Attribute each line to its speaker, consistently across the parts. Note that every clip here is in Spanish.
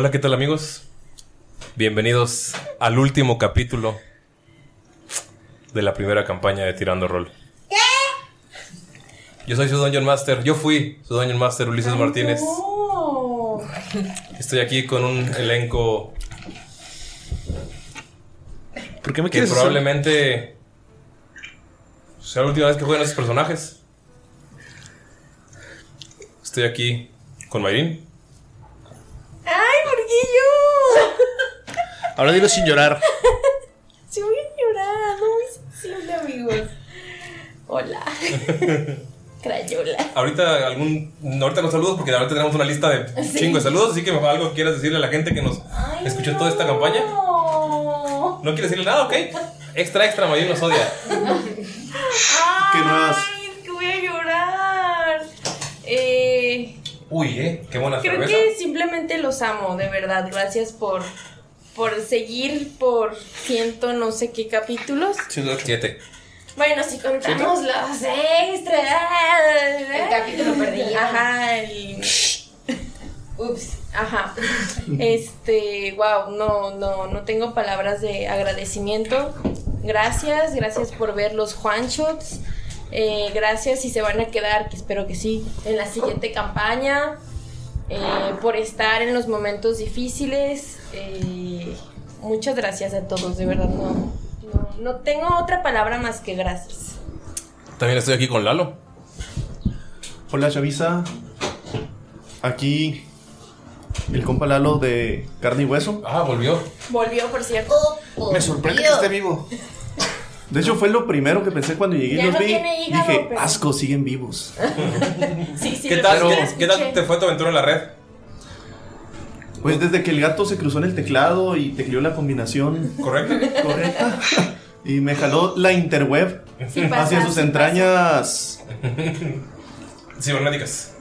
Speaker 1: Hola, ¿qué tal amigos? Bienvenidos al último capítulo de la primera campaña de Tirando Rol. Yo soy su Dungeon Master, yo fui su Dungeon Master Ulises Martínez. Estoy aquí con un elenco
Speaker 2: ¿Por qué me
Speaker 1: que
Speaker 2: quieres hacer-
Speaker 1: probablemente sea la última vez que jueguen esos personajes. Estoy aquí con Mayrin.
Speaker 3: ¡Ay, Morguillo!
Speaker 2: Ahora dilo sin llorar.
Speaker 3: Se voy a llorar, no muy sensible, amigos. Hola. Crayola.
Speaker 1: Ahorita algún ahorita los saludos porque ahorita tenemos una lista de
Speaker 3: Sí.
Speaker 1: chingo de saludos, así que algo quieras decirle a la gente que nos escuchó toda esta campaña.
Speaker 3: No.
Speaker 1: ¿No quieres decirle nada? Ok. Extra, extra, Mayrin nos odia.
Speaker 3: Ay, es que voy a llorar. Eh,
Speaker 1: Uy, eh, qué buena
Speaker 3: creo
Speaker 1: cerveza.
Speaker 3: que simplemente los amo, de verdad. Gracias por, por seguir por ciento no sé qué capítulos.
Speaker 1: Siete.
Speaker 3: Bueno, si contamos los extras.
Speaker 4: El capítulo perdido.
Speaker 3: Ajá, el. Ups, ajá. Este, wow, no, no, no tengo palabras de agradecimiento. Gracias, gracias por ver los one shots. Eh, gracias si se van a quedar, que espero que sí, en la siguiente campaña. Eh, por estar en los momentos difíciles. Eh, muchas gracias a todos, de verdad, no, no, no tengo otra palabra más que gracias.
Speaker 1: También estoy aquí con Lalo.
Speaker 2: Hola, Chavisa. Aquí el compa Lalo de carne y hueso.
Speaker 1: Ah, volvió.
Speaker 3: Volvió, por cierto.
Speaker 2: Me sorprende que esté vivo. De hecho, fue lo primero que pensé cuando llegué y los
Speaker 3: no
Speaker 2: vi.
Speaker 3: tiene hígado,
Speaker 2: Dije,
Speaker 3: pero-
Speaker 2: asco, siguen vivos.
Speaker 3: Sí, sí,
Speaker 1: ¿Qué tal,
Speaker 3: lo
Speaker 1: qué, tal te fue tu aventura en la red?
Speaker 2: Pues desde que el gato se cruzó en el teclado y tecleó la combinación
Speaker 1: ¿Correcto?
Speaker 2: correcta. Y me jaló la interweb
Speaker 3: Sí pasa,
Speaker 2: hacia sus
Speaker 3: sí
Speaker 2: entrañas.
Speaker 1: Cibernéticas.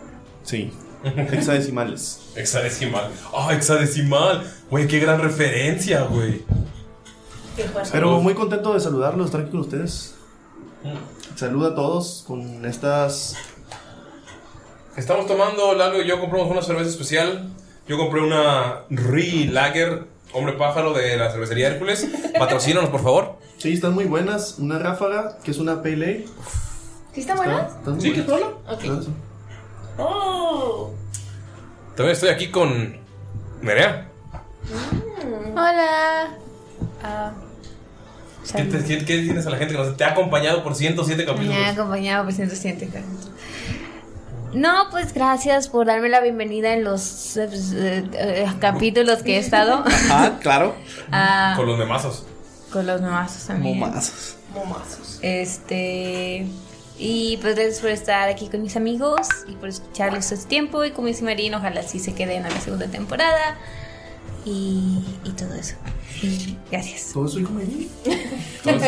Speaker 2: Sí, hexadecimales.
Speaker 1: Hexadecimal. Ah, hexadecimal. Güey, qué gran referencia, güey.
Speaker 2: Pero muy contento de saludarlos, estar aquí con ustedes. Saluda a todos con estas.
Speaker 1: Estamos tomando, Lalo y yo compramos una cerveza especial. Yo compré una Re Lager, hombre pájaro de la cervecería Hércules. Patrocínanos, por favor.
Speaker 2: Sí, están muy buenas. Una ráfaga, que es una pale ale.
Speaker 3: ¿Sí está buena?
Speaker 2: Están
Speaker 1: ¿Sí?
Speaker 2: buenas.
Speaker 1: ¿Quieres probarla?
Speaker 3: Ok.
Speaker 2: Ah, sí.
Speaker 3: Oh.
Speaker 1: También estoy aquí con Nerea.
Speaker 4: Hola. Ah,
Speaker 1: ¿Qué, te- qué- qué tienes a la gente que nos te ha acompañado por 107
Speaker 4: Me ha
Speaker 1: capítulos?
Speaker 4: acompañado por 107 capítulos. No, pues gracias por darme la bienvenida en los eh, eh, capítulos que he estado.
Speaker 2: Ah, claro.
Speaker 4: Ah,
Speaker 1: Con los memazos.
Speaker 4: con los mamazos también.
Speaker 2: Momazos.
Speaker 3: Momazos.
Speaker 4: Este. Y pues gracias por estar aquí con mis amigos y por escucharlos este tiempo. Y como dice Marín, ojalá sí se queden a la segunda temporada. Y, y todo eso. Y gracias.
Speaker 2: Todo soy como ahí.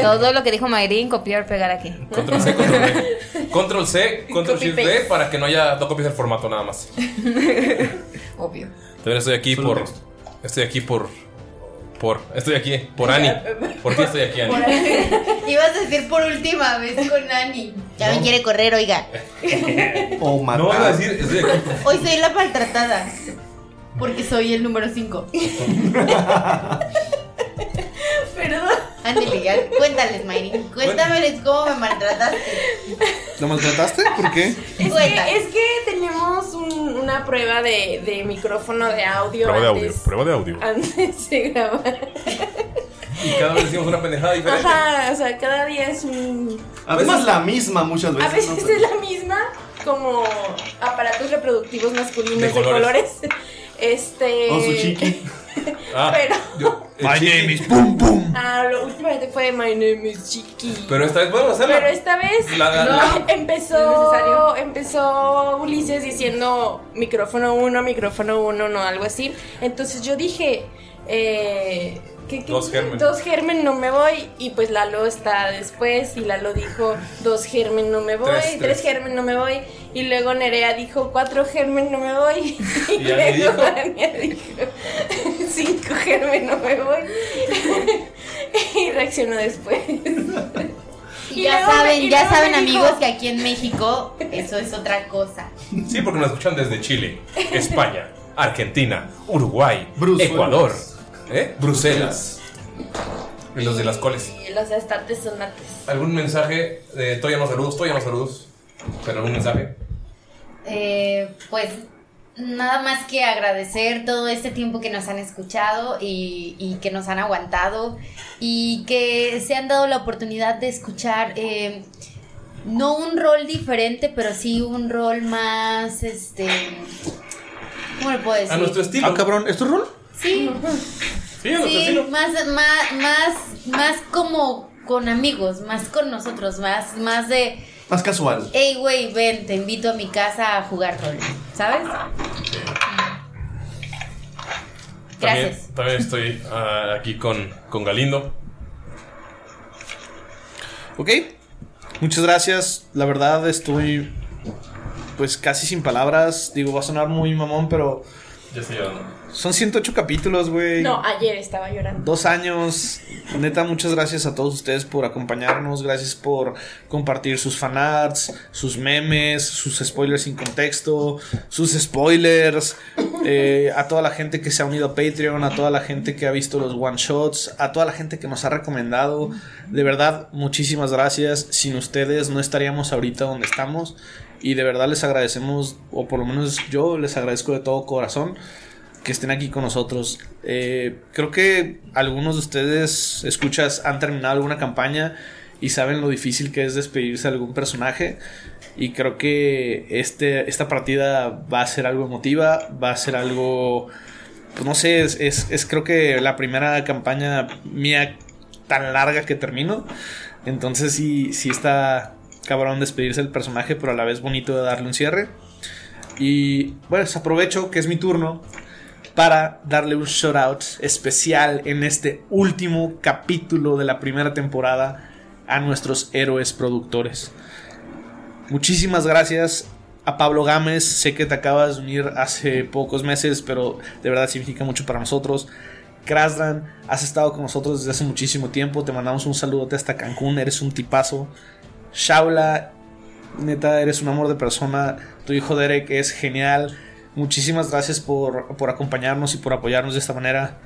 Speaker 4: Todo lo que dijo Mayrin, copiar, pegar aquí.
Speaker 1: Control C, Control V. Control C, Control
Speaker 3: Copy
Speaker 1: Shift. D para que no haya, no copies el formato nada más.
Speaker 4: Obvio.
Speaker 1: También estoy aquí
Speaker 2: Solo
Speaker 1: por.
Speaker 2: texto.
Speaker 1: Estoy aquí por. Por. Estoy aquí. Por Ani. ¿Por qué estoy aquí, Ani?
Speaker 5: Ibas a decir por última vez con Nani. Ya me quiere correr, oiga.
Speaker 2: O matar.
Speaker 1: No vas a decir, estoy aquí.
Speaker 5: Hoy soy la maltratada. Porque soy el número 5.
Speaker 3: Perdón.
Speaker 5: Ándale, ya. Cuéntales, Mayrin. Cuéntame cómo me maltrataste.
Speaker 2: ¿Lo maltrataste? ¿Por qué?
Speaker 3: Es que, es que tenemos un- una prueba de, de micrófono de audio.
Speaker 1: Prueba de audio.
Speaker 3: antes,
Speaker 1: Prueba de audio.
Speaker 3: Antes de grabar.
Speaker 1: Y cada vez decimos una pendejada diferente.
Speaker 3: Ajá, o sea, cada día es un.
Speaker 2: A veces es la misma muchas veces.
Speaker 3: A veces
Speaker 2: ¿no?
Speaker 3: es la misma, como aparatos reproductivos masculinos
Speaker 1: De
Speaker 3: de
Speaker 1: colores.
Speaker 3: colores. Este.
Speaker 2: O su chiqui.
Speaker 1: Ah,
Speaker 3: Pero.
Speaker 1: yo-
Speaker 2: My
Speaker 1: chiqui.
Speaker 2: name is Boom Boom.
Speaker 3: Ah, lo últimamente fue My name is Chiqui.
Speaker 1: Pero esta vez podemos hacerla.
Speaker 3: Pero esta vez
Speaker 1: La- la-
Speaker 3: no,
Speaker 1: la-
Speaker 3: empezó,
Speaker 4: necesario.
Speaker 3: empezó Ulises diciendo micrófono uno, micrófono uno, no, algo así. Entonces yo dije, eh, ¿qué- qué
Speaker 1: Dos germen.
Speaker 3: Dos germen no me voy. Y pues Lalo está después y Lalo dijo, dos germen no me voy,
Speaker 1: Tres,
Speaker 3: tres,
Speaker 1: tres.
Speaker 3: germen no me voy. Y luego Nerea dijo, cuatro germen no me voy. Y,
Speaker 1: Y
Speaker 3: luego
Speaker 1: dijo-
Speaker 3: Ania dijo, cinco germen no me voy. y reaccionó después.
Speaker 5: Y
Speaker 3: Y
Speaker 5: ya
Speaker 3: me-
Speaker 5: saben,
Speaker 3: y
Speaker 5: ya saben
Speaker 3: dijo-
Speaker 5: amigos que aquí en México eso es otra cosa.
Speaker 1: Sí, porque nos escuchan desde Chile, España, Argentina, Uruguay,
Speaker 2: Bruselas.
Speaker 1: Ecuador, ¿eh? Bruselas. Y los de las coles.
Speaker 3: Y los estantes son antes.
Speaker 1: ¿Algún mensaje? De, todavía no saludos, todavía no saludos. Pero algún mensaje.
Speaker 5: Eh, pues nada más que agradecer todo este tiempo que nos han escuchado y, y que nos han aguantado y que se han dado la oportunidad de escuchar eh, no un rol diferente, pero sí un rol más, este, ¿cómo le puedo decir?
Speaker 1: A nuestro estilo.
Speaker 2: Ah, cabrón, ¿es tu rol?
Speaker 5: Sí,
Speaker 1: Sí, a nuestro
Speaker 5: sí,
Speaker 1: estilo.
Speaker 5: más, más, más, más como con amigos, más con nosotros, más, más de,
Speaker 2: Más casual.
Speaker 5: hey, güey, ven, te invito a mi casa a jugar rol, ¿sabes?
Speaker 1: También,
Speaker 5: Gracias.
Speaker 1: también estoy ah, aquí con, con Galindo.
Speaker 2: Ok. Muchas gracias. La verdad estoy pues casi sin palabras. Digo, va a sonar muy mamón, pero
Speaker 1: Ya estoy llorando.
Speaker 2: Son 108 capítulos, güey.
Speaker 3: No, ayer estaba llorando.
Speaker 2: Dos años. Neta, muchas gracias a todos ustedes por acompañarnos. Gracias por compartir sus fanarts, sus memes, sus spoilers sin contexto, sus spoilers. eh, a toda la gente que se ha unido a Patreon, a toda la gente que ha visto los one shots, a toda la gente que nos ha recomendado. De verdad, muchísimas gracias. Sin ustedes no estaríamos ahorita donde estamos. Y de verdad les agradecemos, o por lo menos yo les agradezco de todo corazón que estén aquí con nosotros. Eh, creo que algunos de ustedes, escuchas, han terminado alguna campaña y saben lo difícil que es despedirse de algún personaje. Y creo que este, esta partida va a ser algo emotiva, va a ser algo, pues no sé, es, es- creo que la primera campaña mía tan larga que termino. Entonces sí, sí está cabrón despedirse del personaje, pero a la vez bonito de darle un cierre. Y bueno, pues aprovecho que es mi turno para darle un shout out especial en este último capítulo de la primera temporada a nuestros héroes productores. Muchísimas gracias a Pablo Gámez, sé que te acabas de unir hace pocos meses, pero de verdad significa mucho para nosotros. Krasdan, has estado con nosotros desde hace muchísimo tiempo, te mandamos un saludote hasta Cancún, eres un tipazo. Shaula, neta, eres un amor de persona. Tu hijo Derek es genial. Muchísimas gracias por, por acompañarnos y por apoyarnos de esta manera.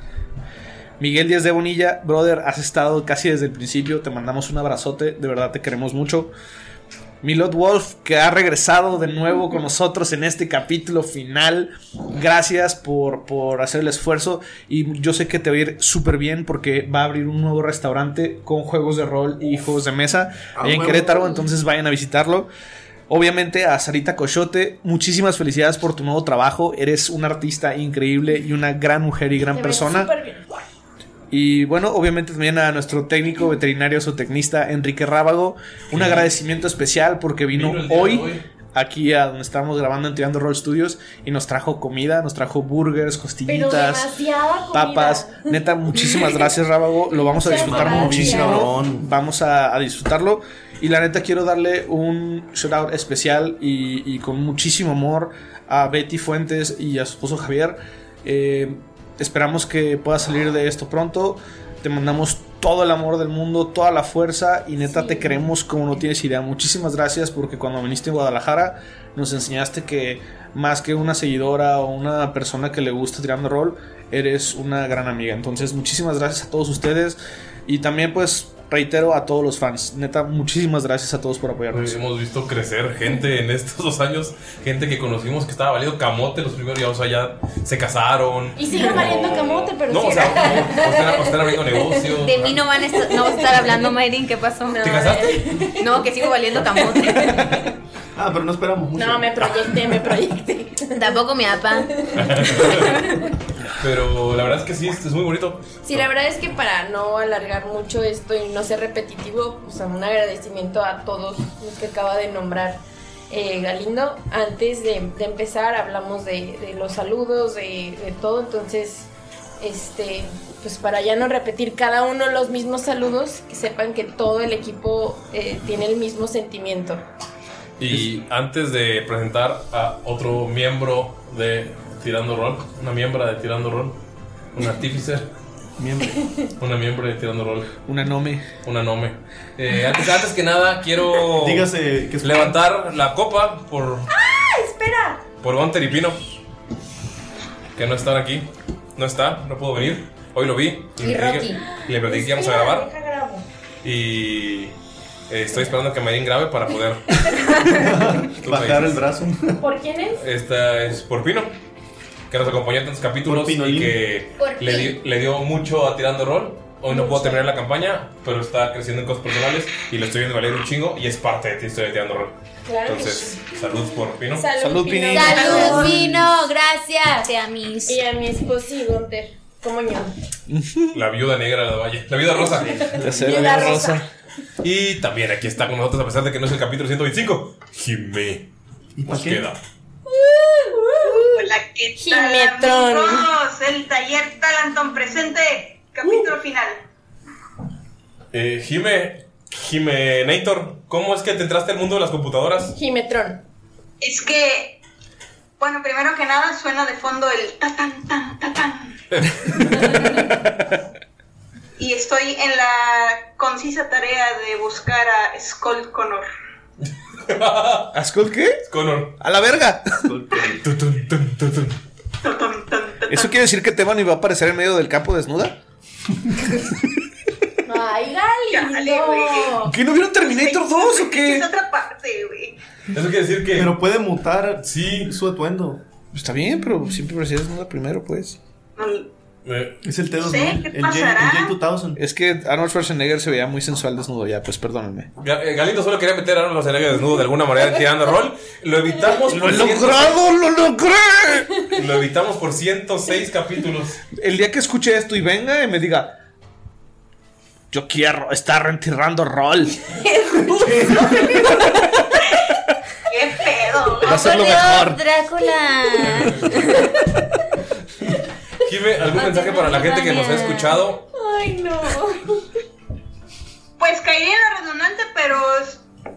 Speaker 2: Miguel Díaz de Bonilla, brother, has estado casi desde el principio. Te mandamos un abrazote, de verdad te queremos mucho. Milot Wolf, que ha regresado de nuevo con nosotros en este capítulo final. Gracias por, por hacer el esfuerzo. Y yo sé que te va a ir súper bien porque va a abrir un nuevo restaurante con juegos de rol y juegos de mesa allá en. Querétaro. Entonces vayan a visitarlo. Obviamente a Sarita Cochote, muchísimas felicidades por tu nuevo trabajo. Eres una artista increíble y una gran mujer y gran
Speaker 3: Te
Speaker 2: persona.
Speaker 3: súper bien.
Speaker 2: Y bueno, obviamente también a nuestro técnico veterinario zootecnista Enrique Rábago. Un agradecimiento especial porque vino, hoy,
Speaker 1: hoy.
Speaker 2: aquí a donde estamos grabando en Tirando Roll Studios y nos trajo comida, nos trajo burgers, costillitas, papas. Neta, muchísimas gracias Rábago. Lo vamos a disfrutar muchísimo. Vamos a, a disfrutarlo. Y la neta quiero darle un shout out especial y, y con muchísimo amor a Betty Fuentes y a su esposo Javier. Eh, esperamos que pueda salir de esto pronto. Te mandamos todo el amor del mundo, toda la fuerza y neta
Speaker 3: Sí.
Speaker 2: te queremos como no tienes idea. Muchísimas gracias porque cuando viniste a Guadalajara nos enseñaste que más que una seguidora o una persona que le gusta tirando rol, eres una gran amiga. Entonces muchísimas gracias a todos ustedes y también pues reitero a todos los fans. Neta, muchísimas gracias a todos por apoyarnos.
Speaker 1: Pues hemos visto crecer gente en estos dos años, gente que conocimos que estaba valiendo camote los primeros días, o sea, ya se casaron.
Speaker 3: Y sigue valiendo camote, pero
Speaker 1: No,
Speaker 3: sí.
Speaker 1: o sea, o están, o están abriendo negocios.
Speaker 4: De mí no van a estar, no vas a estar hablando, Mayrin, ¿qué pasó?
Speaker 1: ¿Te casaste?
Speaker 4: No, que sigo valiendo camote.
Speaker 6: Ah, pero no esperamos mucho.
Speaker 3: No, me proyecté, me proyecté.
Speaker 4: Tampoco mi papá.
Speaker 1: Pero la verdad es que sí, es es muy bonito.
Speaker 3: Sí, la verdad es que para no alargar mucho esto y no ser repetitivo, pues un agradecimiento a todos los que acaba de nombrar eh, Galindo. Antes de, de empezar hablamos de, de los saludos, de, de todo, entonces, este, pues para ya no repetir cada uno los mismos saludos, que sepan que todo el equipo eh, tiene el mismo sentimiento.
Speaker 1: Y antes de presentar a otro miembro de Tirando Rol, una miembra de Tirando Rol, un artífice,
Speaker 2: Miembro.
Speaker 1: una miembro de Tirando Rol,
Speaker 2: Una nome.
Speaker 1: una nome. Eh, antes, antes que nada, quiero
Speaker 6: Dígase que es
Speaker 1: levantar la copa por,
Speaker 3: ¡Espera!
Speaker 1: por Gunter y Pino, que no están aquí. No está, no puedo venir. Hoy lo vi.
Speaker 5: Y
Speaker 1: le
Speaker 5: Rocky.
Speaker 1: Le pedí que íbamos a grabar. Y eh, estoy esperando que Mayrin grabe para poder
Speaker 6: bajar el brazo.
Speaker 3: ¿Por quién es?
Speaker 1: Esta es por Pino, que nos acompañó en tantos capítulos y que le, dio mucho a Tirando Rol. Hoy no puedo terminar la campaña, pero está creciendo en cosas personales y lo estoy viendo valer un chingo y es parte de ti, estoy de Tirando Rol.
Speaker 3: Claro que
Speaker 1: Entonces, salud por Pino.
Speaker 3: Salud,
Speaker 2: Salud,
Speaker 3: Pino.
Speaker 2: Pinito.
Speaker 5: Salud, Pino, gracias.
Speaker 3: Y a mi esposo y Gunter. ¿Cómo yo?
Speaker 1: La viuda negra de la valle, la viuda rosa.
Speaker 2: Ya sé,
Speaker 3: Viuda
Speaker 2: la
Speaker 3: rosa.
Speaker 2: rosa.
Speaker 1: Y también aquí está con nosotros, a pesar de que no es el capítulo 125, Jimé.
Speaker 6: ¿Y
Speaker 1: Nos
Speaker 6: qué?
Speaker 1: queda.
Speaker 7: Hola, ¿qué tal amigos? El taller Talanton presente, capítulo final.
Speaker 1: Eh, Jime, Jimenator, ¿cómo es que te entraste al mundo de las computadoras?
Speaker 3: Jimetron.
Speaker 7: Es que, bueno, primero que nada suena de fondo el tatán, tan, tatán. y estoy en la concisa tarea de buscar a Skull Connor.
Speaker 2: ¿A Skull qué?
Speaker 1: Connor.
Speaker 2: A la verga.
Speaker 1: Tun.
Speaker 2: ¿Eso quiere decir que Teban va a aparecer en medio del campo desnuda?
Speaker 3: Ay,
Speaker 7: güey.
Speaker 2: ¿Que no vieron Terminator 2 o qué?
Speaker 7: Es otra parte, güey.
Speaker 1: Eso quiere decir que.
Speaker 6: Pero puede mutar
Speaker 1: sí.
Speaker 6: su atuendo.
Speaker 2: Está bien, pero siempre parecía desnuda primero, pues.
Speaker 1: Eh,
Speaker 6: Es el T2000.
Speaker 7: sé, ¿qué
Speaker 6: el, J,
Speaker 7: pasará?
Speaker 6: el J2000.
Speaker 2: Es que Arnold Schwarzenegger se veía muy sensual desnudo ya, pues perdónenme.
Speaker 1: Eh, Galindo solo quería meter a Arnold Schwarzenegger desnudo de alguna manera tirando rol. Lo evitamos
Speaker 2: ¡Lo
Speaker 1: por
Speaker 2: he
Speaker 1: 100
Speaker 2: logrado! ¡Lo logré!
Speaker 1: Lo evitamos por 106 capítulos.
Speaker 2: El día que escuche esto y venga y me diga, yo quiero estar enterrando rol.
Speaker 7: ¡Qué pedo!
Speaker 2: Va a ser lo mejor.
Speaker 4: Drácula.
Speaker 1: Jime, ¿algún
Speaker 4: No
Speaker 1: mensaje para la gente que nos ha escuchado?
Speaker 3: Ay, no.
Speaker 7: Pues caería en lo redundante, pero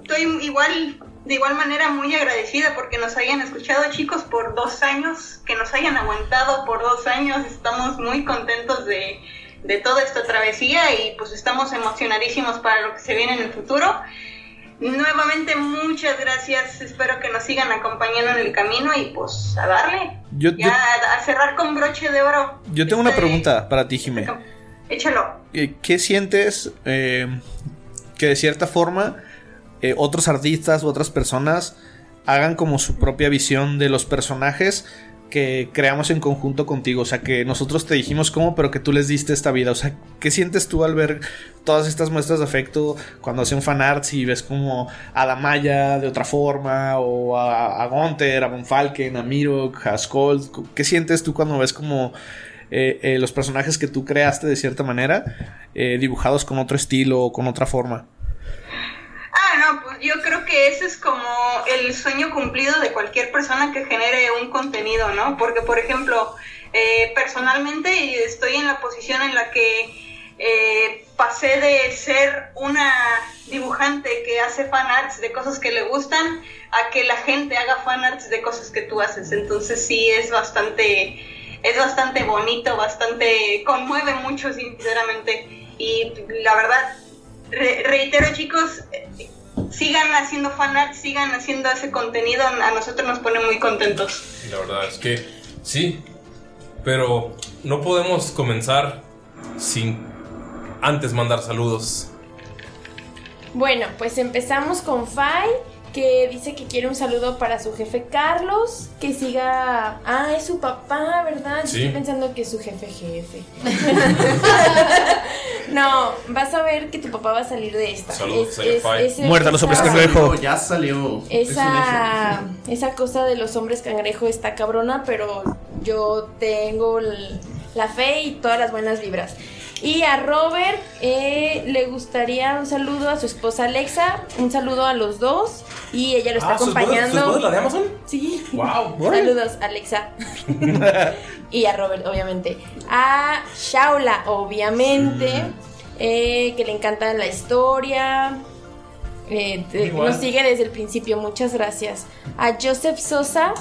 Speaker 7: estoy igual, de igual manera muy agradecida porque nos hayan escuchado chicos por dos años, que nos hayan aguantado por dos años. Estamos muy contentos de, de toda esta travesía y pues estamos emocionadísimos para lo que se viene en el futuro. Nuevamente muchas gracias, espero que nos sigan acompañando en el camino y pues a darle.
Speaker 2: Yo,
Speaker 7: Ya
Speaker 2: yo,
Speaker 7: a, a cerrar con broche de oro.
Speaker 2: yo tengo una
Speaker 7: Este-
Speaker 2: pregunta para ti, Jimé.
Speaker 7: Échalo.
Speaker 2: Eh, ¿Qué sientes eh, que de cierta forma eh, otros artistas u otras personas hagan como su propia visión de los personajes que creamos en conjunto contigo. O sea, que nosotros te dijimos cómo, pero que tú les diste esta vida. O sea, ¿qué sientes tú al ver todas estas muestras de afecto cuando hacen fanarts y ves como a Damaya de otra forma, o a, a Gunther, a Von Falken, a Mirok, a Skold? ¿Qué sientes tú cuando ves como eh, eh, los personajes que tú creaste de cierta manera eh, dibujados con otro estilo o con otra forma?
Speaker 7: Ah, no, pues yo creo que ese es como el sueño cumplido de cualquier persona que genere un contenido, ¿no? Porque, por ejemplo, eh, personalmente estoy en la posición en la que eh, pasé de ser una dibujante que hace fanarts de cosas que le gustan a que la gente haga fanarts de cosas que tú haces. Entonces sí es bastante, es bastante bonito, bastante, conmueve mucho, sinceramente. Y la verdad, re- reitero chicos, sigan haciendo fanarts, sigan haciendo ese contenido, a nosotros nos pone muy contentos.
Speaker 1: La verdad es que sí, pero no podemos comenzar sin antes mandar saludos.
Speaker 3: Bueno, pues empezamos con Fai, que dice que quiere un saludo para su jefe Carlos, que siga... Ah, es su papá, ¿verdad? Yo
Speaker 1: Sí.
Speaker 3: Estoy pensando que es su jefe jefe. no, vas a ver que tu papá va a salir de esta.
Speaker 1: Saludos,
Speaker 3: Es-
Speaker 1: señor
Speaker 3: es-
Speaker 1: Fai.
Speaker 3: ese-
Speaker 2: Muérdalo,
Speaker 3: esa-
Speaker 2: sopes cangrejo.
Speaker 6: Ya salió.
Speaker 3: Esa, esa cosa de los hombres cangrejo está cabrona, pero yo tengo la fe y todas las buenas vibras. Y a Robert eh, le gustaría un saludo a su esposa Alexa, un saludo a los dos y ella lo está
Speaker 1: Ah, ¿su esposa-
Speaker 3: acompañando.
Speaker 1: su esposa es la de Amazon?
Speaker 3: Sí.
Speaker 1: Wow.
Speaker 3: Saludos Alexa. y a Robert, obviamente. A Shaula, obviamente, eh, que le encanta la historia. Eh, te- nos sigue desde el principio, muchas gracias. A Joseph Sosa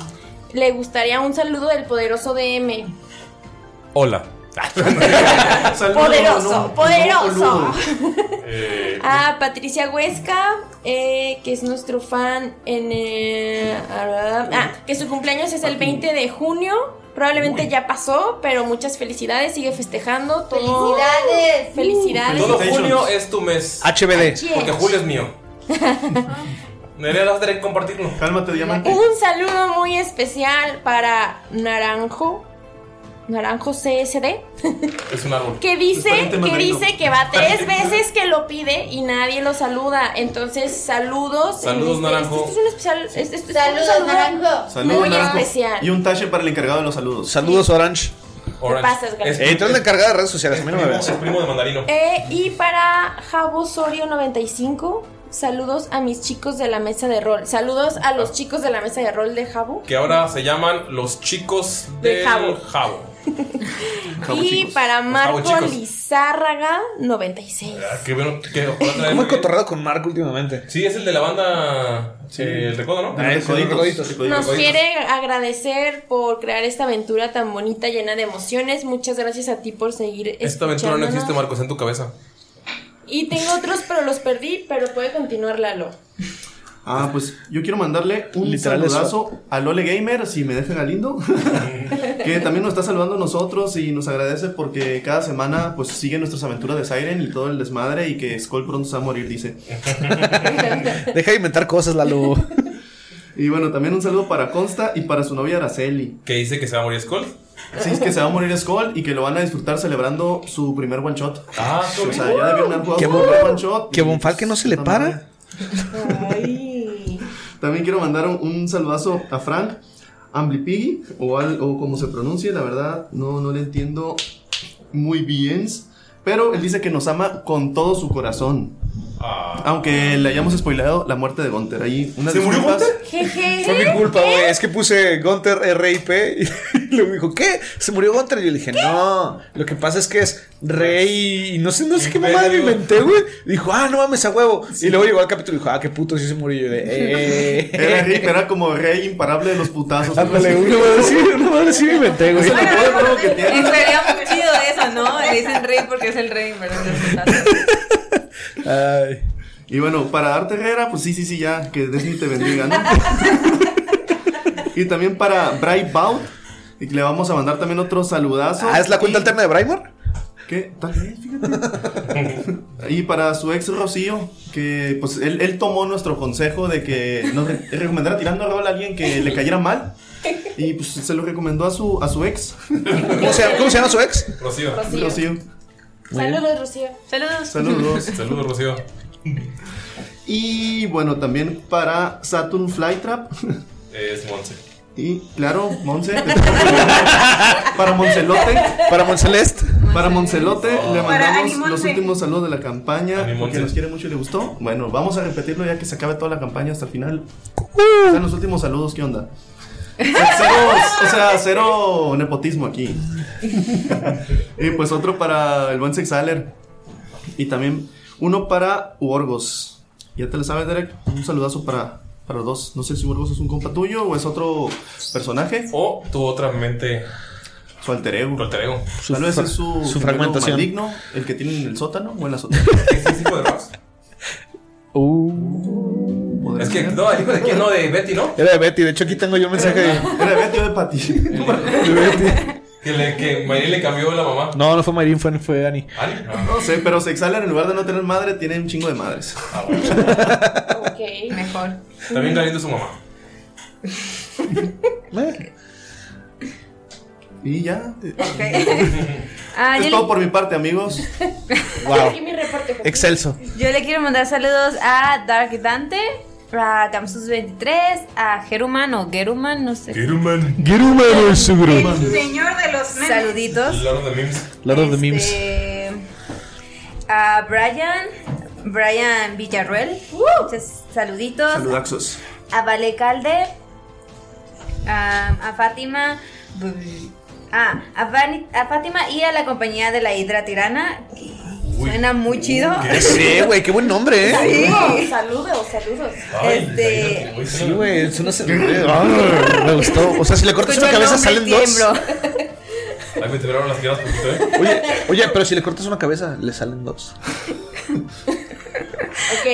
Speaker 3: le gustaría un saludo del poderoso DM.
Speaker 1: Hola.
Speaker 3: Poderoso, poderoso.
Speaker 1: Eh,
Speaker 3: A Patricia Huesca, eh, que es nuestro fan en... eh, ah, que su cumpleaños es el 20 de junio. Probablemente ya pasó, pero muchas felicidades, sigue festejando. Todo,
Speaker 5: ¡Felicidades!
Speaker 3: Felicidades.
Speaker 1: todo junio es tu mes.
Speaker 2: HBD.
Speaker 1: Porque julio es mío. Nerea, vas a tener que compartirlo.
Speaker 6: Cálmate, diamante.
Speaker 3: Un saludo muy especial para Naranjo. Naranjo CSD.
Speaker 1: Es un árbol.
Speaker 3: Que dice, que dice que va tres veces que lo pide y nadie lo saluda. Entonces, saludos.
Speaker 1: Saludos,
Speaker 3: este-
Speaker 1: Naranjo.
Speaker 3: Este, es un especial. este- este es un
Speaker 5: Saludos,
Speaker 3: saludo
Speaker 5: Naranjo.
Speaker 6: Saludos,
Speaker 3: Muy
Speaker 6: Naranjo.
Speaker 3: especial.
Speaker 6: Y un tache para el encargado de los saludos.
Speaker 2: Saludos, Orange.
Speaker 1: Orange.
Speaker 3: pasas.
Speaker 1: Es-
Speaker 2: Eh, tú eres la encargada de redes sociales, a mí no me
Speaker 1: primo,
Speaker 2: veas.
Speaker 1: es primo de mandarino.
Speaker 3: Eh, y para Jabo Sorio 95, saludos a mis chicos de la mesa de rol. Saludos a los chicos de la mesa de rol de Jabo.
Speaker 1: Que ahora se llaman los chicos
Speaker 3: De
Speaker 1: del
Speaker 3: Jabo.
Speaker 1: Jabo.
Speaker 3: Y para Marco. Lizárraga 96.
Speaker 1: Ah, Qué bueno. Traer-
Speaker 2: ¿Cómo he cotorreado con Marco últimamente?
Speaker 1: Sí, es el de la banda. eh, el recodo, ¿no?
Speaker 2: Ah, es el
Speaker 6: Recoditos,
Speaker 2: Recoditos.
Speaker 6: recoditos.
Speaker 3: Nos quiere agradecer por crear esta aventura tan bonita, llena de emociones. Muchas gracias a ti por seguir
Speaker 1: Esta aventura no existe, Marcos, en tu cabeza.
Speaker 3: Y tengo otros, pero los perdí, pero puede continuar Lalo.
Speaker 6: Ah, pues yo quiero mandarle un
Speaker 2: Literal eso.
Speaker 6: a Lole Gamer, si me deja Galindo, que también nos está saludando a nosotros y nos agradece porque cada semana pues sigue nuestras aventuras de Siren y todo el desmadre y que Skull pronto se va a morir, dice.
Speaker 2: Deja de inventar cosas, Lalo.
Speaker 6: Y bueno, también un saludo para Consta y para su novia Araceli.
Speaker 1: Que dice que se va a morir Skull.
Speaker 6: Sí, es que se va a morir Skull y que lo van a disfrutar celebrando su primer one shot.
Speaker 1: Ah,
Speaker 6: O sea, ya debieron haber jugado
Speaker 2: Qué
Speaker 6: su primer one shot.
Speaker 2: Que
Speaker 6: y,
Speaker 2: Bonfal que no se le para.
Speaker 3: Ay.
Speaker 6: También quiero mandar un, un saludazo a Frank Amblipigui, o, al- o como se pronuncie, la verdad, no, no le entiendo muy bien. Pero él dice que nos ama con todo su corazón.
Speaker 1: Ah.
Speaker 6: Aunque le hayamos spoileado la muerte de Gunter. Ahí, unas
Speaker 1: ¿Se murió. Gunther?
Speaker 3: Jeje.
Speaker 2: Fue mi culpa, güey. Es que puse Gunter RIP y luego me dijo, ¿qué? ¿Se murió Gunter? Y yo le dije, no. Lo que pasa es que es rey y no sé, no sé qué mamada me inventé, güey. Dijo, ah, no mames, a huevo. Y luego llegó al capítulo y dijo, ah, qué puto, sí se murió. Y yo de, eh.
Speaker 6: Era, Rip, era como rey imparable de los putazos.
Speaker 2: Ándale, una madre sí, una madre sí me inventé, güey.
Speaker 6: Apodo nuevo que tiene.
Speaker 4: Estaría muy chido eso, ¿no? Le dicen rey porque es el rey, ¿verdad?
Speaker 2: Ay.
Speaker 6: Y bueno, para Arte Herrera, pues sí, sí, sí, ya, que Disney te bendiga, ¿no? y también para Bright Bout, y le vamos a mandar también otro saludazo.
Speaker 2: Ah, ¿es la cuenta
Speaker 6: Y-
Speaker 2: alterna de Braimar?
Speaker 6: ¿Qué? Tal vez, fíjate. Y para su ex Rocío, que pues él, él tomó nuestro consejo de que nos re- recomendara tirando rol a alguien que le cayera mal. Y pues se lo recomendó a su, a su ex.
Speaker 2: ¿Cómo se, llama- cómo se llama su ex?
Speaker 1: Rocío.
Speaker 6: Rocío.
Speaker 3: Saludos, Rocío.
Speaker 4: Saludos.
Speaker 6: Saludos.
Speaker 1: Saludos, Rocío.
Speaker 6: Y bueno, también para Saturn Flytrap.
Speaker 1: Es Monse.
Speaker 6: Y claro, Monse. para Moncelote.
Speaker 2: Para Moncelest.
Speaker 6: Para Moncelote le
Speaker 7: Para
Speaker 6: mandamos los últimos saludos de la campaña. Porque nos quiere mucho y le gustó. Bueno, vamos a repetirlo ya que se acabe toda la campaña hasta el final. O sea, los últimos saludos, ¿qué onda? Cero, o sea, cero nepotismo aquí. y pues otro para el buen Sexaler. Y también uno para Uorgos. Ya te lo sabes, Derek. Un saludazo para, para los dos. No sé si Uorgos es un compa tuyo o es otro personaje.
Speaker 1: O tu otra mente.
Speaker 6: Su alter ego.
Speaker 1: Tu alter ego.
Speaker 6: Tal vez es su,
Speaker 2: su fragmentación.
Speaker 6: maligno, el que tiene en el sótano o en la sótano.
Speaker 1: ¿Es el hijo de Ross? Es que, no, el hijo de quién, no, de Betty, ¿no?
Speaker 2: Era de Betty. De hecho, aquí tengo yo un mensaje de,
Speaker 6: ¿Era de Betty o de Patty?
Speaker 2: de Betty.
Speaker 1: Que, le, que Mayrin le cambió la mamá.
Speaker 2: No, no fue Mayrin, fue, fue Annie.
Speaker 1: ¿Ani? No.
Speaker 6: No sé, pero Sexaler en lugar de no tener madre, tiene un chingo de madres.
Speaker 1: Ah, bueno.
Speaker 3: Ok.
Speaker 4: Mejor.
Speaker 1: También es su mamá.
Speaker 2: Eh,
Speaker 6: Y ya.
Speaker 4: Ah,
Speaker 6: es todo
Speaker 4: le,
Speaker 6: por mi parte, amigos.
Speaker 2: Wow.
Speaker 3: Aquí mi reporte. Joaquín.
Speaker 2: Excelso.
Speaker 4: yo le quiero mandar saludos a Dark Dante, a Gamsus23, a Geruman o Geruman, no sé.
Speaker 1: Geruman.
Speaker 2: Gerumano es su
Speaker 7: El señor de los memes.
Speaker 4: Saluditos.
Speaker 1: Lord of the Memes.
Speaker 2: Lord of the Memes.
Speaker 4: Este, A Brian, Brian Villarruel, muchos saluditos.
Speaker 6: Saludaxos.
Speaker 4: A Vale Calde, a, a Fátima, ah, a, Vani- a Fátima y a la compañía de la Hidra Tirana. que Suena muy chido.
Speaker 2: Sí, güey, qué buen nombre, ¿eh?
Speaker 3: Saludos, saludos, saludos.
Speaker 1: Ay,
Speaker 4: Este-
Speaker 2: Sí,
Speaker 1: suena-
Speaker 2: güey, es una Ah, Me gustó. O sea, si le cortas una cabeza, salen dos.
Speaker 1: Ay, me temblaron las piernas poquito, ¿eh?
Speaker 2: Oye, oye, pero si le cortas una cabeza, le salen dos.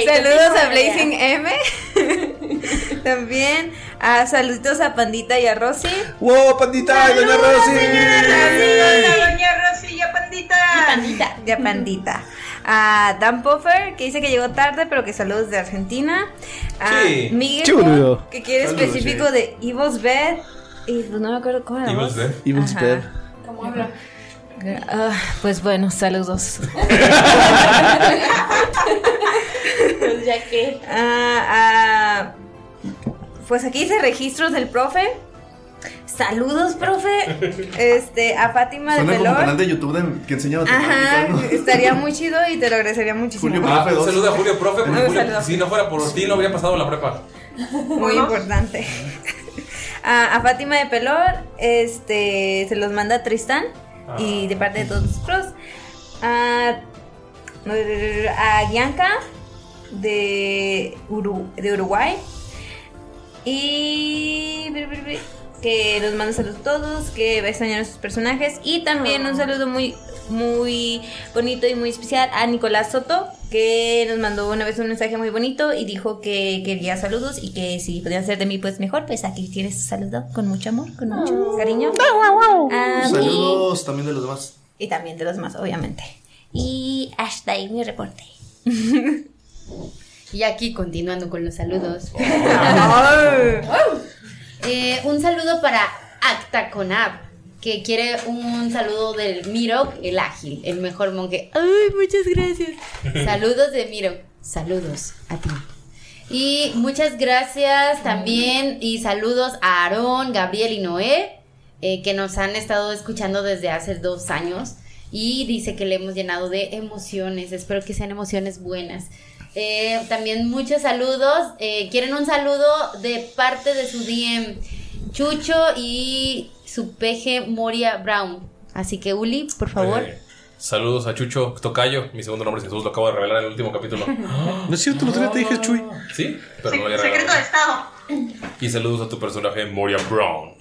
Speaker 4: Saludos a Blazing M. También a saluditos a Pandita y a Rosy.
Speaker 2: ¡Wow, pandita! ¡Doña Rosy!
Speaker 7: Saludos a Doña Rosilla Pandita.
Speaker 4: Pandita. Ya Pandita. A Dan Puffer, que dice que llegó tarde, pero que saludos de Argentina. A
Speaker 1: Sí.
Speaker 4: Miguel,
Speaker 2: Chulo.
Speaker 4: que quiere
Speaker 6: Saludos,
Speaker 4: específico
Speaker 6: sí.
Speaker 4: de Evil's Bed. Y pues no me acuerdo cómo era
Speaker 1: Evil's. Bed.
Speaker 2: Evil's. Bed.
Speaker 3: ¿Cómo habla?
Speaker 4: Ah, pues bueno, saludos.
Speaker 3: Pues ya que.
Speaker 4: Ah, ah, pues aquí dice registros del profe. Saludos, profe. Este, a Fátima de
Speaker 6: Suena como canal
Speaker 4: Pelor.
Speaker 6: de YouTube de- que enseña
Speaker 4: Ajá, estaría muy chido y te lo agradecería muchísimo.
Speaker 6: Julio
Speaker 1: Ah,
Speaker 6: Profe
Speaker 1: un
Speaker 6: dos.
Speaker 1: saludo a Julio, profe, Julio,
Speaker 4: saludo.
Speaker 1: si no fuera por ti, no habría pasado la prepa.
Speaker 4: Muy importante. A, a Fátima de Pelor, este, se los manda Tristán y de parte de todos nosotros. A, a Bianca de, Uru- de Uruguay y que nos manda saludos a todos, que va a extrañar a sus personajes. Y también un saludo muy muy bonito y muy especial a Nicolás Soto que nos mandó una vez un mensaje muy bonito y dijo que quería saludos y que si podían ser de mí pues mejor. Pues aquí tienes su saludo con mucho amor con mucho cariño. Ah, y-
Speaker 6: Saludos también de los demás.
Speaker 4: y también de los demás obviamente. Y hasta ahí mi reporte
Speaker 5: Y aquí continuando con los saludos. Eh, un saludo para Acta Conab, que quiere un saludo del Mirok, el ágil, el mejor monje. Ay, muchas gracias. Saludos de Mirok. Saludos a ti. Y muchas gracias también y saludos a Aarón, Gabriel y Noé, eh, que nos han estado escuchando desde hace dos años y dice que le hemos llenado de emociones. Espero que sean emociones buenas. Eh, también muchos saludos. Eh, quieren un saludo de parte de su DM Chucho y su peje Moria Brown. Así que Uli, por favor.
Speaker 1: Eh, saludos a Chucho Tocayo. Mi segundo nombre es Jesús, lo acabo de revelar en el último capítulo.
Speaker 2: No es cierto, otro día te dije Chuy.
Speaker 1: ¿Sí? Pero no lo había
Speaker 7: Secreto de
Speaker 1: revelado.
Speaker 7: Estado.
Speaker 1: Y saludos a tu personaje, Moria Brown.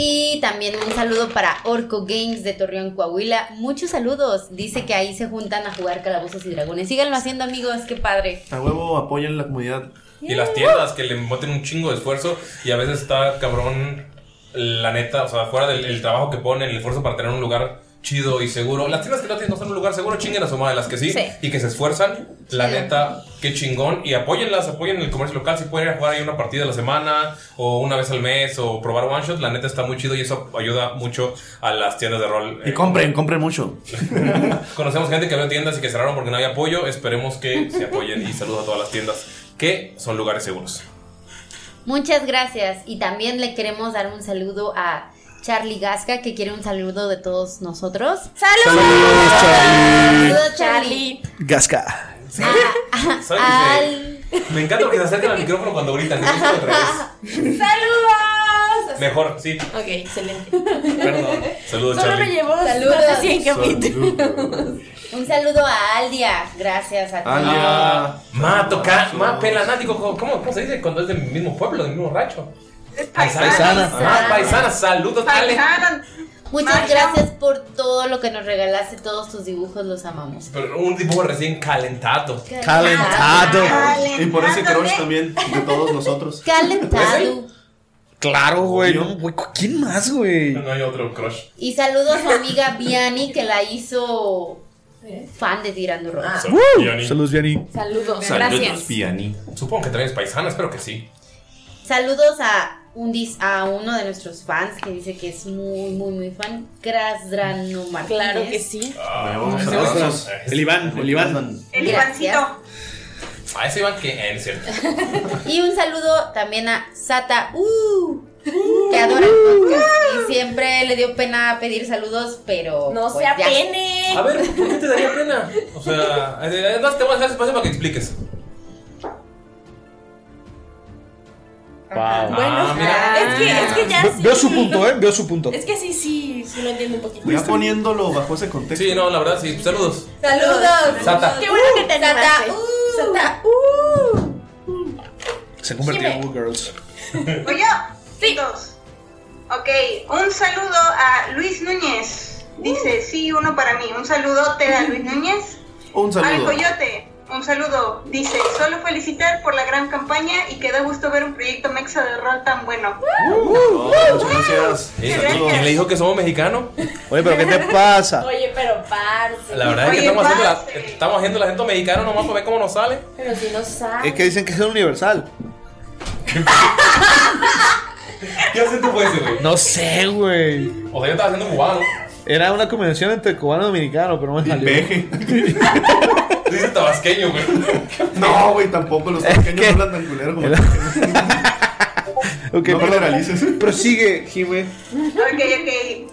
Speaker 5: Y también un saludo para Orco Games de Torreón, Coahuila. Muchos saludos. Dice que ahí se juntan a jugar calabozos y dragones. Síganlo haciendo, amigos. Qué padre.
Speaker 6: A huevo apoyen la comunidad.
Speaker 1: Y las tiendas que le meten un chingo de esfuerzo y a veces está cabrón, la neta, o sea, fuera del el trabajo que ponen, el esfuerzo para tener un lugar chido y seguro. Las tiendas que no tienen no en un lugar seguro, chinguen a su madre, las que sí,
Speaker 4: Sí.
Speaker 1: y que se esfuerzan. La neta, qué chingón. Y apóyenlas, apoyen el comercio local. Si pueden ir a jugar ahí una partida a la semana, o una vez al mes, o probar one shot, la neta está muy chido y eso ayuda mucho a las tiendas de rol.
Speaker 6: Y compren, compren mucho.
Speaker 1: Conocemos gente que abrió tiendas y que cerraron porque no había apoyo. Esperemos que se apoyen y saludos a todas las tiendas que son lugares seguros.
Speaker 5: Muchas gracias. Y también le queremos dar un saludo a Charlie Gasca, que quiere un saludo de todos nosotros.
Speaker 4: ¡Saludos!
Speaker 5: Saludos, Charlie.
Speaker 2: Gasca.
Speaker 5: Ah,
Speaker 1: ¿Sabes
Speaker 5: al-
Speaker 1: Me encanta porque se acercan al micrófono cuando gritan.
Speaker 4: ¡Saludos!
Speaker 1: Mejor, sí.
Speaker 3: Ok, excelente.
Speaker 1: Perdón. Saludos,
Speaker 3: Solo me
Speaker 1: Charlie.
Speaker 3: llevó
Speaker 5: Saludos.
Speaker 3: de 100 capítulos.
Speaker 5: Un saludo a Aldia. Gracias a ti.
Speaker 1: Ah, ma, toca, ma, pelanático, ¿cómo, cómo se dice cuando es del mismo pueblo, del mismo rancho?
Speaker 5: Paisana.
Speaker 1: Ah, paisana, saludos, Ale.
Speaker 5: Muchas gracias por todo lo que nos regalaste, todos tus dibujos, los amamos.
Speaker 1: Pero un dibujo recién calentado.
Speaker 2: Calentado.
Speaker 6: Y por ese crush también de todos nosotros.
Speaker 5: Calentado.
Speaker 2: Claro, güey. No, güey, ¿Quién más, güey?
Speaker 1: No hay otro crush.
Speaker 5: Y saludo a su amiga Viani que la hizo fan de Tirando Rol.
Speaker 1: Viani.
Speaker 2: Saludos, Viani.
Speaker 3: Saludos.
Speaker 1: Saludos, Piani. Supongo que traes paisana, espero que sí.
Speaker 5: Saludos a un dis- a uno de nuestros fans que dice que es muy, muy, muy fan. Krasdrano Martínez.
Speaker 3: Claro que sí.
Speaker 6: Saludos.
Speaker 2: El Iván, el Iván.
Speaker 7: El. Ivancito.
Speaker 1: A ese Iván que. Eh, no es cierto.
Speaker 5: Y un saludo también a Sata, uh, que adora el podcast. Y siempre le dio pena pedir saludos, pero.
Speaker 3: No
Speaker 5: pues,
Speaker 3: sea
Speaker 5: ya.
Speaker 3: pene.
Speaker 1: A ver, ¿por qué te daría pena? O sea, eh, eh, te voy a dejar espacio para que expliques.
Speaker 2: Wow.
Speaker 1: Ah, mira.
Speaker 3: Es que, es que ya
Speaker 2: Ve-
Speaker 3: sí.
Speaker 2: Veo su punto, ¿eh? Veo su punto.
Speaker 3: Es que sí, sí, sí lo entiendo un poquito.
Speaker 6: Ya poniéndolo bajo ese contexto.
Speaker 1: Sí, no, la verdad, sí. Saludos.
Speaker 5: Saludos.
Speaker 1: Sata.
Speaker 3: Qué bueno que te
Speaker 5: Sata, uh.
Speaker 3: Sata, uh.
Speaker 2: Se convirtió en Woo Girls.
Speaker 7: ¿Voy yo? Sí. Dos. Ok, un saludo a Luis Núñez. Dice, sí, uno para mí. Un saludote a Luis Núñez.
Speaker 6: Un
Speaker 7: Al
Speaker 6: saludo.
Speaker 7: Coyote, un saludo. Dice, solo felicitar por la gran campaña y que da gusto ver un proyecto mexa de rol tan bueno.
Speaker 6: Oh, muchas gracias.
Speaker 1: Eh,
Speaker 7: Gracias.
Speaker 1: ¿Quién le dijo que somos mexicanos?
Speaker 2: Oye, pero ¿qué te pasa?
Speaker 3: Oye, pero parce.
Speaker 1: La verdad es que
Speaker 7: Oye,
Speaker 1: estamos haciendo, la, estamos haciendo el acento mexicano nomás para ver cómo nos sale.
Speaker 3: Pero si no sabes.
Speaker 2: Es que dicen que es universal.
Speaker 1: ¿Qué acento fue ese, güey?
Speaker 2: No sé, güey.
Speaker 1: O sea, yo estaba haciendo cubano.
Speaker 2: Era una combinación entre cubano y dominicano, pero no me
Speaker 6: Y
Speaker 2: salió.
Speaker 1: Dice tabasqueño, güey.
Speaker 6: No, güey, tampoco los pequeños
Speaker 2: que-
Speaker 6: hablan tan culero como
Speaker 2: Ok,
Speaker 6: No
Speaker 2: perdón.
Speaker 6: generalices.
Speaker 2: Prosigue, Jimé.
Speaker 7: Ok,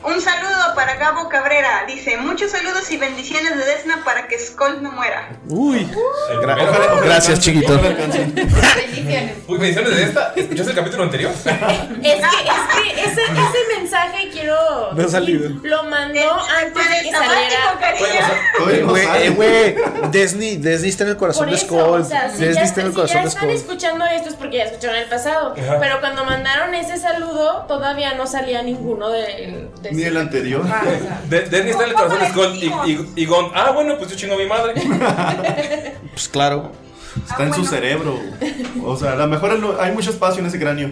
Speaker 7: ok. Un saludo para Gabo Cabrera. Dice, muchos saludos y bendiciones de Desna para que Skull no muera.
Speaker 2: Uy.
Speaker 1: El
Speaker 2: Gra-
Speaker 1: primero.
Speaker 6: Ojalá- ojalá
Speaker 2: Gracias, chiquito.
Speaker 5: Bendiciones.
Speaker 1: Uy, bendiciones de esta. ¿Escuchaste el capítulo anterior?
Speaker 3: Es que, es que ese, ese mensaje quiero.
Speaker 2: No ha salido.
Speaker 3: Lo mandó
Speaker 7: Es-
Speaker 3: antes de que saliera.
Speaker 2: Eh, güey, eh, güey. Disney, Disney está en el corazón de Skull.
Speaker 3: o sea, si
Speaker 2: Disney
Speaker 3: ya,
Speaker 2: está en el
Speaker 3: si ya
Speaker 2: corazón de
Speaker 3: están
Speaker 2: Skull.
Speaker 3: escuchando esto es porque ya escucharon el pasado.
Speaker 1: Ajá.
Speaker 3: Pero cuando mandaron ese saludo, todavía no salía ninguno de. de
Speaker 6: Ni el anterior.
Speaker 3: Ah, o sea,
Speaker 1: De- Disney está en el corazón de Skull y, y, y Gon. Ah, bueno, pues yo chingo a mi madre.
Speaker 2: Pues claro.
Speaker 6: Está en su cerebro. O sea, a lo mejor no- hay mucho espacio en ese cráneo.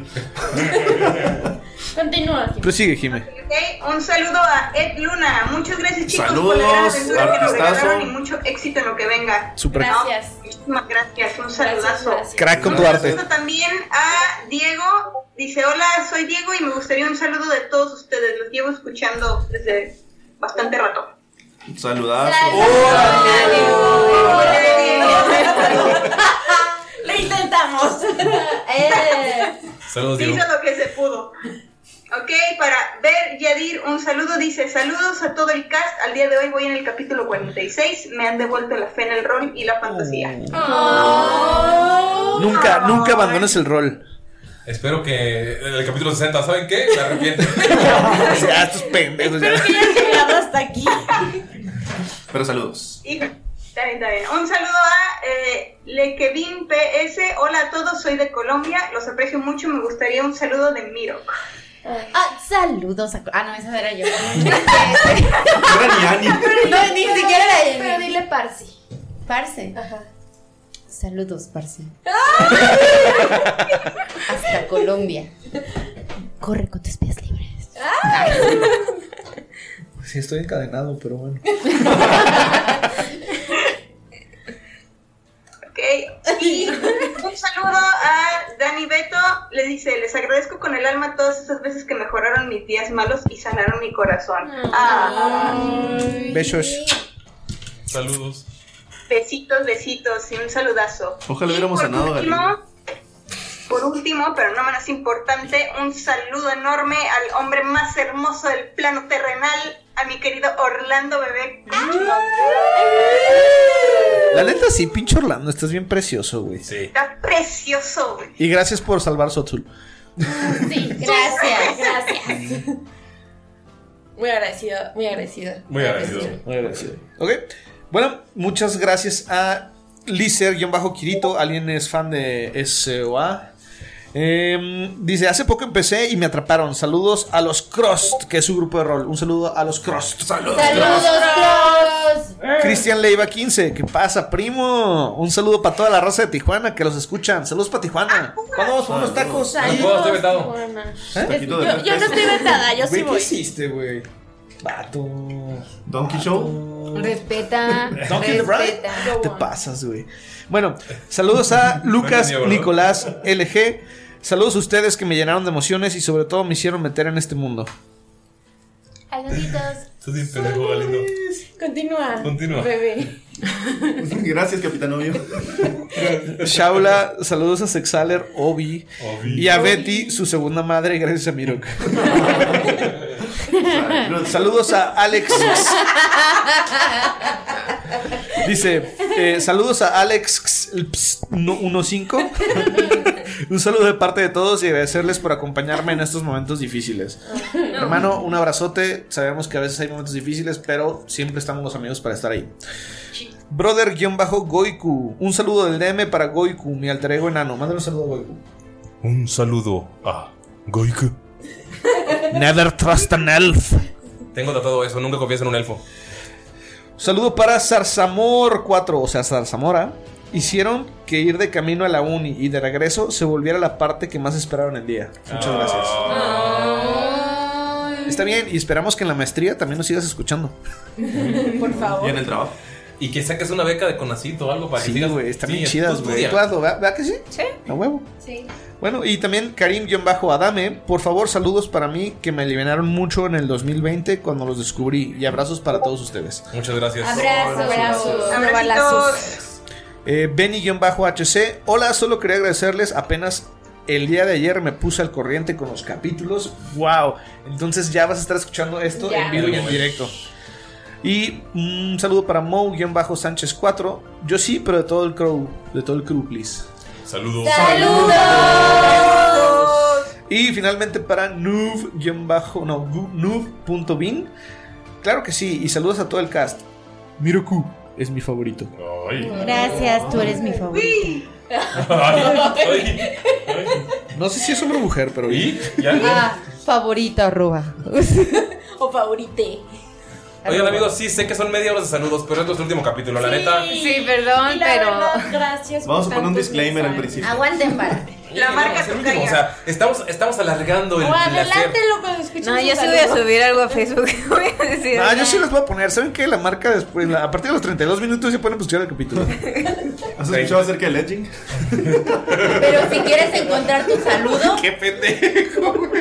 Speaker 3: Continúa. Jimmy.
Speaker 2: Prosigue, Jimé.
Speaker 7: Ok, Un saludo a Ed Luna. Muchas gracias chicos
Speaker 6: Saludos,
Speaker 7: por la gran aventura que nos regalaron y mucho éxito en lo que venga.
Speaker 2: Super
Speaker 3: Gracias.
Speaker 7: Muchísimas gracias, un saludazo.
Speaker 3: gracias.
Speaker 2: crack con tu
Speaker 7: Un
Speaker 2: arte.
Speaker 7: saludo también a Diego. Dice, hola, soy Diego y me gustaría un saludo de todos ustedes. Los llevo escuchando desde bastante rato.
Speaker 6: Saludazo.
Speaker 3: Le intentamos.
Speaker 5: Eh,
Speaker 1: Saludos, Diego.
Speaker 7: hizo lo que se pudo. Ok, para ver Yadir, un saludo. Dice, saludos a todo el cast. Al día de hoy voy en el capítulo 46. Me han devuelto la fe en el rol y la fantasía.
Speaker 2: Nunca, nunca abandones el rol.
Speaker 1: Espero que en el capítulo 60, ¿saben qué? Me arrepiento.
Speaker 2: Ya, estos pendejos. ya.
Speaker 3: Espero que hayas llegado hasta aquí.
Speaker 6: Pero saludos.
Speaker 7: Hijo, Está bien, está bien. Un saludo a eh, Lekevin PS. Hola a todos, soy de Colombia. Los aprecio mucho. Me gustaría un saludo de Miro.
Speaker 5: ah, saludos a. Ah, no, esa era yo. No, ni siquiera era
Speaker 3: Pero
Speaker 5: yo.
Speaker 3: dile Parsi.
Speaker 5: Parce.
Speaker 3: Ajá.
Speaker 5: Saludos, parce. Hasta Colombia. Corre con tus pies libres.
Speaker 2: Sí, estoy encadenado, pero bueno.
Speaker 7: Ok, y un saludo a Dani Beto. Le dice: Les agradezco con el alma todas esas veces que mejoraron mis días malos y sanaron mi corazón. Ah,
Speaker 2: Besos.
Speaker 1: Saludos.
Speaker 7: besitos, besitos y un saludazo.
Speaker 6: Ojalá hubiéramos
Speaker 7: por
Speaker 6: sanado a
Speaker 7: último. Por último, pero no menos importante, un saludo enorme al hombre más hermoso del plano terrenal, a mi querido Orlando Bebé.
Speaker 2: La neta, sí, pinche Orlando, estás bien precioso, güey.
Speaker 1: Sí.
Speaker 7: Está precioso, güey.
Speaker 2: Y gracias por salvar Sotul.
Speaker 5: Sí, gracias, gracias.
Speaker 3: Muy agradecida, muy agradecida.
Speaker 1: Muy agradecido.
Speaker 2: Muy agradecido. Ok. Bueno, muchas gracias a Lizer-Kirito. Alguien es fan de SOA. Eh, dice, hace poco empecé y me atraparon. Saludos a los Crust, que es su grupo de rol. Un saludo a los Crust.
Speaker 5: Saludos, Cross.
Speaker 2: Cristian Leiva 15, ¿qué pasa, primo? Un saludo para toda la raza de Tijuana que los escuchan. Saludos para Tijuana. ¿Cuándo vamos por unos tacos?
Speaker 1: No puedo, estoy vetado.
Speaker 6: Taquito de
Speaker 3: Yo, yo no estoy vetada, yo sí
Speaker 2: ¿qué hiciste, güey? Vato.
Speaker 6: Donkey Show.
Speaker 5: Respeta.
Speaker 2: Donkey
Speaker 5: respeta.
Speaker 2: Te pasas, güey. Bueno, saludos a Lucas. Nicolás LG. Saludos a ustedes que me llenaron de emociones y sobre todo me hicieron meter en este mundo.
Speaker 5: Saluditos.
Speaker 1: Estás bien pendejo, Galindo.
Speaker 3: Continúa.
Speaker 1: Continúa.
Speaker 3: Bebé.
Speaker 6: Gracias, Capitán Obvio.
Speaker 2: Shaula, saludos a Sexaler, Obi,
Speaker 1: Obi.
Speaker 2: y a Betty, su segunda madre, gracias a Mirok. saludos a Alex. Dice, eh, saludos a Alex 15. Un saludo de parte de todos y agradecerles por acompañarme en estos momentos difíciles. Hermano, un abrazote. Sabemos que a veces hay momentos difíciles, pero siempre estamos los amigos para estar ahí. Brother-Goiku. Un saludo del DM para Goiku, mi alter ego enano. Mándale un saludo a Goiku.
Speaker 1: Un saludo a Goiku.
Speaker 2: Never trust an elf.
Speaker 1: Tengo tratado eso, nunca confías en un elfo.
Speaker 2: Saludo para Zarzamor 4, o sea, Zarzamora. Hicieron que ir de camino a la uni y de regreso se volviera la parte que más esperaron el día. Muchas gracias. Está bien, y esperamos que en la maestría también nos sigas escuchando.
Speaker 3: Por
Speaker 6: Y
Speaker 3: favor.
Speaker 6: en el trabajo.
Speaker 1: Y que saques una beca de Conacito o algo para que
Speaker 2: Sí,
Speaker 1: sigas-
Speaker 2: güey, están
Speaker 1: Sí,
Speaker 2: bien chidas, güey. Tú hazlo, ¿verdad ¿verdad que sí?
Speaker 4: Sí.
Speaker 2: A huevo.
Speaker 5: Sí.
Speaker 2: Bueno, y también Karim-Adame, por favor, saludos para mí que me aliviaron mucho en el 2020 cuando los descubrí. Y abrazos para todos ustedes.
Speaker 1: Muchas gracias.
Speaker 5: Abrazos.
Speaker 3: Abrazos.
Speaker 7: Abracitos.
Speaker 2: Eh, Benny-HC, hola, solo quería agradecerles. Apenas el día de ayer me puse al corriente con los capítulos. ¡Wow! Entonces ya vas a estar escuchando esto
Speaker 3: Ya.
Speaker 2: en vivo y en directo. Y un saludo para Mo-Sánchez4. Yo sí, pero de todo el crew. De todo el crew, please.
Speaker 1: Saludos.
Speaker 2: Y finalmente para Noob, no, Noob.bin. Claro que sí, y saludos a todo el cast. Miroku es mi favorito.
Speaker 1: Ay.
Speaker 5: Gracias, tú eres mi favorito.
Speaker 1: Ay. Ay.
Speaker 2: No sé si es hombre o mujer, pero.
Speaker 1: ¿Y? ¿Ya?
Speaker 5: Ah, favorito, arroba.
Speaker 3: O favorite.
Speaker 1: Oigan, amigos, sí sé que son media hora de saludos, pero es nuestro último capítulo, la neta.
Speaker 4: Sí, perdón,
Speaker 3: la
Speaker 4: pero.
Speaker 3: verdad, gracias.
Speaker 6: Vamos a poner un disclaimer al principio.
Speaker 5: Aguanten para.
Speaker 7: La marca
Speaker 1: Es el último. O sea, estamos, estamos alargando el
Speaker 3: O
Speaker 1: placer.
Speaker 3: adelántelo cuando escuchen
Speaker 4: No,
Speaker 3: su
Speaker 4: yo sí voy a
Speaker 3: saludo.
Speaker 4: subir algo a Facebook. Voy a decir.
Speaker 2: Ah, yo sí les voy a poner. ¿Saben qué? La marca después, la- a partir de los 32 minutos ya pueden buscar el capítulo.
Speaker 6: ¿Has escuchado acerca del edging?
Speaker 5: Pero si quieres encontrar tu saludo,
Speaker 2: ¡Qué pendejo!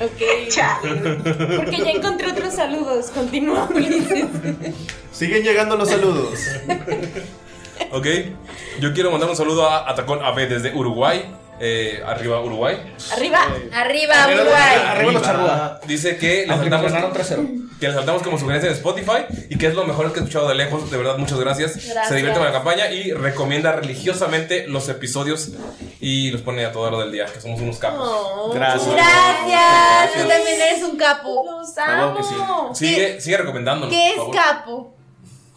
Speaker 3: Ok.
Speaker 7: Chale.
Speaker 3: Porque ya encontré otros saludos. Continúa, Ulises.
Speaker 6: Siguen llegando los saludos.
Speaker 1: Ok. Yo quiero mandar un saludo a Atacón AB desde Uruguay. Eh, arriba, Uruguay.
Speaker 3: Arriba.
Speaker 5: arriba,
Speaker 2: Arriba,
Speaker 5: Uruguay.
Speaker 2: arriba los charrúa.
Speaker 1: Dice que les saltamos,
Speaker 2: 3-0.
Speaker 1: que les saltamos como sugerencia en Spotify y que es lo mejor que he escuchado de lejos. De verdad, muchas gracias.
Speaker 3: Gracias.
Speaker 1: Se divierte con la campaña y recomienda religiosamente los episodios y los pone a todo lo del día, que somos unos capos.
Speaker 3: Oh,
Speaker 2: Gracias.
Speaker 5: Gracias. Tú también eres un capo.
Speaker 3: Los
Speaker 6: Claro que
Speaker 3: amo.
Speaker 1: Sigue, sigue recomendándonos.
Speaker 5: ¿Qué es capo?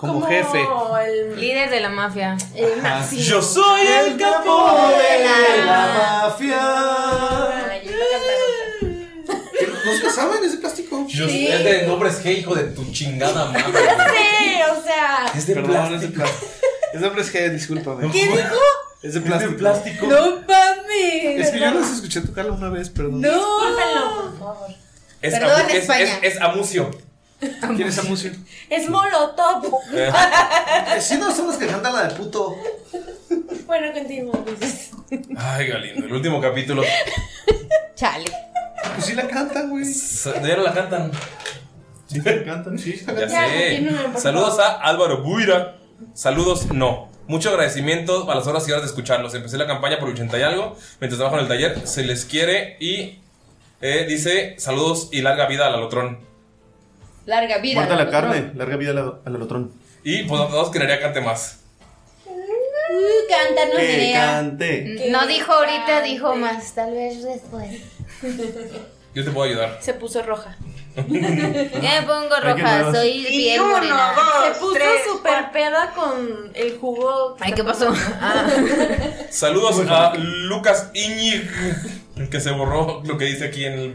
Speaker 2: Como jefe.
Speaker 3: El,
Speaker 4: Líder de la mafia.
Speaker 3: el máximo.
Speaker 1: Yo soy el capo
Speaker 5: de
Speaker 6: la mafia.
Speaker 3: A.
Speaker 2: ¿No se saben? Es de plástico.
Speaker 1: Yo- Es de nombres G, hijo de tu chingada madre.
Speaker 3: Sí, o sea.
Speaker 1: Es de
Speaker 2: Perdón, es de
Speaker 1: plástico.
Speaker 2: plástico. Es de hombres G, discúlpame.
Speaker 5: ¿Qué dijo?
Speaker 2: Es de
Speaker 1: Es de
Speaker 2: plástico.
Speaker 1: plástico.
Speaker 5: No mames.
Speaker 2: Es que yo los escuché tocarlo una vez, perdón.
Speaker 5: No.
Speaker 3: Discúlpenlo, por favor.
Speaker 1: Es,
Speaker 3: Perdón,
Speaker 1: Amu- es,
Speaker 3: España.
Speaker 1: es- es Amucio.
Speaker 2: ¿Quién es Amucio?
Speaker 3: Es Molotov.
Speaker 2: Sí, no son los que cantan la de puto.
Speaker 3: bueno, continuamos.
Speaker 1: Ay, Galindo, el último capítulo.
Speaker 5: Chale.
Speaker 2: Pues sí la cantan, güey.
Speaker 1: Ya no la cantan.
Speaker 6: Sí, la cantan, sí.
Speaker 1: Ya,
Speaker 3: Ya,
Speaker 1: sé.
Speaker 3: continúen,
Speaker 1: Saludos a Álvaro Buira. Saludos, no. Mucho agradecimiento a las horas y horas de escucharlos. Empecé la campaña por el 80 y algo. Mientras trabajo en el taller, se les quiere y eh, dice saludos y larga vida al alotrón.
Speaker 5: Larga vida.
Speaker 6: Guarda la carne, larga vida al, al alotrón.
Speaker 1: Y pues todos que Nerea cante más.
Speaker 5: Uh, cántanos,
Speaker 6: Que
Speaker 5: Nerea.
Speaker 6: cante.
Speaker 5: No dijo ahorita, dijo más. Tal vez después.
Speaker 1: Yo te puedo ayudar.
Speaker 3: Se puso roja.
Speaker 5: Ya me pongo
Speaker 1: Ay, qué
Speaker 5: roja, soy
Speaker 3: Y
Speaker 5: piel
Speaker 3: uno,
Speaker 5: morena.
Speaker 3: Se puso super peda con el jugo.
Speaker 5: Ay, ¿qué pasó?
Speaker 1: Saludos a Lucas Iñig, que se borró lo que dice aquí en el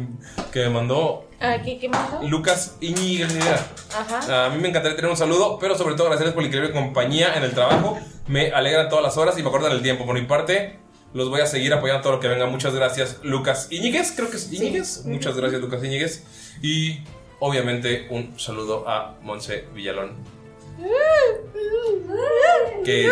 Speaker 1: que me mandó.
Speaker 3: Ah, ¿qué, qué más?
Speaker 1: Lucas Iñig, ni idea.
Speaker 3: Ajá.
Speaker 1: A mí me encantaría tener un saludo, pero sobre todo agradecerles por la increíble compañía en el trabajo. Me alegran todas las horas y me acordan el tiempo. Por mi parte, los voy a seguir apoyando todo lo que venga. Muchas gracias, Lucas Iñiguez. Creo que es Iñiguez. Muchas gracias, Lucas Iñiguez. Y obviamente un saludo a Monse Villalón. Que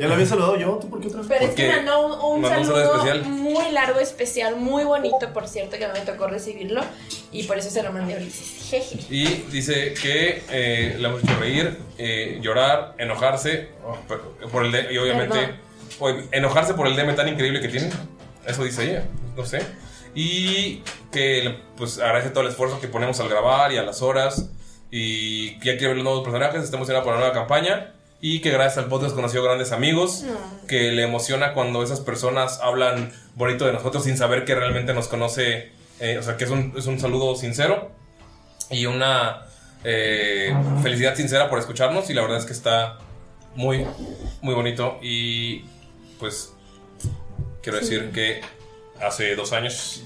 Speaker 6: Ya lo había saludado yo, ¿tú por qué otra vez?
Speaker 3: Pero es que mandó un, un
Speaker 1: mandó un
Speaker 3: saludo
Speaker 1: saludo especial.
Speaker 3: muy largo, especial, muy bonito, por cierto, que no me tocó recibirlo. Y por eso se lo mandé a Ulises. Jeje.
Speaker 1: Y dice que eh, le hemos hecho reír, eh, llorar, enojarse oh, pero- por el de- y obviamente
Speaker 3: Perdón.
Speaker 1: oye, enojarse por el DM tan increíble que tiene. Eso dice ella, no sé. Y que pues agradece todo el esfuerzo que ponemos al grabar y a las horas. Y ya quiere ver los nuevos personajes, está emocionada por la nueva campaña. Y que gracias al podcast conoció grandes amigos. Que le emociona cuando esas personas hablan bonito de nosotros sin saber que realmente nos conoce. eh, o sea, que es un, es un saludo sincero y una eh, felicidad sincera por escucharnos y la verdad es que está muy, muy bonito y pues quiero
Speaker 3: Sí.
Speaker 1: decir que hace dos años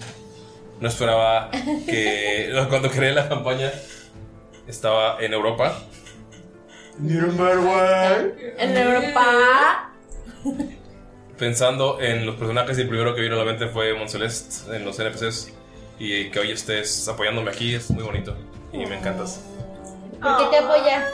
Speaker 1: no esperaba que cuando creé la campaña estaba en Europa.
Speaker 3: En Europa.
Speaker 1: Pensando en los personajes y el primero que vino a la mente fue Monceleste en los NPCs y que hoy estés apoyándome aquí es muy bonito y me encantas.
Speaker 5: ¿Por qué te apoya?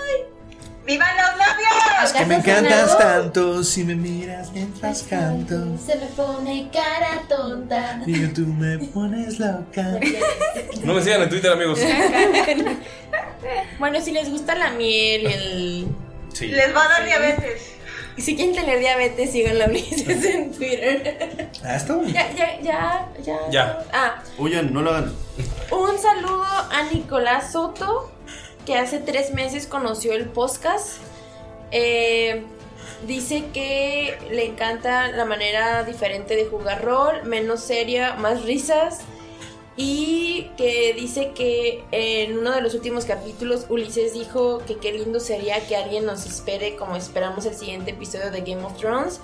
Speaker 7: ¡Vivan los labios!
Speaker 2: Es que me encantas tanto si me miras mientras canto.
Speaker 5: Se me pone cara tonta.
Speaker 2: Y tú me pones loca.
Speaker 1: No me sigan en Twitter amigos.
Speaker 3: bueno, si les gusta la miel y el.
Speaker 1: Sí.
Speaker 7: Les va a dar diabetes.
Speaker 3: Si quieren tener diabetes, síganlo a Ulises en Twitter.
Speaker 2: Ah, está bonito.
Speaker 3: Ya, ya, ya, ya.
Speaker 6: Ya.
Speaker 3: Ah,
Speaker 6: Huyan, no lo hagan.
Speaker 3: un saludo a Nicolás Soto, que hace tres meses conoció el podcast. Eh, dice que le encanta la manera diferente de jugar rol, menos seria, más risas. Y que dice que en uno de los últimos capítulos Ulises dijo que qué lindo sería que alguien nos espere como esperamos el siguiente episodio de Game of Thrones.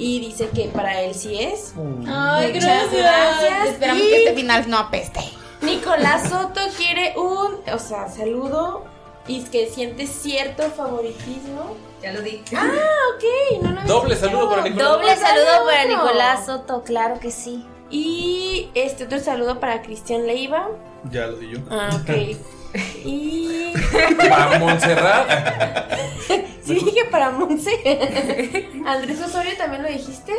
Speaker 3: Y dice que para él sí es.
Speaker 5: Ay,
Speaker 3: Muchas
Speaker 5: gracias.
Speaker 3: gracias.
Speaker 5: Esperamos
Speaker 3: Y-
Speaker 5: que este final no apeste.
Speaker 3: Nicolás Soto quiere un, o sea, saludo y es que siente cierto favoritismo.
Speaker 4: Ya lo di.
Speaker 3: Ah, ok, no lo
Speaker 1: Doble saludo para Nicolás.
Speaker 4: Doble saludo para. Nicolás Soto, claro que sí.
Speaker 3: Y este otro saludo para Cristian Leiva.
Speaker 2: Ya lo di yo.
Speaker 3: Ah, ok. Y.
Speaker 1: Para Montserrat.
Speaker 3: sí, dije para Monse. Andrés Osorio también lo dijiste.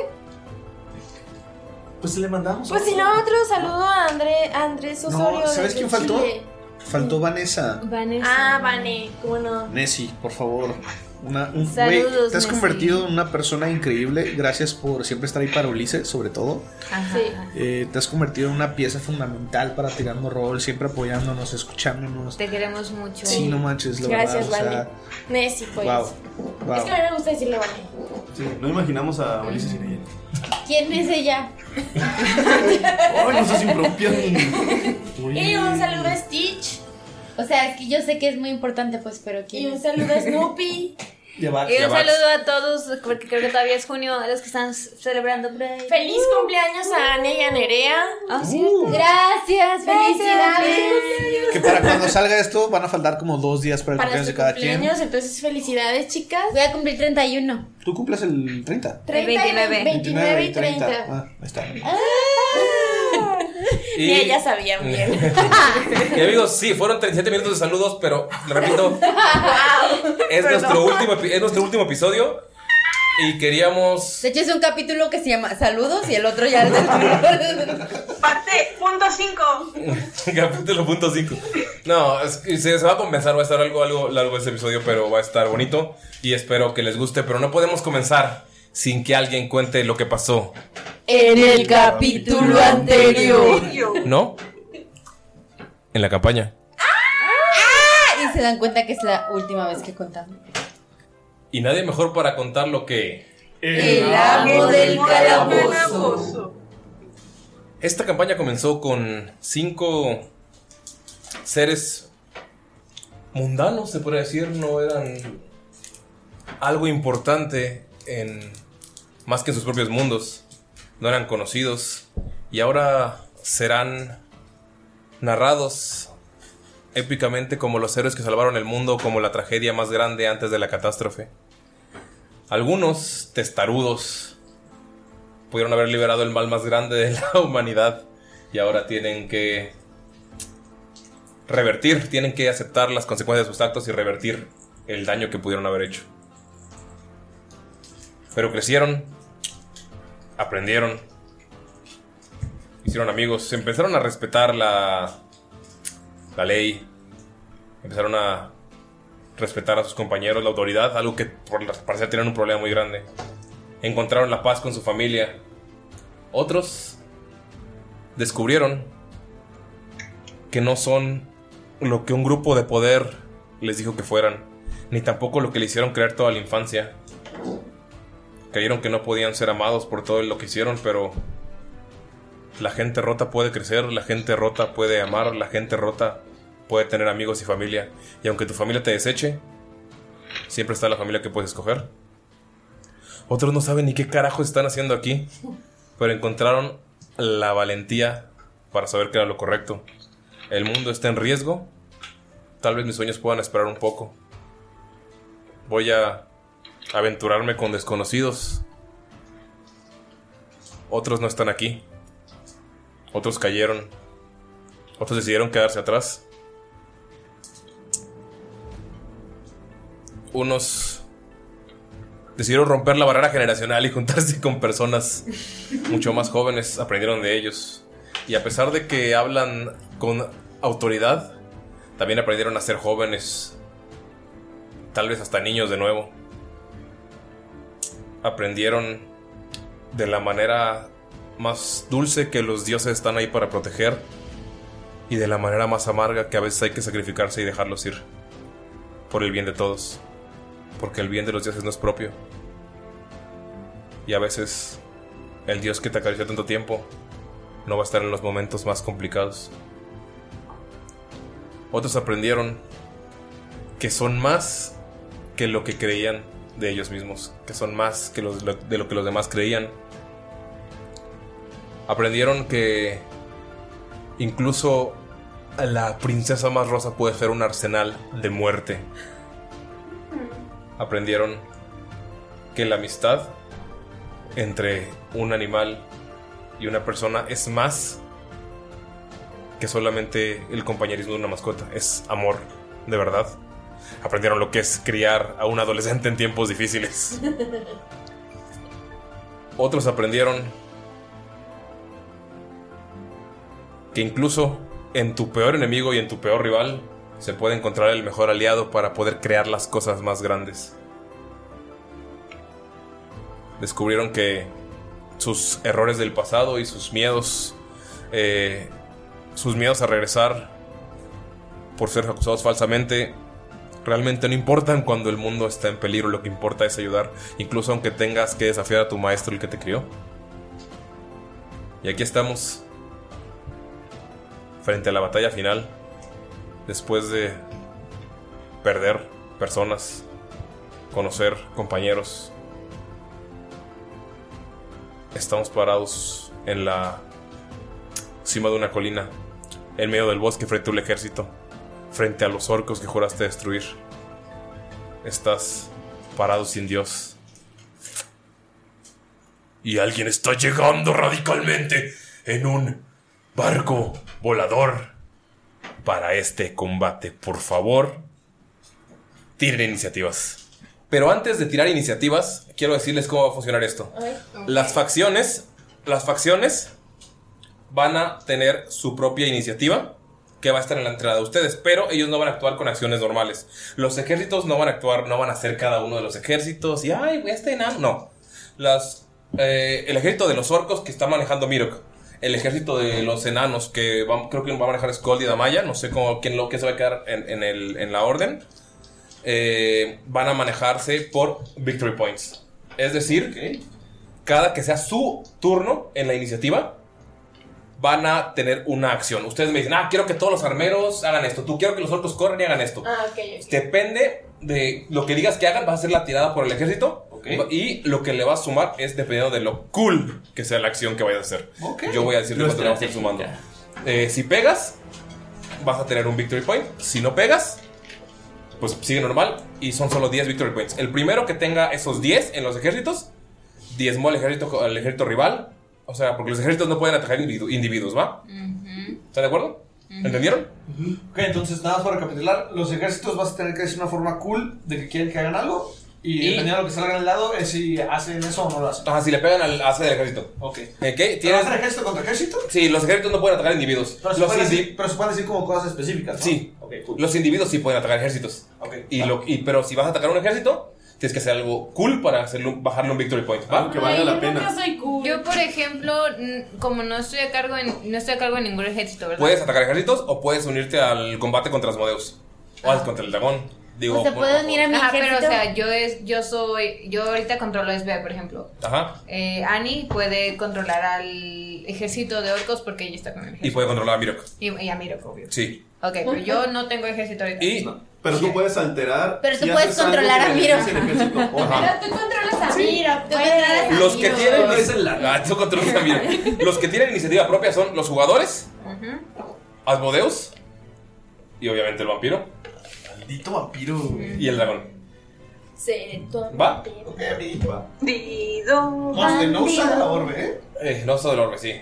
Speaker 6: Pues le mandamos.
Speaker 3: Pues si no, otro saludo a, André, Andrés Osorio.
Speaker 2: No, ¿sabes quién faltó?
Speaker 3: Chile.
Speaker 2: Faltó Vanessa.
Speaker 3: Ah, Vane, cómo no.
Speaker 2: Nessie, por favor. Una, un,
Speaker 3: Saludos,
Speaker 2: güey, te has convertido en una persona increíble. Gracias por siempre estar ahí para Ulises, sobre todo.
Speaker 3: Sí.
Speaker 2: Eh, te has convertido en una pieza fundamental para tirarnos rol, siempre apoyándonos, escuchándonos.
Speaker 4: Te queremos mucho.
Speaker 2: Sí, no manches, la
Speaker 3: Gracias,
Speaker 2: verdad. O sea,
Speaker 3: Nessie, pues.
Speaker 2: wow, wow.
Speaker 3: Es que a mí me gusta decirle Vane.
Speaker 6: Sí, no imaginamos a Ulises sin ella.
Speaker 5: ¿Quién es ella?
Speaker 6: Ay, no seas impropia.
Speaker 3: Y un saludo a Stitch.
Speaker 5: O sea, es que yo sé que es muy importante, pues, pero
Speaker 3: Y
Speaker 5: ¿quién
Speaker 3: un saludo a Snoopy.
Speaker 4: Y un saludo a todos, porque creo que todavía es junio, a los que están celebrando.
Speaker 3: Feliz cumpleaños a Ane y a Nerea.
Speaker 4: Ah, sí.
Speaker 5: Gracias, felicidades.
Speaker 2: Que para cuando salga esto van a faltar como dos días para el
Speaker 3: Para
Speaker 2: cumpleaños de cada quien.
Speaker 3: cumpleaños, entonces felicidades, chicas.
Speaker 5: Voy a cumplir 31.
Speaker 2: Tú cumples el 30.
Speaker 3: 30 y
Speaker 4: 29.
Speaker 3: 29 y 30.
Speaker 2: Ah, ahí está.
Speaker 1: Y-
Speaker 3: Ni ellas sabían bien.
Speaker 1: Y amigos, sí, fueron 37 minutos de saludos, pero le repito, es nuestro, último, es nuestro último episodio. Y queríamos.
Speaker 5: De hecho, es un capítulo que se llama Saludos y el otro ya es del
Speaker 7: Parte punto 5.
Speaker 1: Capítulo punto 5. No, es que se, se va a compensar, va a estar algo, algo largo este episodio, pero va a estar bonito. Y espero que les guste, pero no podemos comenzar sin que alguien cuente lo que pasó.
Speaker 5: En el capítulo anterior.
Speaker 1: ¿No? En la campaña.
Speaker 5: Ah, y se dan cuenta que es la última vez que contamos.
Speaker 1: Y nadie mejor para contar lo que.
Speaker 5: El amo del calabozo.
Speaker 1: Esta campaña comenzó con cinco seres mundanos, se puede decir, no eran algo importante en más que en sus propios mundos, no eran conocidos y ahora serán narrados épicamente como los héroes que salvaron el mundo, como la tragedia más grande antes de la catástrofe. Algunos testarudos pudieron haber liberado el mal más grande de la humanidad y ahora tienen que revertir, tienen que aceptar las consecuencias de sus actos y revertir el daño que pudieron haber hecho. Pero crecieron, aprendieron, hicieron amigos, empezaron a respetar la, la ley, empezaron a respetar a sus compañeros, la autoridad, algo que por parecer tenían un problema muy grande. Encontraron la paz con su familia. Otros descubrieron que no son lo que un grupo de poder les dijo que fueran, ni tampoco lo que le hicieron creer toda la infancia. Creyeron que no podían ser amados por todo lo que hicieron, pero la gente rota puede crecer, la gente rota puede amar, la gente rota puede tener amigos y familia. Y aunque tu familia te deseche, siempre está la familia que puedes escoger. Otros no saben ni qué carajo están haciendo aquí, pero encontraron la valentía para saber que era lo correcto. El mundo está en riesgo. Tal vez mis sueños puedan esperar un poco. Voy a aventurarme con desconocidos. Otros no están aquí. Otros cayeron. Otros decidieron quedarse atrás. Unos decidieron romper la barrera generacional y juntarse con personas mucho más jóvenes. Aprendieron de ellos. Y a pesar de que hablan con autoridad, también aprendieron a ser jóvenes. Tal vez hasta niños de nuevo. Aprendieron de la manera más dulce que los dioses están ahí para proteger. Y de la manera más amarga que a veces hay que sacrificarse y dejarlos ir. Por el bien de todos. Porque el bien de los dioses no es propio. Y a veces el dios que te acarició tanto tiempo no va a estar en los momentos más complicados. Otros aprendieron que son más que lo que creían de ellos mismos, que son más que los- de lo que los demás creían. Aprendieron que incluso la princesa más rosa puede ser un arsenal de muerte. Aprendieron que la amistad entre un animal y una persona es más que solamente el compañerismo de una mascota, es amor, de verdad. Aprendieron lo que es criar a un adolescente en tiempos difíciles. Otros aprendieron que incluso en tu peor enemigo y en tu peor rival se puede encontrar el mejor aliado para poder crear las cosas más grandes. Descubrieron que sus errores del pasado y sus miedos, eh, sus miedos a regresar por ser acusados falsamente, realmente no importan cuando el mundo está en peligro, lo que importa es ayudar, incluso aunque tengas que desafiar a tu maestro, el que te crió. Y aquí estamos, frente a la batalla final, después de perder personas, conocer compañeros. Estamos parados en la cima de una colina, en medio del bosque frente a un ejército, frente a los orcos que juraste destruir. Estás parado sin Dios. Y alguien está llegando radicalmente en un barco volador para este combate. Por favor, tiren iniciativas. Pero antes de tirar iniciativas, quiero decirles cómo va a funcionar esto. Las facciones, las facciones van a tener su propia iniciativa que va a estar en la entrada de ustedes, pero ellos no van a actuar con acciones normales. Los ejércitos no van a actuar, no van a ser cada uno de los ejércitos y ay, voy a este enano. No. Las, eh, el ejército de los orcos que está manejando Mirok. El ejército de los enanos que va- creo que va a manejar Skold y Damaya. No sé cómo, quién lo que se va a quedar en, en el- en la orden. eh, van a manejarse por victory points. Es decir, cada que sea su turno en la iniciativa, van a tener una acción. Ustedes me dicen, ah, quiero que todos los armeros hagan esto. Tú quiero que los orcos corran y hagan esto.
Speaker 3: Ah, ok, ok.
Speaker 1: Depende de lo que digas que hagan, vas a hacer la tirada por el ejército. Y lo que le vas a sumar es dependiendo de lo cool que sea la acción que vayas a hacer. Yo voy a decirle
Speaker 6: Lo
Speaker 1: cuánto le vamos a ir sumando. Eh, si pegas, vas a tener un victory point. Si no pegas, pues sigue normal. Y son solo 10 victory points. El primero que tenga esos 10 en los ejércitos, diezmó al ejército, al ejército rival. O sea, porque los ejércitos no pueden atacar individu- individuos, ¿va? ¿Están de acuerdo? ¿Entendieron?
Speaker 2: Ok, entonces nada más para recapitular, los ejércitos vas a tener que decir una forma cool de que quieren que hagan algo y,
Speaker 1: Y-
Speaker 2: dependiendo de lo que salga el lado es si hacen eso o no lo hacen.
Speaker 1: Ajá, si le pegan al hace del ejército.
Speaker 2: Ok.
Speaker 1: ¿Ok?
Speaker 2: ¿Pero
Speaker 1: ¿Tienes...
Speaker 2: va a ser ejército contra ejército?
Speaker 1: Sí, los ejércitos no pueden atacar individuos.
Speaker 2: Pero se,
Speaker 1: Los,
Speaker 2: pueden
Speaker 1: indi-
Speaker 2: decir, pero se pueden decir como cosas específicas, ¿no?
Speaker 1: Sí.
Speaker 2: Ok, cool.
Speaker 1: los individuos sí pueden atacar ejércitos.
Speaker 2: Ok.
Speaker 1: Y lo, y, pero si vas a atacar un ejército, tienes que hacer algo cool para hacerlo, bajarle un victory point. ¿va?
Speaker 6: que valga la pena.
Speaker 3: soy cool.
Speaker 4: Yo, por ejemplo, como no estoy a cargo en, no estoy a cargo de ningún ejército, ¿verdad?
Speaker 1: Puedes atacar ejércitos o puedes unirte al combate contra Asmodeus. O al- contra el dragón. Digo,
Speaker 5: O se puede unir a mi
Speaker 4: Ajá, pero o sea, yo es, yo soy, yo ahorita controlo SBA, por ejemplo.
Speaker 1: Ajá.
Speaker 4: Eh, Annie puede controlar al ejército de orcos porque ella está con el
Speaker 1: Y
Speaker 4: ejército.
Speaker 1: puede controlar a Mirok.
Speaker 4: Y, y a Mirok, obvio.
Speaker 1: Sí.
Speaker 4: Ok, pero yo no tengo ejército ahorita.
Speaker 1: Y
Speaker 6: Pero tú puedes alterar.
Speaker 5: Pero tú
Speaker 6: si
Speaker 5: puedes controlar a Miro.
Speaker 3: Pero tú controlas a
Speaker 5: Sí.
Speaker 3: Miro.
Speaker 5: Controlas a
Speaker 1: los que
Speaker 5: Miro.
Speaker 1: tienen.
Speaker 6: Es el
Speaker 1: Ah, tú controlas a Mirok. Los que tienen iniciativa propia son los jugadores, Asmodeus y obviamente el vampiro
Speaker 2: Maldito vampiro, güey.
Speaker 1: y el dragón.
Speaker 3: Se
Speaker 1: ¿Va?
Speaker 2: Ok, ahorita.
Speaker 7: Dido.
Speaker 2: Monster, no usa la orbe, ¿eh?
Speaker 1: Eh, no soy del orbe, sí.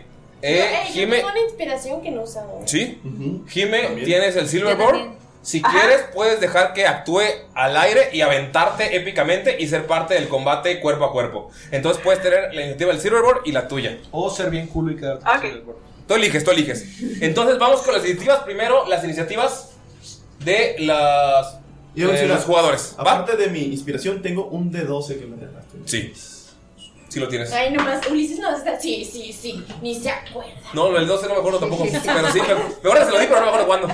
Speaker 3: Eh,
Speaker 1: Eh,
Speaker 3: yo
Speaker 1: Jime.
Speaker 3: tengo una inspiración que no usaba.
Speaker 1: Sí.
Speaker 6: Ujú.
Speaker 1: Jime,
Speaker 6: También.
Speaker 1: tienes el Silverboard. Si quieres, puedes dejar que actúe al aire y aventarte épicamente y ser parte del combate cuerpo a cuerpo. Entonces puedes tener la iniciativa del Silverboard y la tuya.
Speaker 2: O ser bien culo y quedarte
Speaker 7: Ok.
Speaker 2: sin el cuerpo.
Speaker 1: Tú eliges, tú eliges. Entonces vamos con las iniciativas. Primero, las iniciativas de las,
Speaker 6: sí,
Speaker 1: los jugadores. ¿Va?
Speaker 6: Aparte de mi inspiración, tengo un D12 que me dejaste.
Speaker 1: Sí. Sí lo tienes.
Speaker 3: Ay, nomás, Ulises no está. Sí, sí, sí. Ni se acuerda.
Speaker 1: No, el 12 no me acuerdo tampoco. Pero sí, me, me acuerdo que se lo di, pero no me acuerdo cuándo.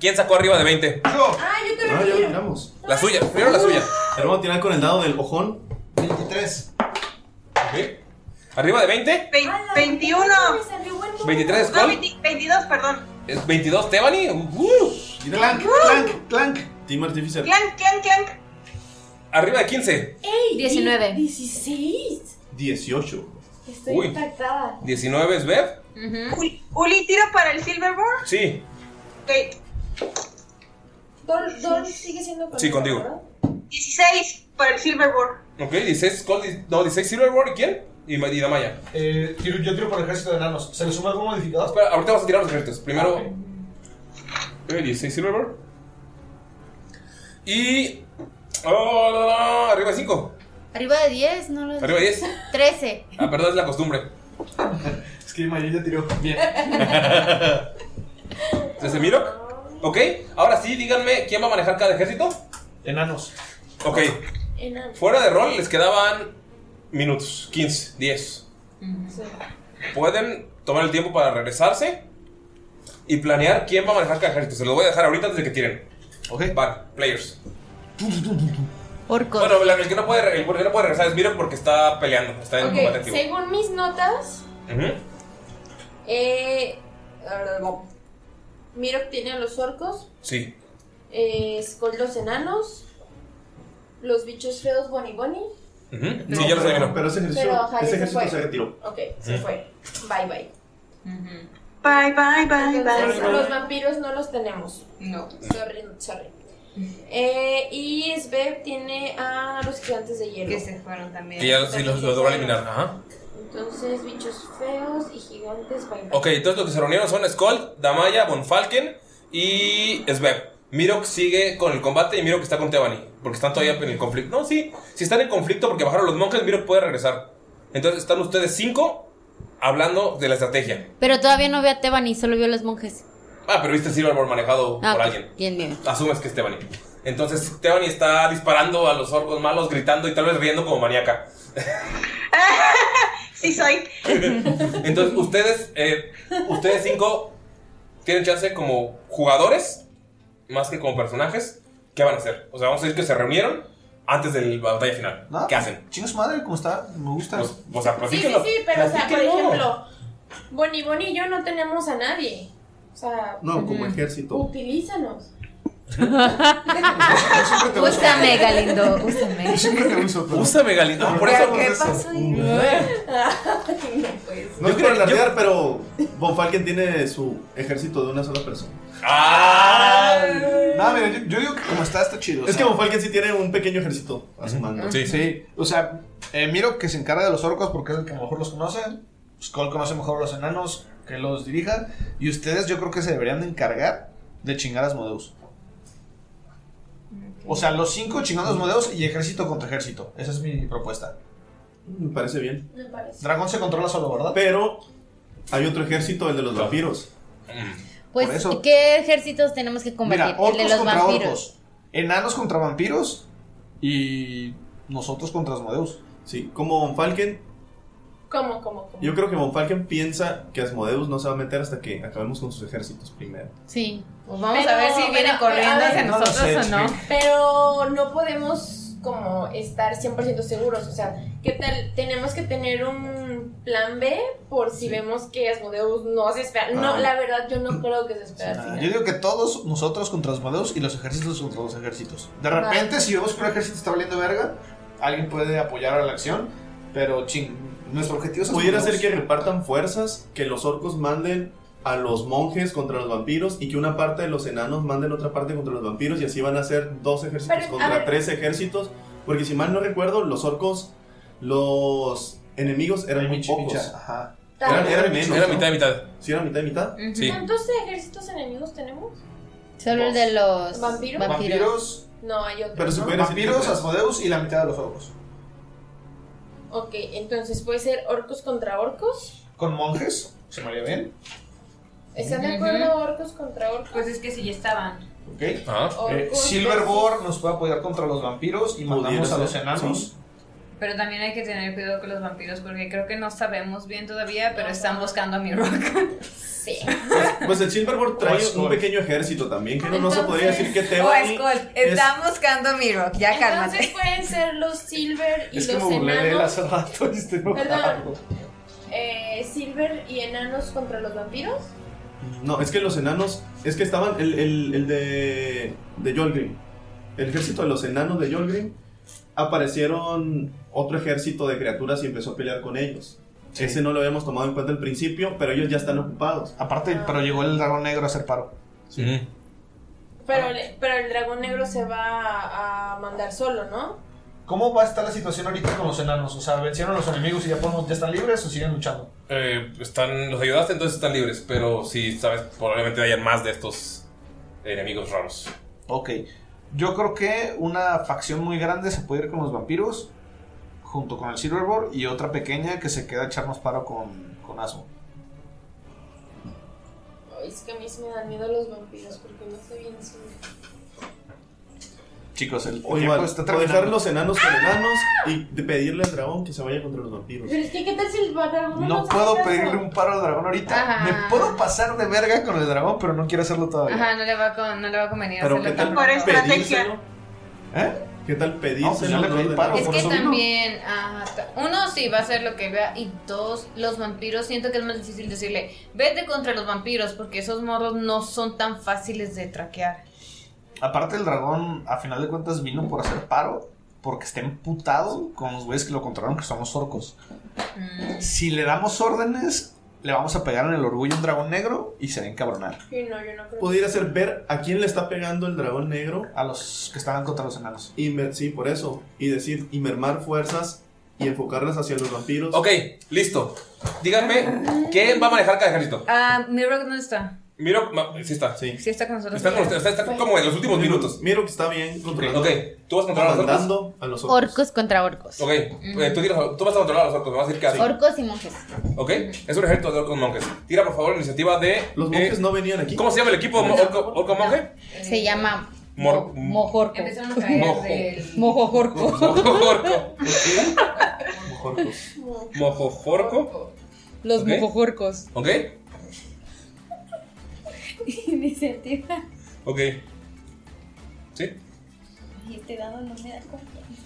Speaker 1: ¿Quién sacó arriba de 20?
Speaker 2: Yo,
Speaker 3: Ah, yo te
Speaker 6: Ah,
Speaker 3: lo
Speaker 6: ya lo tiramos.
Speaker 1: La suya, primero la suya.
Speaker 6: Ahora vamos a tirar con el dado del ojón.
Speaker 2: 23.
Speaker 1: Ok. ¿Arriba de 20?
Speaker 7: Ve- 21.
Speaker 3: Me salió buen número.
Speaker 1: 23
Speaker 7: No,
Speaker 1: Col.
Speaker 7: 20 22, perdón.
Speaker 1: ¿Es 22 Tebani? Uh,
Speaker 2: Clank, clank, clank.
Speaker 6: Team Artificial.
Speaker 7: Clank, clank, clank.
Speaker 1: Arriba de 15.
Speaker 3: Ey,
Speaker 4: 19.
Speaker 3: 16.
Speaker 6: 18.
Speaker 3: Estoy
Speaker 1: Uy.
Speaker 3: impactada.
Speaker 1: 19 es Bev.
Speaker 7: Uli, Uli, tiro para el Silverboard.
Speaker 1: Sí.
Speaker 7: Ok.
Speaker 3: Dol, Dol sigue siendo conmigo,
Speaker 1: Sí, contigo.
Speaker 3: ¿verdad?
Speaker 7: 16 para el Silverboard.
Speaker 1: Ok, 16 Cold. No, 16 Silverboard. ¿Y quién? Y, Ma- y Damaya.
Speaker 2: Eh, tiro- yo tiro por el ejército de enanos. ¿Se le suma algún modificador?
Speaker 1: Espera, ahorita vamos a tirar los ejércitos. Primero.
Speaker 2: Ok.
Speaker 1: eh, 16 Silverboard. Y. Oh, no, no, arriba de 5.
Speaker 5: Arriba de 10, no lo
Speaker 1: Arriba de 10.
Speaker 5: 13.
Speaker 1: Ah, perdón, es la costumbre.
Speaker 2: Es que Mayer ya tiró. Bien.
Speaker 1: ¿Desde Mirok? Ok, ahora sí, díganme quién va a manejar cada ejército.
Speaker 2: Enanos.
Speaker 1: Ok,
Speaker 3: Enano.
Speaker 1: fuera de rol les quedaban minutos, 15, 10.
Speaker 3: Sí.
Speaker 1: Pueden tomar el tiempo para regresarse y planear quién va a manejar cada ejército. Se los voy a dejar ahorita antes de que tiren.
Speaker 2: Ok.
Speaker 1: Van, players.
Speaker 5: Orcos.
Speaker 1: Bueno, el que no puede, el que no puede regresar es Mirok porque está peleando, está en combate activo.
Speaker 3: según mis notas,
Speaker 1: Ujú.
Speaker 3: eh. Mirok tiene a los orcos,
Speaker 1: Sí,
Speaker 3: eh, Skull los enanos, los bichos feos Bonnie Bonnie.
Speaker 1: Ujú. Sí, ya lo
Speaker 6: pero,
Speaker 1: adivinó.
Speaker 6: pero ese ejercicio,
Speaker 3: Pero, ajá, ya
Speaker 6: ese
Speaker 3: se
Speaker 6: ejército
Speaker 3: fue.
Speaker 6: se retiró.
Speaker 3: Ok, se fue. Bye bye.
Speaker 7: Bye, bye, bye,
Speaker 3: Entonces,
Speaker 7: bye.
Speaker 3: los vampiros no los tenemos.
Speaker 4: No.
Speaker 3: Sorry, sorry. Eh, y Sveb tiene a los gigantes de hielo.
Speaker 4: Que se fueron también.
Speaker 1: Que ya sí los, los logró eliminar. Ajá.
Speaker 3: Entonces, bichos feos y gigantes bye, bye.
Speaker 1: Ok, entonces los que se reunieron son Skull, Damaya, Bonfalken y Sveb. Mirok sigue con el combate y Mirok está con Tebani. Porque están todavía en el conflicto. No, sí. Si están en conflicto porque bajaron los monjes, Mirok puede regresar. Entonces están ustedes cinco hablando de la estrategia.
Speaker 5: Pero todavía no veo a Tebani, solo veo a los monjes.
Speaker 1: Ah, pero viste Silverboard manejado
Speaker 5: Ah,
Speaker 1: por alguien.
Speaker 5: Bien, bien.
Speaker 1: Asumes que es Tebani. Entonces Tebani está disparando a los orcos malos, gritando y tal vez riendo como maníaca.
Speaker 7: Sí soy.
Speaker 1: Entonces, ustedes, eh, ustedes cinco tienen chance como jugadores, más que como personajes. ¿Qué van a hacer? O sea, vamos a decir que se reunieron antes de la batalla final.
Speaker 2: No,
Speaker 1: ¿Qué hacen?
Speaker 2: Chinga su madre, ¿cómo está? Me gusta.
Speaker 1: o sea,
Speaker 3: Sí, sí, pero o sea, por ejemplo, Bonnie Bonnie y yo no tenemos a nadie. O sea,
Speaker 6: No, como ejército.
Speaker 3: utilízanos.
Speaker 4: Úsame, Galindo, úsame.
Speaker 6: Siempre te uso. pero-
Speaker 1: Úsame, Galindo. Por eso.
Speaker 4: ¿Qué pasó?
Speaker 3: no, pues.
Speaker 6: No es por alardear, pero Von Falken tiene su ejército de una sola persona.
Speaker 1: ¡Ah!
Speaker 2: No, mira, yo, yo digo que como está, está chido. o
Speaker 6: Es
Speaker 2: sea.
Speaker 6: que Von Falken sí tiene un pequeño ejército a su mando.
Speaker 1: Sí.
Speaker 2: Sí, o sea, eh, miro que se encarga de los orcos porque es el que mejor los conoce. Skull conoce mejor a los enanos, que los dirija. Y ustedes yo creo que se deberían de encargar de chingar a Asmodeus. O sea, los cinco chingando a Asmodeus y ejército contra ejército. Esa es mi propuesta.
Speaker 6: Me parece bien.
Speaker 3: Me parece.
Speaker 2: Dragón se controla solo, ¿verdad?
Speaker 6: Pero hay otro ejército, el de los vampiros.
Speaker 5: Pues,
Speaker 2: Por eso-
Speaker 5: ¿qué ejércitos tenemos que combatir?
Speaker 2: Mira,
Speaker 5: el de los
Speaker 2: contra
Speaker 5: vampiros.
Speaker 2: orcos. Enanos contra vampiros. Y nosotros contra Asmodeus.
Speaker 6: Sí, como Von Falken,
Speaker 3: ¿Cómo, cómo, cómo?
Speaker 6: yo creo que Von Falken piensa que Asmodeus no se va a meter hasta que acabemos con sus ejércitos primero.
Speaker 5: Sí.
Speaker 4: Pues vamos
Speaker 3: Pero,
Speaker 4: a ver si viene
Speaker 3: pero,
Speaker 4: corriendo
Speaker 3: ver,
Speaker 4: hacia
Speaker 2: no
Speaker 4: nosotros
Speaker 2: sé,
Speaker 4: o no.
Speaker 2: sí.
Speaker 3: Pero no podemos como estar 100% seguros. O sea, ¿qué tal? Tenemos que tener un plan B por si vemos que Asmodeus no se espera. No,
Speaker 6: Ah.
Speaker 3: la verdad, yo no creo que se espera
Speaker 2: Ah. Yo digo que todos nosotros contra Asmodeus y los ejércitos contra los ejércitos. De repente, si vemos que un ejército está valiendo verga, alguien puede apoyar a la acción, pero ching, nuestro objetivo es
Speaker 6: Pudiera ser que repartan fuerzas, que los orcos manden a los monjes contra los vampiros y que una parte de los enanos manden otra parte contra los vampiros y así van a ser dos ejércitos
Speaker 3: Pero,
Speaker 6: contra tres ejércitos. Porque si mal no recuerdo, los orcos, los enemigos eran muy pocos.
Speaker 2: Ajá.
Speaker 6: Eran, eran menos.
Speaker 1: Era
Speaker 6: ¿no?
Speaker 1: mitad y mitad.
Speaker 6: Sí, era mitad y mitad.
Speaker 1: Sí.
Speaker 3: ¿Cuántos ejércitos enemigos tenemos?
Speaker 5: Solo el de los
Speaker 3: ¿Vampiros?
Speaker 2: Vampiros,
Speaker 3: No, hay otros.
Speaker 6: Pero se
Speaker 3: ¿no?
Speaker 2: vampiros. Asmodeus y la mitad de los orcos.
Speaker 3: Ok, entonces puede ser orcos contra orcos.
Speaker 2: Con monjes, se me haría bien.
Speaker 3: ¿Están de acuerdo orcos contra orcos?
Speaker 4: Pues es que si ya estaban.
Speaker 2: ¿Ok?
Speaker 1: Ah.
Speaker 2: Eh, Silverboard nos puede apoyar contra los vampiros y mandamos a los
Speaker 6: ser,
Speaker 2: enanos.
Speaker 6: sí.
Speaker 4: Pero también hay que tener cuidado con los vampiros porque creo que no sabemos bien todavía, pero están buscando a mi rock.
Speaker 3: Sí.
Speaker 6: Pues el Silverboard trae
Speaker 2: O
Speaker 6: un pequeño ejército también, que no, no se
Speaker 3: Entonces-
Speaker 6: podría decir que Tebani
Speaker 4: Skull,
Speaker 6: es-
Speaker 4: están buscando a mi rock, ya
Speaker 3: Entonces
Speaker 4: cálmate.
Speaker 3: pueden ser los Silver y
Speaker 2: Es que
Speaker 3: los
Speaker 2: me burlé de él
Speaker 3: enanos.
Speaker 2: hace rato y enojado.
Speaker 3: Perdón. Eh, Silver y enanos contra los vampiros.
Speaker 6: No, es que los enanos, es que estaban el, el, el de, de Yolgrim. El ejército de los enanos de Yolgrim aparecieron otro ejército de criaturas y empezó a pelear con ellos.
Speaker 2: Sí.
Speaker 6: Ese no lo habíamos tomado en cuenta al principio, pero ellos ya están ocupados.
Speaker 2: Aparte, pero llegó el dragón negro a hacer paro.
Speaker 1: Sí.
Speaker 3: Pero, el- pero el dragón negro se va a, mandar solo, ¿no?
Speaker 2: ¿Cómo va a estar la situación ahorita con los enanos? O sea, ¿vencieron a los enemigos y ya, podemos, ya están libres o siguen luchando?
Speaker 1: Eh, están, los ayudaste, entonces están libres. Pero si sabes, probablemente hayan más de estos enemigos raros.
Speaker 2: Ok. Yo creo que una facción muy grande se puede ir con los vampiros, junto con el Silverboard, y otra pequeña que se queda echarnos paro con, con Asmo.
Speaker 3: Ay, es que a mí sí me dan miedo los vampiros porque no sé bien si.
Speaker 2: Chicos, el
Speaker 6: O
Speaker 2: tiempo
Speaker 6: igual,
Speaker 2: está
Speaker 6: o
Speaker 2: terminando.
Speaker 6: dejar los enanos con enanos y de pedirle al dragón que se vaya contra los vampiros.
Speaker 3: Pero es que, ¿qué tal si el dragón
Speaker 2: No puedo pedirle un paro al dragón ahorita.
Speaker 4: Ajá.
Speaker 2: Me puedo pasar de verga con el dragón, pero no quiero hacerlo todavía.
Speaker 4: Ajá, no le va a, con- no le va a convenir
Speaker 6: Pero
Speaker 4: hacerlo
Speaker 6: ¿qué tal
Speaker 4: tan
Speaker 7: Por
Speaker 4: pronto.
Speaker 7: estrategia.
Speaker 6: pedírselo?
Speaker 2: ¿Eh?
Speaker 6: ¿Qué tal
Speaker 2: No, pues
Speaker 6: nuevo?
Speaker 4: Es
Speaker 2: por
Speaker 4: que también, ajá, uno sí va a hacer lo que vea y dos, los vampiros, siento que es más difícil decirle, vete contra los vampiros porque esos morros no son tan fáciles de traquear.
Speaker 2: Aparte, el dragón, a final de cuentas, vino por hacer paro. Porque está emputado con los güeyes que lo controlaron, que somos orcos.
Speaker 4: Mm,
Speaker 2: Si le damos órdenes, le vamos a pegar en el orgullo a un dragón negro y se va a encabronar.
Speaker 3: Sí, no, yo no creo.
Speaker 6: Pudiera ser ver a quién le está pegando el dragón negro
Speaker 2: A los que estaban contra los enanos.
Speaker 6: y mer- sí, por eso. Y decir, y mermar fuerzas y enfocarlas hacia los vampiros.
Speaker 1: Ok, listo. Díganme, ¿quién va a manejar cada ejército?
Speaker 4: Ah, Mirok, ¿dónde está?
Speaker 1: Miro, sí está.
Speaker 6: Sí.
Speaker 4: Sí, está con nosotros.
Speaker 1: Está, con usted- está, está como en los últimos minutos.
Speaker 6: Miro que está bien controlando.
Speaker 1: Ok, tú vas a controlar a los orcos.
Speaker 6: Mandando a los orcos.
Speaker 5: Orcos contra orcos.
Speaker 1: Ok, eh, tú, tiras- tú vas a controlar a los orcos, me vas a decir qué hacer.
Speaker 5: Orcos y monjes.
Speaker 1: Ok, es un ejército de orcos monjes. Tira por favor la iniciativa de.
Speaker 6: Los
Speaker 1: eh,
Speaker 6: monjes no venían aquí.
Speaker 1: ¿Cómo se llama el equipo mo- orco, orco monje?
Speaker 5: Se llama
Speaker 1: Mor-
Speaker 5: Mojorco.
Speaker 4: Empezaron a caer
Speaker 1: Mojo.
Speaker 4: del...
Speaker 5: Mojojorco.
Speaker 1: Mojorco.
Speaker 6: Orcos.
Speaker 1: Mojojorco.
Speaker 5: Los
Speaker 1: Ok.
Speaker 5: mojojorcos.
Speaker 1: Ok,
Speaker 4: Iniciativa.
Speaker 1: ok. ¿Sí?
Speaker 4: Y este dado no me da confianza.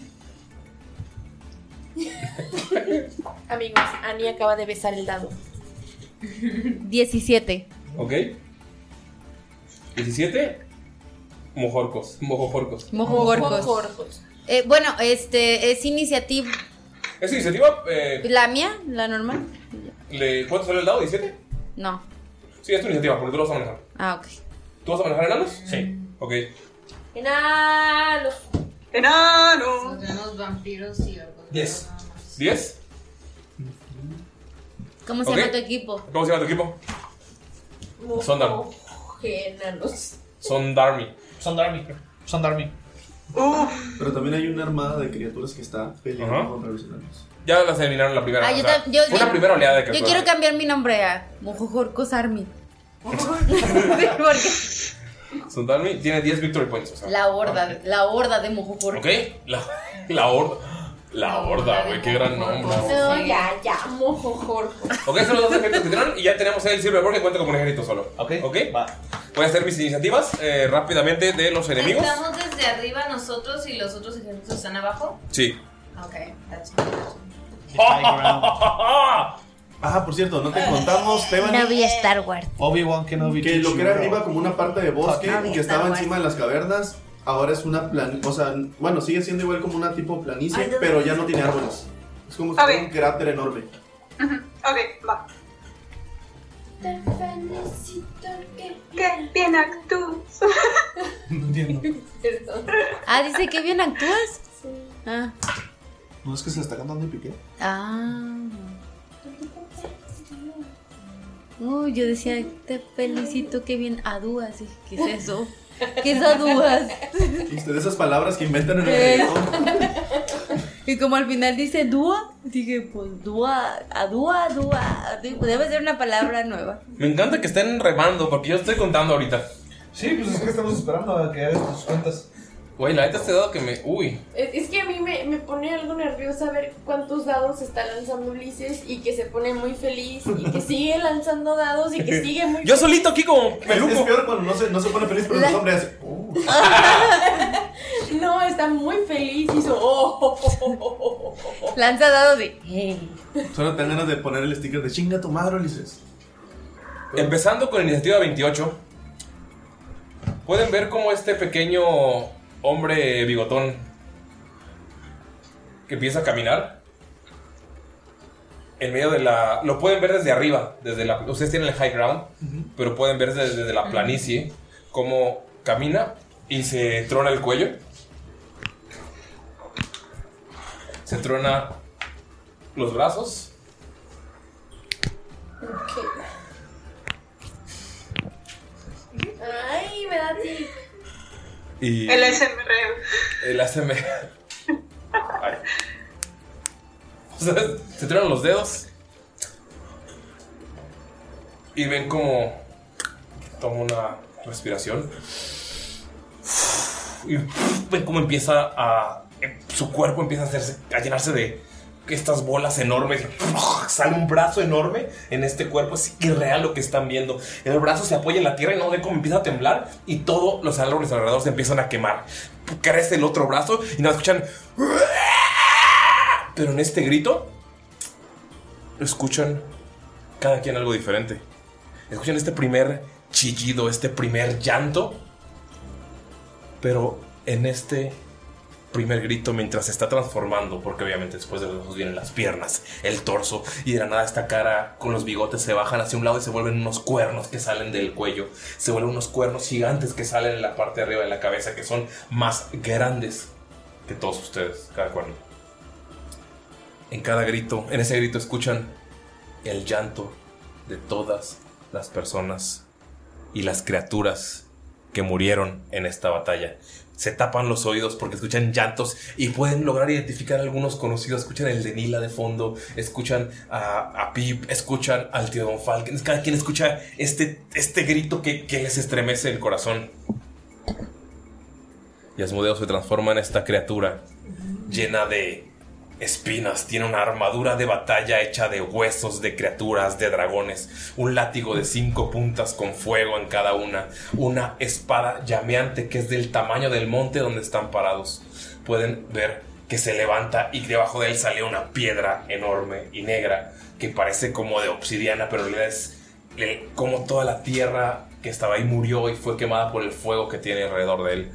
Speaker 3: Amigos, Annie acaba de besar el dado.
Speaker 5: 17.
Speaker 1: Ok. 17. Mojorcos. Mojojorcos.
Speaker 5: Mojojorcos.
Speaker 3: Mojorcos.
Speaker 5: Eh, bueno, este es iniciativa.
Speaker 1: ¿Es iniciativa? Eh,
Speaker 5: ¿La mía? ¿La normal?
Speaker 1: le, ¿Cuánto sale el dado? ¿17?
Speaker 5: No.
Speaker 1: Sí, es tu iniciativa, porque tú lo vas a manejar.
Speaker 5: Ah, ok.
Speaker 1: ¿Tú vas a manejar enanos? Sí. Ok.
Speaker 3: Enanos.
Speaker 7: ¡Enano!
Speaker 4: Tenemos vampiros y orcos.
Speaker 1: 10. ¿10?
Speaker 5: ¿Cómo se
Speaker 1: Ok.
Speaker 5: llama tu equipo?
Speaker 1: ¿Cómo se llama tu equipo? Son Dar-
Speaker 3: Enanos.
Speaker 1: Son Darmy.
Speaker 2: Son Darmy. Son Darmy.
Speaker 6: Pero también hay una armada de criaturas que está peleando
Speaker 1: Ajá.
Speaker 6: contra los enanos.
Speaker 1: Ya las eliminaron la primera.
Speaker 5: Ah,
Speaker 1: o
Speaker 5: yo,
Speaker 1: sea,
Speaker 5: tam- yo-
Speaker 1: fue
Speaker 5: yo-
Speaker 1: una primera oleada de
Speaker 5: Yo
Speaker 1: criaturas.
Speaker 5: quiero cambiar mi nombre a Mojojorcos Army. Sí, porque
Speaker 1: tiene 10 victory points. O sea.
Speaker 5: la horda, la horda de Mojojorcos.
Speaker 1: Ok. La, la horda. La horda, güey. Qué gran nombre.
Speaker 3: No, ya, ya, mojojorco.
Speaker 1: Ok, son los dos ejércitos que tiraron y ya tenemos el Silverborn que cuenta como un ejército solo.
Speaker 2: Ok.
Speaker 1: Ok.
Speaker 2: Va.
Speaker 1: Voy a hacer mis iniciativas eh, rápidamente de los enemigos.
Speaker 4: ¿Estamos desde arriba nosotros y los otros ejércitos están abajo?
Speaker 1: Sí.
Speaker 4: Ok, that's
Speaker 6: Ah, por cierto, no te contamos, Teban,
Speaker 5: No vi Star Wars.
Speaker 2: Obi-Wan Kenobi.
Speaker 6: que lo que era arriba como una parte de bosque
Speaker 5: No
Speaker 6: que
Speaker 5: Star
Speaker 6: estaba
Speaker 5: Wars.
Speaker 6: encima de las cavernas, ahora es una plan, o sea, bueno, sigue siendo igual como una tipo planicie, pero ya no tiene árboles. Es como si fuera un cráter enorme.
Speaker 7: Ok, va. Qué bien actúas.
Speaker 2: No entiendo.
Speaker 5: Ah, dice que bien actúas. Ah.
Speaker 2: No es que se le está cantando el piqué.
Speaker 5: Ah. Uy, yo decía, te felicito, qué bien adúas. Dije, ¿Qué es eso? ¿Qué es adúas?
Speaker 6: Y ustedes esas palabras que inventan en el
Speaker 5: Eh.
Speaker 6: reggaetón.
Speaker 5: Y como al final dice dúa, dije, pues dúa, adúa, dúa. Debe ser una palabra nueva.
Speaker 1: Me encanta que estén remando porque yo estoy contando ahorita.
Speaker 2: Sí, pues es que estamos esperando a que hagas tus cuentas.
Speaker 1: Güey, la neta este dado que me. Uy.
Speaker 3: Es, es que a mí me, me pone algo nerviosa ver cuántos dados está lanzando Ulises y que se pone muy feliz y que sigue lanzando dados y que sigue muy
Speaker 1: Yo solito aquí como
Speaker 6: Es, es
Speaker 1: peluco.
Speaker 6: peor cuando no se, no se pone feliz, pero los hombres hacen. "Oh".
Speaker 3: No, está muy feliz y hizo. Oh, oh, oh, oh, oh, oh, oh.
Speaker 5: Lanza dados de. "Hey".
Speaker 6: Solo te dan ganas de poner el sticker de chinga tu madre, Ulises.
Speaker 1: Empezando con iniciativa 28. Pueden ver cómo este pequeño hombre bigotón que empieza a caminar en medio de la. Lo pueden ver desde arriba, desde la. Ustedes tienen el high ground, pero pueden ver desde, desde la planicie cómo camina y se trona el cuello. Se trona los brazos.
Speaker 3: Ay, me da tic.
Speaker 1: Y
Speaker 7: El SMR.
Speaker 1: el ASMR. Ay. O sea, se tiran los dedos. Y ven como toma una respiración. Y ven cómo empieza a. Su cuerpo empieza a, hacerse, a llenarse de estas bolas enormes. Sale un brazo enorme en este cuerpo. Es irreal lo que están viendo. El brazo se apoya en la tierra y no ven cómo empieza a temblar. Y todos los árboles alrededor se empiezan a quemar. Crece el otro brazo y no escuchan. Pero en este grito, escuchan cada quien algo diferente. Escuchan este primer chillido, este primer llanto. Pero en este primer grito mientras se está transformando, porque obviamente después de los ojos vienen las piernas, el torso, y de la nada esta cara con los bigotes se bajan hacia un lado y se vuelven unos cuernos que salen del cuello. Se vuelven unos cuernos gigantes que salen en la parte de arriba de la cabeza, que son más grandes que todos ustedes, cada cuerno. En cada grito, en ese grito escuchan el llanto de todas las personas y las criaturas que murieron en esta batalla. Se tapan los oídos porque escuchan llantos y pueden lograr identificar a algunos conocidos. Escuchan el de Nila de fondo, escuchan a, a Pip, escuchan al tío Don Falken. Cada quien escucha este, este grito que, que les estremece el corazón. Y Asmodeo se transforma en esta criatura llena de espinas. Tiene una armadura de batalla hecha de huesos de criaturas, de dragones. Un látigo de cinco puntas con fuego en cada una. Una espada llameante que es del tamaño del monte donde están parados. Pueden ver que se levanta y debajo de él sale una piedra enorme y negra que parece como de obsidiana, pero en realidad es como toda la tierra que estaba ahí murió y fue quemada por el fuego que tiene alrededor de él.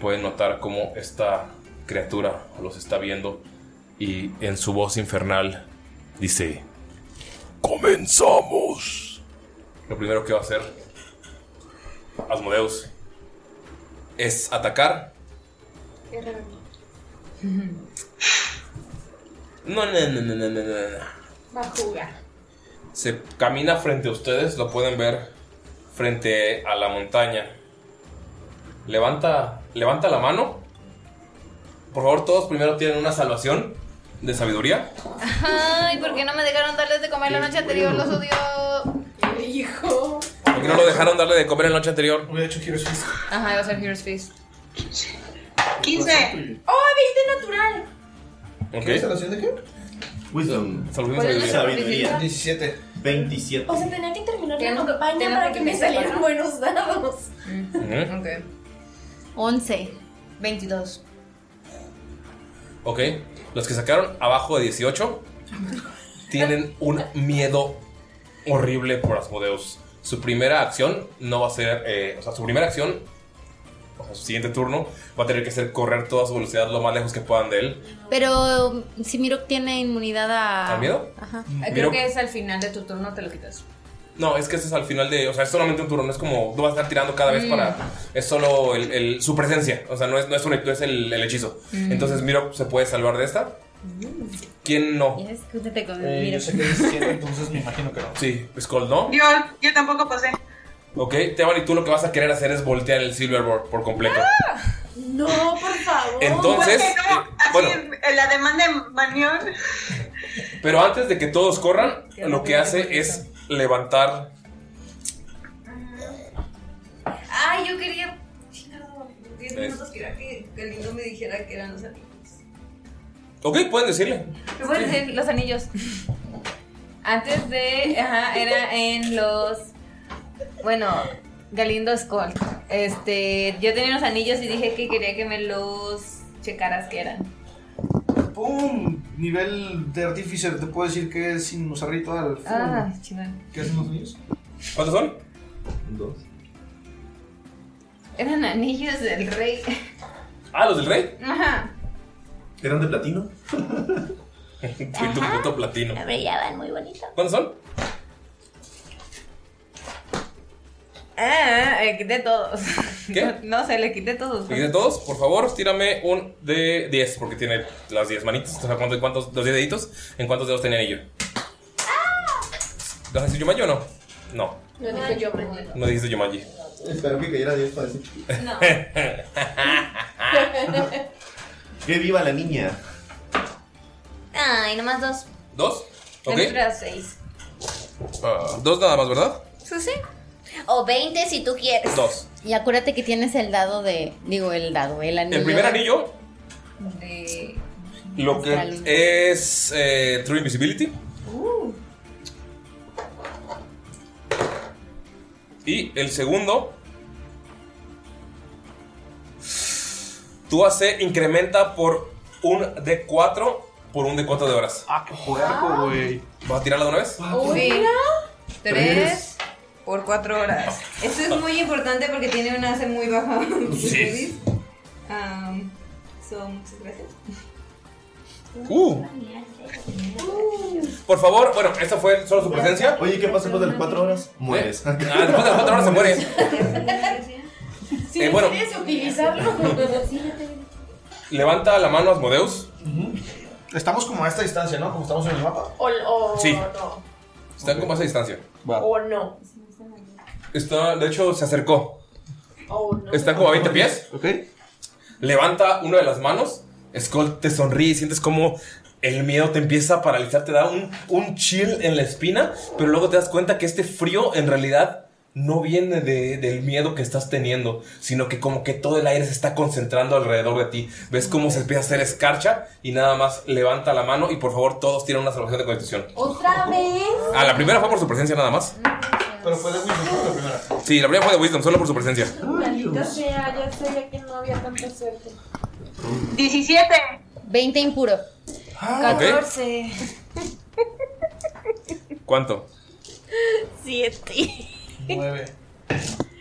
Speaker 1: Pueden notar cómo esta criatura los está viendo y en su voz infernal dice: Comenzamos. Lo primero que va a hacer Asmodeus es atacar. No, no, no, no, no, no, no.
Speaker 3: Va a jugar.
Speaker 1: Se camina frente a ustedes, lo pueden ver frente a la montaña. Levanta, levanta la mano. Por favor, todos primero tienen una salvación de sabiduría.
Speaker 4: Ay, ¿por qué no me dejaron darles de comer la noche anterior? Los odio.
Speaker 3: Hijo.
Speaker 1: Porque no lo dejaron darle de comer la noche anterior.
Speaker 2: Hubiera hecho Heroes Feast.
Speaker 4: Ajá, iba a ser Heroes Feast.
Speaker 7: 15.
Speaker 3: ¡Oh, 20 natural!
Speaker 1: ¿Ok?
Speaker 2: ¿Qué salvación de qué?
Speaker 6: Wisdom.
Speaker 1: Salvación
Speaker 3: ¿Cuál es la
Speaker 6: Sabiduría.
Speaker 2: 17.
Speaker 6: 27.
Speaker 3: O sea, tenía que terminar la
Speaker 4: Tengo-
Speaker 3: campaña para
Speaker 4: que
Speaker 3: que me salieran
Speaker 4: ¿no?
Speaker 3: buenos dados.
Speaker 1: Ujú.
Speaker 4: Ok.
Speaker 5: 11.
Speaker 4: 22.
Speaker 1: Ok. Los que sacaron abajo de 18 tienen un miedo horrible por Asmodeus. Su primera acción no va a ser. eh, o sea, su primera acción, o sea, su siguiente turno, va a tener que ser correr toda su velocidad lo más lejos que puedan de él.
Speaker 5: Pero si Mirok tiene inmunidad a.
Speaker 1: ¿Al miedo?
Speaker 5: Ajá.
Speaker 4: Creo
Speaker 1: Miro-
Speaker 4: que es al final de tu turno, te lo quitas.
Speaker 1: No, es que ese es al final de. O sea, es solamente un turno, no es como. No vas a estar tirando cada vez
Speaker 4: Mm.
Speaker 1: para. Es solo el, el- su presencia. O sea, no es, no es, un, es el, el hechizo.
Speaker 4: Mm.
Speaker 1: Entonces, Miro se puede salvar de esta. ¿Quién no?
Speaker 4: Yes, con
Speaker 2: Eh,
Speaker 4: mira.
Speaker 2: yo sé que es 17, entonces me imagino que no.
Speaker 1: Sí, Skull no.
Speaker 7: Yo, yo tampoco pasé.
Speaker 1: Ok, Teban, y tú lo que vas a querer hacer es voltear el Silverboard por completo.
Speaker 3: No, por favor.
Speaker 1: Entonces,
Speaker 7: ¿Por qué no?
Speaker 1: eh,
Speaker 7: Así,
Speaker 1: bueno.
Speaker 7: el ademán de manión.
Speaker 1: Pero antes de que todos corran, lo que hace es levantar.
Speaker 4: Ay, yo quería. Chingado. 10
Speaker 1: Es-
Speaker 4: minutos quería que Galindo me dijera que eran los anillos.
Speaker 1: Ok, pueden decirle.
Speaker 4: ¿Me puedes decir los anillos? Antes de. Ajá, era en los. Bueno, Galindo Skull. Este. Yo tenía unos anillos y dije que quería que me los checaras que eran.
Speaker 2: ¡Pum! Nivel de Artificer, te puedo decir que es sin usar ritual.
Speaker 4: Ah, chingón.
Speaker 2: ¿Qué hacen los niños?
Speaker 1: ¿Cuántos son?
Speaker 6: Dos.
Speaker 4: Eran anillos del rey.
Speaker 1: Ah, los del rey.
Speaker 4: Ajá.
Speaker 6: ¿Eran de platino?
Speaker 1: Fui tu puto platino.
Speaker 5: Brillaban muy bonito.
Speaker 1: ¿Cuántos son?
Speaker 4: Ah, le quité todos.
Speaker 1: ¿Qué?
Speaker 4: No sé, le quité todos.
Speaker 1: ¿Y de todos? Por favor, tírame un de 10, porque tiene las 10 manitas. O sea, ¿cuántos, cuántos, los 10 deditos? ¿En cuántos dedos tenía anillo? ¿Vas a decir Yumanji o no? No,
Speaker 3: No dijo yo, man.
Speaker 1: no dijiste Yumanji.
Speaker 6: Espero que cayera 10 para decir.
Speaker 4: No.
Speaker 6: ¡Que viva la niña!
Speaker 4: Ay, nomás dos.
Speaker 1: ¿Dos? Ok.
Speaker 4: Seis.
Speaker 1: Ah, dos nada más, ¿verdad?
Speaker 4: Sí, sí.
Speaker 5: O 20 si tú quieres.
Speaker 1: Dos.
Speaker 5: Y acuérdate que tienes el dado de. Digo, el dado, el anillo.
Speaker 1: El primer anillo,
Speaker 4: De.
Speaker 1: lo que es eh, True Invisibility.
Speaker 4: Uh.
Speaker 1: Y el segundo. Tu AC incrementa por un D4 por un D4 de horas.
Speaker 2: Ah, qué puerco, güey.
Speaker 1: ¿Vas a tirarla de una vez?
Speaker 4: Sí. Tres por cuatro horas. Esto es muy importante porque tiene una AC muy baja.
Speaker 1: Sí.
Speaker 4: Um, so, muchas gracias.
Speaker 1: Uh. Por favor, bueno, esta fue solo su presencia.
Speaker 6: Oye, ¿qué pasa después de las 4 horas? Mueres.
Speaker 1: Ah, después de las 4 horas se muere.
Speaker 3: Si
Speaker 1: Eh,
Speaker 3: no
Speaker 1: bueno.
Speaker 3: quieres utilizarlo.
Speaker 1: Levanta la mano Asmodeus
Speaker 2: Estamos como a esta distancia, ¿no? Como estamos en el mapa.
Speaker 3: O, o
Speaker 1: Sí.
Speaker 3: no.
Speaker 1: Están como a esa distancia.
Speaker 3: O no.
Speaker 1: Está, de hecho, se acercó.
Speaker 3: O no.
Speaker 1: Están como a 20 pies.
Speaker 2: Ok.
Speaker 1: Levanta una de las manos. Skull te sonríe y sientes como el miedo te empieza a paralizar. Te da un, un chill en la espina. Pero luego te das cuenta que este frío en realidad no viene de- del miedo que estás teniendo. Sino que como que todo el aire se está concentrando alrededor de ti. Ves cómo se empieza a hacer escarcha. Y nada más levanta la mano. Y por favor, todos tienen una salvación de constitución.
Speaker 3: ¿Otra vez?
Speaker 1: Ah, la primera fue por su presencia nada más.
Speaker 2: Pero fue de Wisdom. La primera.
Speaker 1: Sí, la primera fue de Wisdom, solo por su presencia.
Speaker 3: Maldita sea, ya sabía que no había tanta suerte.
Speaker 7: 17.
Speaker 5: 20 impuro.
Speaker 1: Ah, ok.
Speaker 4: 14.
Speaker 1: ¿Cuánto?
Speaker 3: 7.
Speaker 2: 9.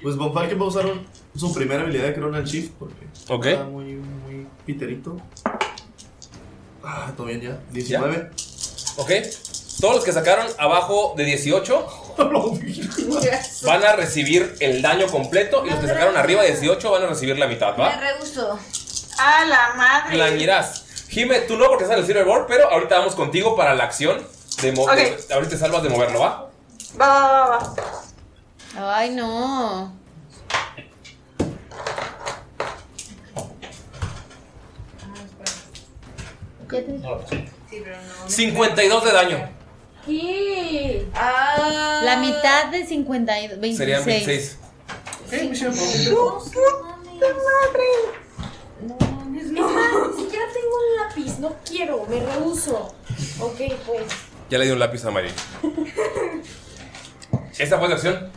Speaker 6: Pues Von Falken va a usar un- su primera habilidad de Chronal Shift porque
Speaker 1: Ok.
Speaker 6: está muy, muy piterito. Ah, todo bien ya. 19.
Speaker 1: Ok. Todos los que sacaron abajo de 18 van a recibir el daño completo. Y los que sacaron arriba de 18 van a recibir la mitad,
Speaker 4: Me
Speaker 1: ¿va?
Speaker 4: rehuso.
Speaker 7: A la madre.
Speaker 1: La mirás. Jime, tú no porque estás en el Silverboard, pero ahorita vamos contigo para la acción de mover.
Speaker 7: Ok.
Speaker 1: Ahorita te salvas de moverlo, ¿va?
Speaker 7: Va, va, va, va.
Speaker 5: Ay, no. Ya te-
Speaker 1: 52 de daño.
Speaker 3: ¿Qué?
Speaker 4: Ah.
Speaker 5: La mitad de 52, 26.
Speaker 1: Serían 26.
Speaker 3: Es más, ni siquiera tengo un lápiz, no quiero, me rehuso. Ok, pues.
Speaker 1: Ya le di un lápiz a Mari. Esta fue la acción.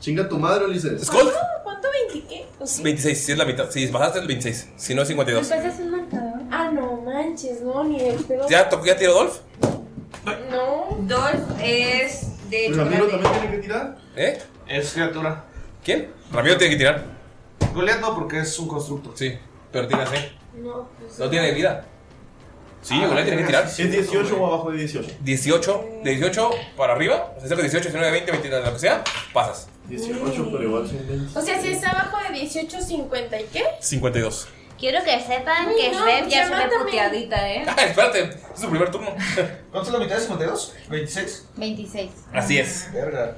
Speaker 6: Chinga tu madre, Ulises.
Speaker 1: Skull,
Speaker 3: ¿Cuánto 20 qué? ¿O sí?
Speaker 1: 26, si es la mitad. Si bajaste el 26, si no es 52.
Speaker 4: pasas un marcador?
Speaker 3: Ah, no manches, no, ni de pedo.
Speaker 1: ¿Ya, to- ya tiró Dolph?
Speaker 3: No.
Speaker 4: Dolph es de
Speaker 6: ¿Ramiro
Speaker 4: chocolate.
Speaker 6: también tiene que tirar?
Speaker 1: ¿Eh?
Speaker 2: Es criatura.
Speaker 1: ¿Quién? Ramiro tiene que tirar.
Speaker 2: Goliath no, porque es un constructo.
Speaker 1: Sí, pero tiene así.
Speaker 3: No, pues.
Speaker 1: No tiene vida. Sí,
Speaker 2: Ah,
Speaker 1: Goliath tiene que tirar.
Speaker 6: ¿Es 18 o abajo de 18?
Speaker 1: 18, de 18 para arriba, o sea, que 18, 19, 20, 21, lo que sea, pasas.
Speaker 6: 18, pero igual son 20.
Speaker 3: O sea, si es abajo de 18, 50 y qué?
Speaker 1: 52.
Speaker 4: Quiero que sepan
Speaker 3: Uy,
Speaker 4: que
Speaker 3: no,
Speaker 4: Red ya se ve puteadita, ¿eh?
Speaker 1: Ah, espérate, es su primer turno.
Speaker 2: ¿Cuánto es la mitad de 52? 26.
Speaker 5: 26.
Speaker 1: Así es.
Speaker 2: Verga.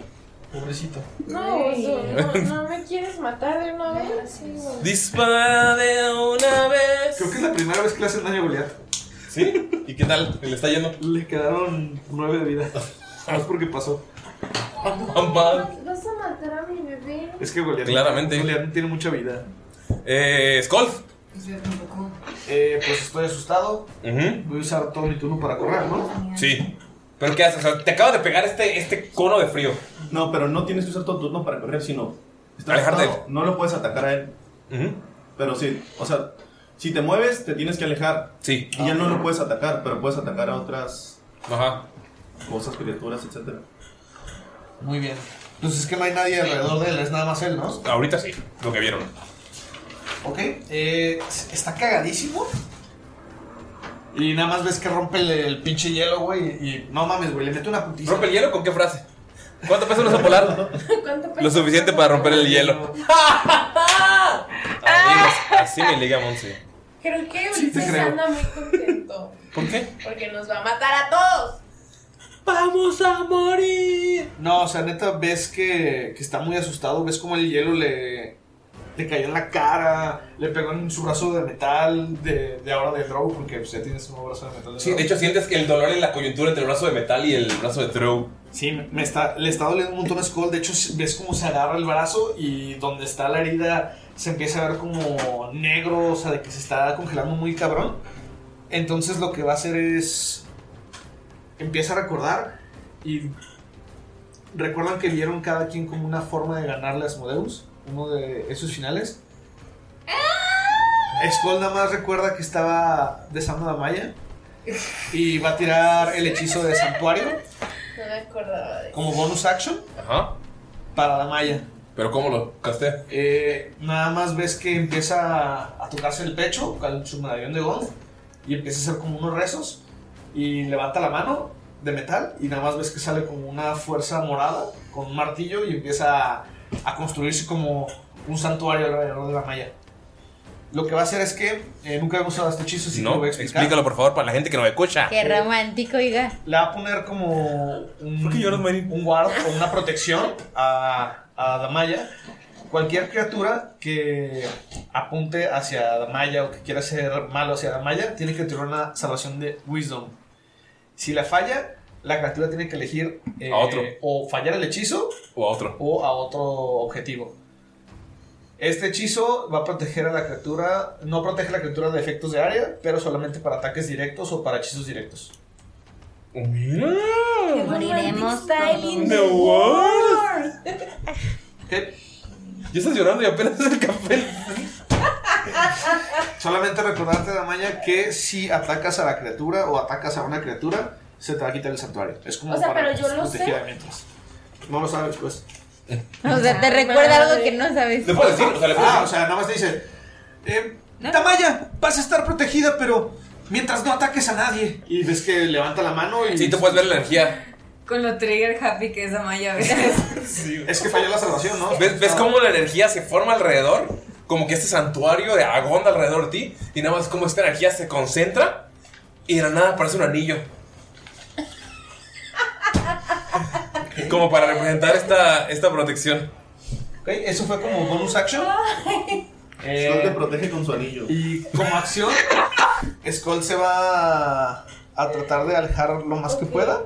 Speaker 2: Pobrecito.
Speaker 3: No, no, no me quieres matar de una vez. Sí.
Speaker 1: Dispara de una vez.
Speaker 2: Creo que es la primera vez que le hacen daño a Goliath.
Speaker 1: ¿Sí? ¿Y qué tal? ¿Le está yendo?
Speaker 2: Le quedaron 9 de vida. No es porque pasó.
Speaker 1: Mamá.
Speaker 3: Vas a matar a mi bebé.
Speaker 2: Es que Goliath.
Speaker 1: Claramente.
Speaker 2: Goliath no tiene mucha vida.
Speaker 1: Eh, Skull.
Speaker 2: Eh, pues estoy asustado.
Speaker 1: Ujú.
Speaker 2: Voy a usar todo mi turno para correr, ¿no?
Speaker 1: Sí. ¿Pero qué haces? O sea, te acaba de pegar este, este cono de frío.
Speaker 6: No, pero no tienes que usar todo tu turno para correr, sino. estás
Speaker 1: Alejarte.
Speaker 6: asustado, No lo puedes atacar a él. Pero sí, o sea, si te mueves, te tienes que alejar.
Speaker 1: Sí.
Speaker 6: Y ya no lo puedes atacar, pero puedes atacar a otras
Speaker 1: Ajá.
Speaker 6: cosas, criaturas, etc.
Speaker 2: Muy bien. Entonces es que no hay nadie alrededor de él, es nada más él, ¿no?
Speaker 1: Ahorita sí, lo que vieron.
Speaker 2: Ok. Eh, está cagadísimo. Y nada más ves que rompe el, el pinche hielo, güey. Y no mames, güey, le mete una putiza.
Speaker 1: ¿Rompe el hielo con qué frase? ¿Cuánto pesa un oso polar?
Speaker 3: ¿Cuánto
Speaker 1: Lo suficiente para romper el hielo. Amigos, así me liga Monse.
Speaker 3: Creo que Ulises
Speaker 2: creo.
Speaker 3: anda muy contento.
Speaker 1: ¿Por qué?
Speaker 3: Porque nos va a matar a todos.
Speaker 1: ¡Vamos a morir!
Speaker 2: No, o sea, neta, ves que, que está muy asustado. Ves como el hielo le, le cayó en la cara. Le pegó en su brazo de metal. De, de ahora de Drow, porque pues, ya tienes un brazo de metal.
Speaker 1: Sí, de hecho sientes que el dolor en la coyuntura entre el brazo de metal y el brazo de Drow.
Speaker 2: Sí, me- me está, le está doliendo un montón a Skull. De hecho, ves cómo se agarra el brazo y donde está la herida se empieza a ver como negro, o sea, de que se está congelando muy cabrón. Entonces lo que va a hacer es... Empieza a recordar y... Recuerdan que vieron cada quien como una forma de ganarle a Asmodeus, uno de esos finales. Skull nada más recuerda que estaba besando a Maya y va a tirar el hechizo de santuario
Speaker 3: No me acordaba de
Speaker 2: como bonus action
Speaker 1: Ajá.
Speaker 2: para la malla.
Speaker 1: ¿Pero cómo lo casté?
Speaker 2: Eh, nada más ves que empieza a, a tocarse el pecho con su medallón de gold y empieza a hacer como unos rezos y levanta la mano de metal y nada más ves que sale como una fuerza morada con un martillo y empieza a, a construirse como un santuario alrededor de la malla. lo que va a hacer es que eh, nunca hemos usado este hechizo, así que lo
Speaker 1: No,
Speaker 2: voy a explicar.
Speaker 1: explícalo por favor para la gente que no me escucha.
Speaker 5: Qué romántico, oiga.
Speaker 2: Le va a poner como un, un guard o una protección a, a Damaya. Cualquier criatura que apunte hacia Damaya o que quiera ser malo hacia Damaya tiene que tener una salvación de Wisdom. Si la falla, la criatura tiene que elegir eh,
Speaker 1: A otro.
Speaker 2: o fallar el hechizo
Speaker 1: O a otro.
Speaker 2: o a otro objetivo. Este hechizo va a proteger a la criatura, no protege a la criatura de efectos de área, pero solamente para ataques directos o para hechizos directos.
Speaker 5: Moriremos
Speaker 1: No worries. Ya estás llorando y apenas es el café.
Speaker 2: Solamente recordarte, Damaya, que si atacas a la criatura o atacas a una criatura, se te va a quitar el santuario. Es como
Speaker 3: O sea,
Speaker 2: para
Speaker 3: pero yo lo
Speaker 2: protegida
Speaker 3: sé.
Speaker 2: mientras. No lo sabes, pues.
Speaker 5: O sea, te recuerda algo que no sabes.
Speaker 1: ¿Le puedes decir? O sea, le puedes
Speaker 2: Ah, o sea, nada más te dice: eh, Damaya, vas a estar protegida, pero mientras no ataques a nadie. Y ves que levanta la mano y.
Speaker 1: Sí, tú puedes ver la energía.
Speaker 8: Con lo trigger happy que es Amaya a veces.
Speaker 2: Es que falló la salvación, ¿no?
Speaker 1: ¿Ves, ¿Ves cómo la energía se forma alrededor? Como que este santuario de Agonda alrededor de ti. Y nada más como esta energía se concentra. Y de la nada aparece un anillo. Como para representar esta, esta protección.
Speaker 2: Ok, eso fue como bonus action. Eh,
Speaker 6: Skull te protege con su anillo.
Speaker 2: Y como acción, Skull se va a, tratar de alejar lo más que pueda.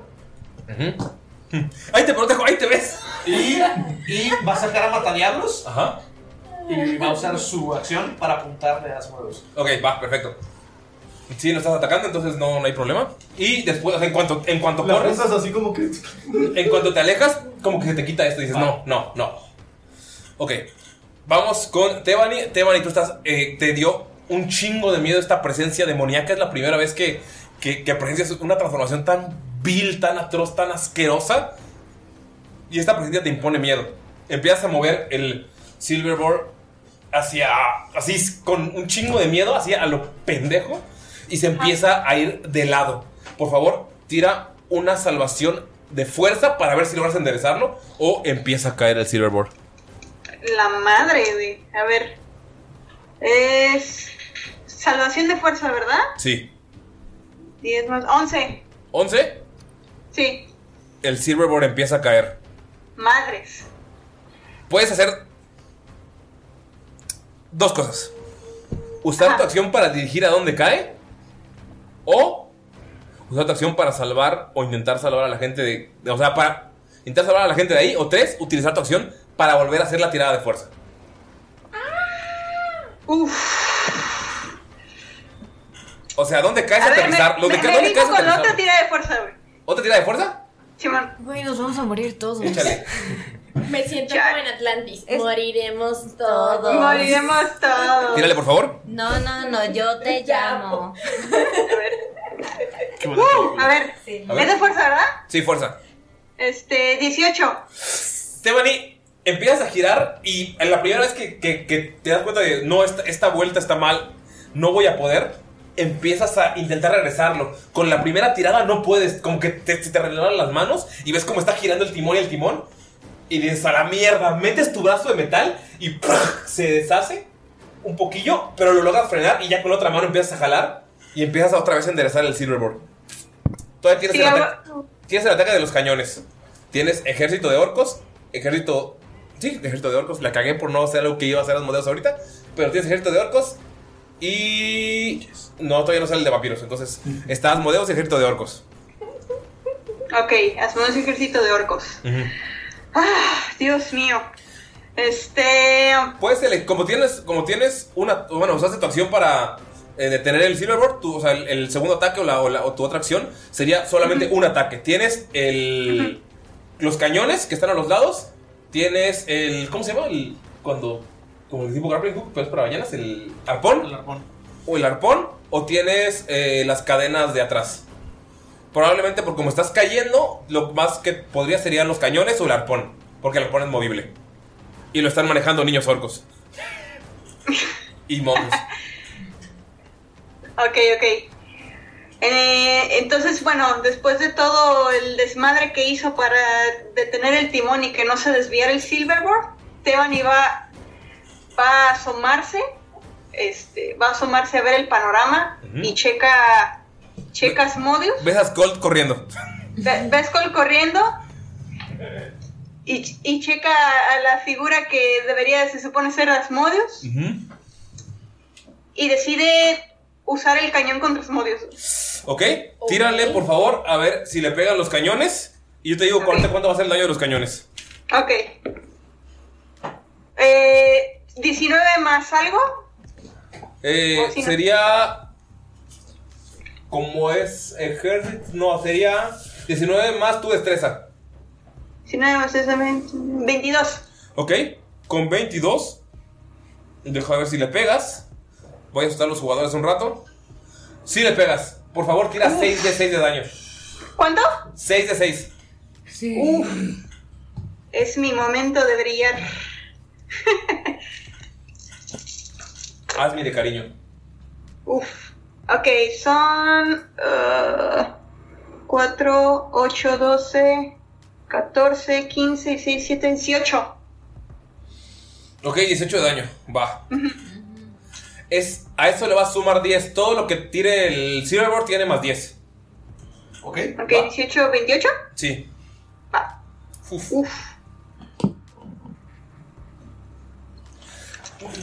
Speaker 1: ¡Ahí te protejo! ¡Ahí te ves!
Speaker 2: Y, y va a sacar a Matadiablos.
Speaker 1: Ajá.
Speaker 2: Y va a usar su acción para apuntarle a Asmodeus.
Speaker 1: Ok, va, perfecto. Sí, no estás atacando, entonces no, no hay problema. Y después, o sea, en cuanto, en cuanto
Speaker 6: La
Speaker 1: corres,
Speaker 6: apuntas así como que.
Speaker 1: en cuanto te alejas, como que se te quita esto y dices, no, no, no. Ok, vamos con Tebani. Tebani, tú estás, eh, te dio un chingo de miedo esta presencia demoníaca. Es la primera vez que, que, que presencias una transformación tan vil, tan atroz, tan asquerosa. Y esta presencia te impone miedo. Empiezas a mover el Silverboard hacia, así, con un chingo de miedo, hacia a lo pendejo. Y se empieza a ir de lado. Por favor, tira una salvación de fuerza para ver si logras enderezarlo. O empieza a caer el Silverboard.
Speaker 7: La madre de. A ver. Es. Salvación de fuerza, ¿verdad?
Speaker 1: Sí.
Speaker 7: 10 más. 11.
Speaker 1: 11.
Speaker 7: Sí.
Speaker 1: El Silverboard empieza a caer.
Speaker 7: Madres.
Speaker 1: Puedes hacer dos cosas. Usar tu acción para dirigir a dónde cae. O usar tu acción para salvar o intentar salvar a la gente de... de- O sea, para intentar salvar a la gente de ahí. O tres, utilizar tu acción para volver a hacer la tirada de fuerza. O sea, ¿dónde caes
Speaker 7: A
Speaker 1: a
Speaker 7: ver, me,
Speaker 1: aterrizar?
Speaker 7: Me-
Speaker 1: ca-
Speaker 7: me
Speaker 1: ¿Dónde caes
Speaker 7: con
Speaker 1: aterrizar?
Speaker 7: otra tira de fuerza, güey.
Speaker 1: ¿Otra tirada de fuerza?
Speaker 7: Simón.
Speaker 8: Güey, nos vamos a morir todos.
Speaker 1: Échale.
Speaker 3: Me siento como en Atlantis. Moriremos todos.
Speaker 7: Moriremos todos.
Speaker 1: Tírale, por favor.
Speaker 5: No, no, no, yo te llamo.
Speaker 7: Uh, a ver.
Speaker 1: A ver.
Speaker 7: Es de fuerza, ¿verdad?
Speaker 1: Sí, fuerza.
Speaker 7: Este, 18.
Speaker 1: Stephanie, empiezas a girar y en la primera vez que, que- que te das cuenta de no, esta, esta vuelta está mal, no voy a poder, empiezas a intentar regresarlo. Con la primera tirada no puedes, como que te, se te relajan las manos y ves cómo está girando el timón y el timón. Y dices, a la mierda, metes tu brazo de metal y se deshace un poquillo, pero lo logras frenar y ya con la otra mano empiezas a jalar y empiezas a otra vez a enderezar el silverboard. Todavía tienes,
Speaker 7: Sí,
Speaker 1: el, ataque, tienes el ataque de los cañones. Tienes ejército de orcos, ejército... Sí, ejército de orcos. La cagué por no hacer algo que iba a hacer los modelos ahorita. Pero tienes ejército de orcos y... No, todavía no sale el de vampiros. Entonces, estás modelos y ejército de orcos.
Speaker 7: Ok, hacemos un ejército de orcos. Ah, Dios mío. Este.
Speaker 1: Puedes como tienes, como tienes una, bueno, usaste tu acción para eh, detener el silverboard, tu- o sea, el, el segundo ataque o, la, o, la- o tu otra acción sería solamente un ataque. Tienes el, los cañones que están a los lados, tienes el, ¿cómo se llama? El, cuando, como el tipo grappling hook, pero es para ballenas, el arpón.
Speaker 2: El arpón.
Speaker 1: O el arpón, o tienes eh, las cadenas de atrás. Probablemente por como estás cayendo, lo más que podría serían los cañones o el arpón, porque el arpón es movible. Y lo están manejando niños orcos. Y monjes.
Speaker 7: Ok, ok. Eh, entonces, bueno, después de todo el desmadre que hizo para detener el timón y que no se desviara el Silverboard, Teban iba va a asomarse este, va a asomarse a ver el panorama y checa, checa a Asmodeus.
Speaker 1: Ves a Skull corriendo.
Speaker 7: Ve- Ves Cole corriendo y, y checa a la figura que debería, se supone ser Asmodeus y decide usar el cañón contra Asmodeus.
Speaker 1: Ok, tírale por favor a ver si le pegan los cañones. Y yo te digo cuánto, cuánto va a ser el daño de los cañones.
Speaker 7: Ok. Eh, 19 más algo.
Speaker 1: Eh,
Speaker 7: no.
Speaker 1: sería. Como es ejército. No, sería 19 más tu destreza.
Speaker 7: 19 más 20, 22.
Speaker 1: Ok, con 22. Deja ver si le pegas. Voy a asustar a los jugadores un rato. Si le pegas, por favor, tira 6 de 6 de daño.
Speaker 7: ¿Cuánto?
Speaker 1: 6 de 6.
Speaker 7: Uf. Es mi momento de brillar.
Speaker 1: Hazme de cariño.
Speaker 7: Uf. Ok, son uh, 4, 8, 12, 14, 15, 16, 17, 18.
Speaker 1: Ok, 18 de daño. Va. Es, a eso le vas a sumar 10. Todo lo que tire el Silverboard tiene más 10. Ok.
Speaker 7: Ok, 18, 28.
Speaker 1: Sí. Uf.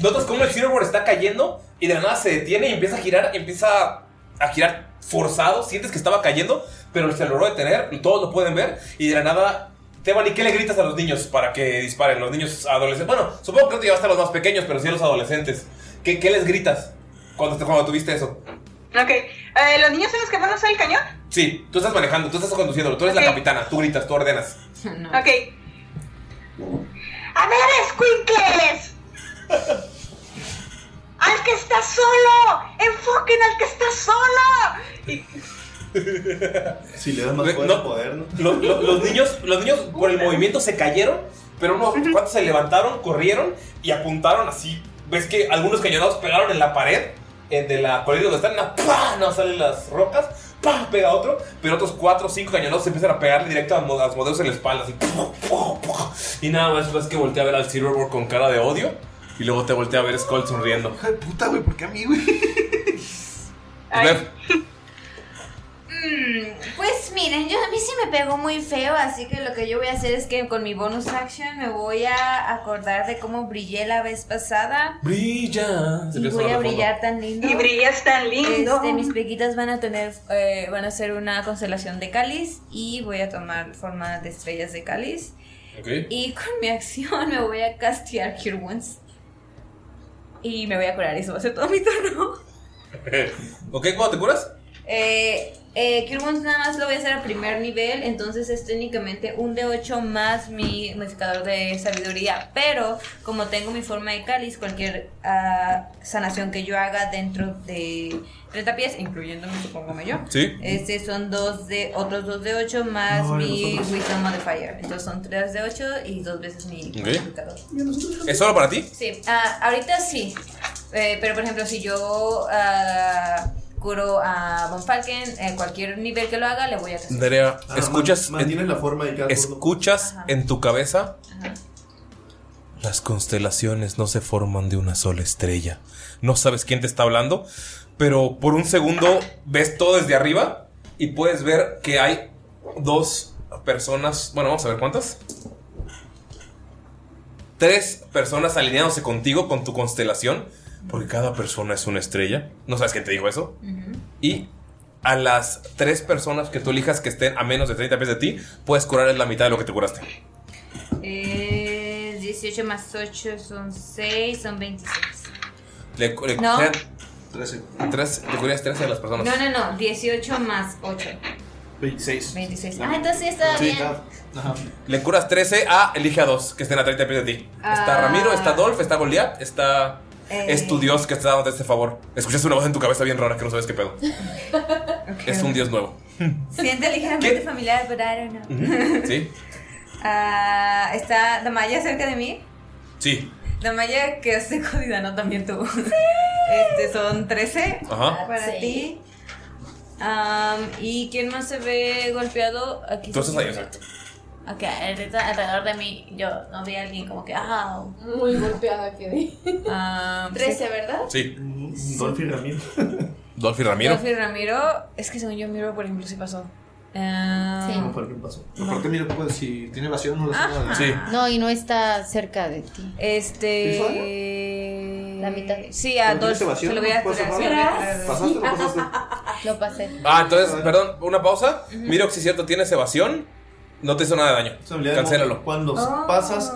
Speaker 1: Notas cómo el Silverboard está cayendo y de la nada se detiene y empieza a girar, empieza a girar forzado. Sientes que estaba cayendo, pero se logró detener. y Todos lo pueden ver. Y de la nada, Teban, ¿y qué le gritas a los niños para que disparen? Los niños adolescentes. Bueno, supongo que no te llevaste a los más pequeños, pero sí a los adolescentes. ¿Qué, qué les gritas cuando, te- cuando tuviste eso?
Speaker 7: Ok, eh, ¿los niños son los que van a usar el cañón?
Speaker 1: Sí, tú estás manejando, tú estás conduciéndolo, tú eres la capitana, tú gritas, tú ordenas.
Speaker 7: Ok. A ver,
Speaker 6: Si le das más poder,
Speaker 1: no.
Speaker 6: poder, ¿no?
Speaker 1: Lo- lo- los, niños, los niños por el movimiento se cayeron, pero unos cuantos se levantaron, corrieron y apuntaron así. Ves que algunos cañonados pegaron en la pared de la colina donde están, na- ¡pah! no salen las rocas, ¡pah! pega otro, pero otros cuatro o cinco cañonados se empiezan a pegarle directo a Mo- a Asmodeus en la espalda, así. ¡pum! ¡pum! ¡pum! Y nada más ves que voltea a ver al Silverboard con cara de odio y luego te voltea a ver Skull sonriendo.
Speaker 6: Puta, güey, ¿por qué a mí, güey?
Speaker 4: Mm, pues miren, yo a mí sí me pegó muy feo, así que lo que yo voy a hacer es que con mi bonus action me voy a acordar de cómo brillé la vez pasada.
Speaker 1: brilla. Se
Speaker 4: Y
Speaker 1: empieza
Speaker 4: voy a brillar tan lindo.
Speaker 7: Y brillas tan lindo.
Speaker 4: Este, mis pequitas van a tener, eh, van a ser una constelación de cáliz y voy a tomar forma de estrellas de cáliz.
Speaker 1: Ok.
Speaker 4: Y con mi acción me voy a castear Cure Wounds. Y me voy a curar, eso va a ser todo mi turno.
Speaker 1: ok, ¿cuándo te curas?
Speaker 4: Eh, eh, Cure Wounds nada más lo voy a hacer a primer nivel, entonces es técnicamente un D8 más mi modificador de sabiduría. Pero como tengo mi forma de cáliz, cualquier ah, sanación que yo haga dentro de 30 pies, incluyéndome, supóngame yo,
Speaker 1: Sí.
Speaker 4: este son dos de, otros 2 de 8 más
Speaker 1: No,
Speaker 4: mi. Wisdom Modifier. Entonces son 3 de 8 y dos veces mi modificador.
Speaker 1: ¿Es solo para ti?
Speaker 4: Sí, ah, ahorita sí. Eh, pero por ejemplo, si yo ah, curo a Von Falken, en cualquier nivel que lo haga, le voy a hacer.
Speaker 1: Nerea,
Speaker 6: Ah,
Speaker 1: escuchas.
Speaker 6: man- mantienes la forma de cada
Speaker 1: Escuchas en tu cabeza. Las constelaciones no se forman de una sola estrella. No sabes quién te está hablando, pero por un segundo ves todo desde arriba y puedes ver que hay dos personas. Bueno, vamos a ver cuántas. Tres personas alineándose contigo con tu constelación, porque cada persona es una estrella. ¿No sabes quién te dijo eso? Y a las tres personas que tú elijas que estén a menos de 30 pies de ti, puedes curarles la mitad de lo que te curaste.
Speaker 4: Eh, 18 más 8 son 6, son 26.
Speaker 1: Le, le,
Speaker 4: No.
Speaker 1: sean 13. le curas 13 a las personas.
Speaker 4: No, no, no, 18 más 8.
Speaker 1: 26.
Speaker 4: 26. Ah, entonces sí está
Speaker 1: Sí,
Speaker 4: bien.
Speaker 1: Le curas 13 a elige a dos que estén a 30 pies de ti. Está
Speaker 4: Ah.
Speaker 1: Ramiro, está Dolph, está Goliath, está.
Speaker 4: Eh.
Speaker 1: Es tu dios que está dándote este favor. Escuchas una voz en tu cabeza bien rara que no sabes qué pedo. Es un dios nuevo.
Speaker 4: Siente ligeramente familiar, pero I don't know.
Speaker 1: ¿Sí?
Speaker 4: Ah, está Damaya cerca de mí.
Speaker 1: Sí.
Speaker 4: Damaya, que es de Codidano también tú. Este, son 13
Speaker 1: Ajá.
Speaker 4: para
Speaker 5: Sí.
Speaker 4: ti. Am, ¿Y quién más se ve golpeado? Aquí
Speaker 1: Tú estás ahí, exacto.
Speaker 4: Ok, ahorita alrededor de mí yo no vi a alguien como que, ah,
Speaker 3: Muy golpeada quedé.
Speaker 4: ah,
Speaker 3: 13, ¿verdad?
Speaker 1: Sí.
Speaker 6: Dolphy Ramiro.
Speaker 1: Dolphy Ramiro.
Speaker 4: Dolphy Ramiro, es que según yo Miro, por ejemplo, sí pasó. Ah,
Speaker 5: Sí.
Speaker 6: ¿Cómo fue que pasó?
Speaker 2: Aparte, mira, pues, si tiene evasión, no lo
Speaker 4: Ajá.
Speaker 1: Sí.
Speaker 5: No, y no está cerca de ti.
Speaker 4: Este.
Speaker 5: La mitad.
Speaker 4: Sí, a
Speaker 2: ¿No evasión?
Speaker 4: Se lo voy a
Speaker 2: ¿Puedes
Speaker 4: curar.
Speaker 2: ¿Pasaste o no pasaste?
Speaker 5: Lo pasé.
Speaker 1: Ah, entonces, perdón, una pausa. Miro que si es cierto, tienes evasión. No te hizo nada de daño. Cancélalo.
Speaker 6: Cuando
Speaker 4: Oh.
Speaker 6: pasas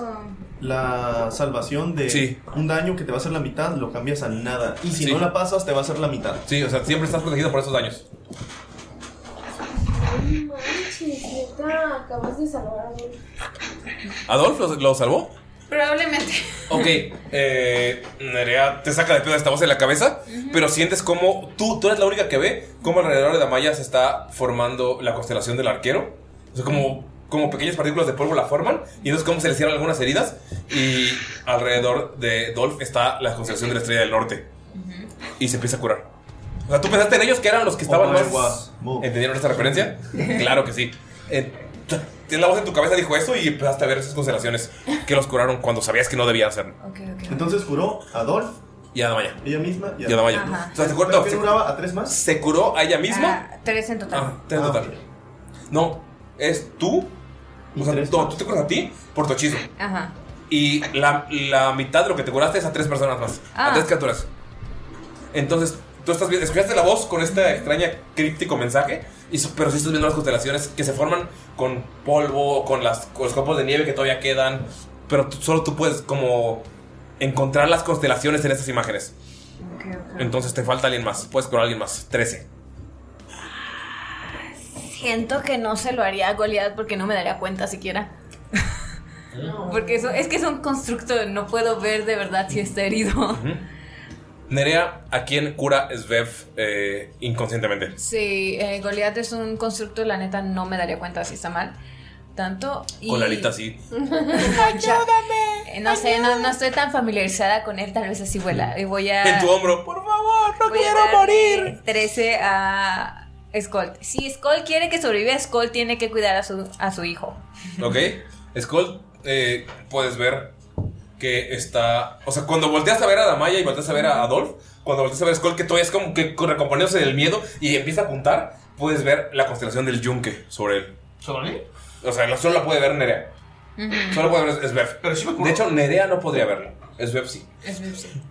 Speaker 6: la salvación de
Speaker 1: Sí.
Speaker 6: un daño que te va a hacer la mitad, lo cambias a nada. Y si
Speaker 1: Sí.
Speaker 6: no la pasas, te va a hacer la mitad.
Speaker 1: Sí, o sea, siempre estás protegido por esos daños.
Speaker 3: No manches, neta, acabas de salvar a.
Speaker 1: ¿Adolf lo, lo salvó?
Speaker 4: Probablemente.
Speaker 1: Ok, eh, Nerea te saca de pedo esta voz en la cabeza, pero sientes como tú, tú eres la única que ve cómo alrededor de Damaya se está formando la constelación del arquero. O sea, como, como pequeñas partículas de polvo la forman y entonces cómo se le cierran algunas heridas y alrededor de Dolph está la constelación de la estrella del norte y se empieza a curar. O sea, tú pensaste en ellos que eran los que estaban
Speaker 6: Oh
Speaker 1: más... ¿Entendieron esta referencia? claro que sí. Eh, Tienes la voz en tu cabeza dijo eso y empezaste a ver esas constelaciones que los curaron cuando sabías que no debían hacerlo.
Speaker 4: Ok, ok.
Speaker 6: Entonces curó a Dolph,
Speaker 1: Y a Damaya.
Speaker 6: ella misma y
Speaker 1: Y a Damaya.
Speaker 4: Ajá.
Speaker 1: O sea, se, curó-
Speaker 6: ¿Pero
Speaker 1: no, se-
Speaker 6: curaba a tres más?
Speaker 1: se curó a ella misma.
Speaker 4: Ah, tres en total.
Speaker 1: Ah, tres en
Speaker 6: Ah,
Speaker 1: total. No, es tú. O sea,
Speaker 6: tres
Speaker 1: tú, te curas a ti por tu hechizo.
Speaker 4: Ajá.
Speaker 1: Y la, la mitad de lo que te curaste es a tres personas más.
Speaker 4: Ah.
Speaker 1: A tres criaturas. Entonces, tú estás viendo, escuchaste la voz con este extraña críptico mensaje, y, pero sí estás viendo las constelaciones que se forman con polvo, con, las, con los copos de nieve que todavía quedan. Pero tú- solo tú puedes como encontrar las constelaciones en estas imágenes.
Speaker 4: Ok, ok.
Speaker 1: Entonces te falta alguien más. Puedes curar a alguien más. 13.
Speaker 4: Siento que no se lo haría a Goliath porque no me daría cuenta siquiera. Porque eso es que es un constructo, no puedo ver de verdad si está herido.
Speaker 1: Nerea, ¿a quién cura Svev eh, inconscientemente?
Speaker 4: Sí, eh, Goliath es un constructo, la neta no me daría cuenta si está mal. Tanto. Y...
Speaker 1: Con la alita así.
Speaker 4: ¡Ayúdame! No sé, no, no estoy tan familiarizada con él, tal vez así vuela. Y voy a.
Speaker 1: En tu hombro. Por favor, no
Speaker 4: voy a
Speaker 1: quiero
Speaker 4: darle
Speaker 1: morir.
Speaker 4: 13 a Skull. Si Skull quiere que sobreviva, Skull tiene que cuidar a su, a su hijo.
Speaker 1: Ok. Skull, eh, puedes ver que está. O sea, cuando volteas a ver a Damaya y volteas a ver a Adolf, cuando volteas a ver a Skull, que todavía es como que recomponiéndose del miedo y empieza a apuntar, puedes ver la constelación del yunque sobre él.
Speaker 2: ¿Sobre
Speaker 1: O sea, solo la puede ver Nerea. Solo puede ver Svev.
Speaker 2: Pero sí me curó.
Speaker 1: De hecho, Nerea no podría verlo. Svev sí.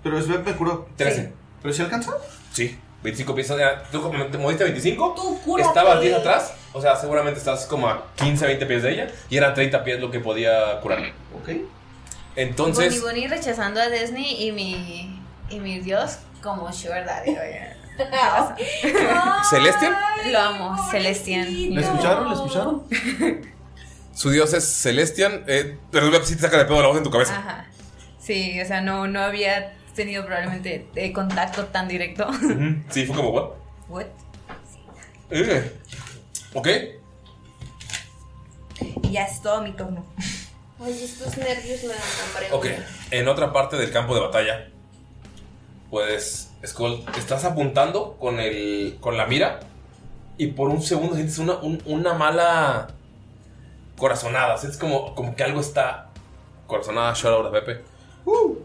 Speaker 2: Pero es me curó.
Speaker 1: 13.
Speaker 2: ¿Pero si alcanza?
Speaker 1: Sí, 25 pies. o sea, Tú como te moviste a 25.
Speaker 3: Tú cúrate.
Speaker 1: Estabas 10 atrás. O sea, seguramente estás como a 15, 20 pies de ella. Y eran 30 pies lo que podía curar.
Speaker 2: Ok.
Speaker 1: Entonces.
Speaker 4: Bonnie Bonnie rechazando a Disney y mi, y mi dios como Sugar Daddy.
Speaker 1: ¿Celestian?
Speaker 4: Lo amo, Celestian.
Speaker 6: ¿La escucharon? ¿La escucharon?
Speaker 1: Su dios es Celestian. Eh, pero sí te saca de pedo la voz en tu cabeza.
Speaker 4: Ajá. Sí, o sea, no, no había tenido probablemente eh, contacto tan directo.
Speaker 1: Ujú. Sí, fue como, ¿what?
Speaker 4: What?
Speaker 1: Eh. Ok.
Speaker 4: Y ya es todo mi turno.
Speaker 3: Oye, estos nervios me dan hambre.
Speaker 1: Ok. En otra parte del campo de batalla. Puedes. Skull, estás apuntando con el. con la mira. Y por un segundo sientes una, un- una mala. corazonada. Sientes como, como que algo está. Corazonada, shout out a Pepe.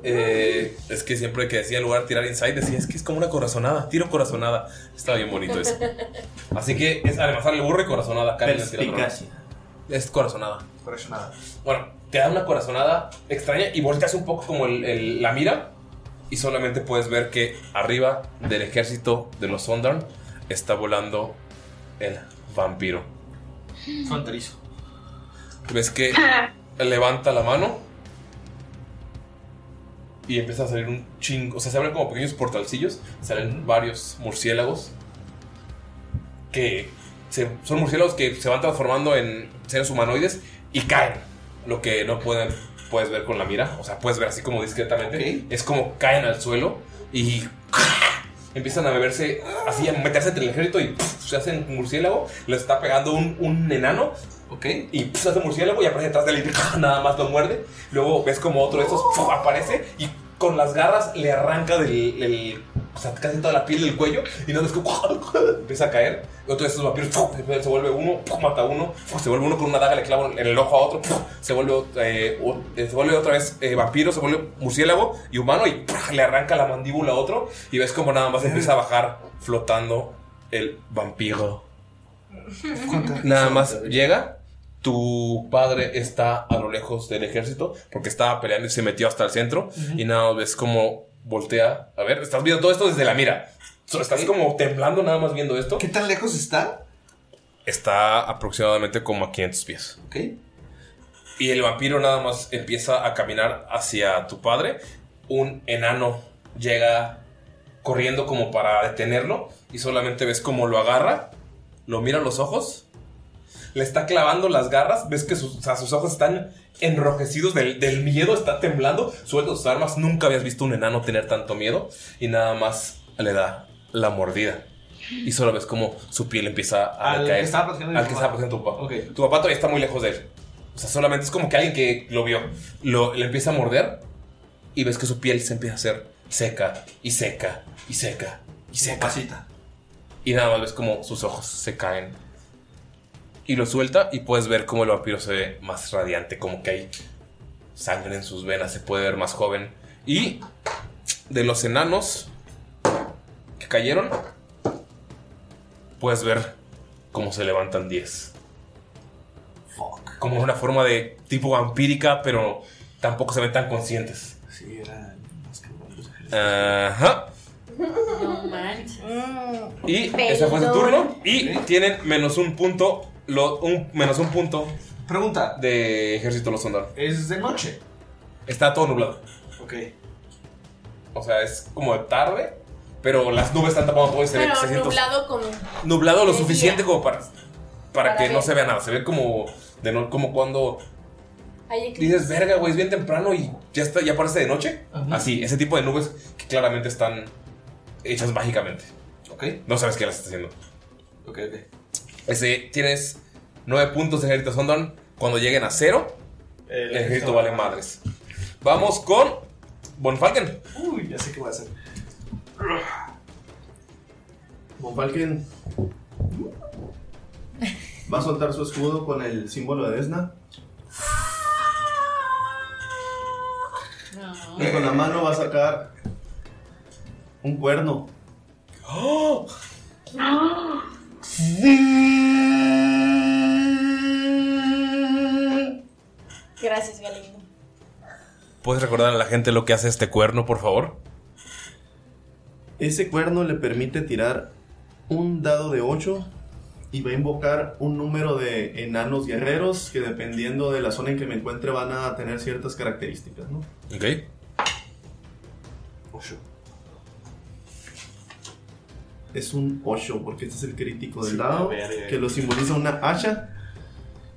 Speaker 1: Eh, es que siempre que decía en lugar de tirar inside, decía es que es como una corazonada. Tiro corazonada. Está bien bonito eso. Así que es además darle burro y corazonada.
Speaker 6: Perspicacia.
Speaker 1: Es corazonada.
Speaker 2: Corazonada.
Speaker 1: Bueno, te da una corazonada extraña y volteas un poco como el- el- la mira y solamente puedes ver que arriba del ejército de los Sondarn está volando el vampiro.
Speaker 2: Fronterizo.
Speaker 1: Ves que levanta la mano y empieza a salir un chingo. O sea, se abren como pequeños portalcillos. Salen varios murciélagos que se- son murciélagos que se van transformando en seres humanoides y caen. Lo que no pueden, puedes ver con la mira. O sea, puedes ver así como discretamente. Es como caen al suelo y empiezan a beberse, así a meterse entre el ejército y ¡puf! se hacen murciélago. Les está pegando un, un enano.
Speaker 2: Ok.
Speaker 1: Y ¡puf! se hace murciélago y aparece detrás de él y nada más lo muerde. Luego ves como otro de esos ¡puf! aparece y con las garras le arranca del, del o sea, casi toda la piel del cuello y no ves como empieza a caer. Y otro de estos vampiros ¡pum! se vuelve uno, ¡pum! mata a uno, ¡pum! se vuelve uno con una daga, le clava en el ojo a otro, ¡pum! se vuelve, eh, o- eh, se vuelve otra vez eh, vampiro, se vuelve murciélago y humano y ¡pum! le arranca la mandíbula a otro y ves como nada más empieza a bajar flotando el vampiro. Nada más llega. Tu padre está a lo lejos del ejército porque estaba peleando y se metió hasta el centro. Y nada más ves como voltea. A ver, estás viendo todo esto desde la mira. Estás como temblando nada más viendo esto.
Speaker 2: ¿Qué tan lejos está?
Speaker 1: Está aproximadamente como a 500 pies.
Speaker 2: Ok.
Speaker 1: Y el vampiro nada más empieza a caminar hacia tu padre. Un enano llega corriendo como para detenerlo. Y solamente ves como lo agarra. Lo mira a los ojos. Le está clavando las garras. Ves que sus, o sea, sus ojos están enrojecidos del, del miedo. Está temblando. Suelta sus armas. Nunca habías visto un enano tener tanto miedo. Y nada más le da la mordida. Y solo ves como su piel empieza a
Speaker 2: Al que
Speaker 1: caer.
Speaker 2: protegiendo
Speaker 1: Al que
Speaker 2: papá.
Speaker 1: estaba protegiendo tu papá. Tu papá todavía está muy lejos de él. O sea, solamente es como que alguien que lo vio lo, le empieza a morder y ves que su piel se empieza a hacer seca y seca y seca y seca. Y nada más ves como sus ojos se caen. Y lo suelta y puedes ver cómo el vampiro se ve más radiante, como que hay sangre en sus venas, se puede ver más joven. Y de los enanos que cayeron, puedes ver cómo se levantan 10. Como una forma de tipo vampírica, pero tampoco se ven tan conscientes.
Speaker 2: Sí, era más que
Speaker 1: Ajá.
Speaker 3: No manches.
Speaker 1: Y ese fue su turno. Y tienen menos un punto. Lo, un, menos un punto.
Speaker 2: Pregunta.
Speaker 1: De ejército los Sondar.
Speaker 2: Es de noche.
Speaker 1: Está todo nublado.
Speaker 2: Ok.
Speaker 1: O sea, es como de tarde. Pero las nubes están tapando todo y se ve
Speaker 3: Pero
Speaker 1: 600
Speaker 3: nublado con.
Speaker 1: nublado lo
Speaker 3: de
Speaker 1: suficiente
Speaker 3: día.
Speaker 1: como para, para,
Speaker 3: Para
Speaker 1: que
Speaker 3: ver.
Speaker 1: no se vea nada. Se ve como de no, como cuando
Speaker 3: Hay eclipse.
Speaker 1: dices, verga, güey, es bien temprano y ya está, ya parece de noche.
Speaker 2: Ajá.
Speaker 1: Así, ese tipo de nubes que claramente están hechas mágicamente.
Speaker 2: Ok.
Speaker 1: No sabes qué las está haciendo.
Speaker 2: Ok, ok.
Speaker 1: Ese, tienes nueve puntos de ejército Sondon. Cuando lleguen a cero, el ejército vale madres. Vamos con Bonfalken.
Speaker 2: Uy, ya sé qué voy a hacer.
Speaker 6: Monfalken va a soltar su escudo con el símbolo de Desna. Y con la mano va a sacar un cuerno.
Speaker 1: ¡Oh!
Speaker 3: Gracias, Galindo.
Speaker 1: ¿Puedes recordar a la gente lo que hace este cuerno, por favor?
Speaker 6: Ese cuerno le permite tirar un dado de 8 y va a invocar un número de enanos guerreros que dependiendo de la zona en que me encuentre van a tener ciertas características, ¿no?
Speaker 1: Ok.
Speaker 6: 8. Es un 8 porque este es el crítico del
Speaker 2: Sí,
Speaker 6: dado que lo simboliza una hacha.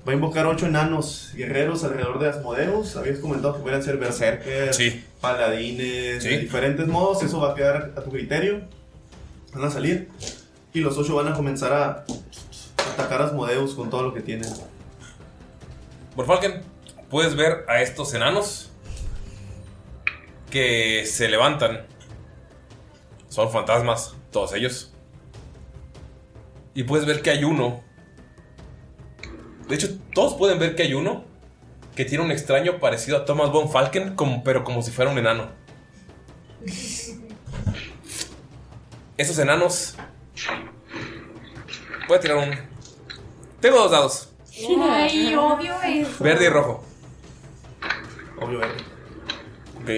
Speaker 6: Va a invocar 8 enanos guerreros alrededor de Asmodeus. Habías comentado que podrían ser berserkers,
Speaker 1: Sí.
Speaker 6: paladines,
Speaker 1: Sí.
Speaker 6: de diferentes modos. Eso va a quedar a tu criterio. Van a salir. Y los 8 van a comenzar a atacar a Asmodeus con todo lo que tienen.
Speaker 1: Bonfalken, puedes ver a estos enanos que se levantan. Son fantasmas, todos ellos. Y puedes ver que hay uno. De hecho, todos pueden ver que hay uno que tiene un extraño parecido a Thomas Von Falken, como, pero como si fuera un enano. Esos enanos. Voy a tirar un. Tengo dos dados:
Speaker 3: Ay, obvio eso.
Speaker 1: verde y rojo.
Speaker 6: Obvio, verde.
Speaker 1: Ok.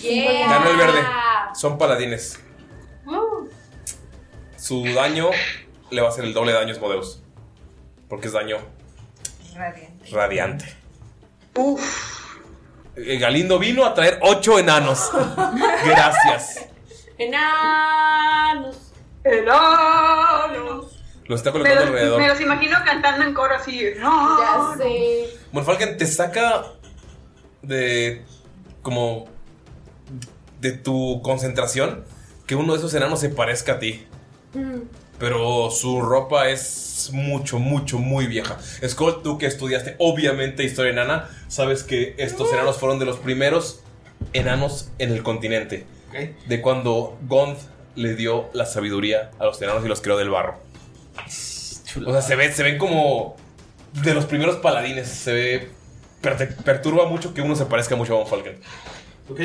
Speaker 3: Yeah.
Speaker 1: Ganó el verde. Son paladines.
Speaker 3: Uh.
Speaker 1: Su daño le va a hacer el doble de daño a Asmodeus. Porque es daño
Speaker 4: Radiante.
Speaker 1: radiante. Eh, Galindo vino a traer ocho enanos. Gracias.
Speaker 3: Enanos.
Speaker 7: Enanos.
Speaker 1: Los está
Speaker 7: Me
Speaker 1: colocando
Speaker 7: los,
Speaker 1: alrededor.
Speaker 7: me los imagino cantando en coro así. No.
Speaker 3: Ya sé.
Speaker 1: Monfalken te saca de. como. de tu concentración que uno de esos enanos se parezca a ti. Pero su ropa es mucho, mucho, muy vieja. Skull, tú que estudiaste obviamente historia enana, sabes que estos enanos fueron de los primeros enanos en el continente. de cuando Gond le dio la sabiduría a los enanos y los creó del barro. O sea, se, ve, se ven como de los primeros paladines. Se ve. per- perturba mucho que uno se parezca mucho a Von Falken.
Speaker 2: Ok.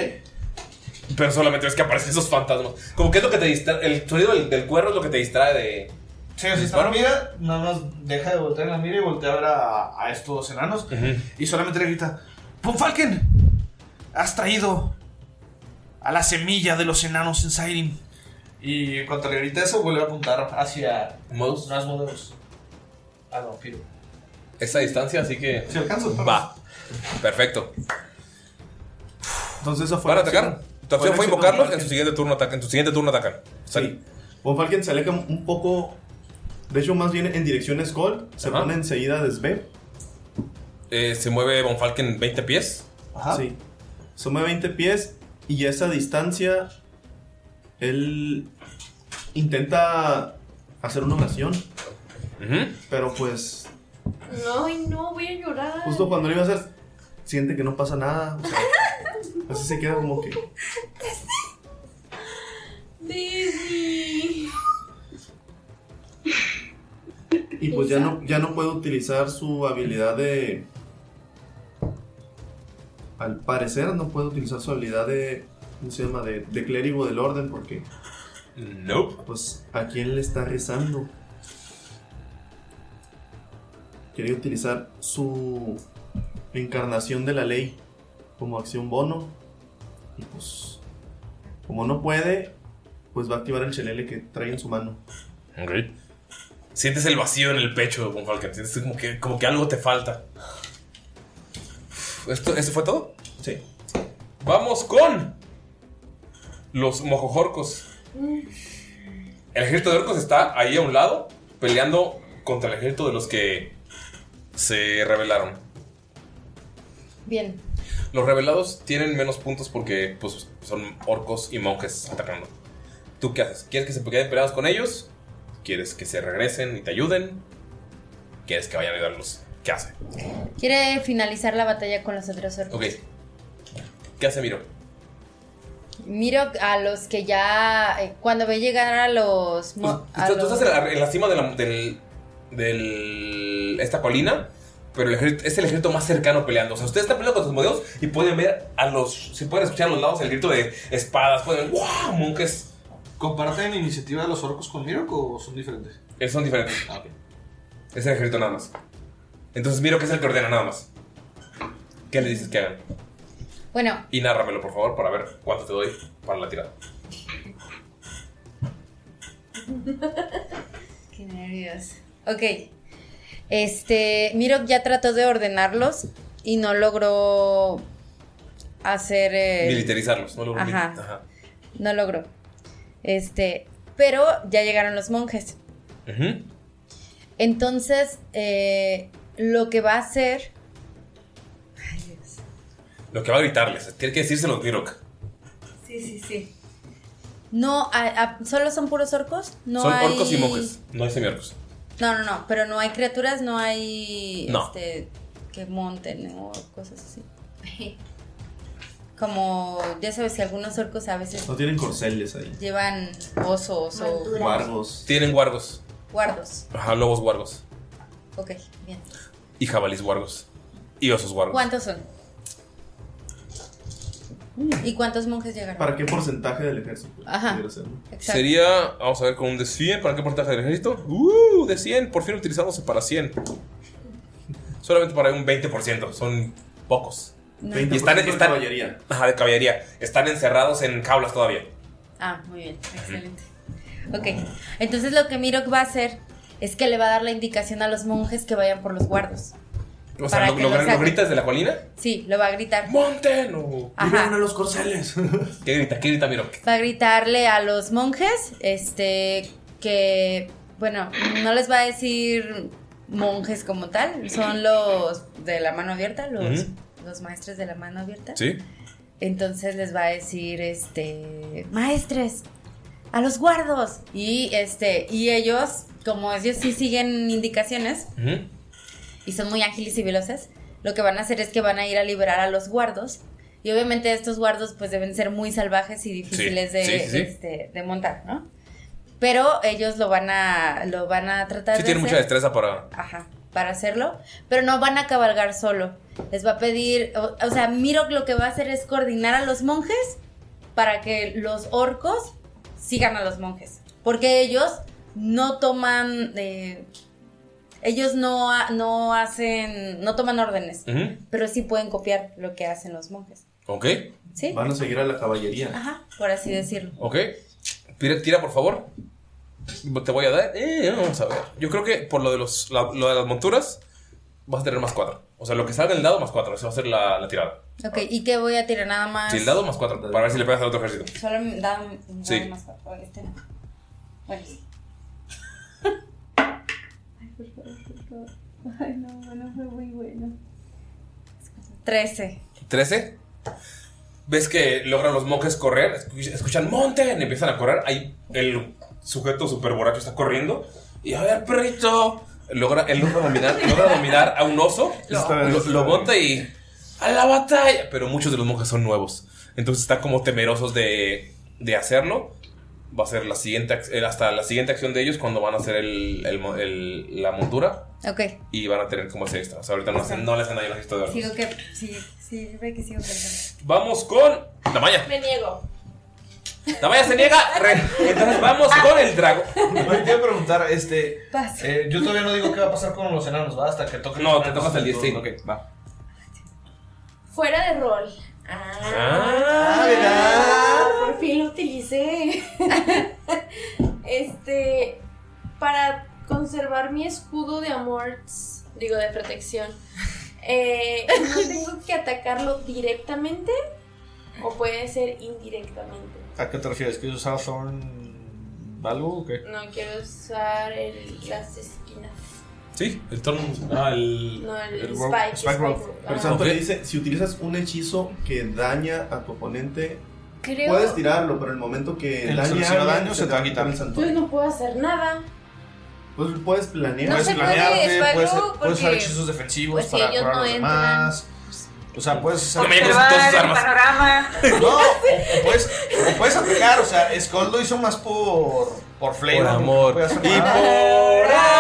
Speaker 1: Pero solamente ves que aparecen esos fantasmas. Como que es lo que te distrae. El sonido del, del cuerno es lo que te distrae de.
Speaker 2: Sí, así está mira, nada más deja de voltear la mira y voltea a a, a estos enanos. Y solamente le grita: ¡Ponfalken! Has traído a la semilla de los enanos en Sairin. Y en cuanto le grita eso, vuelve a apuntar hacia
Speaker 1: ¿Modos?
Speaker 2: más modelos. Al vampiro.
Speaker 1: Esa distancia, así que.
Speaker 6: Si alcanzo,
Speaker 1: Va. Perfecto.
Speaker 6: Entonces eso fue.
Speaker 1: ¿Van a
Speaker 6: la
Speaker 1: atacar?
Speaker 6: acción.
Speaker 1: Tu fue
Speaker 6: acción de
Speaker 1: invocarlos, en su siguiente turno atacan. En tu siguiente turno atacan.
Speaker 6: Sí. Von Falken se aleja un poco. De hecho, más bien en dirección Skull. Se
Speaker 1: Ajá.
Speaker 6: pone enseguida de Sve.
Speaker 1: Eh, se mueve Von Falken 20 pies.
Speaker 6: Sí. Se mueve 20 pies. Y a esa distancia. Él intenta hacer una oración. Pero pues.
Speaker 3: Ay, no, voy a llorar.
Speaker 6: Justo cuando lo iba a hacer. Siente que no pasa nada. o sea, así se queda como que.
Speaker 3: Daisy.
Speaker 6: Y pues ya no, ya no puede utilizar su habilidad de. Al parecer no puede utilizar su habilidad de. ¿Cómo se llama? De, de clérigo del orden porque.
Speaker 1: Nope.
Speaker 6: Pues a quién le está rezando. Quería utilizar su encarnación de la ley como acción bono. Y pues. Como no puede, pues va a activar el chelele que trae en su mano.
Speaker 1: Ok. Sientes el vacío en el pecho, Von Falken. Sientes como que, como que algo te falta. ¿Esto, ¿Eso fue todo?
Speaker 6: Sí.
Speaker 1: Vamos con los mojojorcos. El ejército de orcos está ahí a un lado, peleando contra el ejército de los que se rebelaron.
Speaker 5: Bien.
Speaker 1: Los rebelados tienen menos puntos porque pues, son orcos y monjes atacando. ¿Tú qué haces? ¿Quieres que se queden peleados con ellos? ¿Quieres que se regresen y te ayuden? ¿Quieres que vayan a ayudarlos? ¿Qué hace?
Speaker 5: Quiere finalizar la batalla con los otros orcos.
Speaker 1: Ok. ¿Qué hace Miro?
Speaker 5: Miro a los que ya. eh, cuando ve llegar a los. mo- a
Speaker 1: Tú, tú
Speaker 5: los-
Speaker 1: estás en la, en la cima de la, del, del- esta colina, pero el ejército, es el ejército más cercano peleando. O sea, ustedes están peleando con sus modelos y pueden ver a los. Si pueden escuchar a los lados el grito de espadas, pueden ver ¡Wow! Monjes.
Speaker 2: ¿Comparten iniciativa de los orcos con Mirok o son diferentes?
Speaker 1: Eh, Son diferentes. Es el ejército nada más. Entonces Miro que es el que ordena nada más. ¿Qué le dices que hagan?
Speaker 5: Bueno,
Speaker 1: Y nárramelo, por favor, para ver cuánto te doy para la tirada.
Speaker 5: Qué nervios. Ok. Este. Miro ya trató de ordenarlos y no logró hacer. eh,
Speaker 1: Militarizarlos, ¿no? Lo-
Speaker 5: Ajá.
Speaker 1: Ajá.
Speaker 5: No logró. Este. Pero ya llegaron los monjes. Entonces, eh, lo que va a hacer.
Speaker 1: Lo que va a gritarles, tiene que decírselo Mirok.
Speaker 5: Sí, sí, sí. No, a- a- solo son puros orcos. No
Speaker 1: Son
Speaker 5: hay...
Speaker 1: orcos y monjes, no hay semiorcos.
Speaker 5: No, no, no, pero no hay criaturas, no hay
Speaker 1: No.
Speaker 5: este que monten o cosas así. Como, ya sabes que algunos orcos a veces
Speaker 6: No tienen corceles ahí.
Speaker 5: llevan osos o
Speaker 6: Vargos.
Speaker 1: Tienen guargos.
Speaker 5: guardos.
Speaker 1: Ajá, lobos guargos.
Speaker 5: Ok, bien.
Speaker 1: Y jabalís guargos. Y osos guargos.
Speaker 5: ¿Cuántos son? ¿Y cuántos monjes llegaron?
Speaker 6: ¿Para qué porcentaje del ejército?
Speaker 5: Ajá.
Speaker 1: Sería, vamos a ver, con un de 100. ¿Para qué porcentaje del ejército? ¡Uh! De 100. Por fin utilizamos para 100. Solamente para un 20%. Son pocos.
Speaker 5: No.
Speaker 1: Y están,
Speaker 6: 20% de
Speaker 1: están-
Speaker 6: caballería.
Speaker 1: Ajá, de caballería. Están encerrados en jaulas todavía.
Speaker 5: Ah, muy bien, excelente. Ok, entonces lo que Mirok va a hacer es que le va a dar la indicación a los monjes que vayan por los guardos.
Speaker 1: O sea, ¿lo, lo-
Speaker 5: los
Speaker 1: lo
Speaker 5: saquen.
Speaker 1: gritas de la colina?
Speaker 5: Sí, lo va a gritar.
Speaker 1: ¡Monten! o-
Speaker 6: a los corceles!
Speaker 1: ¿Qué grita? ¿Qué grita Mirok?
Speaker 5: Va a gritarle a los monjes, este, que, bueno, no les va a decir monjes como tal, son los de la mano abierta, los, los maestres de la mano abierta.
Speaker 1: ¿Sí?
Speaker 5: Entonces les va a decir, este, maestres, a los guardos. Y este, y ellos, como ellos sí siguen indicaciones y son muy ágiles y veloces, lo que van a hacer es que van a ir a liberar a los guardos Y obviamente estos guardos pues deben ser muy salvajes y difíciles de,
Speaker 1: sí, sí, sí.
Speaker 5: este, de montar, ¿no? Pero ellos lo van a, lo van a tratar
Speaker 1: Sí,
Speaker 5: de
Speaker 1: tiene
Speaker 5: hacer.
Speaker 1: mucha destreza para.
Speaker 5: Ajá, para hacerlo, pero no van a cabalgar solo. Les va a pedir, o, o sea, Miro lo que va a hacer es coordinar a los monjes para que los orcos sigan a los monjes, porque ellos no toman, eh, ellos no, no hacen, no toman órdenes,
Speaker 1: Ujú.
Speaker 5: pero sí pueden copiar lo que hacen los monjes.
Speaker 1: Ok.
Speaker 5: ¿Sí?
Speaker 6: Van a seguir a la caballería.
Speaker 5: Ajá, por así decirlo.
Speaker 1: Ok. Tira, tira, por favor. Te voy a dar. Eh, vamos a ver. Yo creo que por lo de, los, la- lo de las monturas vas a tener más cuatro. O sea, lo que salga del dado más cuatro. Esa va a ser la, la tirada.
Speaker 5: Ok, ¿y qué voy a tirar nada más?
Speaker 1: Si el dado más cuatro. Para ver si le pegas al otro ejército.
Speaker 5: Solo me da me da
Speaker 1: Sí.
Speaker 5: más cuatro, este no. Bueno, sí. por favor, por favor. Ay, no, no fue muy bueno. 13.
Speaker 1: 13. Ves que logran los monjes correr. escuch- Escuchan monten. Empiezan a correr. Ahí el sujeto super borracho está corriendo. Y a ver, perrito. Logra, él logra dominar, logra dominar a un oso. Lo, lo monta y. ¡A la batalla! Pero muchos de los monjes son nuevos. Entonces están como temerosos de, de hacerlo. Va a ser la siguiente, eh, hasta la siguiente acción de ellos cuando van a hacer el, el mo- el- la montura.
Speaker 5: Ok.
Speaker 1: Y van a tener como ese extra. O sea, ahorita no, hacen, no le hacen daño a los de orcos.
Speaker 5: Sigo que. Sí, sí, ve que sigo pensando.
Speaker 1: Vamos con. Damaya.
Speaker 3: Me niego.
Speaker 1: Damaya se niega. Re- Entonces vamos con el dragón.
Speaker 2: Oye, te iba a preguntar, este. Eh, yo todavía no digo qué va a pasar con los enanos, ¿va? Hasta que toque
Speaker 1: No, te tocas el 10, sí.
Speaker 2: Ok, va.
Speaker 3: Fuera de rol.
Speaker 1: Ah,
Speaker 3: Ah, por fin lo utilicé. este, para conservar mi escudo de amor, digo de protección, eh, ¿no tengo que atacarlo directamente o puede ser indirectamente?
Speaker 2: ¿A qué te refieres? ¿Quieres usar Thorn algo o qué?
Speaker 3: No quiero usar el, las esquinas.
Speaker 1: Sí, el turno. Ah, el.
Speaker 3: No, el,
Speaker 2: El
Speaker 3: spike.
Speaker 2: rope, spike.
Speaker 6: Pero. Santo le dice, si utilizas un hechizo que daña a tu oponente,
Speaker 5: Creo.
Speaker 6: puedes tirarlo, pero en el momento que
Speaker 2: El
Speaker 6: dañe a
Speaker 2: selecciona
Speaker 6: alguien,
Speaker 2: daño, se te va a quitar.
Speaker 6: el
Speaker 3: Entonces
Speaker 6: santuario.
Speaker 3: no puedo hacer nada.
Speaker 6: Pues puedes planear.
Speaker 5: No
Speaker 2: puedes planearte,
Speaker 5: Spike
Speaker 2: puedes, puedes usar hechizos defensivos
Speaker 5: pues, si
Speaker 2: para
Speaker 5: ellos
Speaker 2: curar a
Speaker 5: no
Speaker 2: los
Speaker 5: entran.
Speaker 2: demás. O sea, puedes
Speaker 1: con todas sus armas.
Speaker 7: panorama.
Speaker 2: No, o, o puedes, o puedes atacar. O sea, Skull lo hizo más por, por flavor.
Speaker 1: Por amor. Y
Speaker 2: nada.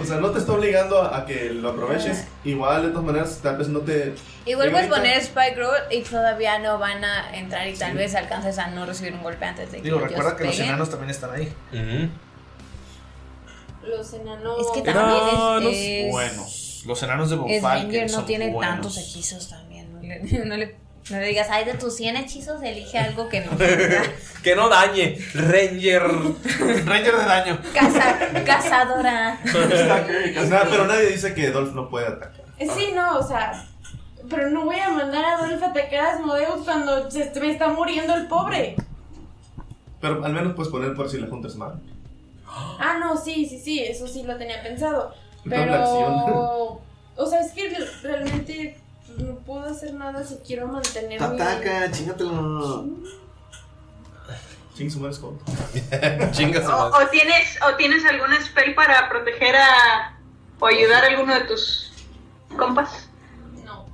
Speaker 6: O sea, no te está obligando a, a que lo aproveches. Igual, de todas maneras, tal vez no te.
Speaker 4: Igual puedes poner Spike Roll y todavía no van a entrar y tal vez alcances a no recibir un golpe antes de que
Speaker 2: Digo, recuerda que los enanos también están ahí.
Speaker 3: Los enanos.
Speaker 4: Es que también
Speaker 1: Enanos
Speaker 4: es, es,
Speaker 2: Buenos. Los enanos de
Speaker 4: es
Speaker 2: Bonfalken
Speaker 4: Ranger, no
Speaker 2: son
Speaker 4: tiene
Speaker 2: buenos.
Speaker 4: tantos hechizos también. No le, no le, no le digas, ay, de tus 100 hechizos elige algo que no.
Speaker 1: Que no dañe. Ranger.
Speaker 2: Ranger de daño.
Speaker 4: Caza, cazadora.
Speaker 6: Nada, pero nadie dice que Dolph no puede atacar.
Speaker 3: Eh, Sí, no, o sea. Pero no voy a mandar a Adolfo a atacar a Asmodeus cuando se me está muriendo el pobre.
Speaker 6: Pero al menos puedes poner por si la junta es mala.
Speaker 3: Ah, no, sí, sí, sí, eso sí lo tenía pensado. Pero. O sea, es que re- realmente pues, no puedo hacer nada si quiero mantener mi.
Speaker 6: Ataca, chingatelo. Ching su madre.
Speaker 1: Chinga su
Speaker 7: O, o tienes, o tienes algún spell para proteger a. o ayudar a alguno de tus compas.
Speaker 3: No,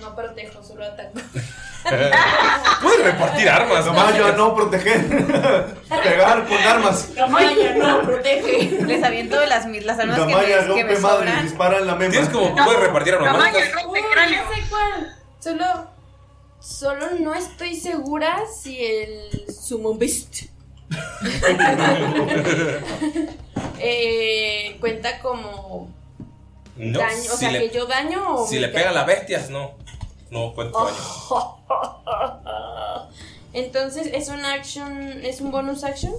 Speaker 3: no protejo, solo ataco.
Speaker 1: Puedes repartir armas.
Speaker 6: Tamayo no proteger. Pegar con armas.
Speaker 3: Tamaño, no protege.
Speaker 4: Les aviento las, las armas que
Speaker 6: Tamayo
Speaker 4: me, que me
Speaker 6: madre
Speaker 4: sobran.
Speaker 6: dispara en la mema.
Speaker 1: Tienes como. Puedes repartir armas
Speaker 7: rompe
Speaker 3: Uy,
Speaker 7: cráneo.
Speaker 3: ya sé cuál. Solo. Solo no estoy segura si el Summon Beast eh, cuenta como
Speaker 1: No,
Speaker 3: daño. O
Speaker 1: si
Speaker 3: sea,
Speaker 1: le,
Speaker 3: que yo daño o.
Speaker 1: si le pega a las bestias, no. No cuenta daño.
Speaker 3: Entonces, ¿es un action? ¿Es un bonus action?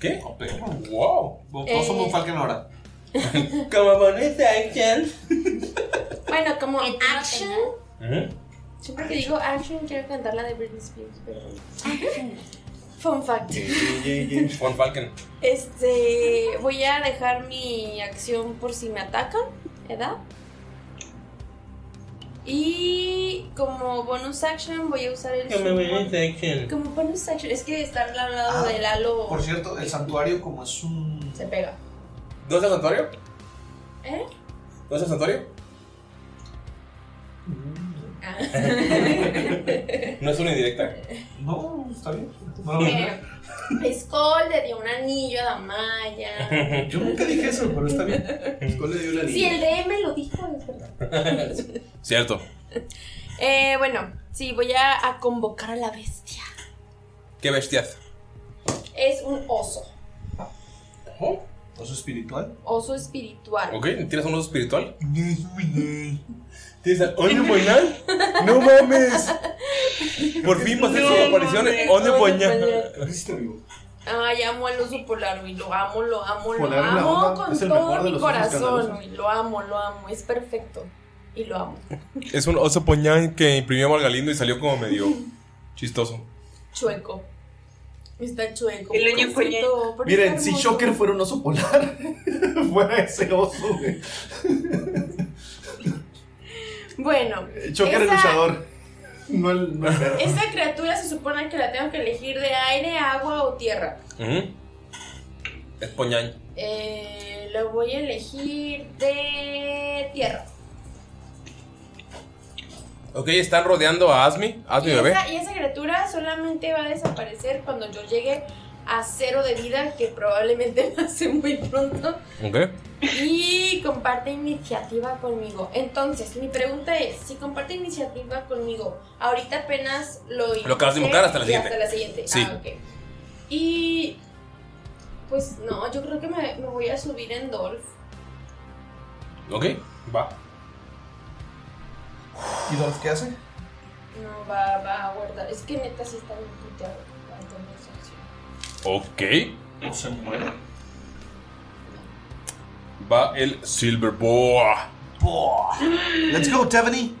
Speaker 1: ¿Qué? Wow.
Speaker 2: Todos son
Speaker 3: Eh.
Speaker 2: Bonfalken ahora.
Speaker 1: Como bonus action.
Speaker 3: Bueno, como action. Siempre que digo action, quiero cantar la de Britney Spears, pero. Fun fact.
Speaker 1: Von Falken.
Speaker 3: Este. Voy a dejar mi acción por si me atacan, ¿verdad? Y como bonus action voy a usar el.
Speaker 1: Como bonus action.
Speaker 3: Como bonus action. Es que está al lado
Speaker 2: Ah,
Speaker 3: del halo.
Speaker 2: Por cierto, el santuario, como es un.
Speaker 3: Se pega.
Speaker 1: ¿Dónde es el santuario?
Speaker 3: ¿Eh?
Speaker 1: ¿Dónde es el santuario? No es una indirecta.
Speaker 2: No, está bien.
Speaker 3: Skull le dio un anillo a Damaya.
Speaker 2: Yo nunca dije eso, pero está bien.
Speaker 6: Skull le dio la
Speaker 3: Sí, el DM lo dijo, es verdad.
Speaker 1: Cierto.
Speaker 3: Eh, bueno, sí, voy a, a convocar a la bestia.
Speaker 1: ¿Qué bestiad?
Speaker 3: Es un oso.
Speaker 2: ¿Oso espiritual?
Speaker 3: Oso espiritual.
Speaker 1: ¿Ok? ¿Tienes un oso espiritual? ¿Tienes al Oño Boñal? ¡No mames! Por fin va a ser su aparición en Boñal.
Speaker 3: Ay, amo al oso polar, güey. Lo amo, lo amo, lo
Speaker 1: Polar en la
Speaker 3: amo
Speaker 1: onda,
Speaker 3: con
Speaker 1: es el mejor
Speaker 3: todo
Speaker 1: de
Speaker 3: mi
Speaker 1: los osos
Speaker 3: corazón,
Speaker 1: escandalosos.
Speaker 3: güey. Lo amo, lo amo. Es perfecto. Y lo amo.
Speaker 1: Es un oso poñán que imprimió Margalindo y salió como medio chistoso.
Speaker 3: Chueco. Está chueco.
Speaker 7: El oño
Speaker 3: pobrecito,
Speaker 6: Miren, si
Speaker 3: hermoso.
Speaker 6: Shocker fuera un oso polar, fuera ese oso, güey.
Speaker 3: Bueno.
Speaker 6: Shocker el
Speaker 3: esa-
Speaker 6: luchador. No el, no el.
Speaker 3: Esa criatura se supone que la tengo que elegir de aire, agua o tierra.
Speaker 1: Ujú. Es poñán.
Speaker 3: Eh, lo voy a elegir de tierra.
Speaker 1: Ok, están rodeando a Asmi. Asmi
Speaker 3: Y
Speaker 1: bebé.
Speaker 3: esa, y esa criatura solamente va a desaparecer cuando yo llegue a cero de vida, que probablemente pase muy pronto.
Speaker 1: Ok.
Speaker 3: Y comparte iniciativa conmigo. Entonces, mi pregunta es, si comparte iniciativa conmigo, ahorita apenas lo
Speaker 1: Lo acabas de invocar hasta la siguiente.
Speaker 3: Hasta la siguiente.
Speaker 1: Sí.
Speaker 3: Ah, ok. Y pues no, yo creo que me, me voy a subir en Dolph.
Speaker 1: Ok, va.
Speaker 2: ¿Y Dolph qué hace?
Speaker 3: No, va, va a guardar. Es que neta sí está bien puteado.
Speaker 1: Ok.
Speaker 2: No se muere.
Speaker 1: Va el Silver Boa.
Speaker 2: Let's go, Tiffany.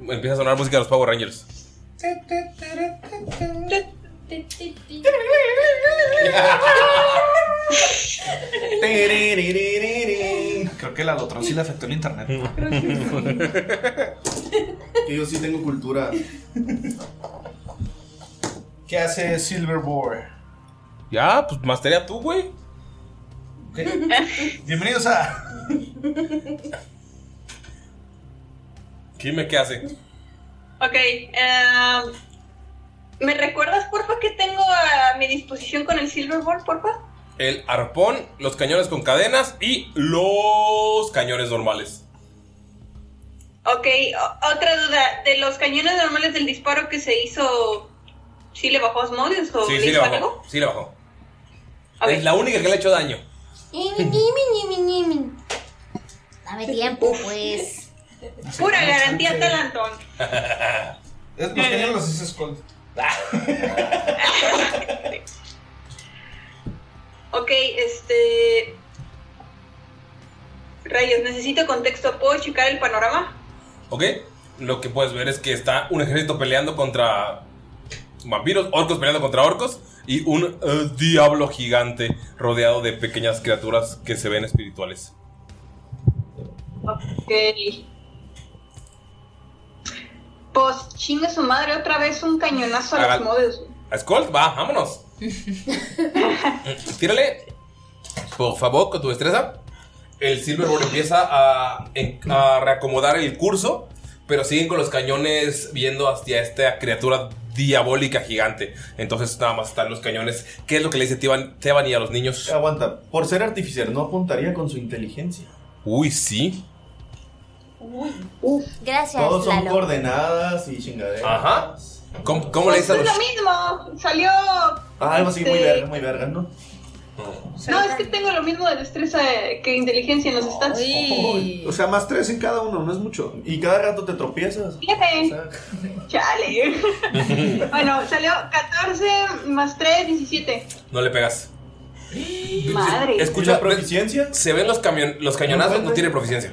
Speaker 1: Empieza a sonar música de los Power Rangers.
Speaker 2: Creo que la Lotron sí le afectó el internet.
Speaker 6: Que yo sí tengo cultura.
Speaker 2: ¿Qué hace Silver Boar?
Speaker 1: Ya, pues mastería tú, güey.
Speaker 2: Bienvenidos a.
Speaker 1: Dime qué hace.
Speaker 7: Ok, eh, ¿me recuerdas, porfa, que tengo a mi disposición con el Silverboard, porfa?
Speaker 1: El arpón, los cañones con cadenas y los cañones normales.
Speaker 7: Ok, o- otra duda, de los cañones normales del disparo que se hizo, ¿sí le bajó Asmodeus o
Speaker 1: Sí,
Speaker 7: le
Speaker 1: sí le
Speaker 7: hizo
Speaker 1: bajó.
Speaker 7: algo?
Speaker 1: Sí le bajó.
Speaker 7: A ver.
Speaker 1: Es la única que le ha hecho daño.
Speaker 5: Dame tiempo, pues.
Speaker 7: Pura garantía talantón.
Speaker 2: Es los que los hice Skull.
Speaker 7: Ok, este... Rayos, necesito contexto, ¿puedo checar el panorama?
Speaker 1: ¿Ok? Lo que puedes ver es que está un ejército peleando contra vampiros, orcos peleando contra orcos y un eh, diablo gigante rodeado de pequeñas criaturas que se ven espirituales.
Speaker 7: Ok. Pues chinga su madre, otra vez un cañonazo a
Speaker 1: Haga-
Speaker 7: los modos.
Speaker 1: A Skull, va, vámonos. Tírale, por favor, con tu destreza. El Silverboard empieza a, a reacomodar el curso, pero siguen con los cañones viendo hacia esta criatura diabólica gigante. Entonces nada más están los cañones. ¿Qué es lo que le dice Teban, Teban y a los niños?
Speaker 6: Aguanta, por ser artificial, no apuntaría con su inteligencia.
Speaker 1: Uy, sí.
Speaker 5: Gracias,
Speaker 6: Todos son
Speaker 5: Lalo.
Speaker 6: coordenadas y chingaderas.
Speaker 1: Ajá. ¿Cómo, cómo le dice a
Speaker 7: es
Speaker 1: los
Speaker 7: lo mismo, salió...
Speaker 6: Ah, algo así muy
Speaker 7: este,
Speaker 6: verga, muy verga, ¿no?
Speaker 7: No, es que tengo lo mismo de destreza que inteligencia en los stats.
Speaker 6: O sea, más tres en cada uno, no es mucho. Y cada rato te tropiezas.
Speaker 7: Siete. Chale. bueno, salió 14 más 3, 17.
Speaker 1: No le pegas.
Speaker 7: Madre.
Speaker 1: Escucha, proficiencia? Se ven los, camion- los cañonazos, no tiene proficiencia.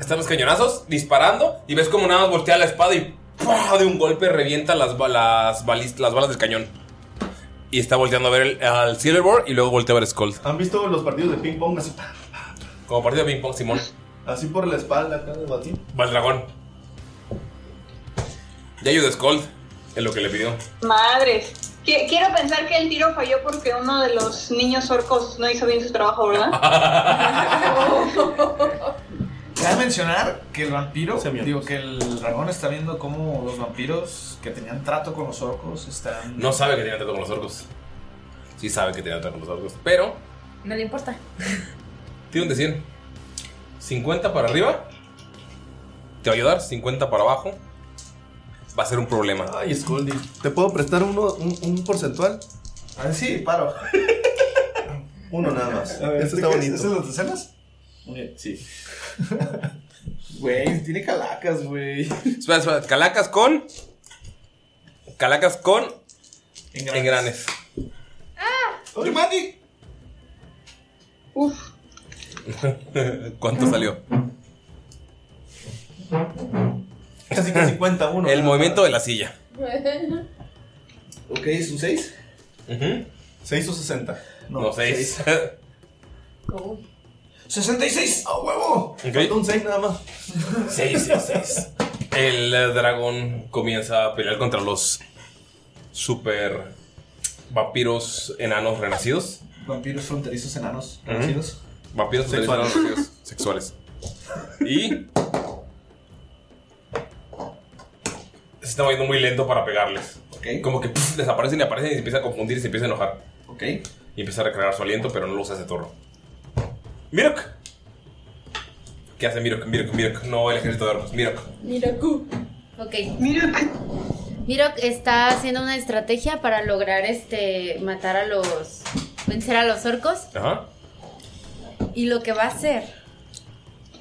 Speaker 1: Están los cañonazos disparando y ves como nada más voltea la espada y ¡pua! de un golpe revienta las, ba- las, balis- las balas del cañón. Y está volteando a ver el- al Silverboard y luego voltea a ver a Skull.
Speaker 6: ¿Han visto los partidos de ping pong así? pa,
Speaker 1: Como partido de ping pong, Simón.
Speaker 6: Así por la espalda acá de batir.
Speaker 1: Va el dragón. Ya ayuda a Skull en lo que le pidió.
Speaker 7: Madres. Qui- Quiero pensar que el tiro falló porque uno de los niños orcos no hizo bien su trabajo, ¿verdad?
Speaker 2: Cabe mencionar que el vampiro, digo que el dragón está viendo cómo los vampiros que tenían trato con los orcos están.
Speaker 1: No sabe que tiene trato con los orcos. Sí sabe que tiene trato con los orcos. Pero,
Speaker 4: No le importa.
Speaker 1: tiene un decir. 50 para arriba. Te va a ayudar. 50 para abajo. Va a ser un problema.
Speaker 6: Ay, Scoldy. ¿Te puedo prestar uno, un, un porcentual?
Speaker 2: Ah, sí, paro.
Speaker 6: Uno nada más.
Speaker 2: A ver,
Speaker 6: este
Speaker 2: ¿este
Speaker 6: está
Speaker 2: qué
Speaker 6: bonito.
Speaker 2: ¿Este es los de cenas?
Speaker 6: Sí.
Speaker 2: Güey, tiene calacas, güey.
Speaker 1: Espera, espera. Calacas con. Calacas con.
Speaker 2: Engranes.
Speaker 1: Engranes.
Speaker 2: ¡Oye, Mandy!
Speaker 7: Uf.
Speaker 1: ¿Cuánto salió?
Speaker 6: Casi 50, uno.
Speaker 1: El movimiento de la silla.
Speaker 2: Ok, ¿es un 6?
Speaker 6: 6 o 60.
Speaker 1: No, 6.
Speaker 2: 66, ¡a huevo!
Speaker 6: Falta un 6 nada más.
Speaker 1: 6, 6, 6. El eh, dragón comienza a pelear contra los super vampiros enanos renacidos.
Speaker 2: Vampiros fronterizos enanos
Speaker 1: Ujú.
Speaker 2: conocidos.
Speaker 1: Vampiros
Speaker 2: Sexuales.
Speaker 1: enanos renacidos. Sexuales. Y. Se está moviendo muy lento para pegarles. Como que pf, desaparecen y aparecen y se empieza a confundir y se empieza a enojar.
Speaker 2: Ok.
Speaker 1: Y empieza a recargar su aliento, pero no lo usa ese turno. ¡Mirok! ¿Qué hace Mirok? Mirok, Mirok. No el ejército de orcos. Mirok.
Speaker 5: Miraku. Ok. Mirok está haciendo una estrategia para lograr este matar a los vencer a los orcos
Speaker 1: Ajá.
Speaker 5: y lo que va a hacer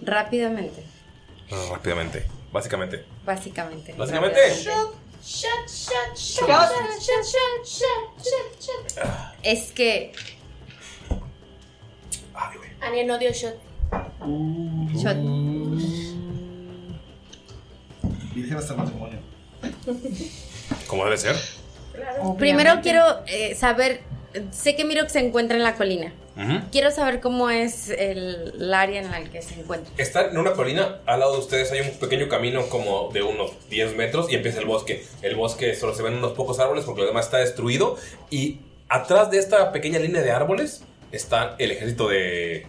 Speaker 5: rápidamente,
Speaker 1: Rápidamente. Básicamente.
Speaker 5: básicamente.
Speaker 1: Básicamente.
Speaker 5: Es que
Speaker 3: Ania no dio shot.
Speaker 5: Shot.
Speaker 2: Virgen hasta el matrimonio.
Speaker 1: Como debe ser.
Speaker 5: primero quiero eh, saber, sé que Mirok se encuentra en la colina.
Speaker 1: Ujú.
Speaker 5: Quiero saber cómo es el, el área en la que se encuentra.
Speaker 1: Está en una colina, al lado de ustedes hay un pequeño camino como de unos 10 metros y empieza el bosque. El bosque solo se ven unos pocos árboles porque lo demás está destruido. Y atrás de esta pequeña línea de árboles está el ejército de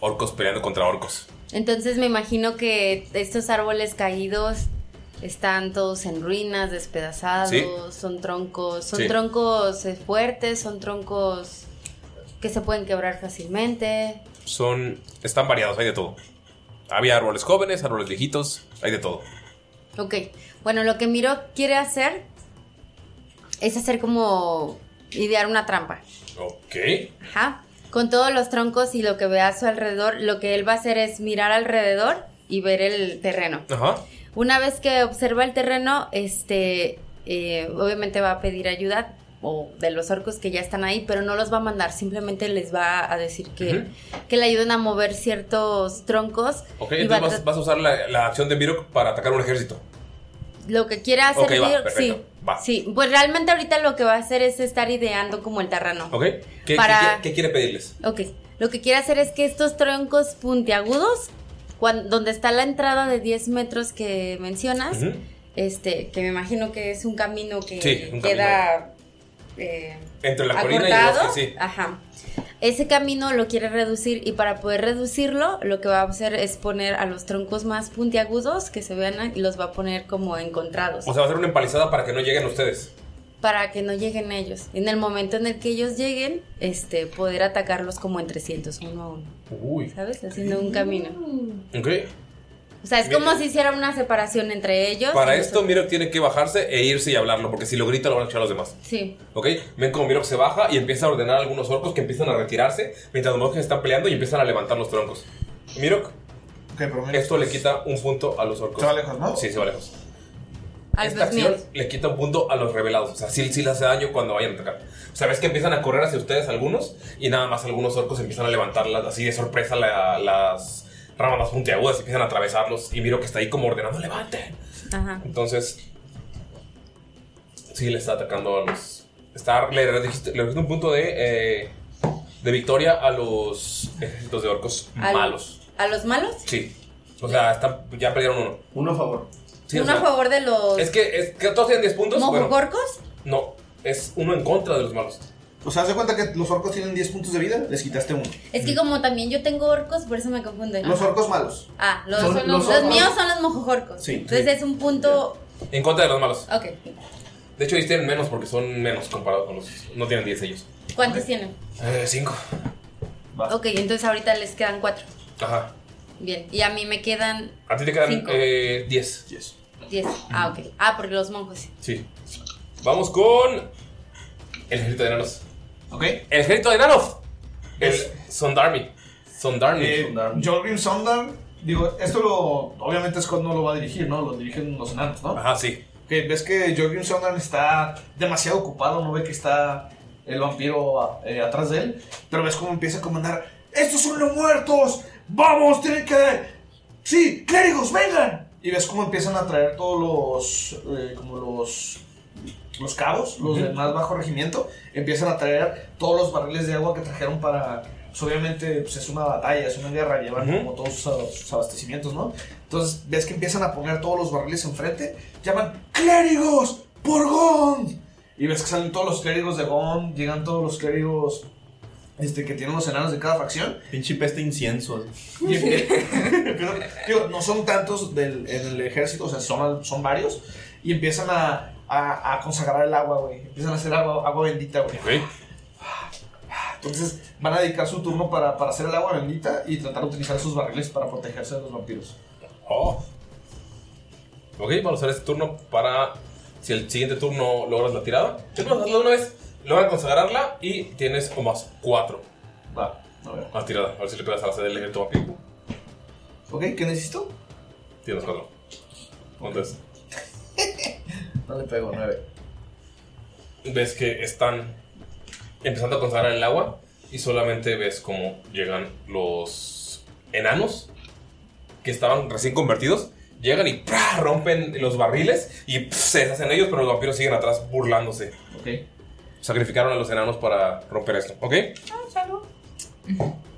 Speaker 1: orcos peleando contra orcos.
Speaker 5: Entonces me imagino que estos árboles caídos están todos en ruinas, despedazados,
Speaker 1: Sí.
Speaker 5: son troncos, son
Speaker 1: Sí.
Speaker 5: troncos eh, fuertes, son troncos que se pueden quebrar fácilmente.
Speaker 1: Son. están variados, hay de todo. Había árboles jóvenes, árboles viejitos, hay de todo.
Speaker 5: Ok, bueno, lo que Miro quiere hacer es hacer como idear una trampa.
Speaker 1: Ok.
Speaker 5: Ajá. Con todos los troncos y lo que ve a su alrededor, lo que él va a hacer es mirar alrededor y ver el terreno.
Speaker 1: Ajá.
Speaker 5: Una vez que observa el terreno, este, eh, obviamente va a pedir ayuda o de los orcos que ya están ahí, pero no los va a mandar, simplemente les va a decir que, que le ayuden a mover ciertos troncos.
Speaker 1: Ok, entonces vas, a usar la, la acción de Mirok para atacar un ejército.
Speaker 5: lo que quiera hacer,
Speaker 1: Ok, va,
Speaker 5: Miro-
Speaker 1: perfecto,
Speaker 5: sí,
Speaker 1: va.
Speaker 5: sí, pues realmente ahorita lo que va a hacer es estar ideando como el terreno.
Speaker 1: ¿Ok? ¿Qué,
Speaker 5: Para-
Speaker 1: qué- qué quiere pedirles?
Speaker 5: Ok, lo que quiere hacer es que estos troncos puntiagudos, cuan- donde está la entrada de 10 metros que mencionas, este, que me imagino que es un camino que
Speaker 1: Sí, un
Speaker 5: queda eh,
Speaker 1: Entre la colina y el bosque, sí.
Speaker 5: Ajá. Ese camino lo quiere reducir y para poder reducirlo, lo que va a hacer es poner a los troncos más puntiagudos que se vean y los va a poner como encontrados
Speaker 1: O sea, va a ser una empalizada para que no lleguen ustedes.
Speaker 5: para que no lleguen ellos. En el momento en el que ellos lleguen, este, poder atacarlos como en 300, uno a uno.
Speaker 1: Uy.
Speaker 5: ¿Sabes? Haciendo un camino.
Speaker 1: Ok.
Speaker 5: O sea, es
Speaker 1: Mira.
Speaker 5: como si hiciera una separación entre ellos.
Speaker 1: Para esto, Mirok tiene que bajarse e irse y hablarlo, porque si lo grita lo van a escuchar los demás.
Speaker 5: Sí.
Speaker 1: ¿Ok? Ven como Mirok se baja y empieza a ordenar a algunos orcos que empiezan a retirarse mientras los monjes están peleando y empiezan a levantar los troncos. Mirok, esto le quita un punto a los orcos.
Speaker 2: Se va lejos, ¿no?
Speaker 1: Sí, se va lejos.
Speaker 5: A
Speaker 1: Esta acción
Speaker 5: míos.
Speaker 1: le quita un punto a los revelados. O sea, sí, sí les hace daño cuando vayan a atacar. O sea, ves que empiezan a correr hacia ustedes algunos y nada más algunos orcos empiezan a levantarlas así de sorpresa la- las ramas más puntiagudas y empiezan a atravesarlos. Y miro que está ahí como ordenando, levanten.
Speaker 5: Ajá.
Speaker 1: Entonces, sí le está atacando a los. Está, le, dijiste- le dijiste un punto de, eh, de victoria a los ejércitos de orcos
Speaker 5: Al-
Speaker 1: malos.
Speaker 5: ¿A los malos?
Speaker 1: Sí. O sea, están, ya perdieron uno.
Speaker 6: Uno a favor.
Speaker 1: Sí, o
Speaker 5: Uno a favor de los
Speaker 1: Es que, es que todos tienen 10 puntos. bueno,
Speaker 5: mojogorcos.
Speaker 1: no, es uno en contra de los malos.
Speaker 2: O sea, haz de cuenta que los orcos tienen 10 puntos de vida, les quitaste uno.
Speaker 5: Es que como también yo tengo orcos, por eso me confunden.
Speaker 2: Los orcos malos.
Speaker 5: Ah, los,
Speaker 2: Son
Speaker 5: los,
Speaker 2: los orcos.
Speaker 5: míos son los mojojorcos.
Speaker 1: Sí.
Speaker 5: Entonces es un punto.
Speaker 1: En contra de los malos.
Speaker 5: Ok.
Speaker 1: De hecho, ellos tienen menos porque son menos comparados con los. No tienen 10 ellos.
Speaker 5: ¿Cuántos tienen?
Speaker 1: Eh, 5.
Speaker 5: Ok, entonces ahorita les quedan cuatro.
Speaker 1: Ajá.
Speaker 5: Bien. Y a mí me quedan
Speaker 1: A ti te quedan
Speaker 5: Cinco.
Speaker 1: eh, 10.
Speaker 2: 10.
Speaker 5: diez. Ah, ok. Ah, porque los monjos.
Speaker 1: Sí. Vamos con. El ejército de enanos.
Speaker 2: Ok.
Speaker 1: El ejército de enanos. El Sondarmi. Sondarmi.
Speaker 2: Eh, Jorgrim Sondar, digo, esto lo. Obviamente Scott no lo va a dirigir, ¿no? Lo dirigen los enanos, ¿no?
Speaker 1: Ajá, sí.
Speaker 2: Ok, ves que Jorgrim Sondar está demasiado ocupado, no ve que está el vampiro eh, atrás de él, pero ves cómo empieza a comandar: ¡Estos son los muertos! ¡Vamos! ¡Tienen que. ¡Sí! ¡Clérigos, vengan! Y ves cómo empiezan a traer todos los. eh, como los. Los cabos, los
Speaker 1: Ujú.
Speaker 2: de más bajo regimiento, empiezan a traer todos los barriles de agua que trajeron para. Pues obviamente pues, es una batalla, es una guerra, llevan como todos sus, sus abastecimientos, ¿no? Entonces ves que empiezan a poner todos los barriles enfrente, llaman ¡Clérigos! ¡Por Gond! Y ves que salen todos los clérigos de Gond, llegan todos los clérigos este, que tienen los enanos de cada facción.
Speaker 6: Pinche peste incienso.
Speaker 2: Y digo, no son tantos del, en el ejército, o sea, son, son varios. Y empiezan a, a, a consagrar el agua, güey. Empiezan a hacer agua, agua bendita, güey. Entonces van a dedicar su turno para, para hacer el agua bendita y tratar de utilizar sus barriles para protegerse de los vampiros.
Speaker 1: Oh. Ok, vamos a usar este turno para. Si el siguiente turno logras la tirada. Más, de una vez. Logran consagrarla y tienes como más 4.
Speaker 2: Va, a ver.
Speaker 1: La tirada. A ver si le pegas a la sede del ejército vampiro.
Speaker 2: ¿Ok? ¿Qué necesito?
Speaker 1: Tienes 4. ¿Cuánto es?
Speaker 2: No le pego, nueve.
Speaker 1: Ves que están empezando a consagrar el agua y solamente ves cómo llegan los enanos que estaban recién convertidos. Llegan y ¡prá! rompen los barriles y se deshacen ellos, pero los vampiros siguen atrás burlándose.
Speaker 2: Ok.
Speaker 1: Sacrificaron a los enanos para romper esto, ¿ok?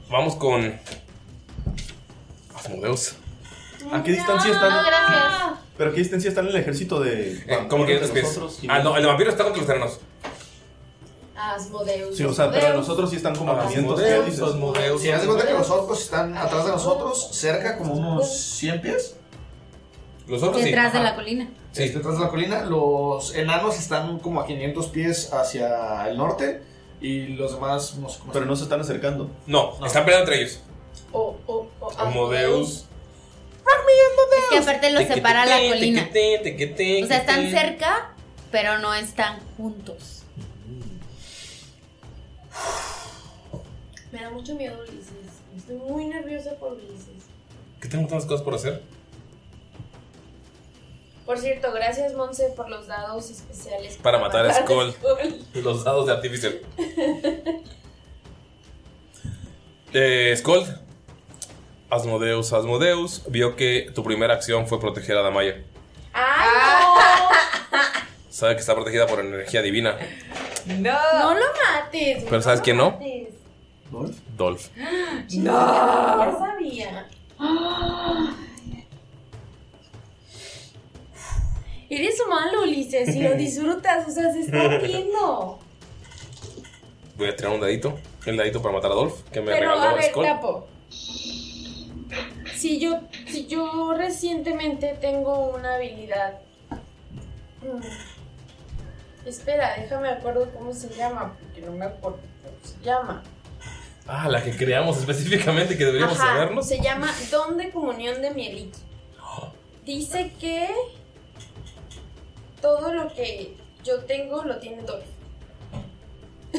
Speaker 1: Vamos con. Asmodeus.
Speaker 6: ¿A qué distancia están?
Speaker 5: No, gracias.
Speaker 6: ¿Pero a qué distancia están el ejército de.
Speaker 1: Eh, ¿Cómo que
Speaker 6: entre
Speaker 1: es?
Speaker 6: nosotros?
Speaker 1: Ah, no, el de vampiro está contra los enanos.
Speaker 5: Asmodeus.
Speaker 6: Sí, o sea, pero nosotros sí están como a 500 ¿qué
Speaker 1: Asmodeus,
Speaker 6: dices?
Speaker 1: Asmodeus.
Speaker 2: Si haz de cuenta que los orcos están atrás de nosotros, cerca, como unos 100 pies.
Speaker 1: Los otros
Speaker 5: Detrás de la colina.
Speaker 2: Sí, detrás de la colina. Los enanos están como a 500 pies hacia el norte. Y los demás, no sé cómo
Speaker 6: Pero no se están acercando.
Speaker 1: No, están peleando entre ellos.
Speaker 3: O, o, o,
Speaker 1: Asmodeus.
Speaker 5: Es que aparte los separa la colina. O sea, están
Speaker 1: cerca
Speaker 5: pero no están juntos.
Speaker 3: Me da mucho miedo Ulises. Estoy muy nerviosa por Ulises.
Speaker 1: ¿Qué tengo tantas cosas por hacer?
Speaker 3: Por cierto, gracias Monse por los dados especiales.
Speaker 1: Para matar a Skull.
Speaker 3: Skull.
Speaker 1: Los dados de Artificial. Eh, Skull. Asmodeus, Asmodeus vio que tu primera acción fue proteger a Damaya.
Speaker 3: ¡Ay,
Speaker 1: Sabe que está protegida por energía divina.
Speaker 3: no! No lo mates.
Speaker 1: Pero ¿sabes quién no?
Speaker 3: mates.
Speaker 1: Dolph.
Speaker 3: No. Ya sabía. Eres malo, Ulises, y lo disfrutas, o sea, se está viendo.
Speaker 1: Voy a tirar un dadito. El dadito para matar a Dolph, que me
Speaker 3: Pero
Speaker 1: regaló
Speaker 3: a ver,
Speaker 1: Skull.
Speaker 3: Capo. Si yo, si yo recientemente tengo una habilidad. Mm. Espera, déjame acuerdo cómo se llama, porque no me acuerdo cómo se llama.
Speaker 1: Ah, la que creamos específicamente que deberíamos
Speaker 3: Ajá,
Speaker 1: sabernos.
Speaker 3: Se llama Don de Comunión de Mieliki. Dice que todo lo que yo tengo lo tiene Dolph.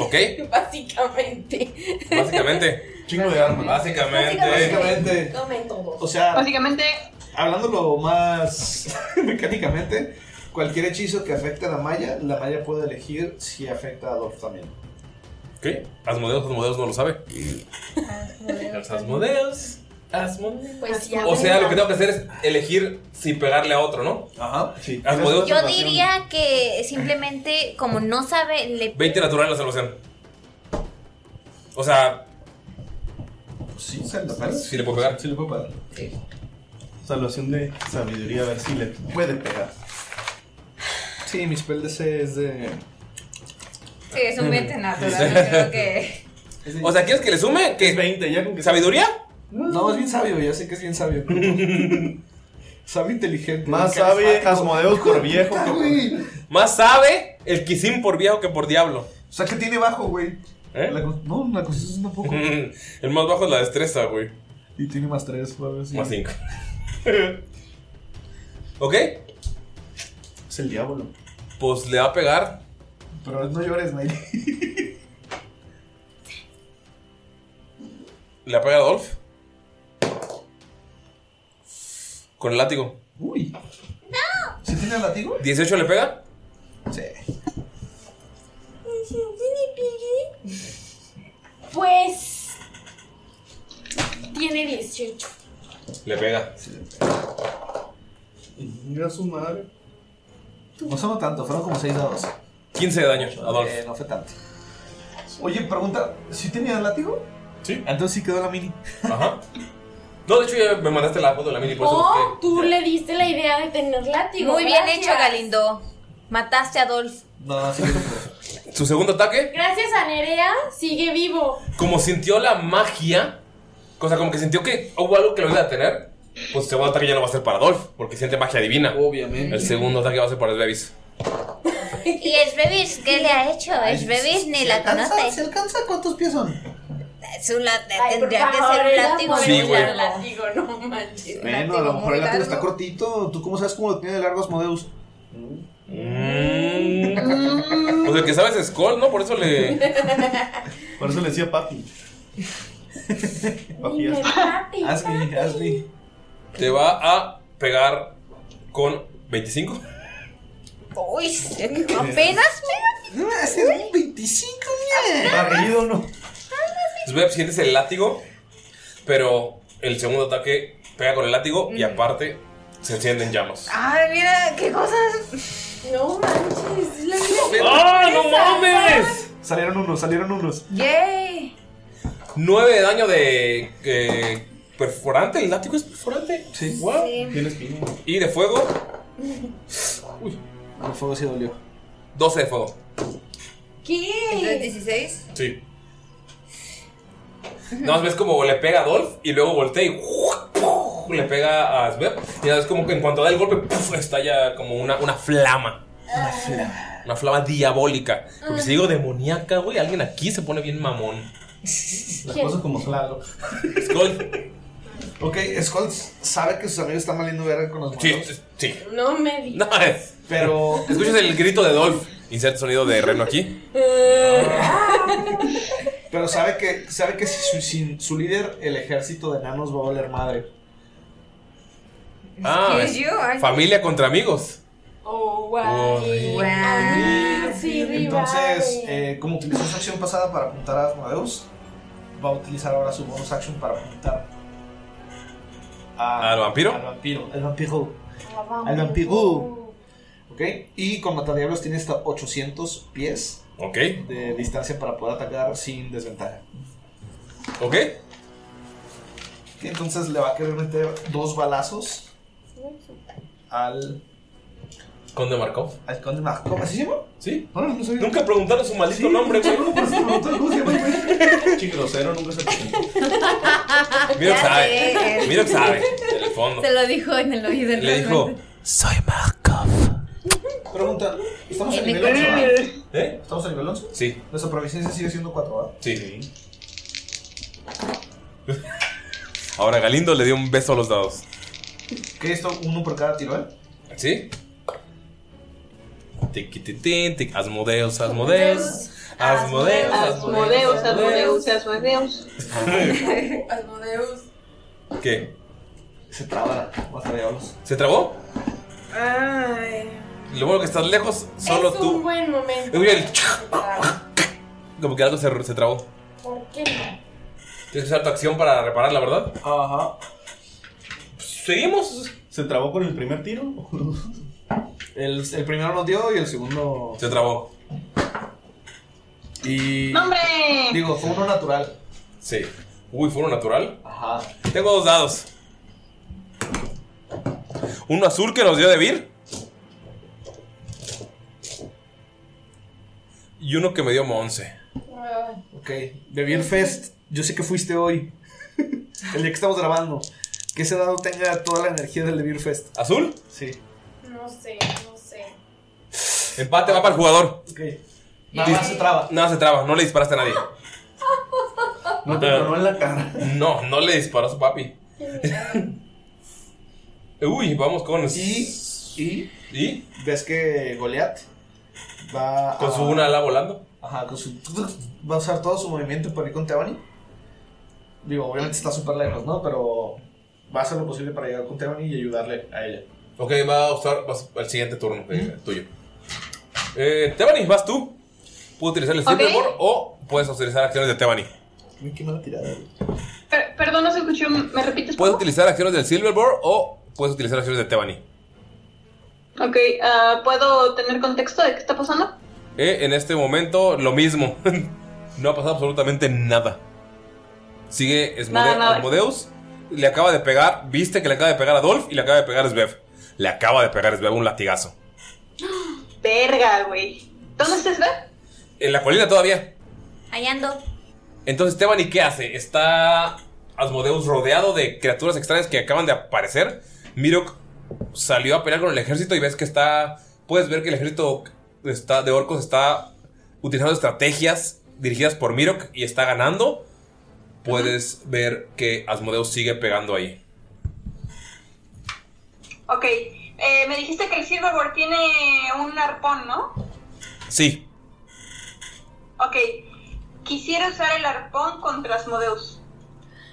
Speaker 1: Ok,
Speaker 3: Básicamente.
Speaker 1: básicamente.
Speaker 2: Chingo de armas.
Speaker 1: Básicamente.
Speaker 2: Básicamente.
Speaker 3: Tomen todos.
Speaker 2: O sea,
Speaker 7: Básicamente,
Speaker 2: hablándolo más mecánicamente, cualquier hechizo que afecte a la malla, la malla puede elegir si afecta a Dolph también.
Speaker 1: ¿Qué? Asmodeus, Asmodeus no lo sabe. Los Asmodeus. Asmodeus.
Speaker 3: Pues ya.
Speaker 1: O sea, lo que tengo que hacer es elegir si pegarle a otro, ¿no?
Speaker 2: Ajá, sí.
Speaker 1: Asmodeus.
Speaker 4: Yo diría que simplemente, como no sabe, le
Speaker 1: 20 natural en la salvación. O sea,
Speaker 2: Sí,
Speaker 1: si le puedo pegar.
Speaker 2: Sí, le puedo pegar.
Speaker 6: Salvación de sabiduría, a ver si le puede pegar.
Speaker 2: Sí, mi spell DC es de.
Speaker 4: Sí, es un 20 natural. creo que.
Speaker 1: O sea, ¿quieres que le sume? ¿Qué?
Speaker 6: 20, ya con que
Speaker 1: ¿Sabiduría?
Speaker 2: No, es bien sabio, ya sé que es bien sabio. sabio inteligente.
Speaker 6: Más sabe Asmodeus por viejo que por...
Speaker 1: Más sabe el Kisim por viejo que por diablo.
Speaker 2: O sea, que tiene bajo, güey.
Speaker 1: ¿Eh?
Speaker 2: La no, la constitución tampoco.
Speaker 1: El más bajo es la destreza, güey.
Speaker 2: y tiene más tres, o algo así.
Speaker 1: Más 5. ¿Ok?
Speaker 2: Es el diablo.
Speaker 1: Pues le va a pegar.
Speaker 2: Pero no llores, Mayri.
Speaker 1: Le va a pegar a Dolph. Con el látigo.
Speaker 2: Uy. ¿Sí tiene látigo?
Speaker 1: ¿18 le pega?
Speaker 2: Sí.
Speaker 3: Pues. Tiene 18.
Speaker 1: Le pega.
Speaker 6: Mira su madre.
Speaker 2: No son tanto, fueron como 6 dados.
Speaker 1: 15 de daño a Dolph.
Speaker 2: Eh, no fue tanto. Oye, pregunta, ¿sí tenía látigo?
Speaker 1: Sí.
Speaker 2: Entonces sí quedó la mini.
Speaker 1: Ajá. No, de hecho ya me mandaste la foto de la mini, por eso
Speaker 3: Oh,
Speaker 1: busqué.
Speaker 3: tú le diste la idea de tener látigo.
Speaker 4: Muy bien hecho, Galindo. Mataste a Dolph.
Speaker 2: No, sí.
Speaker 1: Su segundo ataque,
Speaker 3: Gracias a Nerea, sigue vivo.
Speaker 1: como sintió la magia, o sea, como que sintió que hubo algo que lo iba a detener, pues el segundo ataque ya no va a ser para Dolph, porque siente magia divina.
Speaker 2: Obviamente.
Speaker 1: El segundo ataque va a ser para el Bevis.
Speaker 4: ¿Y Esbebis qué le ha hecho? Esbebis ni la conoce.
Speaker 2: ¿Se alcanza? ¿Cuántos pies son?
Speaker 4: Es un lat-
Speaker 3: Ay, por
Speaker 4: tendría que
Speaker 3: favor,
Speaker 4: ser un
Speaker 3: era
Speaker 4: látigo
Speaker 1: Sí, güey.
Speaker 4: largo.
Speaker 3: Látigo, no manches.
Speaker 2: Bueno, a lo mejor el látigo está cortito. ¿Tú cómo sabes cómo lo tiene de largo Asmodeus?
Speaker 1: Mm. Pues el que sabes es Skull, ¿no? Por eso le.
Speaker 6: Por eso le decía papi. papi,
Speaker 3: Dime, papi,
Speaker 2: Ashley, Ashley.
Speaker 1: Te va a pegar con 25.
Speaker 4: Uy, apenas
Speaker 2: No, ese es un 25, mierda.
Speaker 6: Barrido, ¿no?
Speaker 1: Sveb, sientes el látigo, pero el segundo ataque pega con el látigo y aparte se encienden llamas.
Speaker 4: Ay, mira, qué cosas.
Speaker 3: No manches, es la vida.
Speaker 1: ¡Ah, no mames!
Speaker 2: Salieron unos, salieron unos.
Speaker 4: Yay.
Speaker 1: 9 de daño de eh, perforante. ¿El látigo es perforante?
Speaker 2: Sí.
Speaker 1: Wow. Y de fuego,
Speaker 2: El fuego sí dolió.
Speaker 1: 12 de fuego.
Speaker 4: ¿Entonces
Speaker 3: ¿Qué?
Speaker 4: 16?
Speaker 1: Sí. Nada más ves como le pega a Dolph y luego voltea y le pega a Sveb. Y nada, es como que en cuanto da el golpe, ¡puf! estalla como una, una flama.
Speaker 2: Una flama.
Speaker 1: Una flama diabólica. Porque si digo demoníaca, güey, alguien aquí se pone bien mamón.
Speaker 6: Las cosas como claro.
Speaker 1: Skull.
Speaker 2: Ok, Skull sabe que sus amigos están valiendo verga con los
Speaker 1: Sí,
Speaker 2: monos.
Speaker 1: sí.
Speaker 3: No me digas.
Speaker 1: No, es-
Speaker 2: Pero
Speaker 1: Escuchas el grito de Dolph. Insert sonido de reno aquí.
Speaker 2: Pero sabe que, sabe que si su, sin su líder, el ejército de enanos va a valer madre.
Speaker 1: Ah,
Speaker 4: ¿Qué
Speaker 1: es
Speaker 4: es yo? Ay,
Speaker 1: familia contra amigos.
Speaker 3: Oh. Guay. Ah, sí,
Speaker 2: Entonces, eh, como utilizó su acción pasada para apuntar a Asmodeus, va a utilizar ahora su bonus action para apuntar a-
Speaker 1: ¿Al vampiro?
Speaker 2: Al vampiro. El vampiro. Al vampiro. Ok. Y con Matadiablos tiene hasta 800 pies
Speaker 1: Ok,
Speaker 2: de distancia para poder atacar sin desventaja.
Speaker 1: ok.
Speaker 2: Y entonces le va a querer meter dos balazos al,
Speaker 1: Conde Markov.
Speaker 2: al conde Markov. ¿Así se llama?
Speaker 1: ¿Sí?
Speaker 2: No, no, no sabía.
Speaker 1: Nunca preguntaron su maldito nombre, güey.
Speaker 6: Chico grosero, nunca se presentó.
Speaker 1: Mira que sabe. Mira que sabe. En el fondo.
Speaker 4: Se lo dijo en el oído.
Speaker 1: Le dijo, soy Markov.
Speaker 2: Pregunta, ¿estamos en nivel 11?
Speaker 4: el-
Speaker 2: ¿verdad?
Speaker 1: ¿Eh?
Speaker 2: ¿Estamos en nivel 11?
Speaker 1: Sí,
Speaker 2: Nuestra providencia sigue siendo 4, ¿verdad?
Speaker 1: sí. Ahora Galindo le dio un beso a los dados.
Speaker 2: ¿Qué esto? ¿Uno por cada tiro, eh?
Speaker 1: ¿Sí? Tiquititín, tic, Asmodeus, Asmodeus. Asmodeus,
Speaker 7: Asmodeus, Asmodeus, Asmodeus.
Speaker 3: Asmodeus.
Speaker 1: ¿Qué?
Speaker 2: Se traba la.
Speaker 1: ¿Se trabó?
Speaker 3: Ay.
Speaker 1: Lo bueno que estás lejos, solo
Speaker 3: es
Speaker 1: tú.
Speaker 3: un buen momento.
Speaker 1: Escucha el Como que algo se, se trabó.
Speaker 3: ¿Por qué no?
Speaker 1: Tienes que usar tu acción para reparar, la verdad.
Speaker 2: Ajá.
Speaker 1: Seguimos.
Speaker 6: ¿Se trabó con el primer tiro?
Speaker 2: El, el primero nos dio y el segundo.
Speaker 1: Se trabó.
Speaker 2: Y.
Speaker 7: ¡No, hombre!
Speaker 2: Digo, fue uno natural.
Speaker 1: Sí. Uy, fue uno natural.
Speaker 2: Ajá.
Speaker 1: Tengo dos dados. Uno azul que nos dio de Vir. Y uno que me dio Monse.
Speaker 2: Ok, de Beer Fest, yo sé que fuiste hoy. El día que estamos grabando. Que ese dado tenga toda la energía del de Beer Fest.
Speaker 1: ¿Azul?
Speaker 2: Sí.
Speaker 3: No sé, no sé.
Speaker 1: Empate va para el jugador.
Speaker 2: Ok. Nada más se traba.
Speaker 1: Nada se traba, no le disparaste a nadie.
Speaker 6: No te tronó en la cara.
Speaker 1: No, no le disparó a su papi. Uy, vamos con.
Speaker 2: Y. Y.
Speaker 1: ¿Y?
Speaker 2: ¿Ves que Goliath va
Speaker 1: Con
Speaker 2: a-
Speaker 1: su una ala volando.
Speaker 2: Ajá, con su. Va a usar todo su movimiento para ir con Tebani. Digo, obviamente está súper lejos, ¿no? Pero va a hacer lo posible para llegar con Tebani y ayudarle a ella.
Speaker 1: Ok, va a usar vas- el siguiente turno eh, tuyo. Eh, Tebani, vas tú. Puedes utilizar el. Silverboard o puedes utilizar acciones de Tebani.
Speaker 2: Uy, qué mala tirada.
Speaker 7: Per- perdón, no se escuchó. ¿Me repites?
Speaker 1: Puedes utilizar acciones del Silverboard o puedes utilizar acciones de Tebani.
Speaker 7: Ok, ah, ¿puedo tener contexto de qué está pasando?
Speaker 1: Eh, en este momento, lo mismo. no ha pasado absolutamente nada. Sigue Esmode-
Speaker 7: Nada.
Speaker 1: Asmodeus. Le acaba de pegar. Viste que le acaba de pegar a Dolph y le acaba de pegar a Svev. Le acaba de pegar a Svev un latigazo.
Speaker 7: Verga, güey. ¿Dónde estás, Beth?
Speaker 1: En la colina todavía.
Speaker 4: Ahí ando.
Speaker 1: Entonces, Tebani, ¿qué hace? Está Asmodeus rodeado de criaturas extrañas que acaban de aparecer. Mirok salió a pelear con el ejército y ves que está. Puedes ver que el ejército está, de orcos está utilizando estrategias dirigidas por Mirok y está ganando. Puedes ver que Asmodeus sigue pegando ahí.
Speaker 7: Ok, eh, me dijiste que el Silverboard tiene un arpón, ¿no?
Speaker 1: Sí,
Speaker 7: Ok, quisiera usar el arpón contra Asmodeus.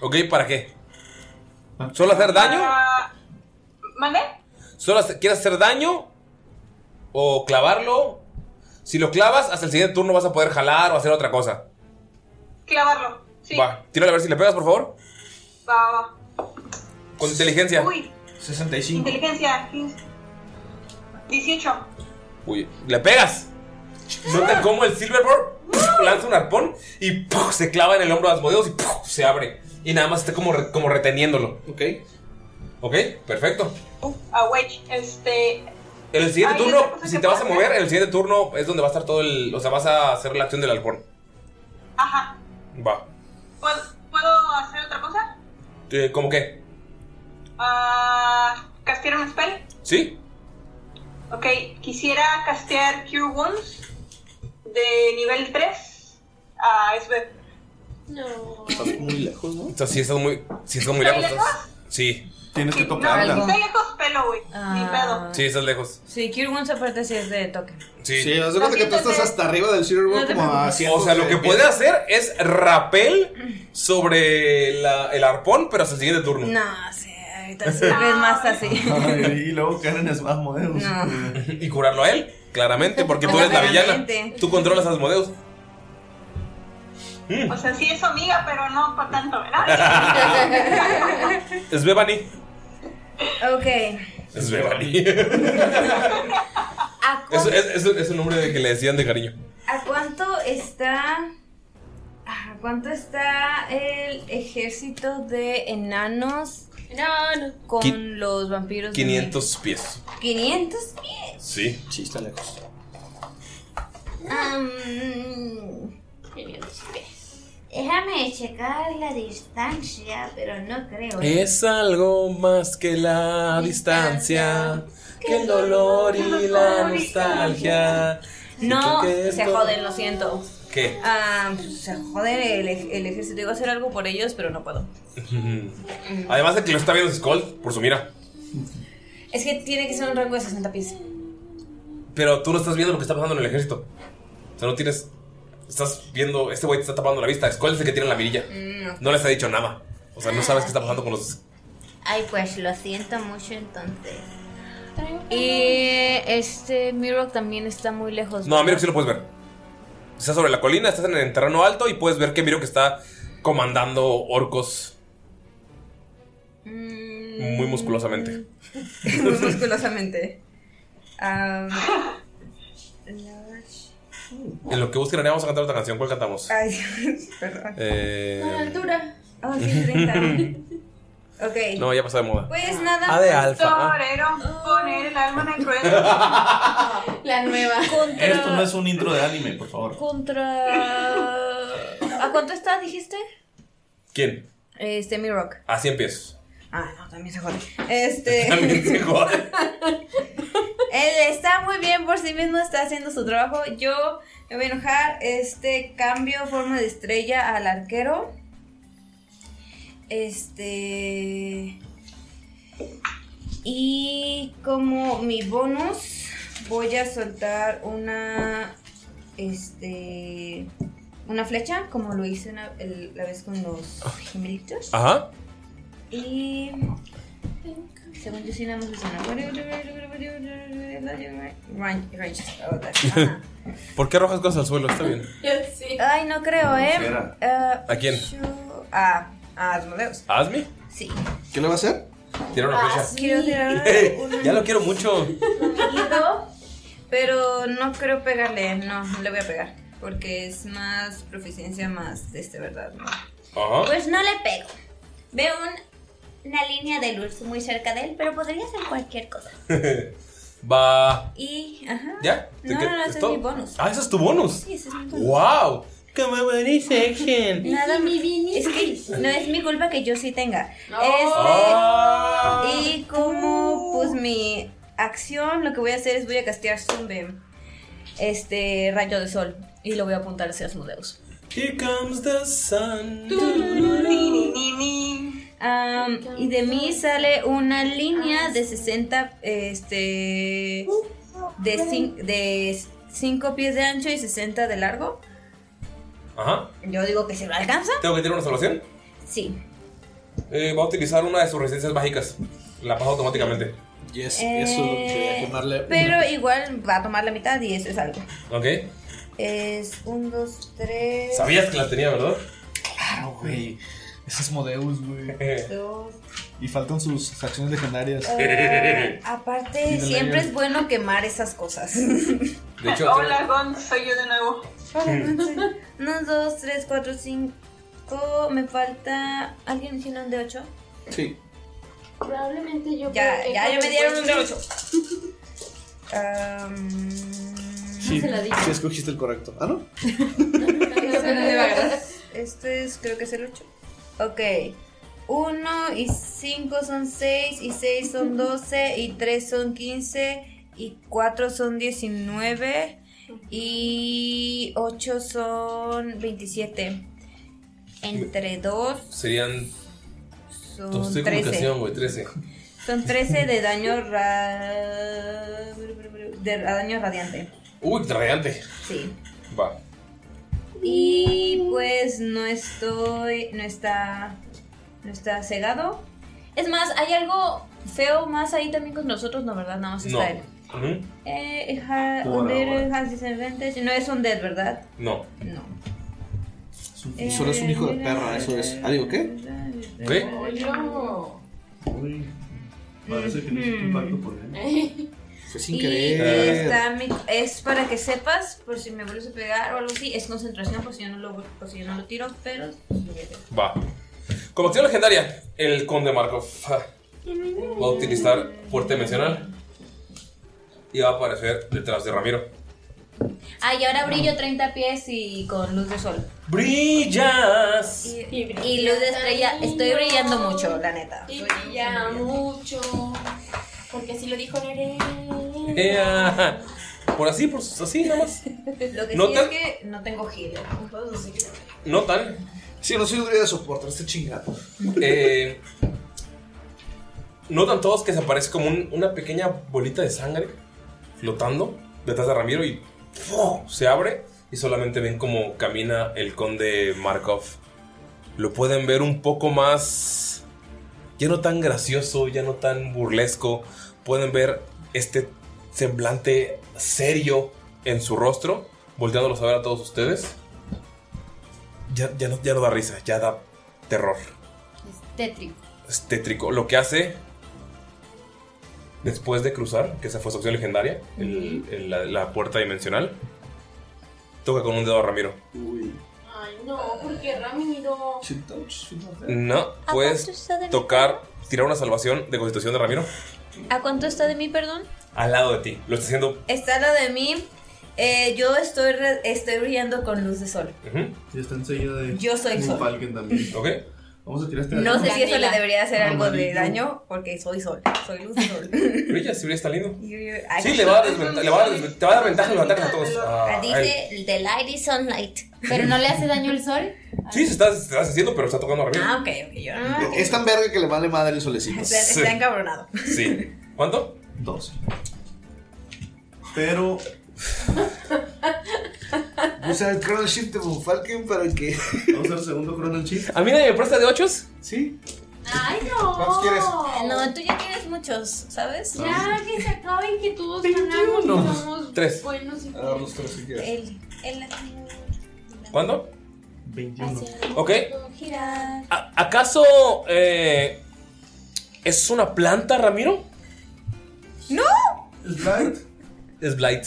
Speaker 1: ok, ¿para qué? ¿Solo hacer daño?
Speaker 7: Para- ¿Mande?
Speaker 1: ¿Solo hace- quieres hacer daño? ¿O clavarlo? Si lo clavas, hasta el siguiente turno vas a poder jalar o hacer otra cosa.
Speaker 7: Clavarlo. Sí.
Speaker 1: Va, tírale a ver si le pegas, por favor.
Speaker 7: Va, va.
Speaker 1: Con inteligencia.
Speaker 7: Uy,
Speaker 2: 65.
Speaker 7: inteligencia. 15. 18.
Speaker 1: Uy, le pegas. Notan cómo el Silverboard lanza un arpón y ¡puf! se clava en el hombro de Asmodeus y ¡puf! se abre. Y nada más está como, re- como reteniéndolo.
Speaker 2: Ok.
Speaker 1: Ok, perfecto.
Speaker 7: Ah, wait, este.
Speaker 1: En el siguiente
Speaker 7: ¿Hay
Speaker 1: turno, si te vas a mover, en el siguiente turno es donde va a estar todo el. O sea, vas a hacer la acción del halcón.
Speaker 7: Ajá.
Speaker 1: Va.
Speaker 7: ¿Puedo, ¿puedo hacer otra cosa?
Speaker 1: Eh, ¿Cómo qué?
Speaker 7: Ah, ¿Castear un spell?
Speaker 1: ¿Sí?
Speaker 7: Ok, quisiera castear Cure Wounds de nivel 3 a Sveb.
Speaker 3: No.
Speaker 2: Estás muy lejos, ¿no?
Speaker 1: O sea, si estás muy, si estás muy
Speaker 7: ¿Estoy
Speaker 1: lejos.
Speaker 7: lejos?
Speaker 1: estás- Sí.
Speaker 6: Tienes que
Speaker 7: No, si
Speaker 6: tocarla.
Speaker 7: estoy lejos, pelo, güey. Ni pedo.
Speaker 1: Sí, estás lejos.
Speaker 4: Sí, Cure Wounds aparte sí es de toque.
Speaker 1: Sí.
Speaker 6: Sí, haz de cuenta que tú estás hasta arriba del
Speaker 4: No te
Speaker 6: como a
Speaker 1: O sea, lo que puede hacer es rapel sobre la- el arpón, pero hasta el siguiente turno.
Speaker 4: No, sí, ahorita sí ves más así.
Speaker 6: Ay, y luego Karen es más modelos.
Speaker 4: No.
Speaker 1: Y curarlo a él, claramente, porque tú eres la villana.
Speaker 4: Claramente.
Speaker 1: Tú controlas a Asmodeus.
Speaker 7: O sea, sí es amiga, pero no para tanto, ¿verdad?
Speaker 1: Es Bebani.
Speaker 4: Ok.
Speaker 1: Es Bebani.
Speaker 4: ¿A,
Speaker 1: es, es, es, es un nombre de que le decían de cariño.
Speaker 4: ¿A cuánto está. ¿A cuánto está el ejército de enanos
Speaker 3: No, no.
Speaker 4: con
Speaker 1: Qui-
Speaker 4: los vampiros? de
Speaker 1: 500 pies.
Speaker 4: mil? 500 pies.
Speaker 1: Sí.
Speaker 2: Sí, está lejos.
Speaker 4: Mm,
Speaker 3: 500 pies.
Speaker 4: Déjame checar la distancia, pero no creo.
Speaker 1: Es algo más que la distancia, que el dolor y la nostalgia.
Speaker 4: No, se joden, lo siento.
Speaker 1: ¿Qué?
Speaker 4: Ah, pues, se joden el, ej- el ejército. Iba a hacer algo por ellos, pero no puedo.
Speaker 1: Además de que lo está viendo Skull por su mira.
Speaker 4: Es que tiene que ser un rango de 60 pies.
Speaker 1: Pero tú no estás viendo lo que está pasando en el ejército. O sea, no tienes. Estás viendo. Este güey te está tapando la vista. Skull es el que tiene la mirilla.
Speaker 4: Mm,
Speaker 1: No les ha dicho nada. O sea, no sabes qué está pasando con los.
Speaker 4: Ay, pues lo siento mucho entonces. Y este Mirok también está muy lejos.
Speaker 1: No, que sí lo puedes ver. Estás sobre la colina, estás en el terreno alto y puedes ver que Miro que está comandando orcos
Speaker 4: Mm,
Speaker 1: muy musculosamente.
Speaker 4: muy musculosamente. Am, large-
Speaker 1: En lo que busquen, vamos a cantar otra canción. ¿Cuál cantamos?
Speaker 4: Ay, perdón.
Speaker 1: Eh,
Speaker 3: altura.
Speaker 4: Oh, sí, 30. Ok.
Speaker 1: No, ya pasó de moda.
Speaker 4: Pues nada.
Speaker 1: Ah, de alfa. ah.
Speaker 7: Torero, poner el alma en el ruedo.
Speaker 3: La nueva.
Speaker 4: Contra.
Speaker 2: Esto no es un intro de anime, por favor.
Speaker 4: Contra. ¿A cuánto está, dijiste?
Speaker 1: ¿Quién?
Speaker 4: Este, mi rock.
Speaker 1: A 100 pies.
Speaker 4: Ah, no, también se jode. Este.
Speaker 1: También se jode.
Speaker 4: Él está muy bien por sí mismo, está haciendo su trabajo. Yo me voy a enojar. Este cambio forma de estrella al arquero. Este. Y como mi bonus, voy a soltar una. Este. Una flecha, como lo hice una- el- la vez con los gemelitos.
Speaker 1: Ajá.
Speaker 4: Y. Según yo, una. Range. range, ajá.
Speaker 1: ¿Por qué arrojas cosas al suelo? Está bien.
Speaker 4: Ay, no creo, ¿eh? Ah,
Speaker 1: ¿A quién?
Speaker 4: yo- A. A Asmodeus.
Speaker 1: ¿Asmi?
Speaker 4: Sí.
Speaker 2: ¿Qué le va a hacer?
Speaker 1: Tira una flecha.
Speaker 4: Quiero tirar un
Speaker 1: ya lo quiero mucho.
Speaker 4: hilo, pero no creo pegarle. No, no le voy a pegar. Porque es más proficiencia, más de este, ¿verdad? No.
Speaker 1: Ajá.
Speaker 4: Pues no le pego. Veo un- una línea de luz muy cerca de él, pero podría ser cualquier cosa.
Speaker 1: Va.
Speaker 4: Y, ajá.
Speaker 1: ¿Ya? ¿Te
Speaker 4: No, no, no, ese es mi bonus.
Speaker 1: Ah, ese es tu bonus.
Speaker 4: Sí, ese es mi bonus.
Speaker 1: ¡Wow! ¡Como bonus section!
Speaker 4: Nada, es que no es mi culpa que yo sí tenga.
Speaker 1: Ah.
Speaker 4: Este, y como pues mi acción, lo que voy a hacer es voy a castear Sunbeam, este rayo de sol, y lo voy a apuntar hacia Asmodeus.
Speaker 1: Here comes the sun.
Speaker 4: Am, y de mí sale una línea de 60, este, de 5 pies de ancho y 60 de largo.
Speaker 1: Ajá.
Speaker 4: Yo digo que se lo alcanza.
Speaker 1: ¿Tengo que tirar una salvación?
Speaker 4: Sí.
Speaker 1: Eh, va a utilizar una de sus resistencias mágicas. La pasa automáticamente.
Speaker 2: Yes,
Speaker 4: Eh,
Speaker 2: eso quemarle.
Speaker 4: Pero igual va a tomar la mitad y eso es algo.
Speaker 1: Ok.
Speaker 4: Es 1, 2, 3.
Speaker 1: Sabías que la tenía, ¿verdad?
Speaker 2: Claro, güey. Ese es Modeus, güey.
Speaker 4: Dos.
Speaker 2: Y faltan sus acciones legendarias.
Speaker 4: Eh, aparte, siempre
Speaker 2: Legend.
Speaker 4: es bueno quemar esas cosas.
Speaker 1: De hecho,
Speaker 7: Hola, Gon, soy yo de nuevo.
Speaker 4: 1, 2, 3, 4, 5. Me falta. ¿Alguien tiene un de 8?
Speaker 2: Sí.
Speaker 3: Probablemente yo.
Speaker 4: Ya, ya, ya me dieron un de 8.
Speaker 2: Sí,
Speaker 3: se la di.
Speaker 2: sí escogiste el correcto. Ah, ¿no?
Speaker 4: Este es, creo que es el 8. Ok. 1 y 5 son 6, y 6 son 12, y 3 son 15, y 4 son 19, y 8 son 27. Entre 2
Speaker 1: Serían.
Speaker 4: son
Speaker 1: Entonces estoy
Speaker 4: 13.
Speaker 1: comunicación, güey, 13.
Speaker 4: Son 13 de daño ra... de daño radiante.
Speaker 1: Uy, radiante.
Speaker 4: Sí.
Speaker 1: Va.
Speaker 4: Y pues no estoy. No está. No está cegado. Es más, hay algo feo más ahí también con nosotros, no, ¿verdad? Nada más está
Speaker 1: No.
Speaker 4: él.
Speaker 1: Ujú.
Speaker 4: Eh, ha- Undead has disadvantage. No es un dead, ¿verdad?
Speaker 1: No.
Speaker 4: No.
Speaker 2: Y solo es un hijo de perra, eso es. Ah, digo, ¿qué?
Speaker 1: ¿Qué?
Speaker 6: Uy, parece que no hizo impacto por él.
Speaker 2: Fue sin
Speaker 4: Y
Speaker 2: querer.
Speaker 4: está mi- es para que sepas, por si me vuelves a pegar o algo así, es concentración por si yo no lo, por si yo no lo tiro, pero
Speaker 1: Va. Como acción legendaria, el Conde Markov va a utilizar fuerte dimensional y va a aparecer detrás de Ramiro.
Speaker 4: Ah, y ahora brillo 30 pies y con luz de sol.
Speaker 1: ¡Brillas!
Speaker 4: Y, y luz de estrella. Estoy brillando mucho, la neta.
Speaker 3: Y brilla mucho. Porque así lo dijo Nere.
Speaker 1: Ea. Por así, por así nada más.
Speaker 4: Lo que sí
Speaker 1: ¿Notan?
Speaker 4: es que no tengo healer.
Speaker 1: ¿Notan?
Speaker 2: Sí, no soy un de soporte, este chingado.
Speaker 1: Eh, Notan todos que se aparece como un- una pequeña bolita de sangre flotando detrás de Ramiro y se abre y solamente ven como camina el conde Markov. Lo pueden ver un poco más, ya no tan gracioso, ya no tan burlesco. Pueden ver este semblante serio en su rostro, volteándolos a ver a todos ustedes. Ya, ya, no, ya no da risa, ya da terror
Speaker 5: Tétrico.
Speaker 1: es tétrico. Lo que hace después de cruzar, que esa fue su opción legendaria, el- el- la, la puerta dimensional, toca con un dedo a Ramiro.
Speaker 3: Ay, no, porque Ramiro.
Speaker 1: No, puedes tocar tirar una salvación de constitución de Ramiro.
Speaker 4: ¿A cuánto está de mí, perdón?
Speaker 1: Al lado de ti. Lo está haciendo.
Speaker 4: Está al lado de mí. Eh, yo estoy, re- estoy brillando con luz de sol.
Speaker 6: Y está enseguida de.
Speaker 4: Yo soy sol.
Speaker 6: Falcon también.
Speaker 1: Ok.
Speaker 6: Vamos a tirar este
Speaker 4: No sé si eso le debería hacer algo de
Speaker 6: Amarillo.
Speaker 4: daño, porque soy sol. Soy luz de sol.
Speaker 1: Brilla, sí, brilla, está lindo.
Speaker 4: Ay,
Speaker 1: Sí, le va a dar, desventa- le va a te va a dar ventaja en los ataques a todos. Ah, a él.
Speaker 4: Dice The light is sunlight.
Speaker 5: ¿Pero no le hace daño el sol?
Speaker 1: Sí, se está, se está haciendo, pero está tocando a Ramiro.
Speaker 4: Ah, ok, ok. Yo no.
Speaker 2: Es tan verga que le vale madre el solecito.
Speaker 4: Está, está encabronado.
Speaker 1: Sí. ¿Cuánto?
Speaker 6: Dos. Pero.
Speaker 2: Usa el Chrono Shift de Falcon para que.
Speaker 6: Vamos a hacer segundo Chrono Shift.
Speaker 1: ¿A mí nadie me presta de ochos?
Speaker 2: Sí.
Speaker 4: Ay, no.
Speaker 2: ¿Cuántos quieres?
Speaker 4: No, tú ya tienes muchos, ¿sabes?
Speaker 8: Ya, que se acaben, que todos ganamos y somos
Speaker 1: Tres.
Speaker 8: buenos y
Speaker 2: A los tres si quieres.
Speaker 4: El, el
Speaker 1: ¿Cuándo?
Speaker 6: 21.
Speaker 1: Ok.
Speaker 4: girar.
Speaker 1: ¿A- ¿Acaso eh, es una planta, Ramiro?
Speaker 4: ¡No!
Speaker 6: ¿Es Blight?
Speaker 1: Es Blight.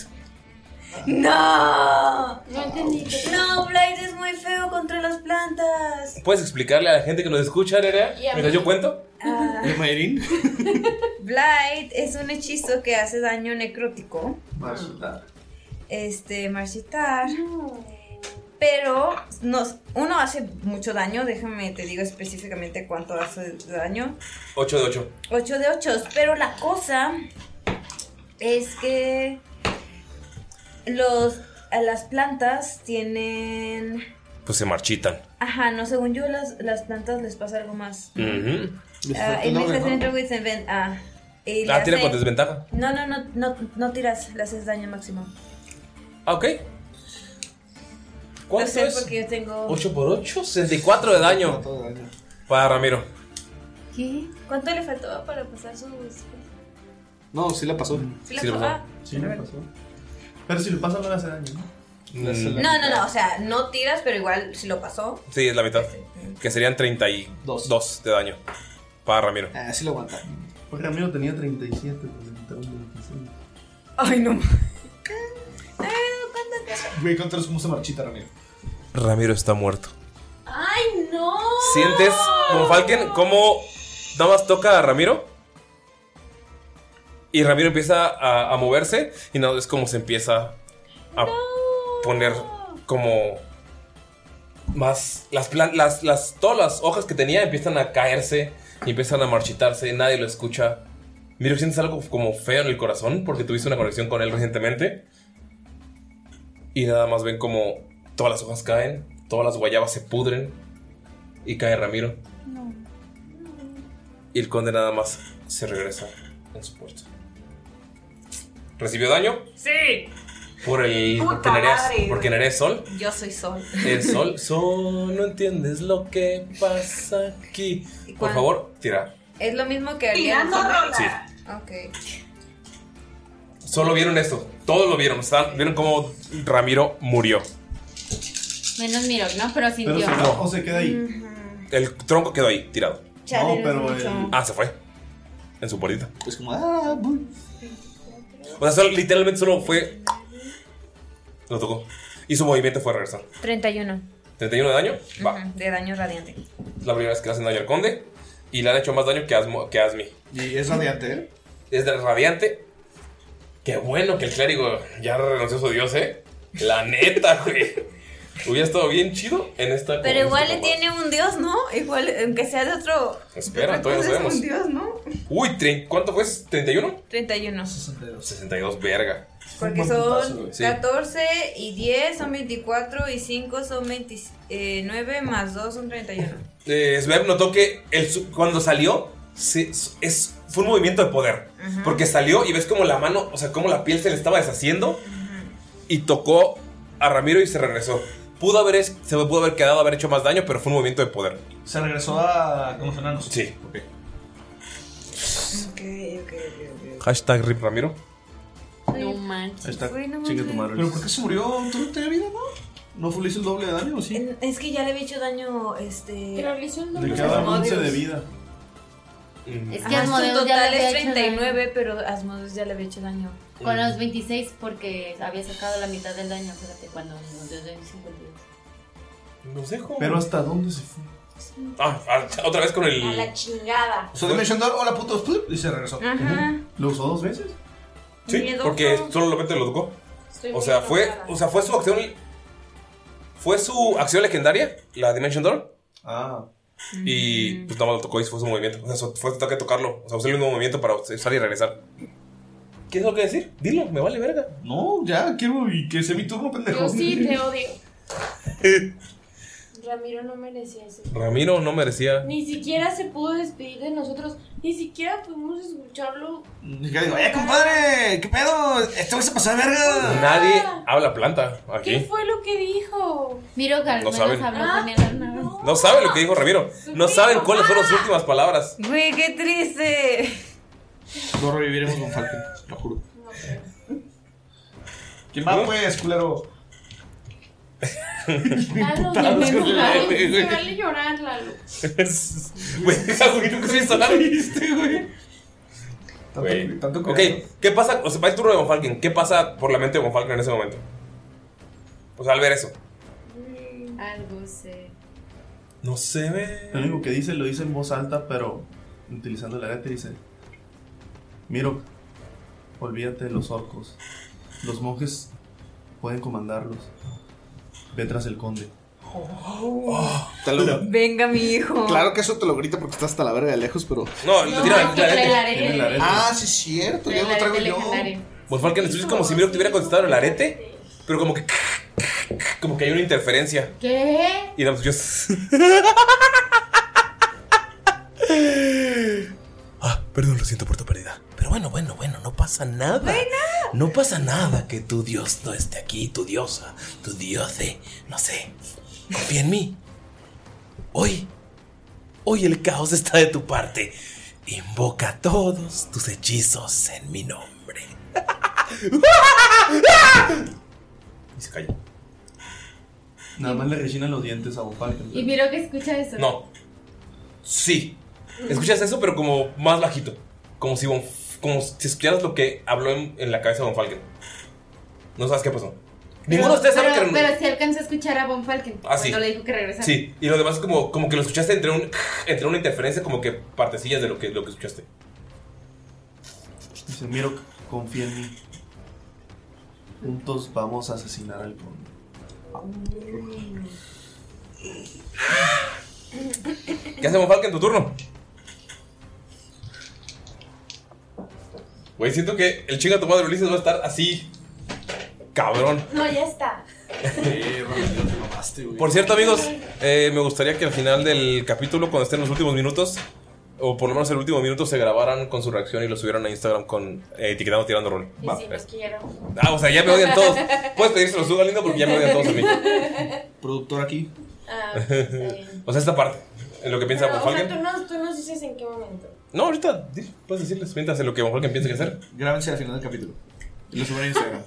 Speaker 4: ¡No!
Speaker 8: No entendí.
Speaker 4: No, Blight es muy feo contra las plantas.
Speaker 1: ¿Puedes explicarle a la gente que nos escucha, Nerea?
Speaker 4: Ya.
Speaker 1: Mientras yo cuento.
Speaker 4: Ah,
Speaker 2: ¿Y Mayrin?
Speaker 4: Blight es un hechizo que hace daño necrótico.
Speaker 6: Marchitar.
Speaker 4: Este, marchitar. Pero nos, uno hace mucho daño, déjame te digo específicamente cuánto hace daño.
Speaker 1: 8 de 8.
Speaker 4: 8 de 8, pero la cosa es que los a las plantas tienen
Speaker 1: Pues se marchitan.
Speaker 4: ajá, no según yo las, las plantas les pasa algo más.
Speaker 1: Ujú.
Speaker 4: Ah, ah, y
Speaker 1: Ah, tira
Speaker 4: hace-
Speaker 1: con desventaja.
Speaker 4: No, no, no, no, no tiras, le haces daño máximo.
Speaker 1: Ah, ok. ¿Cuánto
Speaker 4: sé
Speaker 1: es?
Speaker 4: porque yo tengo
Speaker 1: 8 por 8, 64 de daño. Para Ramiro.
Speaker 4: ¿Qué? ¿Cuánto le faltó para pasar sus
Speaker 2: No, sí la pasó.
Speaker 4: ¿Sí la
Speaker 1: Sí le
Speaker 4: pasó?
Speaker 1: pasó.
Speaker 4: Ah,
Speaker 6: Sí, me pasó. Pero si lo pasa, no le hace daño, ¿no?
Speaker 1: Mm,
Speaker 4: No, no, no, o sea, no tiras, pero igual si lo pasó.
Speaker 1: Sí, es la mitad. Que serían 32 de daño. Para Ramiro.
Speaker 2: Ah, sí lo aguanta.
Speaker 6: Porque Ramiro tenía 37, pues le quitaron 25.
Speaker 4: Ay, no.
Speaker 2: Güey, contra cómo se marchita, Ramiro.
Speaker 1: Ramiro está muerto.
Speaker 8: ¡Ay, no!
Speaker 1: ¿Sientes, como Falken, cómo nada más toca a Ramiro? Y Ramiro empieza a, a moverse y nada, es como se empieza a poner como más las, plan- las las todas las hojas que tenía empiezan a caerse y empiezan a marchitarse, nadie lo escucha. Miro, sientes algo como feo en el corazón porque tuviste una conexión con él recientemente. Y nada más ven como todas las hojas caen, todas las guayabas se pudren y cae Ramiro. Y el conde nada más se regresa en su puerto. ¿Recibió daño?
Speaker 4: Sí.
Speaker 1: Por el.
Speaker 4: Puta
Speaker 1: Porque Nerea,
Speaker 4: madre,
Speaker 1: porque
Speaker 4: güey.
Speaker 1: Nerea es sol.
Speaker 4: Yo soy sol.
Speaker 1: El sol. Sol, no entiendes lo que pasa aquí. Por favor, tira.
Speaker 4: Es lo mismo que
Speaker 7: Tirando
Speaker 4: haríamos.
Speaker 1: Sí.
Speaker 4: Ok.
Speaker 1: Solo vieron esto. Todos lo vieron. Están- Vieron cómo Ramiro murió.
Speaker 5: Menos Miro, ¿no? Pero
Speaker 6: Pero
Speaker 5: sintió.
Speaker 6: se o se queda ahí.
Speaker 1: El tronco quedó ahí, tirado.
Speaker 4: Chale,
Speaker 6: No, pero el-
Speaker 1: Ah, se fue. En su bolita.
Speaker 2: Es como, ah,
Speaker 1: O sea, solo- literalmente solo fue. Lo tocó. Y su movimiento fue a regresar.
Speaker 4: 31
Speaker 1: 31 de daño. Va.
Speaker 4: Ujú, de daño radiante.
Speaker 1: Es la primera vez que le hacen daño al conde. Y le han hecho más daño que, Asmo, que Asmi.
Speaker 2: Y es radiante, ¿eh?
Speaker 1: Es del radiante. Qué bueno que el clérigo ya renunció a su dios, eh. La neta, güey. Hubiera estado bien chido en esta.
Speaker 4: Pero igual le tiene un dios, ¿no? Igual, aunque sea de otro.
Speaker 1: Espera, todavía no sabemos.
Speaker 4: un dios, ¿no?
Speaker 1: Uy, tre- ¿cuánto fue? ¿31?
Speaker 4: 31.
Speaker 1: 62, verga.
Speaker 4: Porque son
Speaker 1: güey. Sí.
Speaker 4: 14 y 10 son 24 y 5 son 29 más 2 son 31.
Speaker 1: Eh, Sverb notó que el su- cuando salió se- es, fue un movimiento de poder. Porque salió y ves como la mano, o sea, como la piel se le estaba deshaciendo y tocó a Ramiro y se regresó. Pudo haber, es- se pudo haber quedado, haber hecho más daño, pero fue un movimiento de poder.
Speaker 2: Se regresó a. con los enanos.
Speaker 1: Sí.
Speaker 2: Ok.
Speaker 4: Ok, ok, ok.
Speaker 1: Hashtag RIP Ramiro.
Speaker 5: No manches.
Speaker 4: Uy, no
Speaker 2: madre. ¿Pero por qué se murió? ¿Tú no tenía vida, no? ¿No fue- le hizo el doble de daño o sí?
Speaker 4: Es que ya le había hecho daño, este...
Speaker 8: Pero le hizo un
Speaker 6: Le quedaban 11 de vida.
Speaker 5: Es que Asmodeus ya
Speaker 4: total
Speaker 5: le había
Speaker 4: es
Speaker 5: hecho
Speaker 4: 39, pero Asmodeus ya le había hecho daño.
Speaker 5: Con los 26 porque había sacado la mitad del daño, fíjate, cuando nos dio de 52.
Speaker 1: No sé cómo.
Speaker 6: Pero ¿hasta dónde se fue?
Speaker 1: Ah, ah, otra vez con
Speaker 3: A
Speaker 1: el.
Speaker 3: la chingada.
Speaker 2: Usó Dimension Door, hola putos, y se regresó.
Speaker 3: Ajá.
Speaker 6: ¿Lo usó dos veces?
Speaker 1: Sí, porque solamente lo tocó.
Speaker 3: Estoy
Speaker 1: O
Speaker 3: muy
Speaker 1: sea, fue, o sea, fue su acción. Fue su acción legendaria, la Dimension Door.
Speaker 6: Ah.
Speaker 1: Y pues nada más lo tocó y fue su movimiento. O sea, su- fue su toque tocarlo. O sea, usé el mismo movimiento para usar y regresar. ¿Qué es lo que decir? Dilo, me vale verga.
Speaker 6: No, ya, quiero y que sea mi turno, pendejo.
Speaker 3: Yo sí te odio. Ramiro no merecía eso.
Speaker 1: Ramiro no merecía.
Speaker 3: Ni siquiera se pudo despedir de nosotros. Ni siquiera pudimos escucharlo.
Speaker 2: Yo digo, ¡eh, compadre! ¿Qué pedo? Este güey se pasó de verga.
Speaker 1: Nadie habla planta
Speaker 3: ¿Qué
Speaker 1: aquí.
Speaker 3: fue lo que dijo?
Speaker 5: Miro que al
Speaker 1: No
Speaker 5: menos
Speaker 1: saben.
Speaker 5: habló
Speaker 3: Ah,
Speaker 5: vez.
Speaker 1: No sabe lo que dijo Ramiro. No saben cuáles fueron sus últimas palabras.
Speaker 4: Güey, qué triste.
Speaker 2: Lo reviviremos con Falcon, lo juro. ¿Quién va, pues, culero?
Speaker 3: Lalo, ya me
Speaker 2: con el
Speaker 3: vale, me llorar, Lalo.
Speaker 1: Güey, güey nunca se hizo nada. Güey. Ok, ¿qué pasa? O sea, va el turno de Von Falken. ¿Qué pasa por la mente de Von Falken en ese momento? O sea, al ver eso.
Speaker 5: Algo sé.
Speaker 1: No se ve.
Speaker 6: Lo único que dice lo dice en voz alta, pero utilizando el arete dice: Miro, olvídate de los orcos. Los monjes pueden comandarlos. Ve tras el conde.
Speaker 2: Te lo-
Speaker 4: Venga, mi hijo.
Speaker 2: Claro que eso te lo grita porque estás hasta la verga de lejos, pero.
Speaker 1: No, le tira
Speaker 5: es que trae el arete. Tiene el arete.
Speaker 2: Ah, sí, es cierto, ya lo traigo yo.
Speaker 1: Von Falken es como si Miro te hubiera contestado el arete, pero como que. Como que hay una interferencia.
Speaker 5: ¿Qué?
Speaker 1: Y pues yo. Ah, perdón, lo siento por tu pérdida. Pero bueno, bueno, bueno, no pasa nada. No pasa nada que tu dios no esté aquí, tu diosa, tu diose, no sé. Confía en mí. Hoy, hoy el caos está de tu parte. Invoca todos tus hechizos en mi nombre. Y se calla.
Speaker 6: Nada más le rechinan los dientes a Falken.
Speaker 5: Y miro que escucha eso.
Speaker 1: No. Sí. Escuchas eso, pero como más bajito. Como si, como si escucharas lo que habló en, en la cabeza de Von Falken. No sabes qué pasó. Ninguno de ustedes sabe
Speaker 5: pero,
Speaker 1: que.
Speaker 5: pero sí alcanzó a escuchar a Von Falken
Speaker 1: Ah, sí.
Speaker 5: cuando le dijo que regresara.
Speaker 1: Sí, y lo demás como, como que lo escuchaste entre, un, entre una interferencia, como que partecillas de lo que, lo que escuchaste.
Speaker 6: Dice: Miro, confía en mí. Juntos vamos a asesinar al conde.
Speaker 1: ¿Qué hace Von Falken en tu turno? Güey, siento que el chinga tomado de Ulises va a estar así. Cabrón.
Speaker 3: No, ya está.
Speaker 1: Por cierto, amigos, eh, me gustaría que al final del capítulo, cuando estén los últimos minutos, o por lo menos el último minuto, se grabaran con su reacción y lo subieran a Instagram con eh, etiquetando tirando rol.
Speaker 3: Y
Speaker 1: Va,
Speaker 3: si
Speaker 1: pues.
Speaker 3: no quiero.
Speaker 1: Ah, o sea, ya me odian todos. Puedes pedir que lo suba, lindo, porque ya me odian todos a mí.
Speaker 2: Productor aquí.
Speaker 3: Ah,
Speaker 1: o sea, esta parte, en lo que piensa
Speaker 3: pero, o sea,
Speaker 1: Falken.
Speaker 3: tú nos, tú nos dices en qué momento.
Speaker 1: No, ahorita puedes decirles mientras en lo que Von Falken piensa que hacer.
Speaker 2: Grábense al final del capítulo. Y lo suben a Instagram.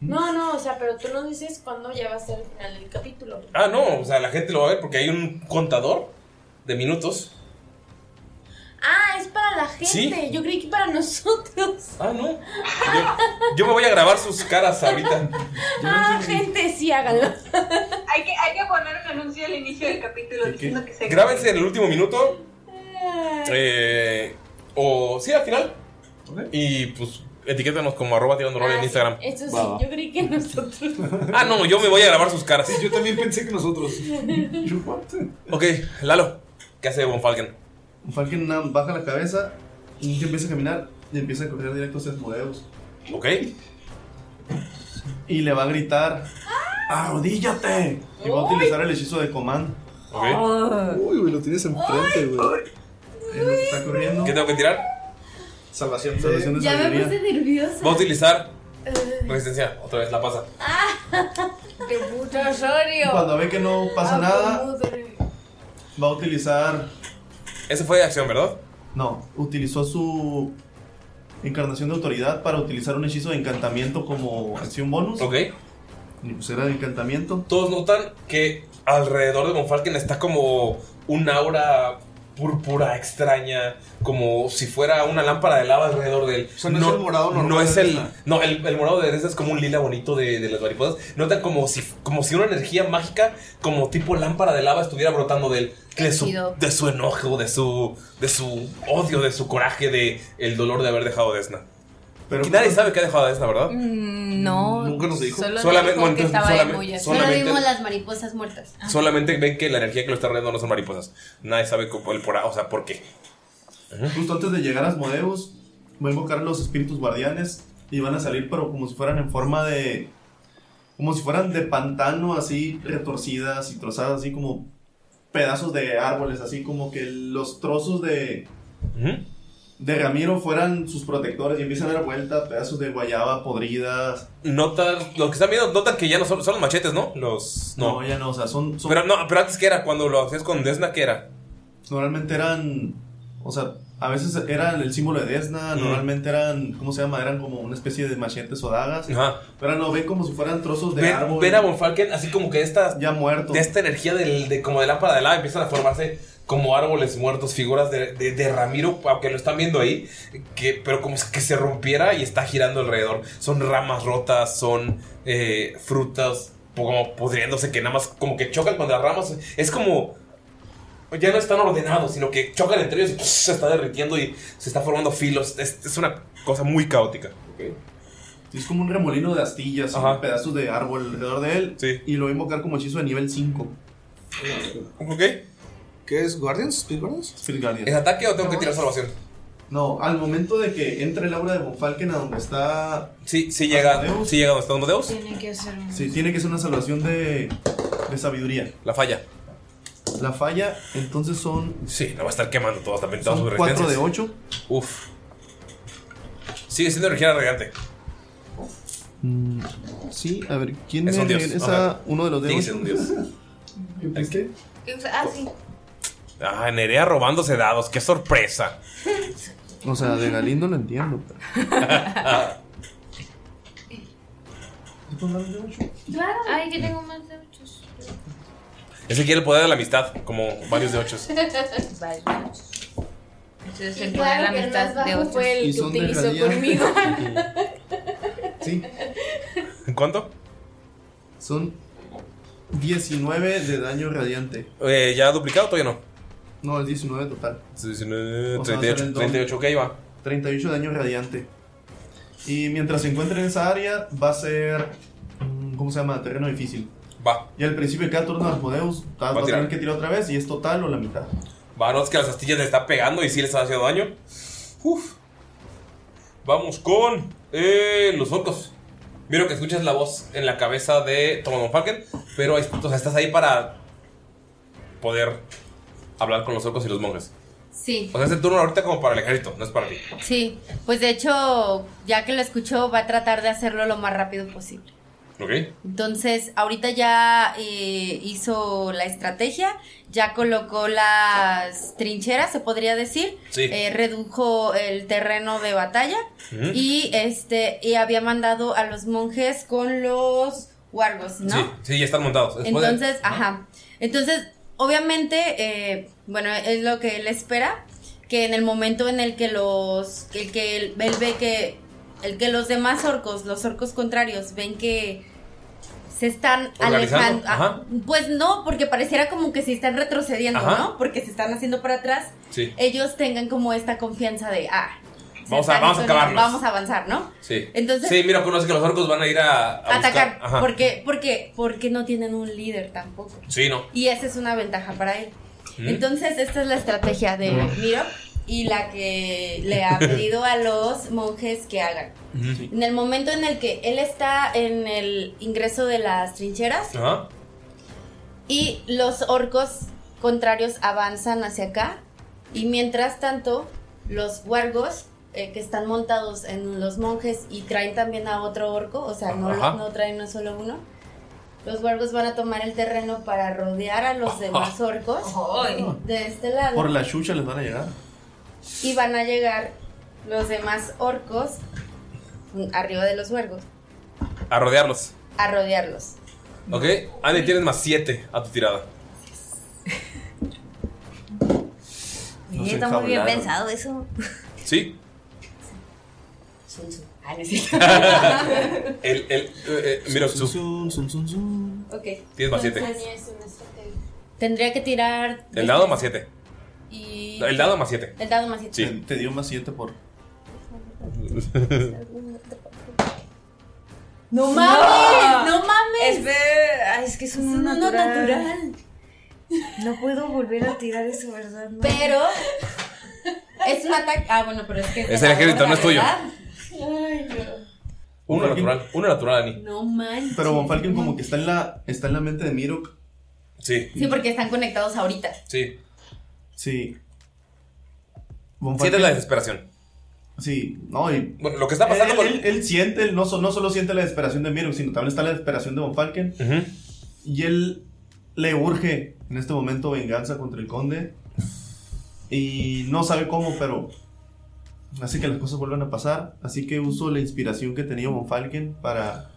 Speaker 3: No, no, o sea, pero tú nos dices cuándo ya va a ser el final del capítulo.
Speaker 1: Ah, no, o sea, la gente lo va a ver porque hay un contador de minutos.
Speaker 3: Ah, es para la gente.
Speaker 1: Sí.
Speaker 3: Yo creí que para nosotros.
Speaker 1: Ah, no. Yo me voy a grabar sus caras ahorita.
Speaker 3: Ah, gente, sí, háganlo.
Speaker 7: Hay que, hay que poner un anuncio al inicio del capítulo diciendo que se
Speaker 1: Grábense en el último minuto. Eh, o sí, al final. Y pues etiquétanos como arroba tirando rol en Instagram.
Speaker 3: Eso sí,
Speaker 1: Va,
Speaker 3: yo creí que nosotros.
Speaker 1: Ah, no, yo me voy a grabar sus caras.
Speaker 2: yo también pensé que nosotros.
Speaker 1: Ok, Lalo. ¿Qué hace Von Falken?
Speaker 6: Von Falken baja la cabeza y empieza a caminar y empieza a correr directo hacia Asmodeus.
Speaker 1: Ok.
Speaker 6: Y le va a gritar: ¡Arrodíllate! Y va a utilizar el hechizo de Command.
Speaker 2: Uy, güey, lo tienes enfrente, güey.
Speaker 6: Es lo que está corriendo.
Speaker 1: ¿Qué tengo que tirar?
Speaker 2: Salvación.
Speaker 6: Salvación de
Speaker 5: Ya me
Speaker 6: sabiduría.
Speaker 5: puse nerviosa.
Speaker 1: Va a utilizar resistencia. Otra vez, la pasa.
Speaker 5: ¡Qué puto Osorio!
Speaker 6: Cuando ve que no pasa nada, va a utilizar.
Speaker 1: Esa fue acción, ¿verdad?
Speaker 6: No, utilizó su encarnación de autoridad para utilizar un hechizo de encantamiento como acción bonus.
Speaker 1: Ok.
Speaker 6: Y pues era de encantamiento.
Speaker 1: Todos notan que alrededor de Von Falken está como un aura púrpura extraña, como si fuera una lámpara de lava alrededor de él.
Speaker 2: sea, no es el morado normal
Speaker 1: No es el, no, el, el morado de Desna es como un lila bonito de, de las mariposas. Notan como si, como si una energía mágica, como tipo lámpara de lava, estuviera brotando de él. De su, de su enojo, de su, de su odio, de su coraje, de el dolor de haber dejado a Desna.
Speaker 6: Pero
Speaker 1: y nadie sabe que ha dejado a Desna, ¿verdad?
Speaker 4: Mm, No.
Speaker 1: Nunca nos dijo.
Speaker 4: Solo
Speaker 1: Solamente-
Speaker 4: dijo que estaba.
Speaker 5: Solo vimos las mariposas muertas.
Speaker 1: Solamente ven que la energía que lo está rodeando no son mariposas. Nadie sabe cómo, el por, o sea, por qué.
Speaker 6: Justo antes de llegar a Asmodeus, va a invocar los espíritus guardianes y van a salir, pero como si fueran en forma de. Como si fueran de pantano, así retorcidas y trozadas, así como pedazos de árboles, así como que los trozos de. De Ramiro fueran sus protectores y empiezan a dar vuelta, pedazos de guayaba podridas.
Speaker 1: Notan, los que están viendo notan que ya no son, son los machetes, ¿no? Los. No,
Speaker 6: No, ya no, o sea, son. son-
Speaker 1: Pero no, pero antes que era, cuando lo hacías con Desna, ¿qué era?
Speaker 6: Normalmente eran. O sea, a veces eran el símbolo de Desna,
Speaker 1: Mm.
Speaker 6: normalmente eran. ¿Cómo se llama? Eran como una especie de machetes o dagas.
Speaker 1: Ajá.
Speaker 6: Pero no, ven como si fueran trozos de
Speaker 1: Ven,
Speaker 6: árbol.
Speaker 1: ven a Von Falken así como que esta.
Speaker 6: Ya muerto.
Speaker 1: De esta energía del, de, como de lámpara de lava empiezan a formarse como árboles muertos, figuras de, de- de Ramiro, aunque lo están viendo ahí, que, pero como que se rompiera y está girando alrededor. Son ramas rotas, son eh, frutas como podriéndose que nada más como que chocan con las ramas. Es como ya no están ordenados, sino que chocan entre ellos y se está derritiendo y se está formando filos. Es, es una cosa muy caótica.
Speaker 6: Sí, es como un remolino de astillas,
Speaker 1: Ajá.
Speaker 6: pedazos de árbol alrededor de él. Y lo voy a invocar como hechizo de nivel 5.
Speaker 1: ¿Ok?
Speaker 2: ¿Qué es? ¿Guardians? ¿Speed Guardians?
Speaker 6: Spirit Guardian.
Speaker 1: ¿Es ataque o tengo que tirar salvación?
Speaker 6: No, al momento de que entre el aura de Von Falken a donde está.
Speaker 1: Sí, sí llega, sí llega donde está Asmodeus.
Speaker 4: Tiene que ser un...
Speaker 6: Sí, tiene que ser una salvación de, de sabiduría.
Speaker 1: La falla.
Speaker 6: La falla, entonces son.
Speaker 1: Sí, no va a estar quemando todas también todas
Speaker 6: Son
Speaker 1: sus
Speaker 6: 4 de
Speaker 1: resistencias.
Speaker 6: 8.
Speaker 1: Uf. Sigue siendo energía radiante.
Speaker 6: Mm, sí, a ver, ¿quién
Speaker 1: Es
Speaker 6: me
Speaker 1: un dios.
Speaker 6: regresa
Speaker 1: Ajá.
Speaker 6: uno de los de
Speaker 1: Sigue
Speaker 6: 8?
Speaker 1: siendo un dios.
Speaker 6: ¿Qué?
Speaker 4: Ah, sí.
Speaker 1: Ah, Nerea robándose dados, qué sorpresa.
Speaker 6: O sea, de Galindo lo entiendo.
Speaker 4: Claro. Ay, que tengo más de ocho.
Speaker 1: Ese quiere el poder de la amistad, como varios de ocho.
Speaker 4: Vale, ocho. Entonces el poder de
Speaker 3: claro
Speaker 4: la
Speaker 3: que el
Speaker 4: amistad de
Speaker 3: bajo
Speaker 4: ocho.
Speaker 3: fue el
Speaker 6: Y
Speaker 3: que
Speaker 6: son de
Speaker 3: utilizó conmigo.
Speaker 6: Sí,
Speaker 1: ¿En cuánto?
Speaker 6: son 19 de daño radiante.
Speaker 1: Eh, ¿Ya duplicado o todavía no?
Speaker 6: No, es 19 total.
Speaker 1: 19,
Speaker 6: O sea, va a ser
Speaker 1: 38,
Speaker 6: el doble.
Speaker 1: 38, ok, va.
Speaker 6: 38 de daño radiante. Y mientras se encuentre en esa área, va a ser. mm, ¿Cómo se llama? Terreno difícil.
Speaker 1: Va.
Speaker 6: Y al principio de cada turno de Asmodeus, va,
Speaker 1: Va a
Speaker 6: tener que tirar otra vez y es total o la mitad.
Speaker 1: Va, no es que las astillas le están pegando y sí le están haciendo daño. Uf. Vamos con eh, los orcos. Miro que escuchas la voz en la cabeza de von Falken, pero o sea, estás ahí para poder hablar con los orcos y los monjes.
Speaker 5: Sí,
Speaker 1: O sea, es el turno ahorita como para el ejército, no es para ti.
Speaker 5: sí. Pues de hecho, ya que lo escuchó, va a tratar de hacerlo lo más rápido posible.
Speaker 1: ¿Ok?
Speaker 5: Entonces, ahorita ya eh, hizo la estrategia, ya colocó las trincheras, se podría decir,
Speaker 1: Sí.
Speaker 5: Eh, redujo el terreno de batalla y este y había mandado a los monjes con los wargos, ¿no?
Speaker 1: Sí, sí, ya están montados. Después de-
Speaker 5: Entonces, ajá. Entonces, obviamente, eh, bueno, es lo que él espera, que en el momento en el que los, el que él, él ve que, el que los demás orcos, los orcos contrarios, ven que se están alejando, ah, pues no, porque pareciera como que se están retrocediendo,
Speaker 1: Ajá.
Speaker 5: ¿no? Porque se están haciendo para atrás,
Speaker 1: Sí.
Speaker 5: ellos tengan como esta confianza de, ah,
Speaker 1: Vamos a- vamos a acabarlos.
Speaker 5: Vamos a avanzar, ¿no?
Speaker 1: Sí.
Speaker 5: Entonces-
Speaker 1: Sí, mira, conoce que los orcos van a ir a,
Speaker 5: Atacar, porque, porque, porque no tienen un líder tampoco.
Speaker 1: Sí, no.
Speaker 5: Y esa es una ventaja para él.
Speaker 1: Mm.
Speaker 5: Entonces, esta es la estrategia de
Speaker 1: Mm.
Speaker 5: Miro y la que le ha pedido a los monjes que hagan. En el momento en el que él está en el ingreso de las trincheras
Speaker 1: Ajá.
Speaker 5: y los orcos contrarios avanzan hacia acá y mientras tanto los wargos eh, que están montados en los monjes y traen también a otro orco, o sea, no,
Speaker 1: Ajá.
Speaker 5: no traen no solo uno. Los wargos van a tomar el terreno para rodear a los demás orcos de este lado
Speaker 6: Por la chucha les van a llegar.
Speaker 5: y van a llegar los demás orcos arriba de los wargos
Speaker 1: A rodearlos.
Speaker 5: a rodearlos.
Speaker 1: ¿Ok? Andy, tienes más 7 a tu tirada.
Speaker 4: Está muy bien pensado eso.
Speaker 1: Sí.
Speaker 4: Sun Tzu. Ah, no es cierto.
Speaker 1: El, el, eh, eh, mira, su-
Speaker 4: ok.
Speaker 1: Tienes más siete.
Speaker 3: Entonces, una estrategia.
Speaker 5: Tendría que tirar.
Speaker 1: El dado más 7.
Speaker 5: Y.
Speaker 1: El dado más 7.
Speaker 5: El dado más 7.
Speaker 1: Sí.
Speaker 6: Te dio más 7 por.
Speaker 5: ¡No mames! ¡No mames!
Speaker 4: Espera, ay, es que es un
Speaker 5: Es un
Speaker 4: uno natural.
Speaker 5: natural.
Speaker 4: No puedo volver a tirar eso, ¿verdad? No.
Speaker 5: Pero. Es un ataque. Ah, bueno, pero es que.
Speaker 1: Es el ejército, no es tuyo.
Speaker 5: Ay, no.
Speaker 1: Uno natural. Uno natural, Ani.
Speaker 5: No manches.
Speaker 6: Pero Von Falken como que está en la, está en la mente de Mirok.
Speaker 1: Sí.
Speaker 5: Sí, porque están conectados ahorita.
Speaker 1: Sí.
Speaker 6: Sí. Von Falken-
Speaker 1: la desesperación.
Speaker 6: Sí, no, y.
Speaker 1: Bueno, lo que está pasando
Speaker 6: él,
Speaker 1: con-
Speaker 6: él, él siente, él no, so- no solo siente la desesperación de Mirok, sino también está la desesperación de Von Falken. Y él le urge en este momento venganza contra el conde. Y no sabe cómo, pero hace que las cosas vuelvan a pasar. Así que uso la inspiración que tenía Von Falken para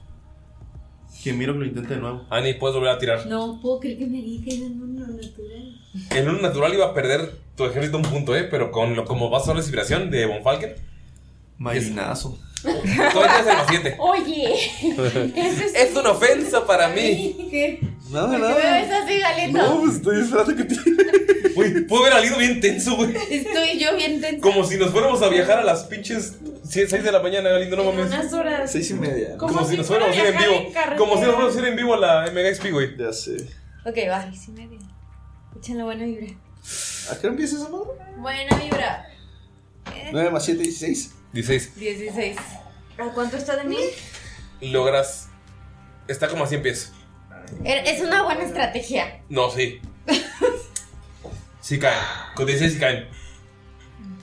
Speaker 6: que Mirok lo intente de nuevo.
Speaker 1: Ani, puedes volver a tirar.
Speaker 5: No puedo creer que me digan uno natural.
Speaker 1: En uno natural iba a perder tu ejército un punto, ¿eh? Pero con lo, como vas a la inspiración de Von Falken.
Speaker 6: Marinazo.
Speaker 1: Todavía 7.
Speaker 5: Oye.
Speaker 1: Es una ofensa para mí.
Speaker 5: ¿Qué?
Speaker 6: Nada,
Speaker 5: ¿Por qué me ves así, Galeto?
Speaker 1: pues estoy esperando que te. Uy, puedo ver al hilo bien tenso, güey.
Speaker 5: Estoy yo bien tensa.
Speaker 1: Como si nos fuéramos a viajar a las pinches 6 de la mañana, Galindo, no mames.
Speaker 3: Unas horas.
Speaker 6: Seis y media.
Speaker 1: Como, si nos fuéramos a ir en vivo.
Speaker 3: en.
Speaker 1: Como si nos fuéramos a ir en vivo a la Mega XP, güey.
Speaker 6: Ya sé.
Speaker 5: Ok, va. Sí, media. Échenle buena vibra.
Speaker 6: ¿A qué hora empieza esa madre?
Speaker 5: Buena vibra.
Speaker 6: 9 más 7, 16.
Speaker 1: 16.
Speaker 5: 16.
Speaker 4: ¿A cuánto está de mí?
Speaker 1: Logras. Está como a 100 pies.
Speaker 5: Er- Es una buena estrategia.
Speaker 1: No, sí. Sí caen. Con 16 sí caen.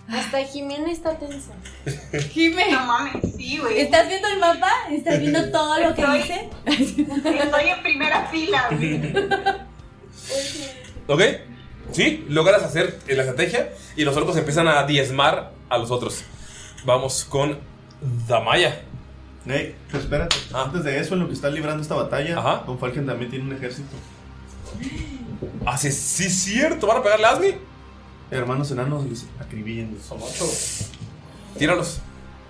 Speaker 3: Hasta Jimena está tensa.
Speaker 5: Jime.
Speaker 7: No mames, sí, güey.
Speaker 5: ¿Estás viendo el mapa? ¿Estás viendo todo lo que
Speaker 7: Estoy-
Speaker 5: dice?
Speaker 7: Estoy en primera fila, güey.
Speaker 1: ¿Ok? Sí, logras hacer la estrategia y los orcos empiezan a diezmar a los otros. Vamos con Damaya.
Speaker 6: Hey, pues espérate. Antes de eso, en lo que está librando esta batalla,
Speaker 1: Ajá.
Speaker 6: Don Falken también tiene un ejército.
Speaker 1: Ah, sí, sí, cierto. ¿Van a pegarle a Asmi?
Speaker 6: Hermanos enanos les acribillan.
Speaker 1: Son ocho. Tíralos.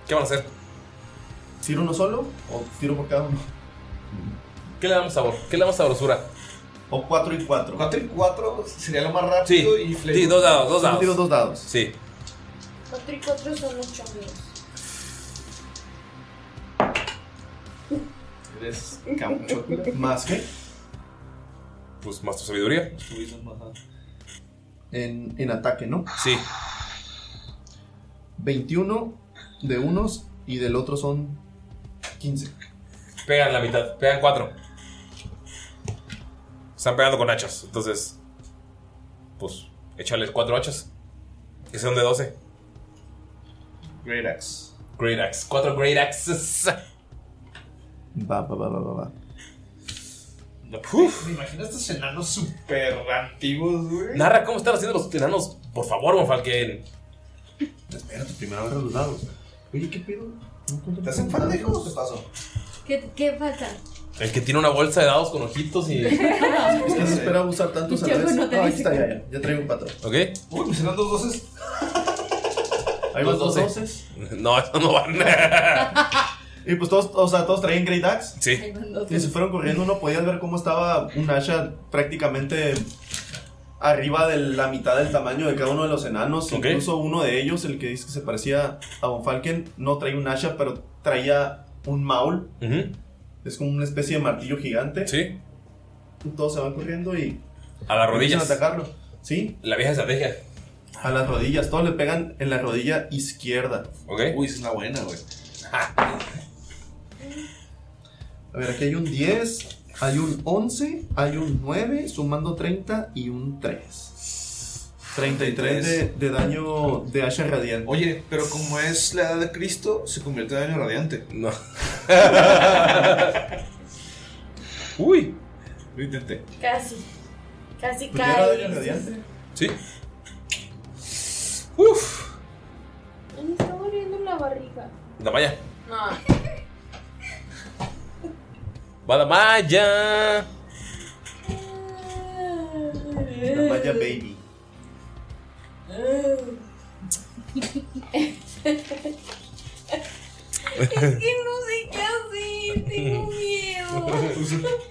Speaker 1: ¿Qué van a hacer?
Speaker 6: ¿Tiro uno solo o tiro por cada uno?
Speaker 1: ¿Qué le damos sabor? ¿Qué le damos sabrosura?
Speaker 6: O 4 y 4.
Speaker 9: 4 y 4 sería lo más
Speaker 1: Sí,
Speaker 9: rápido y flejo.
Speaker 1: sí, dos dados, dos dados.
Speaker 6: tiro dos dados.
Speaker 1: Sí.
Speaker 3: 4 y 4 son 8 amigos.
Speaker 6: Eres camchotla. ¿Más qué?
Speaker 1: Pues más tu sabiduría.
Speaker 6: En, en ataque, ¿no?
Speaker 1: Sí.
Speaker 6: 21 de unos y del otro son 15.
Speaker 1: Pegan la mitad. Pegan cuatro. Están pegando con hachas. Entonces. Pues. Échales cuatro hachas. Que son de 12.
Speaker 6: Great Axe.
Speaker 1: Great Axe. Cuatro Great Axes.
Speaker 6: Va, va, va, va, va, va.
Speaker 1: Uf.
Speaker 9: Me imagino estos enanos súper antiguos, güey.
Speaker 1: Narra cómo están haciendo los enanos. Por favor, Monfalken.
Speaker 6: Espérate, primero agarra los dados. Oye, ¿qué pedo?
Speaker 9: ¿Te hacen falta, hijos? ¿Qué pasó?
Speaker 5: ¿Qué, qué falta?
Speaker 1: El que tiene una bolsa de dados con ojitos y.
Speaker 6: Es que se espera usar tantos a la
Speaker 5: Yo
Speaker 6: vez.
Speaker 5: no te
Speaker 6: Ah, aquí
Speaker 5: dice
Speaker 6: está, ya, ya. Ya traigo un patrón.
Speaker 1: ¿Ok?
Speaker 9: Uy, me serán dos doces.
Speaker 6: Ahí van dos doces.
Speaker 1: No, eso no van.
Speaker 6: Y pues todos, o sea, todos traían Great Axe.
Speaker 1: Sí.
Speaker 6: Y se fueron corriendo. Uno podía ver cómo estaba un Asha prácticamente arriba de la mitad del tamaño de cada uno de los enanos.
Speaker 1: Ok.
Speaker 6: Incluso uno de ellos, el que dice que se parecía a Von Falken, no traía un Asha, pero traía un Maul.
Speaker 1: Ujú.
Speaker 6: Es como una especie de martillo gigante.
Speaker 1: Sí.
Speaker 6: Y todos se van corriendo y
Speaker 1: A las rodillas.
Speaker 6: a atacarlo. Sí,
Speaker 1: La vieja estrategia.
Speaker 6: A las rodillas. Todos le pegan en la rodilla izquierda.
Speaker 1: ¿Ok?
Speaker 9: Uy, esa es la buena, güey.
Speaker 6: A ver, aquí hay un 10, hay un 11, hay un 9, sumando 30 y un 3. 33 de, de daño de Asha Radiante.
Speaker 9: Oye, pero como es la edad de Cristo, se convierte en daño radiante.
Speaker 1: No. Uy.
Speaker 9: Lo intenté.
Speaker 3: Casi. Casi
Speaker 6: Pues ya era daño
Speaker 3: cae.
Speaker 6: radiante.
Speaker 1: Sí. Uf.
Speaker 3: Me está doliendo la barriga.
Speaker 1: La malla.
Speaker 3: No.
Speaker 1: Va la malla.
Speaker 6: La malla baby.
Speaker 3: es que no sé qué hacer, tengo miedo.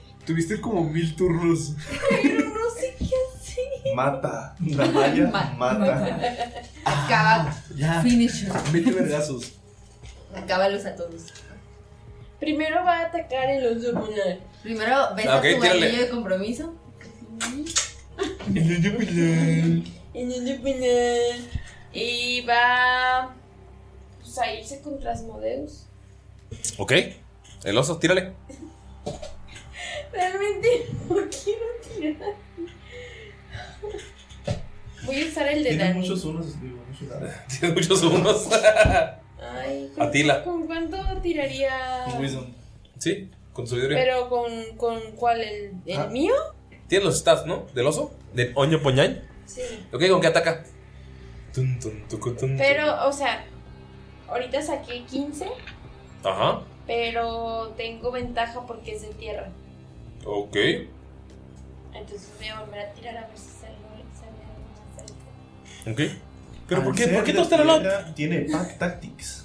Speaker 2: Tuviste como mil turnos.
Speaker 3: Pero no sé qué hacer.
Speaker 2: Mata. Damaya,
Speaker 5: Ma-
Speaker 2: mata.
Speaker 5: Acaba.
Speaker 2: Ya.
Speaker 5: Finish.
Speaker 2: Mete vergazos.
Speaker 5: Acábalos a todos.
Speaker 3: Primero va a atacar el oso polar.
Speaker 5: Primero besa
Speaker 1: Ok,
Speaker 5: tu
Speaker 1: tírale.
Speaker 5: anillo de compromiso.
Speaker 3: En el polar. Y va pues, a irse contra Asmodeus.
Speaker 1: Ok. El oso, tírale.
Speaker 3: Realmente no quiero tirar. Voy a usar el de
Speaker 2: Tiene
Speaker 3: Dani.
Speaker 2: muchos unos, digo, muchos.
Speaker 1: Tiene muchos unos.
Speaker 3: Ay, ¿con,
Speaker 1: Atila.
Speaker 3: ¿con cuánto tiraría?
Speaker 1: Sí, con su sabiduría.
Speaker 3: Pero con, con cuál, el, el
Speaker 1: Ah.
Speaker 3: mío?
Speaker 1: Tienes los stats, ¿no? Del oso. Del oño poñañ.
Speaker 3: Sí.
Speaker 1: Ok, ¿con qué ataca? Tun, tun, tucu, tun,
Speaker 3: Pero, o sea, ahorita saqué 15,
Speaker 1: tun. Ajá.
Speaker 3: pero tengo ventaja porque es de tierra.
Speaker 1: Ok.
Speaker 3: Entonces voy a volver a tirar a ver si
Speaker 1: Ok. ¿Pero por qué?
Speaker 2: ser
Speaker 1: ¿Por qué
Speaker 2: de
Speaker 1: todos están al lado?
Speaker 2: tierra, Tiene Pack Tactics.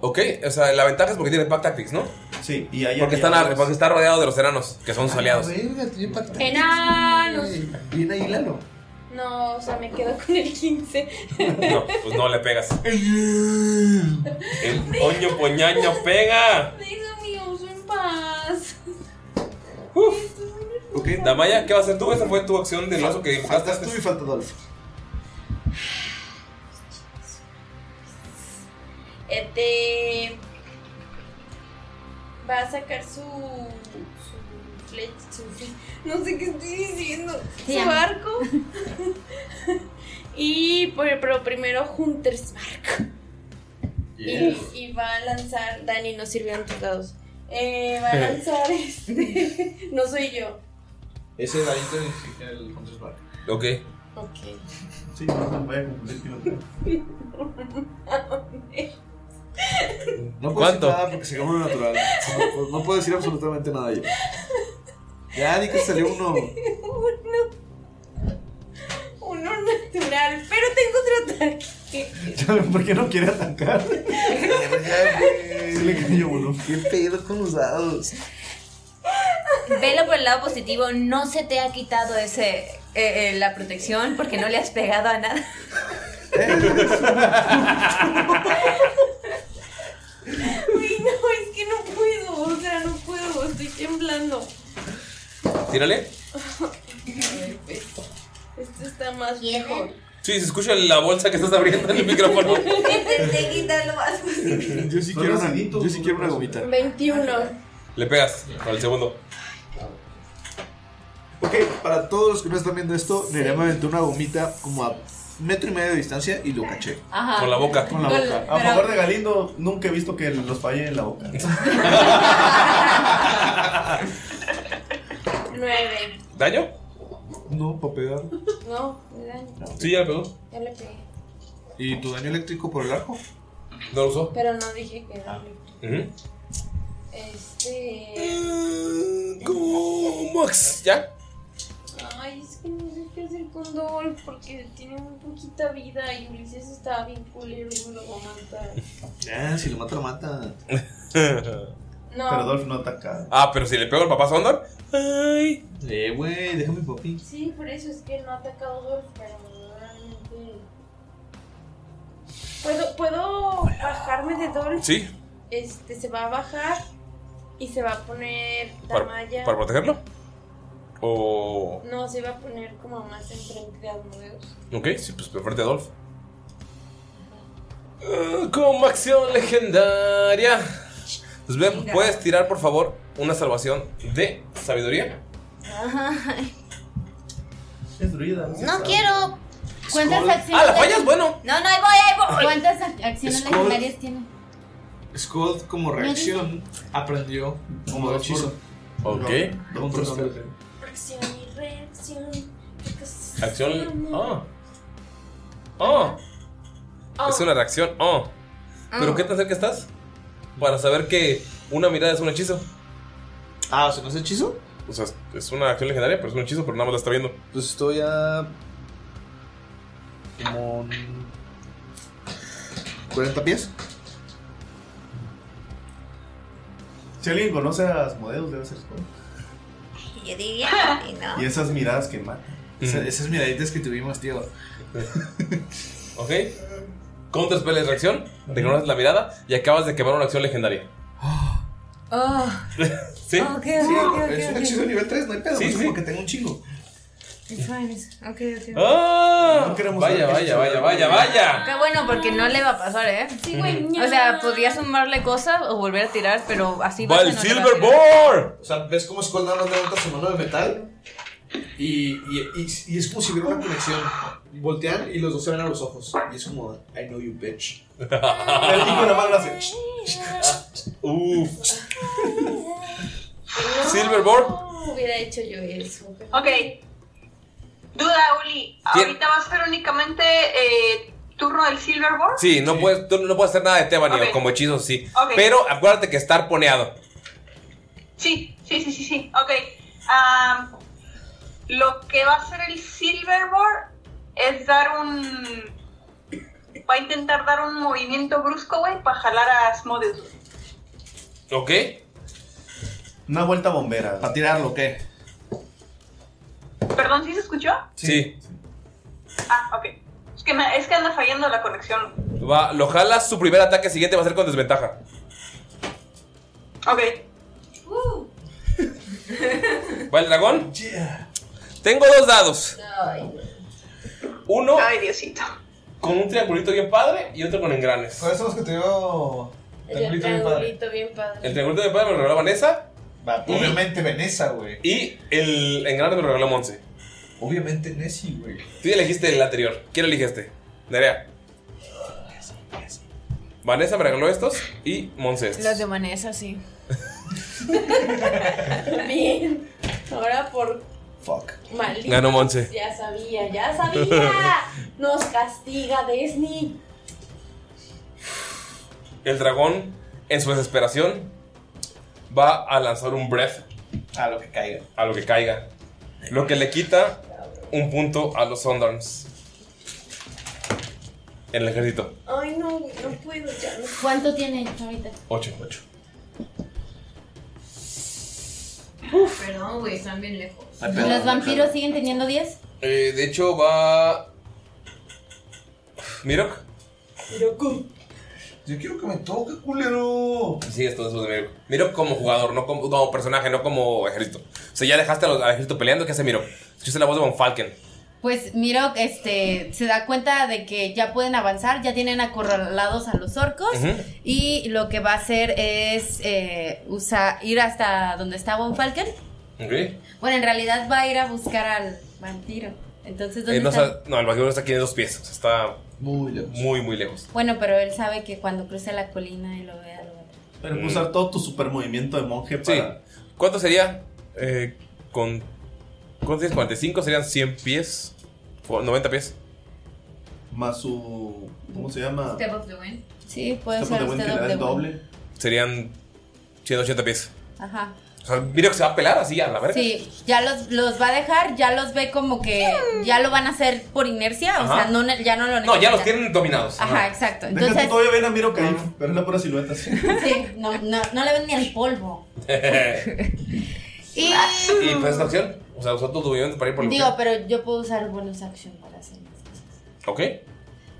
Speaker 1: Ok, o sea, la ventaja es porque tiene Pack Tactics, ¿no?
Speaker 2: Sí, y hay
Speaker 1: Porque, están a- porque está rodeado de los enanos, que son sus aliados.
Speaker 3: ¡Enanos!
Speaker 2: Bien ahí, Lalo.
Speaker 3: No, o sea, me quedo con el 15.
Speaker 1: No, pues no le pegas. El oño poñaño pega.
Speaker 3: Deja mi oso en paz.
Speaker 1: Ok, Damaya, ¿qué vas a hacer tú? Esa fue tu acción del oso que dibujaste.
Speaker 2: Faltas tú y falta Dolph.
Speaker 3: Este. Va a sacar su. Su flecha. Su, no sé qué estoy diciendo. Su
Speaker 5: llama-
Speaker 3: arco. y. Pero, pero primero Hunter's Mark. Y, y va a lanzar. Dani, no sirvieron tus dados. Eh, va a lanzar este. no soy yo.
Speaker 2: Ese dadito es el Hunter's Mark.
Speaker 1: Ok.
Speaker 3: Ok.
Speaker 2: Sí, no vaya a confundir que no tengo. No puedo
Speaker 1: ¿Cuánto?
Speaker 2: decir nada porque se llama natural. No, no puedo decir absolutamente nada yo. Ya, di que salió uno.
Speaker 3: Uno. Uno natural. Pero tengo otro ataque.
Speaker 2: ¿Por qué no quiere atacar? Se le cayó uno. ¿Qué pedo con los dados?
Speaker 4: Velo por el lado positivo, no se te ha quitado ese eh, eh, la protección porque no le has pegado a nada.
Speaker 3: Uy, no, es que no puedo. O sea, no puedo. Estoy temblando.
Speaker 1: Tírale.
Speaker 3: A ver, pues, Esto está más mejor.
Speaker 1: Sí, se escucha la bolsa que estás abriendo en el micrófono.
Speaker 3: Intenté quitarlo más posible.
Speaker 2: Yo sí quiero una, yo sí quiero una gomita.
Speaker 3: 21.
Speaker 1: Le pegas con el segundo.
Speaker 2: Ok, para todos los que no están viendo esto, Nerea me aventó una gomita como a metro y medio de distancia y lo caché.
Speaker 4: Ajá.
Speaker 1: Con la boca.
Speaker 2: Con la
Speaker 4: Con-
Speaker 2: boca. A
Speaker 4: pero-
Speaker 2: favor de Galindo, nunca he visto que los falle en la boca.
Speaker 3: 9.
Speaker 1: ¿Daño?
Speaker 2: No, para pegar.
Speaker 3: No, daño.
Speaker 1: Sí, ya le pegó.
Speaker 3: Ya le pegué.
Speaker 2: ¿Y tu daño eléctrico por el arco?
Speaker 1: No lo usó.
Speaker 3: Pero no dije que era.
Speaker 1: Ujú.
Speaker 3: Este.
Speaker 1: ¿Cómo, Max? ¿Ya?
Speaker 3: Con Dolph porque tiene muy poquita vida y Ulises estaba bien culero y me lo va a matar.
Speaker 2: Ya, si lo mata, lo mata.
Speaker 3: No.
Speaker 2: Pero Dolph no ataca.
Speaker 1: Ah, pero si le pego al papá Sondor. Ay.
Speaker 2: Eh, güey, déjame papi.
Speaker 3: Sí, por eso es que no ha atacado Dolph, pero realmente. ¿Puedo, ¿Puedo bajarme de Dolph?
Speaker 1: Sí,
Speaker 3: Este, se va a bajar y se va a poner
Speaker 1: para,
Speaker 3: Damaya.
Speaker 1: para protegerlo. O.
Speaker 3: No, se va a poner como más enfrente de Asmodeus.
Speaker 1: Ok, sí, pues frente a Dolph. Ah, Como acción legendaria. Pues ven. ¿puedes tirar por favor una salvación de sabiduría?
Speaker 2: Es druida.
Speaker 5: No quiero. ¿Cuántas
Speaker 2: Skull.
Speaker 5: acciones?
Speaker 1: Ah, la fallas, bueno.
Speaker 4: No, no, ahí voy, ahí voy.
Speaker 5: ¿Cuántas ac- acciones
Speaker 2: Skull.
Speaker 5: legendarias tiene?
Speaker 2: Skull, como reacción, aprendió como hechizo.
Speaker 1: Ok.
Speaker 3: Reacción. ¿Qué cosas
Speaker 1: Acción. Ah. Ah.
Speaker 3: Ah.
Speaker 1: Es una reacción. Ah. ¿Pero qué tan cerca estás? Para saber que una mirada es un hechizo.
Speaker 2: Ah, o sea, ¿no es hechizo?
Speaker 1: O sea, es una acción legendaria, pero es un hechizo, pero nada más la está viendo.
Speaker 2: Pues estoy a. Como. 40 pies.
Speaker 6: Si alguien conoce a Asmodeus, debe ser Skull.
Speaker 4: Yo diría que no.
Speaker 6: Y esas miradas que matan.
Speaker 2: Esa- esas miraditas que tuvimos, tío.
Speaker 1: Ok. Counter spell es reacción. Reconoces la mirada y acabas de quemar una acción legendaria.
Speaker 4: Oh,
Speaker 1: ¿Sí?
Speaker 4: ok, ok,
Speaker 2: Sí,
Speaker 4: ok, ok.
Speaker 2: es un hechizo de nivel 3, no hay pedo.
Speaker 1: Sí,
Speaker 2: no es
Speaker 1: sí.
Speaker 2: como que tengo un chingo.
Speaker 4: It's fine, it's- ok, ok.
Speaker 1: ¡Ah!
Speaker 6: No queremos
Speaker 1: vaya, vaya, vaya, vaya, vaya.
Speaker 4: Qué bueno, porque no le va a pasar, ¿eh?
Speaker 10: Sí, güey.
Speaker 4: O sea, podría sumarle cosas o volver a tirar, pero así
Speaker 1: ¡Va
Speaker 4: base
Speaker 1: el
Speaker 4: no va
Speaker 1: Silver!
Speaker 2: O sea, ves cómo Skull nada más levanta su mano de metal y, y, y, y es como si hubiera una conexión. Voltean y los dos se ven a los ojos. Y es como, I know you, bitch. y con la mano le hace.
Speaker 1: Uf. Silver Boar.
Speaker 3: No hubiera hecho yo eso.
Speaker 7: Ok. Duda, Uli. Ahorita va a ser únicamente eh, turno del Silverboard.
Speaker 1: Sí, no, Puedes, tú no puedes hacer nada de tema ni
Speaker 7: Ok.
Speaker 1: como hechizos, sí. Pero acuérdate que estar poneado.
Speaker 7: Sí, sí, sí, sí, sí. Ok. Am, lo que va a hacer el Silverboard es dar un. Va a intentar dar un movimiento brusco, güey, para jalar a Asmodeus.
Speaker 1: ¿Ok?
Speaker 6: Una vuelta bombera.
Speaker 2: ¿Para tirarlo o qué?
Speaker 7: Perdón, ¿sí se escuchó?
Speaker 1: Sí.
Speaker 7: Ah, ok. Es que, me- es que anda fallando la conexión.
Speaker 1: Va, lo jalas, su primer ataque siguiente va a ser con desventaja.
Speaker 7: Ok.
Speaker 1: ¿Va el dragón? Tengo dos dados. Uno
Speaker 7: Ay, Diosito.
Speaker 1: con un triangulito bien padre y otro con engranes.
Speaker 2: ¿Cuáles son los que te dio?
Speaker 3: El triangulito bien padre.
Speaker 1: El triangulito bien padre me lo regaló Vanessa
Speaker 2: Va,
Speaker 1: Y-
Speaker 2: obviamente Vanessa, güey.
Speaker 1: y el engrane me lo regaló Monse.
Speaker 2: Obviamente Nessie, güey.
Speaker 1: Tú ya elegiste el anterior. ¿Quién elegiste? Nerea. Vanessa me regaló estos y Monse estos.
Speaker 4: Los de Vanessa, sí.
Speaker 3: Bien. Ahora por
Speaker 2: Fuck.
Speaker 3: maldito.
Speaker 1: Ganó Monse.
Speaker 3: Ya sabía, ya sabía. Nos castiga Disney.
Speaker 1: El dragón, en su desesperación, va a lanzar un breath
Speaker 2: A lo que caiga.
Speaker 1: a lo que caiga. Lo que le quita un punto a los Sondarns. En el ejército.
Speaker 3: Ay, no, güey, no puedo ya. No.
Speaker 5: ¿Cuánto tiene ahorita?
Speaker 1: 8. 8.
Speaker 4: Perdón, güey, están bien lejos.
Speaker 5: ¿Los vampiros siguen teniendo 10?
Speaker 1: Eh, de hecho, va. Mirok.
Speaker 2: Yo quiero que me toque, culero.
Speaker 1: Sí, esto es lo de Mirok. Mirok como jugador, no como, como personaje, no como ejército. O sea, ya dejaste a los- al ejército peleando. ¿Qué hace Mirok? Escuchaste la voz de Von Falken.
Speaker 5: Pues Mirok este, se da cuenta de que ya pueden avanzar, ya tienen acorralados a los orcos y lo que va a hacer es eh, usa- ir hasta donde está Von Falken. Bueno, en realidad va a ir a buscar al vampiro. Entonces, ¿dónde
Speaker 1: Eh, no,
Speaker 5: está?
Speaker 1: no, el vaquero está aquí en dos pies. O sea, está
Speaker 2: Muy lejos.
Speaker 1: muy, muy lejos.
Speaker 5: Bueno, pero él sabe que cuando cruce la colina y lo vea, lo va a
Speaker 6: Pero puedes usar todo tu super movimiento de monje
Speaker 1: Sí.
Speaker 6: para.
Speaker 1: ¿Cuánto sería? Eh, con. ¿Cuánto tienes? 45 serían 100 pies. O 90 pies.
Speaker 6: Más su. ¿Cómo se llama?
Speaker 4: Step of the wind.
Speaker 5: Sí, puede
Speaker 6: Step of
Speaker 5: ser
Speaker 6: the Wind
Speaker 5: usted
Speaker 6: que le da el
Speaker 5: doble.
Speaker 6: doble.
Speaker 1: Serían 180 pies.
Speaker 5: Ajá.
Speaker 1: O sea, mira que se va a pelar así a la verga.
Speaker 5: Sí, ya los, los va a dejar, ya los ve como que ya lo van a hacer por inercia, o
Speaker 1: Ajá.
Speaker 5: sea, no, ne- ya no lo
Speaker 1: No, ya los
Speaker 5: necesitan.
Speaker 1: tienen dominados.
Speaker 5: Ajá, exacto.
Speaker 6: Deja tú
Speaker 5: Entonces,
Speaker 6: todavía ven a Miro caer, pero es la pura silueta. Sí.
Speaker 5: sí, no, no, no le ven ni el polvo. Y
Speaker 1: ¿Y pues esta opción? O sea, usó tu movimiento para ir por el
Speaker 5: digo, pero yo puedo usar bonus action para hacer eso.
Speaker 1: Ok.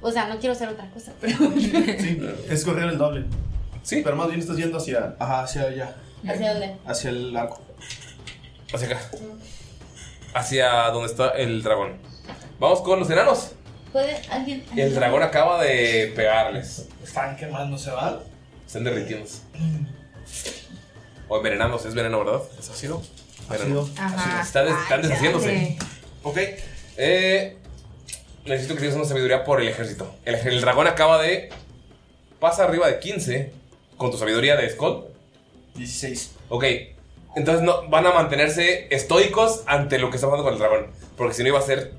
Speaker 5: O sea, no quiero hacer otra cosa, pero
Speaker 6: Sí, es correr el doble.
Speaker 1: Sí.
Speaker 6: Pero más bien estás yendo hacia.
Speaker 2: Ajá, hacia allá.
Speaker 5: ¿Hacia dónde?
Speaker 6: hacia el arco.
Speaker 1: Hacia acá. Hacia donde está el dragón. Vamos con los enanos.
Speaker 5: ¿Puede alguien?
Speaker 1: El dragón acaba de pegarles.
Speaker 2: Están quemándose, ¿va?
Speaker 1: Están derritiéndose. O envenenándose, es veneno, ¿verdad? ¿Es ácido? Veneno.
Speaker 6: Ácido.
Speaker 5: Ajá.
Speaker 1: Están, des- están deshaciéndose. Ok. Eh, necesito que tires una sabiduría por el ejército. El, el dragón acaba de. Pasa arriba de 15 con tu sabiduría de Skull.
Speaker 2: 16.
Speaker 1: Ok. Entonces no, van a mantenerse estoicos ante lo que está pasando con el dragón. Porque si no iba a ser.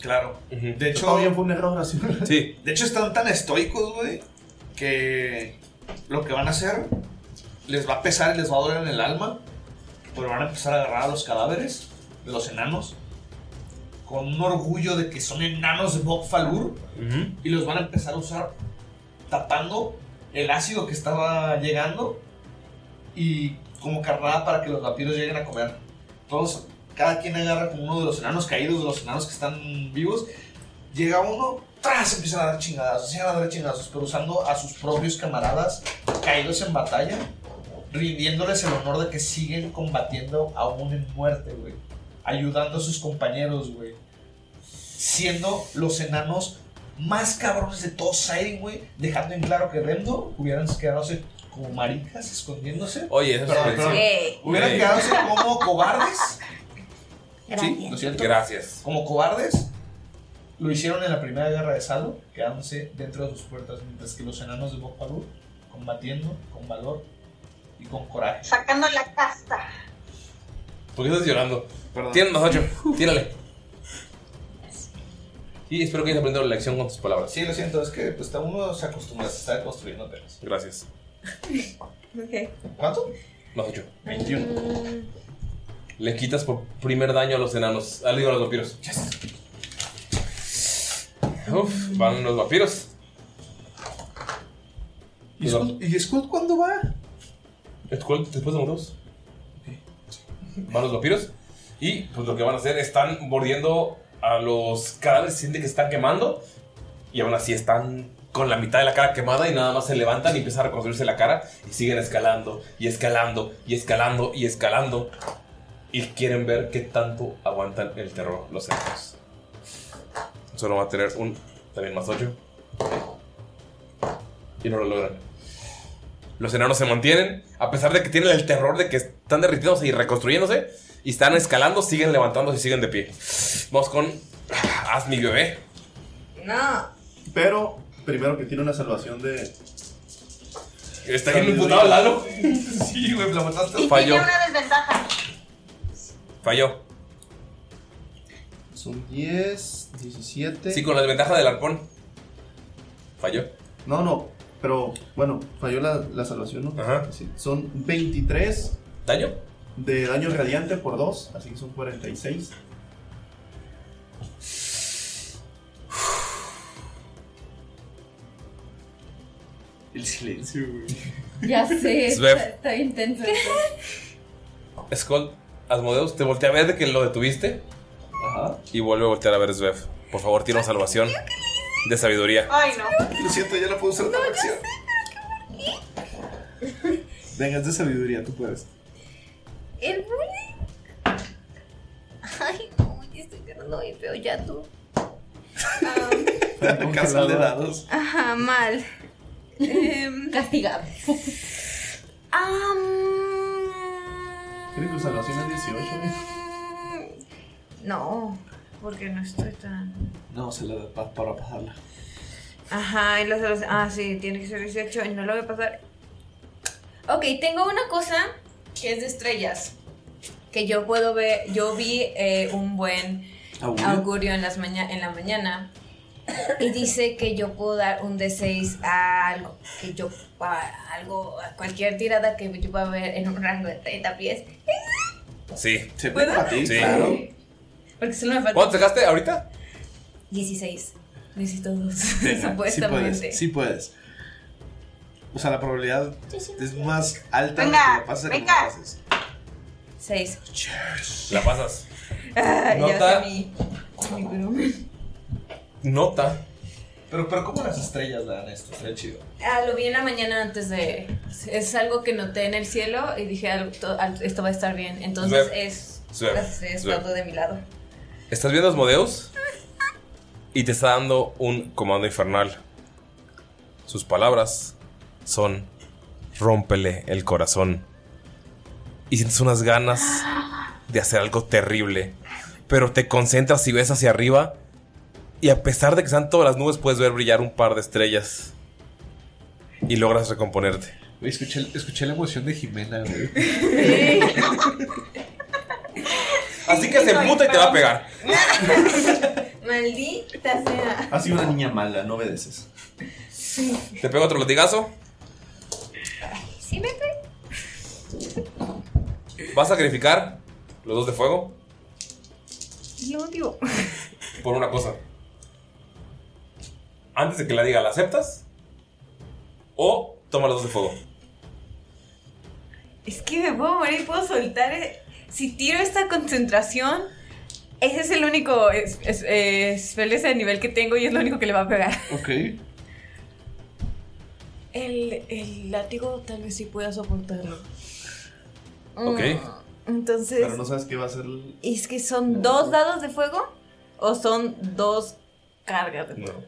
Speaker 2: Claro. De hecho,
Speaker 6: Todavía fue un error así.
Speaker 1: Sí.
Speaker 2: de hecho están tan estoicos, güey, que lo que van a hacer les va a pesar y les va a doler en el alma, pero van a empezar a agarrar a los cadáveres de los enanos con un orgullo de que son enanos de Bok Falur y los van a empezar a usar tapando el ácido que estaba llegando y como carnada para que los vampiros lleguen a comer. Todos, cada quien agarra como uno de los enanos caídos, de los enanos que están vivos. Llega uno, tras empiezan a dar chingadazos, empiezan a dar chingadazos, pero usando a sus propios camaradas caídos en batalla, rindiéndoles el honor de que siguen combatiendo aún en muerte, güey. Ayudando a sus compañeros, güey. Siendo los enanos más cabrones de todo Siren, güey. Dejando en claro que Remdo hubieran quedado como maricas escondiéndose.
Speaker 1: Oye, eso es
Speaker 2: Perdón,
Speaker 1: buenísimo.
Speaker 2: perdón.
Speaker 1: Sí.
Speaker 2: Hubieran
Speaker 1: Sí.
Speaker 2: quedado como cobardes.
Speaker 1: Sí,
Speaker 2: ¿no es cierto?
Speaker 1: Gracias.
Speaker 2: Como cobardes. Lo hicieron en la primera guerra de Salo, quedándose dentro de sus puertas, mientras que los enanos de Bokpalur combatiendo con valor y con coraje.
Speaker 7: Sacando la casta.
Speaker 1: ¿Por qué estás llorando? Tienes más ocho. Tírale. Y espero que hayas aprendido la lección con tus palabras.
Speaker 2: Sí, lo siento, es que pues, uno se acostumbra, se está construyendo apenas.
Speaker 1: Gracias.
Speaker 11: Ok.
Speaker 2: ¿Cuánto?
Speaker 1: Más ocho.
Speaker 2: 21.
Speaker 1: Le quitas por primer daño a los enanos. Al digo a los vampiros. Uf, van los vampiros.
Speaker 2: ¿Y Skull, ¿y cuándo va?
Speaker 1: Skull después de unos. Van los vampiros. Y pues lo que van a hacer están mordiendo a los cadáveres. Sienten que están quemando. Y aún así están con la mitad de la cara quemada y nada más se levantan y empiezan a reconstruirse la cara. Y siguen escalando y escalando y escalando y escalando. Y quieren ver qué tanto aguantan el terror los enanos. Solo va a tener un también más 8. Y no lo logran. Los enanos se mantienen, a pesar de que tienen el terror de que están derritiéndose y reconstruyéndose. Y están escalando, siguen levantándose y siguen de pie. Vamos con. Haz mi bebé.
Speaker 11: No.
Speaker 6: Pero primero que tiene una salvación de.
Speaker 1: Está bien imputado Lalo.
Speaker 2: Sí, güey, la mataste.
Speaker 7: Y
Speaker 1: Falló.
Speaker 7: tiene una desventaja.
Speaker 1: Falló.
Speaker 6: Son 10, 17.
Speaker 1: Sí, con la desventaja del arpón. Falló.
Speaker 6: No, no, pero bueno, falló la, la salvación, ¿no?
Speaker 1: Ajá.
Speaker 6: Sí, son 23
Speaker 1: ¿Daño?
Speaker 6: de daño radiante por 2, así que son 46.
Speaker 2: El silencio, güey.
Speaker 5: Ya sé, está, está intenso.
Speaker 1: Skull, Asmodeus, te voltea a ver de que lo detuviste.
Speaker 2: Ajá.
Speaker 1: Y vuelve a voltear a ver Svev. Por favor, tira una salvación de sabiduría.
Speaker 7: Ay, no.
Speaker 6: Lo siento, ya no puedo usar otra acción. Venga, es de sabiduría, tú puedes.
Speaker 4: El bullying. Ay, no, ya estoy quedando muy feo ya tú.
Speaker 6: Casal de dados.
Speaker 4: Ajá, mal. Em,
Speaker 5: Castigado.
Speaker 4: am,
Speaker 6: Tiene tu salvación es 18, ¿eh?
Speaker 4: no, porque no estoy tan.
Speaker 2: No, se la da pa- para pasarla.
Speaker 4: Ajá, y los de los. Ah, sí, tiene que ser 18 y no lo voy a pasar. Ok, tengo una cosa que es de estrellas. Que yo puedo ver. Yo vi eh, un buen
Speaker 6: ¿Augurio?
Speaker 4: augurio en, las maña- en la mañana. Y dice que yo puedo dar un D6 a algo. Que yo. A algo. A cualquier tirada que yo pueda ver en un rango de 30 pies.
Speaker 1: Sí.
Speaker 6: Se
Speaker 4: ¿Puedo?
Speaker 6: para ti,
Speaker 1: Sí.
Speaker 6: claro.
Speaker 4: Porque solo me falta.
Speaker 1: ¿Cuánto sacaste ahorita?
Speaker 4: 16. Necesito dos.
Speaker 6: Venga, sí
Speaker 4: supuestamente.
Speaker 6: puedes, sí puedes. O sea, la probabilidad es más alta de que la pases que no
Speaker 7: venga.
Speaker 6: la pases.
Speaker 4: 6.
Speaker 1: La pasas.
Speaker 4: Ah,
Speaker 1: Nota.
Speaker 4: ya sé mi.
Speaker 1: Nota.
Speaker 2: Pero, pero ¿cómo las estrellas le dan esto? Sería chido.
Speaker 4: Ah, lo vi en la mañana antes de. Es algo que noté en el cielo y dije, "Algo- to- al- esto va a estar bien. Entonces es. Las estrellas de mi lado.
Speaker 1: Estás viendo a Asmodeus y te está dando un comando infernal. Sus palabras son: rómpele el corazón. Y sientes unas ganas de hacer algo terrible. Pero te concentras y ves hacia arriba. Y a pesar de que están todas las nubes, puedes ver brillar un par de estrellas. Y logras recomponerte.
Speaker 2: Güey, Escuché, escuché la emoción de Jimena, güey.
Speaker 1: Así que se emputa y te va a pegar.
Speaker 4: Maldita sea.
Speaker 6: Has sido una niña mala, no obedeces.
Speaker 1: Te pega otro latigazo.
Speaker 4: ¿Sí me?
Speaker 1: Vas a sacrificar los dos de fuego
Speaker 4: Lo odio.
Speaker 1: por una cosa. Antes de que la diga, ¿la aceptas? O toma los dos de fuego.
Speaker 4: Es que me puedo morir y puedo soltar. eh, Si tiro esta concentración, ese es el único es, es, de nivel que tengo y es lo único que le va a pegar.
Speaker 2: Ok.
Speaker 4: El, el látigo tal vez sí pueda soportarlo.
Speaker 1: Ok.
Speaker 4: Mm, Entonces,
Speaker 6: Pero no sabes qué va a ser. el-
Speaker 4: ¿es que son dos dados de fuego? ¿O son dos cargas de fuego?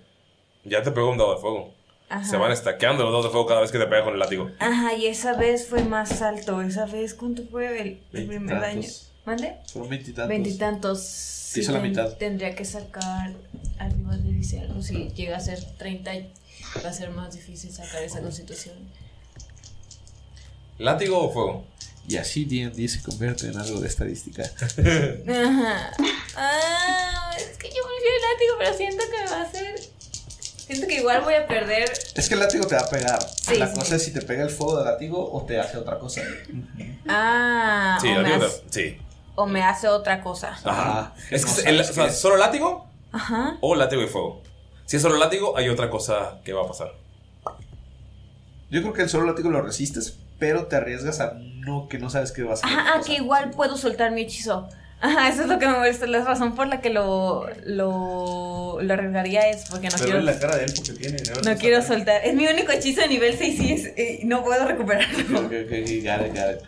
Speaker 1: Ya te pegó un dado de fuego.
Speaker 4: Ajá.
Speaker 1: Se van estaqueando los dados de fuego cada vez que te pega con el látigo.
Speaker 4: Ajá, y esa vez fue más alto. Esa vez, ¿cuánto fue el, el primer daño? ¿Mande?
Speaker 2: Fueron veintitantos.
Speaker 4: Veintitantos.
Speaker 2: Hizo la mitad.
Speaker 4: Tendría que sacar arriba de dice algo. Si llega a ser 30, va a ser más difícil sacar esa constitución.
Speaker 1: ¿Látigo o fuego?
Speaker 2: Y así D&D se convierte en algo de estadística.
Speaker 4: Ajá. Ah, es que yo prefiero el látigo, pero siento que me va a hacer. Siento que igual voy a perder.
Speaker 2: Es que el látigo te va a pegar.
Speaker 4: Sí,
Speaker 2: la
Speaker 4: sí,
Speaker 2: cosa es si te pega el fuego del látigo o te hace otra cosa.
Speaker 4: Ah,
Speaker 1: Sí,
Speaker 4: o, me
Speaker 1: látigo
Speaker 4: hace,
Speaker 1: Sí.
Speaker 4: o me hace otra cosa.
Speaker 1: Ajá. Es que
Speaker 2: no
Speaker 1: el- o sea, solo látigo
Speaker 4: Ajá.
Speaker 1: o látigo y fuego. Si es solo látigo, hay otra cosa que va a pasar.
Speaker 2: Yo creo que el solo látigo lo resistes, pero te arriesgas a no que no sabes qué va a hacer.
Speaker 4: Ajá, ah, que igual puedo soltar mi hechizo. Ajá, eso es lo que me molesta. La razón por la que lo, lo, lo arriesgaría es porque no
Speaker 6: Pero
Speaker 4: quiero.
Speaker 6: la cara de él porque tiene.
Speaker 4: No quiero soltar. Es mi único hechizo de nivel 6 y es, eh, no puedo recuperarlo.
Speaker 2: Ok, ok, ok, got it, got it.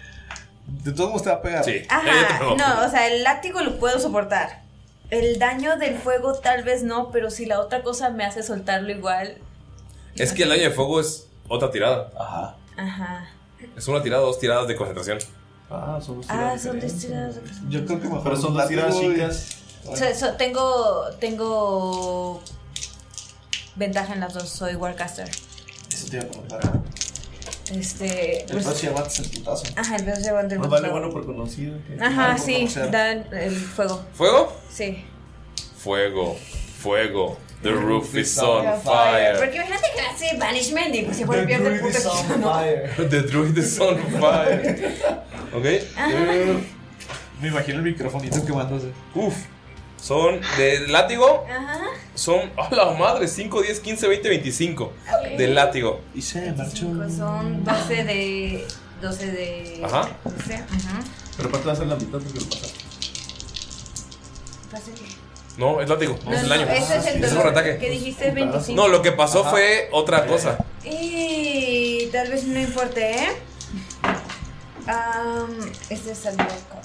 Speaker 2: De todos modos te va a pegar.
Speaker 1: Sí.
Speaker 4: Ajá, no, o sea, el látigo lo puedo soportar. El daño del fuego tal vez no, pero si la otra cosa me hace soltarlo igual.
Speaker 1: Es que el daño de fuego es otra tirada.
Speaker 2: Ajá.
Speaker 4: Ajá.
Speaker 1: Es una tirada, dos tiradas de concentración.
Speaker 6: Ah, son dos
Speaker 4: Ah, son dos tiradas.
Speaker 2: Yo creo que mejor
Speaker 6: Pero son dos tiradas chicas.
Speaker 4: O sea, so- tengo, tengo ventaja en las dos, soy Warcaster.
Speaker 2: Eso te iba a preguntar.
Speaker 4: Este.
Speaker 2: El
Speaker 4: pues-
Speaker 2: si aguantas el putazo.
Speaker 4: Ajá, el pedo se aguanta el
Speaker 6: Más vale
Speaker 4: putazo.
Speaker 6: bueno por conocido.
Speaker 4: Ajá, sí, dan el fuego.
Speaker 1: ¿Fuego?
Speaker 4: Sí.
Speaker 1: Fuego. Fuego. The roof is on
Speaker 4: Porque
Speaker 1: fire.
Speaker 4: imagínate que hace banishment y pues se vuelve pierde el puto hechizo, ¿no?
Speaker 1: The druid is on fire. ¿Ok? Eh,
Speaker 2: Me imagino el microfonito quemándose.
Speaker 1: Uf. Son de látigo.
Speaker 4: Ajá.
Speaker 1: Son, a la madre, 5, 10, 15, 20, 25. De látigo.
Speaker 2: Y se marchó.
Speaker 4: Son 12 de. 12 de.
Speaker 1: Ajá.
Speaker 4: 12, ajá.
Speaker 6: Pero aparte va a ser la mitad porque lo pasaste.
Speaker 4: Pasa que-
Speaker 1: No, es látigo. No, es el daño.
Speaker 4: ese es el dolor.
Speaker 1: ataque.
Speaker 4: que dijiste 25.
Speaker 1: No, lo que pasó
Speaker 2: Ajá.
Speaker 1: fue otra cosa.
Speaker 4: Y tal vez no importe, ¿eh? Am, este es el loco.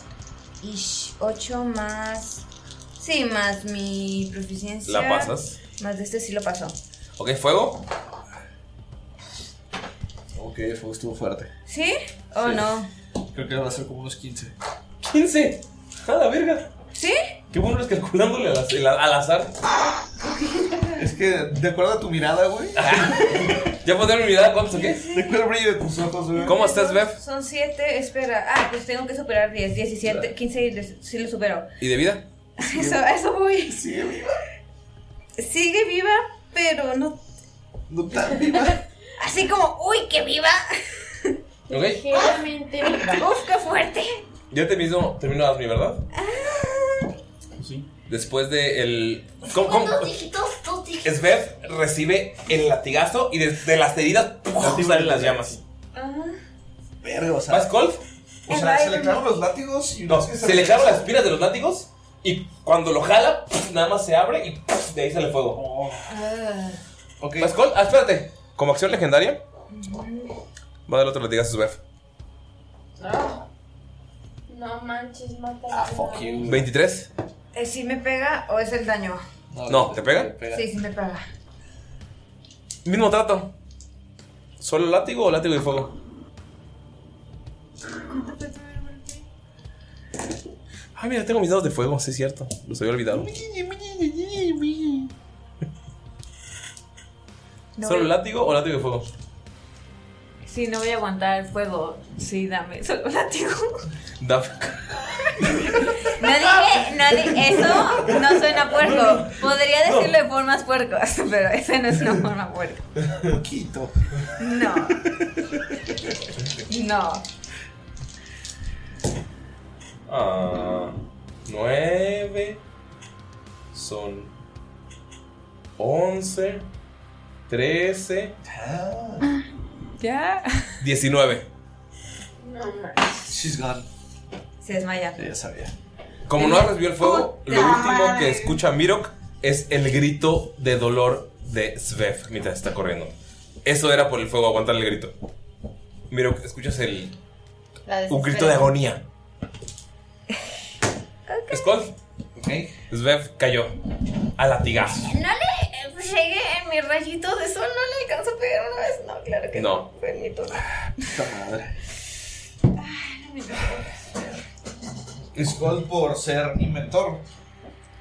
Speaker 4: Ish, 8 más. Sí, más mi proficiencia.
Speaker 1: ¿La pasas?
Speaker 4: Más de este sí lo pasó.
Speaker 1: Ok, fuego.
Speaker 2: Ok, el fuego estuvo fuerte.
Speaker 4: ¿Sí? ¿O no?
Speaker 2: Creo que va a ser como unos 15.
Speaker 1: 15. A la verga.
Speaker 4: ¿Sí?
Speaker 1: Qué bueno es calculándole al, az- al azar.
Speaker 2: Es que, de acuerdo a tu mirada, güey.
Speaker 1: ¿Ya puedo mi mirada cuánto qué?
Speaker 2: De acuerdo al brillo de tus ojos, güey.
Speaker 1: ¿Cómo estás, Bev?
Speaker 4: Son 7, espera. Ah, pues tengo que superar 10, 17, 15 y sí lo supero.
Speaker 1: ¿Y de vida?
Speaker 4: Eso, a eso voy.
Speaker 2: Sigue viva.
Speaker 4: Sigue viva, pero no.
Speaker 2: No tan viva.
Speaker 4: Así como, uy, qué viva.
Speaker 1: Ok.
Speaker 8: Ligeramente viva.
Speaker 4: Uf, qué fuerte.
Speaker 1: Ya te mismo terminó mi verdad. Después de el. ¿Cómo? cómo?
Speaker 8: Dos dígitos, dos dígitos.
Speaker 1: Svev recibe el latigazo y desde las heridas ¡puf! salen las llamas.
Speaker 2: Verga, o sea.
Speaker 1: ¿Vas, Colt?
Speaker 2: O sea, se le clavan los látigos y
Speaker 1: No, se le clavan las espinas de los látigos y cuando lo jala, nada más se abre y de ahí sale fuego.
Speaker 4: Ah,
Speaker 2: Ok.
Speaker 1: ¿Vas, Colt? Ah, espérate. Como acción legendaria, va a dar otro latigazo a Svev.
Speaker 8: No manches, mata.
Speaker 2: Ah, fuck you.
Speaker 1: 23.
Speaker 4: ¿Eh, ¿Sí me pega o es el daño?
Speaker 1: No, ¿te pega?
Speaker 4: Sí, sí me pega.
Speaker 1: Mismo trato. ¿Solo látigo o látigo y fuego? Ay, mira, tengo mis dados de fuego, sí es cierto. Los había olvidado.
Speaker 4: No
Speaker 1: ¿Solo
Speaker 4: voy-
Speaker 1: látigo o látigo y fuego?
Speaker 4: Sí, no voy a aguantar el fuego. Sí, dame. Solo látigo.
Speaker 1: Da-
Speaker 4: No dije, no dije, eso no suena puerco. Podría decirlo de formas puercas, pero esa no es una forma puerca.
Speaker 2: Poquito.
Speaker 4: No. No.
Speaker 1: Ah, 9 son 11, 13,
Speaker 4: ¿Ya?
Speaker 1: 19.
Speaker 2: She's gone.
Speaker 4: Se desmaya.
Speaker 2: Ya sabía.
Speaker 1: Como no recibió el fuego, lo último
Speaker 4: madre.
Speaker 1: que escucha Mirok es el grito de dolor de Svev mientras está corriendo. Eso era por el fuego, aguantar el grito. Mirok, escuchas el un grito de agonía. Skull. Svev cayó a latigazo.
Speaker 4: No le llegué en mi rayito de sol, no le alcanzo a pegar una vez. No, claro que no.
Speaker 1: No.
Speaker 4: Fue mi turno.
Speaker 2: Puta madre. Skull por ser inventor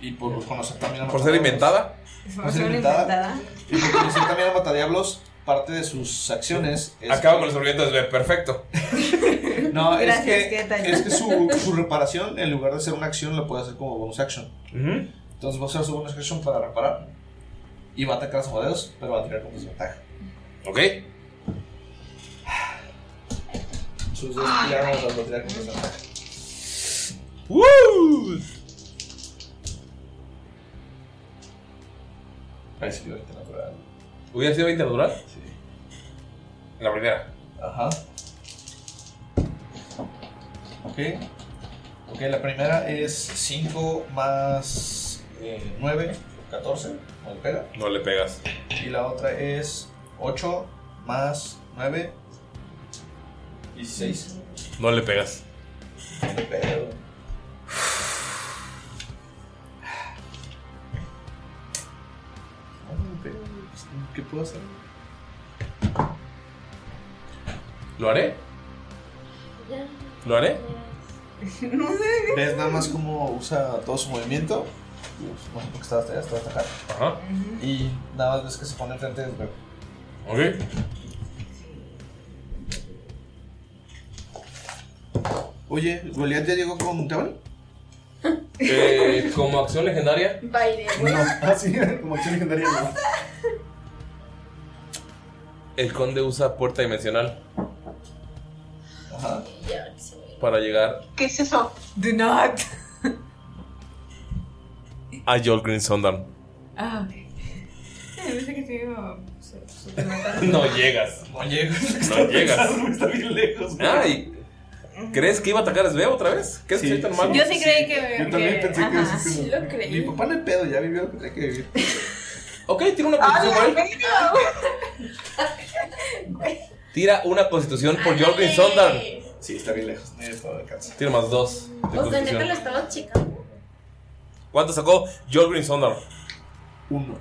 Speaker 2: y por conocer también a
Speaker 1: Por ser
Speaker 2: Matadiablos.
Speaker 1: inventada.
Speaker 2: Por ser inventada. Y por conocer también a Matadiablos, parte de sus acciones es
Speaker 1: Acaba
Speaker 2: que-
Speaker 1: con el sufrimiento de perfecto.
Speaker 2: No, es que, es que su, su reparación, en lugar de ser una acción, la puede hacer como bonus action. Entonces va a usar su bonus action para reparar. Y va a atacar a sus modelos, pero va a tirar con desventaja.
Speaker 1: Ok.
Speaker 2: Sus dos tiradas las va a tirar con desventaja. Ahí sí, ahorita natural.
Speaker 1: ¿Hubiera sido 20 natural? Sí. La primera.
Speaker 2: Ajá. Ok. Ok, la primera es 5 más eh, 9, 14. No le pega.
Speaker 1: No le pegas.
Speaker 2: Y la otra es 8 más 9, 16.
Speaker 1: No le pegas.
Speaker 2: No le pega. ¿Qué puedo hacer?
Speaker 1: ¿Lo haré? ¿Lo haré?
Speaker 4: No sé.
Speaker 2: ¿Ves nada más cómo usa todo su movimiento? No sé por qué está hasta allá, está hasta acá.
Speaker 1: Ajá.
Speaker 2: Y nada más ves que se pone enfrente del bebé.
Speaker 1: Ok.
Speaker 2: Oye, ¿Goliath ya llegó con Teban?
Speaker 1: Eh, como acción legendaria,
Speaker 3: Baile.
Speaker 6: No, ah, sí, como acción legendaria no.
Speaker 1: El conde usa puerta dimensional
Speaker 2: Ajá.
Speaker 1: para llegar
Speaker 7: ¿Qué es eso?
Speaker 4: Do not.
Speaker 1: a Jolgrin Sondarn.
Speaker 4: Ah, ok. Que se- super matar.
Speaker 1: No llegas.
Speaker 2: No llegas.
Speaker 1: No llegas.
Speaker 2: Está bien lejos. güey.
Speaker 1: Ay, ¿crees que iba a atacar a Svea otra vez? ¿Qué es que soy tan malo?
Speaker 4: Yo sí creí que.
Speaker 2: Yo también
Speaker 4: que-
Speaker 2: pensé que
Speaker 4: ajá.
Speaker 2: sí,
Speaker 3: Sí lo creí.
Speaker 2: Mi papá no hay pedo, ya vivió lo que tenía que vivir.
Speaker 1: Ok, tira una constitución por él. Tira una constitución por Jolgrin Sondarn.
Speaker 2: Sí, está bien lejos. No.
Speaker 1: Tira más dos. de
Speaker 3: O sea, neta lo estaba checando.
Speaker 1: ¿Cuánto sacó Jolgrin Sondarn?
Speaker 2: Uno.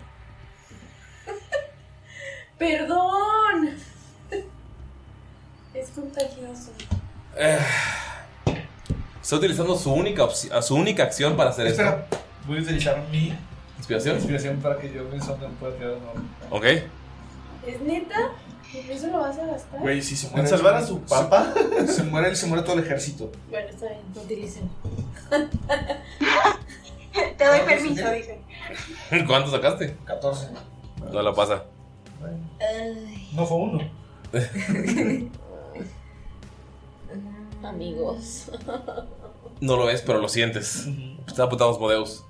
Speaker 3: Perdón. Es contagioso.
Speaker 1: Eh, está utilizando su única, su única acción para hacer esto.
Speaker 2: Espera, voy a utilizar mi
Speaker 1: ¿Inspiración?
Speaker 2: inspiración para que yo mismo no pueda tirar no.
Speaker 1: Ok.
Speaker 3: ¿Es neta? ¿Por eso lo vas a gastar?
Speaker 2: Güey, si se muere.
Speaker 6: ¿En salvar a su papá?
Speaker 2: Se, muere él, se muere todo el ejército.
Speaker 3: Bueno, está bien, utilicen.
Speaker 7: Te doy permiso, dice.
Speaker 1: ¿Cuánto sacaste?
Speaker 2: 14.
Speaker 1: No la pasa.
Speaker 2: No fue uno.
Speaker 3: Amigos.
Speaker 1: No lo ves, pero lo sientes. Está apuntado a Asmodeus.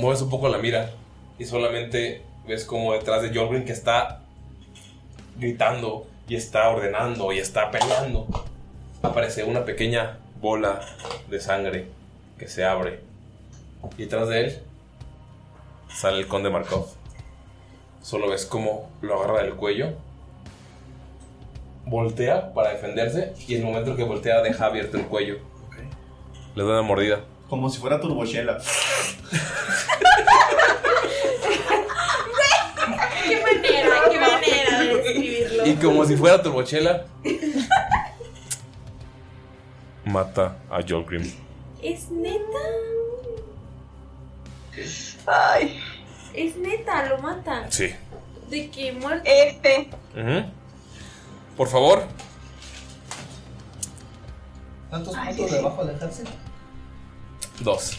Speaker 1: Mueves un poco la mira y solamente ves como detrás de Jolgrin que está gritando y está ordenando y está peleando. Aparece una pequeña bola de sangre que se abre. Y detrás de él sale el conde Markov. Solo ves como lo agarra del cuello. Voltea para defenderse y en el momento en que voltea deja abierto el cuello. Le da una mordida.
Speaker 6: Como si fuera turbochela.
Speaker 3: ¿Qué manera? ¿Qué manera de describirlo?
Speaker 1: Y como si fuera turbochela, mata a Jolgrim.
Speaker 3: ¿Es neta?
Speaker 7: Ay,
Speaker 3: Es neta, lo matan.
Speaker 1: Sí.
Speaker 3: ¿De qué muerte?
Speaker 7: este.
Speaker 1: Ujú. Por favor,
Speaker 2: ¿Cuántos puntos debajo del ejército?
Speaker 1: Dos.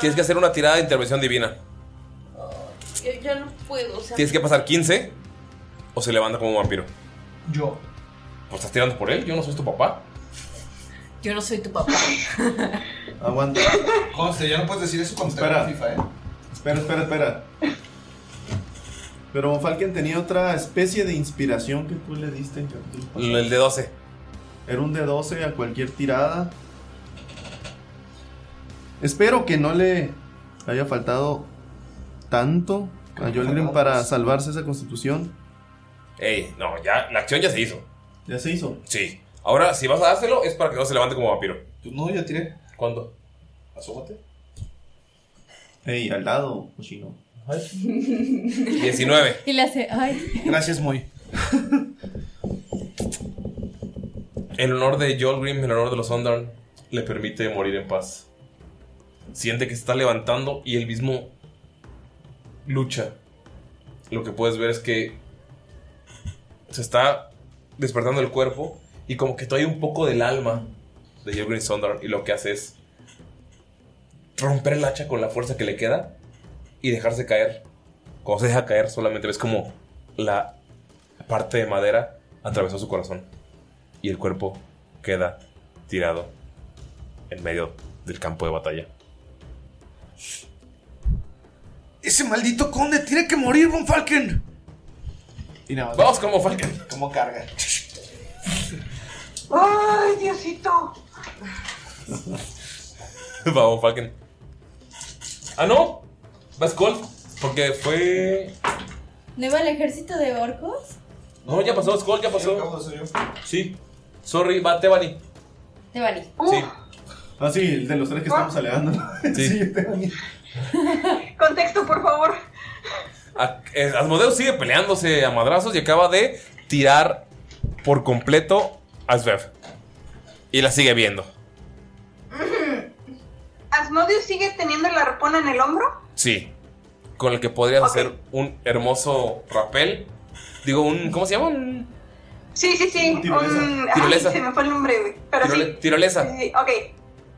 Speaker 1: Tienes que hacer una tirada de intervención divina.
Speaker 3: Yo, yo no puedo, o sea.
Speaker 1: Tienes que pasar 15 o se levanta como un vampiro.
Speaker 2: Yo.
Speaker 1: Pues estás tirando por él, yo no soy tu papá.
Speaker 4: Yo no soy tu papá.
Speaker 6: Aguanta.
Speaker 2: Conste, ya no puedes decir eso cuando
Speaker 6: Espera.
Speaker 2: te FIFA, ¿eh?
Speaker 6: Espera, espera, espera. Pero Falken tenía otra especie de inspiración que tú le diste en capítulo pasado.
Speaker 1: El de 12.
Speaker 6: Era un de 12 a cualquier tirada. Espero que no le haya faltado tanto a Jolgrim para salvarse esa constitución.
Speaker 1: Ey, no, ya, la acción ya se hizo.
Speaker 6: ¿Ya se hizo?
Speaker 1: Sí. Ahora, si vas a dárselo, es para que no se levante como vampiro.
Speaker 9: No, ya tiré.
Speaker 1: ¿Cuándo?
Speaker 9: Asómate.
Speaker 6: Ey, al lado, cochino.
Speaker 1: 19.
Speaker 4: Y le hace, ay.
Speaker 2: Gracias, muy.
Speaker 1: El honor de Jolgrim, el honor de los Ondarn, le permite morir en paz. Siente que se está levantando y él mismo lucha. Lo que puedes ver es que se está despertando el cuerpo y como que todavía un poco del alma de Jolgrim Sondar y lo que hace es romper el hacha con la fuerza que le queda y dejarse caer. Cuando se deja caer solamente ves como la parte de madera atravesó su corazón y el cuerpo queda tirado en medio del campo de batalla.
Speaker 2: Ese maldito conde tiene que morir, Von Falken. Y nada más.
Speaker 1: Vamos como Falken.
Speaker 2: ¿Cómo carga?
Speaker 7: ¡Ay, Diosito!
Speaker 1: Vamos, Falken. Ah, no. Va Skull. Porque fue.
Speaker 4: ¿No iba el ejército de orcos?
Speaker 1: No, ya pasó, Skull, ya pasó. Sí. Sorry, va Tebani.
Speaker 5: Te vale.
Speaker 1: Sí.
Speaker 6: Ah, sí, el de los tres que estamos alegando.
Speaker 1: Sí.
Speaker 7: Contexto, por favor.
Speaker 1: A- eh, Asmodeus sigue peleándose a madrazos y acaba de tirar por completo a Svev. Y la sigue viendo.
Speaker 7: ¿Asmodius sigue teniendo la arpona en el hombro?
Speaker 1: Sí. Con el que podrías hacer un hermoso rapel. Digo, un. ¿Cómo se llama? Un.
Speaker 7: Sí, sí, sí.
Speaker 1: Tirolesa.
Speaker 7: Un- ay,
Speaker 1: Tirolesa.
Speaker 7: se me fue el nombre, güey. Pero
Speaker 1: tirole-
Speaker 7: sí.
Speaker 1: tirolesa.
Speaker 7: Sí, sí, ok.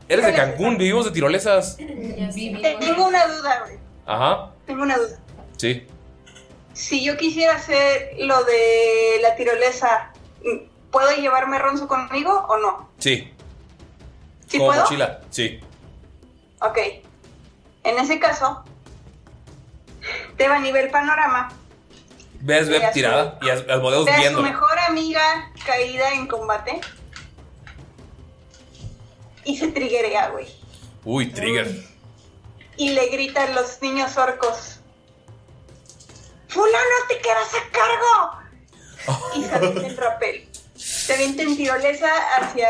Speaker 1: Eres de Cancún, vivimos de tirolesas.
Speaker 7: Tengo una duda, güey.
Speaker 1: Ajá.
Speaker 7: Tengo una duda.
Speaker 1: Sí.
Speaker 7: Si yo quisiera hacer lo de la tirolesa, ¿puedo llevarme Ronzo conmigo o no?
Speaker 1: Sí.
Speaker 7: ¿Sí
Speaker 1: Como
Speaker 7: puedo?
Speaker 1: mochila. Sí.
Speaker 7: Ok. En ese caso, te va a nivel panorama.
Speaker 1: Ves
Speaker 7: Ve a
Speaker 1: Svev
Speaker 7: su-
Speaker 1: tirada y As- Asmodeus
Speaker 7: Ve a su mejor amiga caída en combate. Y se triguea, güey.
Speaker 1: Uy, trigger.
Speaker 7: Y le grita a los niños orcos. ¡Fulano, te quedas a cargo! Y se avienta en rapel. Se avienta en tirolesa hacia...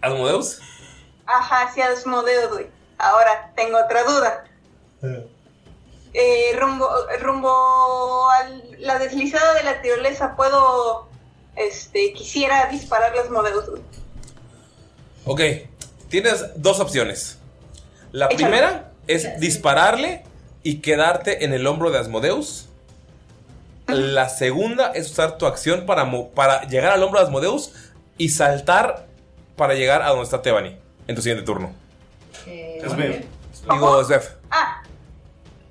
Speaker 1: ¿Asmodeus?
Speaker 7: Ajá, hacia Asmodeus, güey. Ahora, tengo otra duda. Eh, rumbo, rumbo a la deslizada de la tirolesa, ¿puedo... Este, quisiera dispararle a Asmodeus, güey?
Speaker 1: Ok. Tienes dos opciones. La
Speaker 7: Échalo.
Speaker 1: primera es dispararle y quedarte en el hombro de Asmodeus. La segunda es usar tu acción para, para llegar al hombro de Asmodeus y saltar para llegar a donde está Tebani en tu siguiente turno.
Speaker 6: Svev.
Speaker 1: Digo.
Speaker 7: Ah,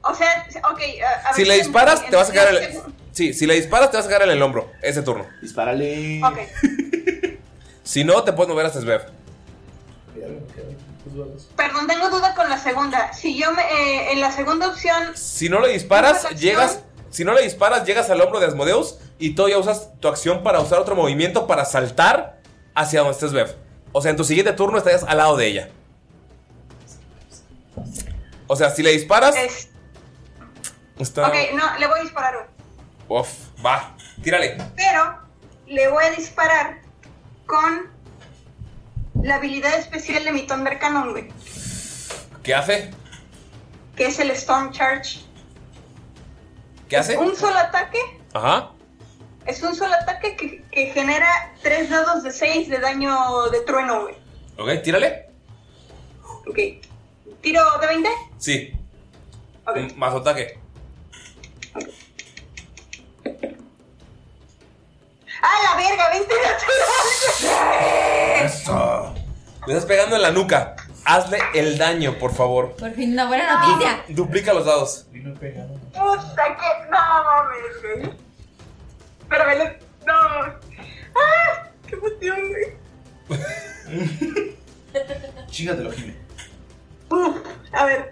Speaker 7: o sea, ok. a- a
Speaker 1: Si
Speaker 7: ver,
Speaker 1: le disparas,
Speaker 7: en-
Speaker 1: te vas a
Speaker 7: en-
Speaker 1: el. Sí, si le disparas, te vas a en el hombro. Ese turno.
Speaker 6: Dispárale.
Speaker 7: Ok.
Speaker 1: Si no, te puedes mover hasta Svev.
Speaker 7: Perdón, tengo duda con la segunda. Si yo me, eh, en la segunda opción,
Speaker 1: Si no le disparas, llegas. Si no le disparas, llegas al hombro de Asmodeus y todavía usas tu acción para usar otro movimiento para saltar hacia donde estés Bev. O sea, en tu siguiente turno estarías al lado de ella. O sea, si le disparas.
Speaker 7: es,
Speaker 1: Está.
Speaker 7: ok, no, le voy a disparar, güey.
Speaker 1: Uf, va. Tírale.
Speaker 7: Pero le voy a disparar con la habilidad especial de mi Thunder Cannon, güey.
Speaker 1: ¿Qué hace?
Speaker 7: Que es el Storm Charge.
Speaker 1: ¿Qué hace?
Speaker 7: Un solo ataque.
Speaker 1: Ajá.
Speaker 7: Es un solo ataque que, que genera 3 dados de 6 de daño de trueno, güey.
Speaker 1: Ok, tírale.
Speaker 7: Ok. ¿Tiro de 20?
Speaker 1: Sí. Más ataque.
Speaker 7: ¡Ah, la verga! ¡20 natural!
Speaker 1: Eso. Le estás pegando en la nuca. Hazle el daño, por favor.
Speaker 4: Por fin, una buena noticia.
Speaker 1: Duplica los dados.
Speaker 7: ¡Puta que! ¡No mames, güey! Pero me lo... ¡No! ¡Ah! ¡Qué emoción, güey!
Speaker 9: Chingatelo, Jimmy.
Speaker 7: Uf, a ver.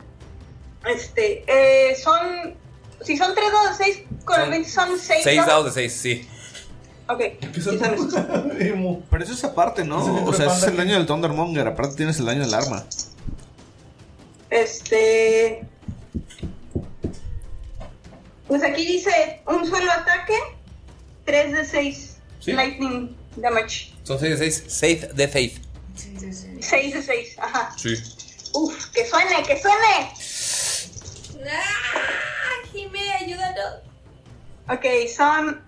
Speaker 7: Este, eh, son. Si son 3 dados de 6, Con el 20 son 6
Speaker 1: 6 dados de 6, sí.
Speaker 7: Ok. sabes.
Speaker 2: Pero eso es aparte, ¿no?
Speaker 6: Ese
Speaker 2: O sea, ese es el daño del Thundermonger. Aparte tienes el daño del arma.
Speaker 7: Este. Pues aquí dice un solo ataque, 3 de 6
Speaker 1: Sí.
Speaker 7: lightning damage.
Speaker 1: Son 6 de 6. Safe de faith.
Speaker 7: 6 de 6, ajá.
Speaker 1: Sí.
Speaker 7: Uf, que suene, que suene.
Speaker 8: ¡Ah! Ayúdanos.
Speaker 7: Ok, son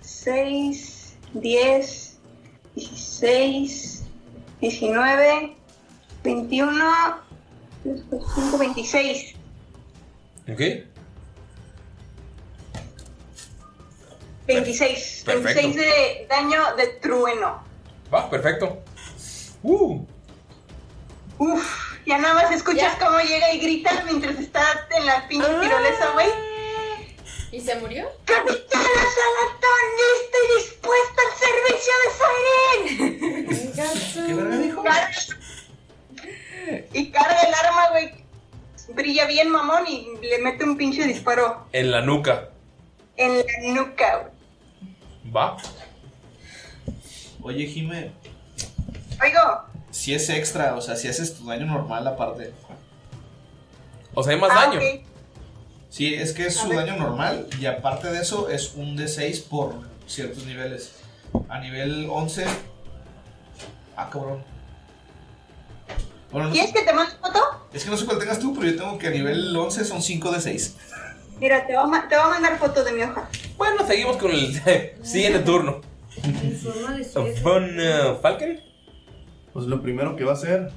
Speaker 7: 6, 10, 16, 19, 21, 5, 26.
Speaker 1: ¿Ok?
Speaker 7: 26.
Speaker 1: Perfecto.
Speaker 7: 26 de daño de trueno.
Speaker 1: Va, perfecto. Uh.
Speaker 7: Uf, ya nada más escuchas cómo llega y grita mientras está en la pinche tirolesa, güey.
Speaker 8: ¿Y se murió?
Speaker 7: ¡Capitana Salatón, lista y dispuesta al servicio de Siren!
Speaker 9: ¿Qué verga dijo?
Speaker 7: Y carga el arma, güey. Brilla bien, mamón, y le mete un pinche disparo
Speaker 1: En la nuca.
Speaker 7: en la nuca, güey.
Speaker 1: Va.
Speaker 9: Oye, Jime,
Speaker 7: Oigo,
Speaker 9: si es extra, o sea, si haces tu daño normal aparte.
Speaker 1: O sea, hay más
Speaker 7: Ah,
Speaker 1: daño.
Speaker 9: Sí, es que es su daño normal y aparte de eso es un D6 por ciertos niveles. A nivel 11... Ah, cabrón. Bueno, no
Speaker 7: ¿quieres
Speaker 9: sé-
Speaker 7: que te mande foto?
Speaker 9: es que no sé cuál tengas tú, pero yo tengo que a nivel 11 son 5 de 6.
Speaker 7: Mira, te voy, a, te voy a mandar foto de mi hoja.
Speaker 1: Bueno, seguimos con el siguiente turno. Von eh, Falken.
Speaker 6: Pues lo primero que va a hacer,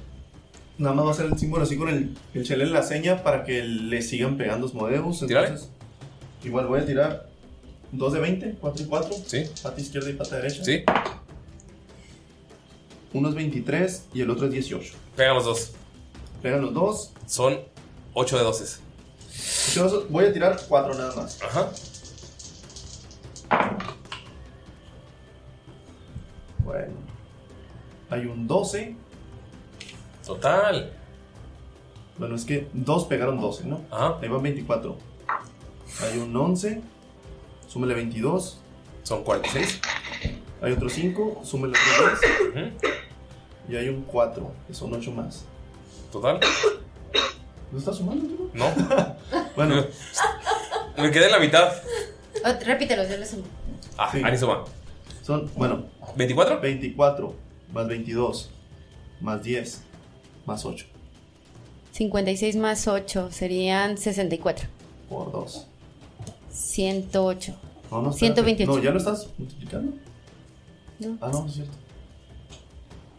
Speaker 6: nada más va a hacer el símbolo así con el, el chele en la seña para que le sigan pegando Osmodeus.
Speaker 1: Tírale.
Speaker 6: Entonces, igual voy a tirar 2 de 20, 4 y 4.
Speaker 1: Sí.
Speaker 6: Pata izquierda y pata derecha.
Speaker 1: Sí.
Speaker 6: Uno es 23 y el otro es 18.
Speaker 1: Pegan los dos.
Speaker 6: Pegan los dos.
Speaker 1: Son 8 de 12.
Speaker 6: Yo voy a tirar 4 nada más.
Speaker 1: Ajá.
Speaker 6: Bueno. Hay un 12.
Speaker 1: Total.
Speaker 6: Bueno, es que dos pegaron 12, ¿no?
Speaker 1: Ajá.
Speaker 6: Ahí van 24. Hay un 11. Súmele 22.
Speaker 1: Son 46.
Speaker 6: Hay otro 5. Súmele otro 10.
Speaker 1: Ujú.
Speaker 6: Y hay un 4, que son 8 más.
Speaker 1: Total.
Speaker 6: ¿No estás sumando, tío?
Speaker 1: No.
Speaker 6: Bueno,
Speaker 1: Me quedé en la mitad.
Speaker 5: Ot- Repítelo, yo le sumo.
Speaker 1: Ah,
Speaker 6: Sí.
Speaker 1: Ani suma.
Speaker 6: son, bueno,
Speaker 1: ¿24?
Speaker 6: 24 más 22 más 10 más 8
Speaker 5: 56 más 8 serían 64.
Speaker 6: por 2.
Speaker 5: 108.
Speaker 6: No, no, espérate.
Speaker 5: 128.
Speaker 6: No, ¿ya lo estás multiplicando?
Speaker 5: No.
Speaker 6: Ah, no, es cierto.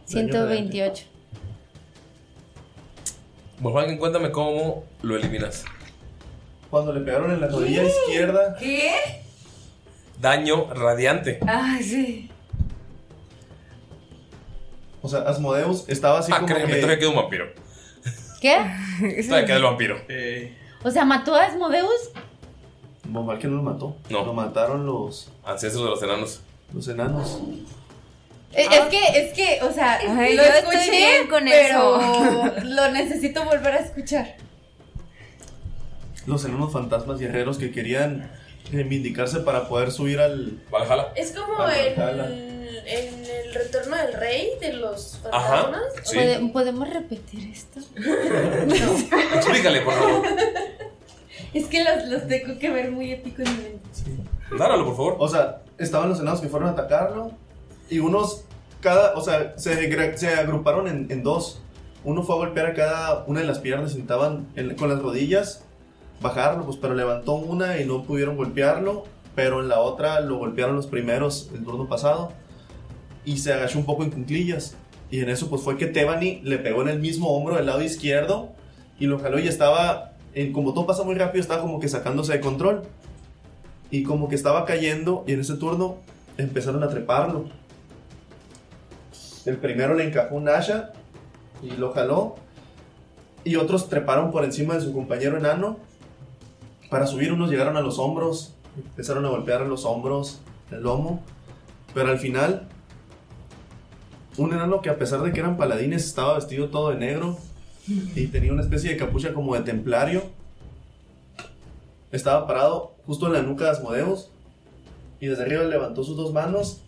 Speaker 5: 128.
Speaker 1: Von Falken, cuéntame cómo lo eliminas.
Speaker 6: Cuando le pegaron en la rodilla izquierda,
Speaker 8: ¿Qué?
Speaker 1: Daño radiante.
Speaker 8: Ay, sí.
Speaker 6: O sea, Asmodeus estaba así
Speaker 1: ah,
Speaker 6: como
Speaker 1: créeme,
Speaker 6: que...
Speaker 1: todavía queda un vampiro.
Speaker 5: ¿Qué?
Speaker 1: Todavía queda el vampiro.
Speaker 6: Eh,
Speaker 5: O sea, mató a Asmodeus.
Speaker 6: Von que no lo mató.
Speaker 1: No.
Speaker 6: Lo mataron los,
Speaker 1: Ancestros de los enanos.
Speaker 6: los enanos.
Speaker 5: Eh, Es que, es que, o sea,
Speaker 8: Ay,
Speaker 5: lo
Speaker 8: yo estoy
Speaker 5: escuché,
Speaker 8: bien con
Speaker 5: pero
Speaker 8: eso.
Speaker 5: lo necesito volver a escuchar.
Speaker 6: Los enanos fantasmas guerreros que querían reivindicarse para poder subir al...
Speaker 1: Valhalla.
Speaker 8: Es como
Speaker 6: Ah,
Speaker 8: en, En el retorno del rey de los
Speaker 1: Ajá.
Speaker 8: fantasmas.
Speaker 1: Sí.
Speaker 5: ¿Pode- ¿Podemos repetir esto?
Speaker 1: Explícale, por favor.
Speaker 5: Es que los, los tengo que ver muy épicos en mi mente.
Speaker 1: Dáralo, por favor.
Speaker 6: O sea, estaban los enanos que fueron a atacarlo y unos, cada, o sea, se, se agruparon en, en dos. Uno fue a golpear a cada una de las piernas, intentaban en- con las rodillas bajarlo, pues, pero levantó una y no pudieron golpearlo, pero en la otra lo golpearon los primeros el turno pasado y se agachó un poco en cunclillas. Y en eso pues fue que Tebani le pegó en el mismo hombro del lado izquierdo y lo jaló y estaba, eh, como todo pasa muy rápido, estaba como que sacándose de control. Y como que estaba cayendo y en ese turno empezaron a treparlo. El primero le encajó un asha y lo jaló. Y otros treparon por encima de su compañero enano. Para subir unos llegaron a los hombros. Empezaron a golpear los hombros, el lomo. Pero al final, un enano que a pesar de que eran paladines estaba vestido todo de negro. Y tenía una especie de capucha como de templario. estaba parado justo en la nuca de Asmodeus. Y desde arriba levantó sus dos manos.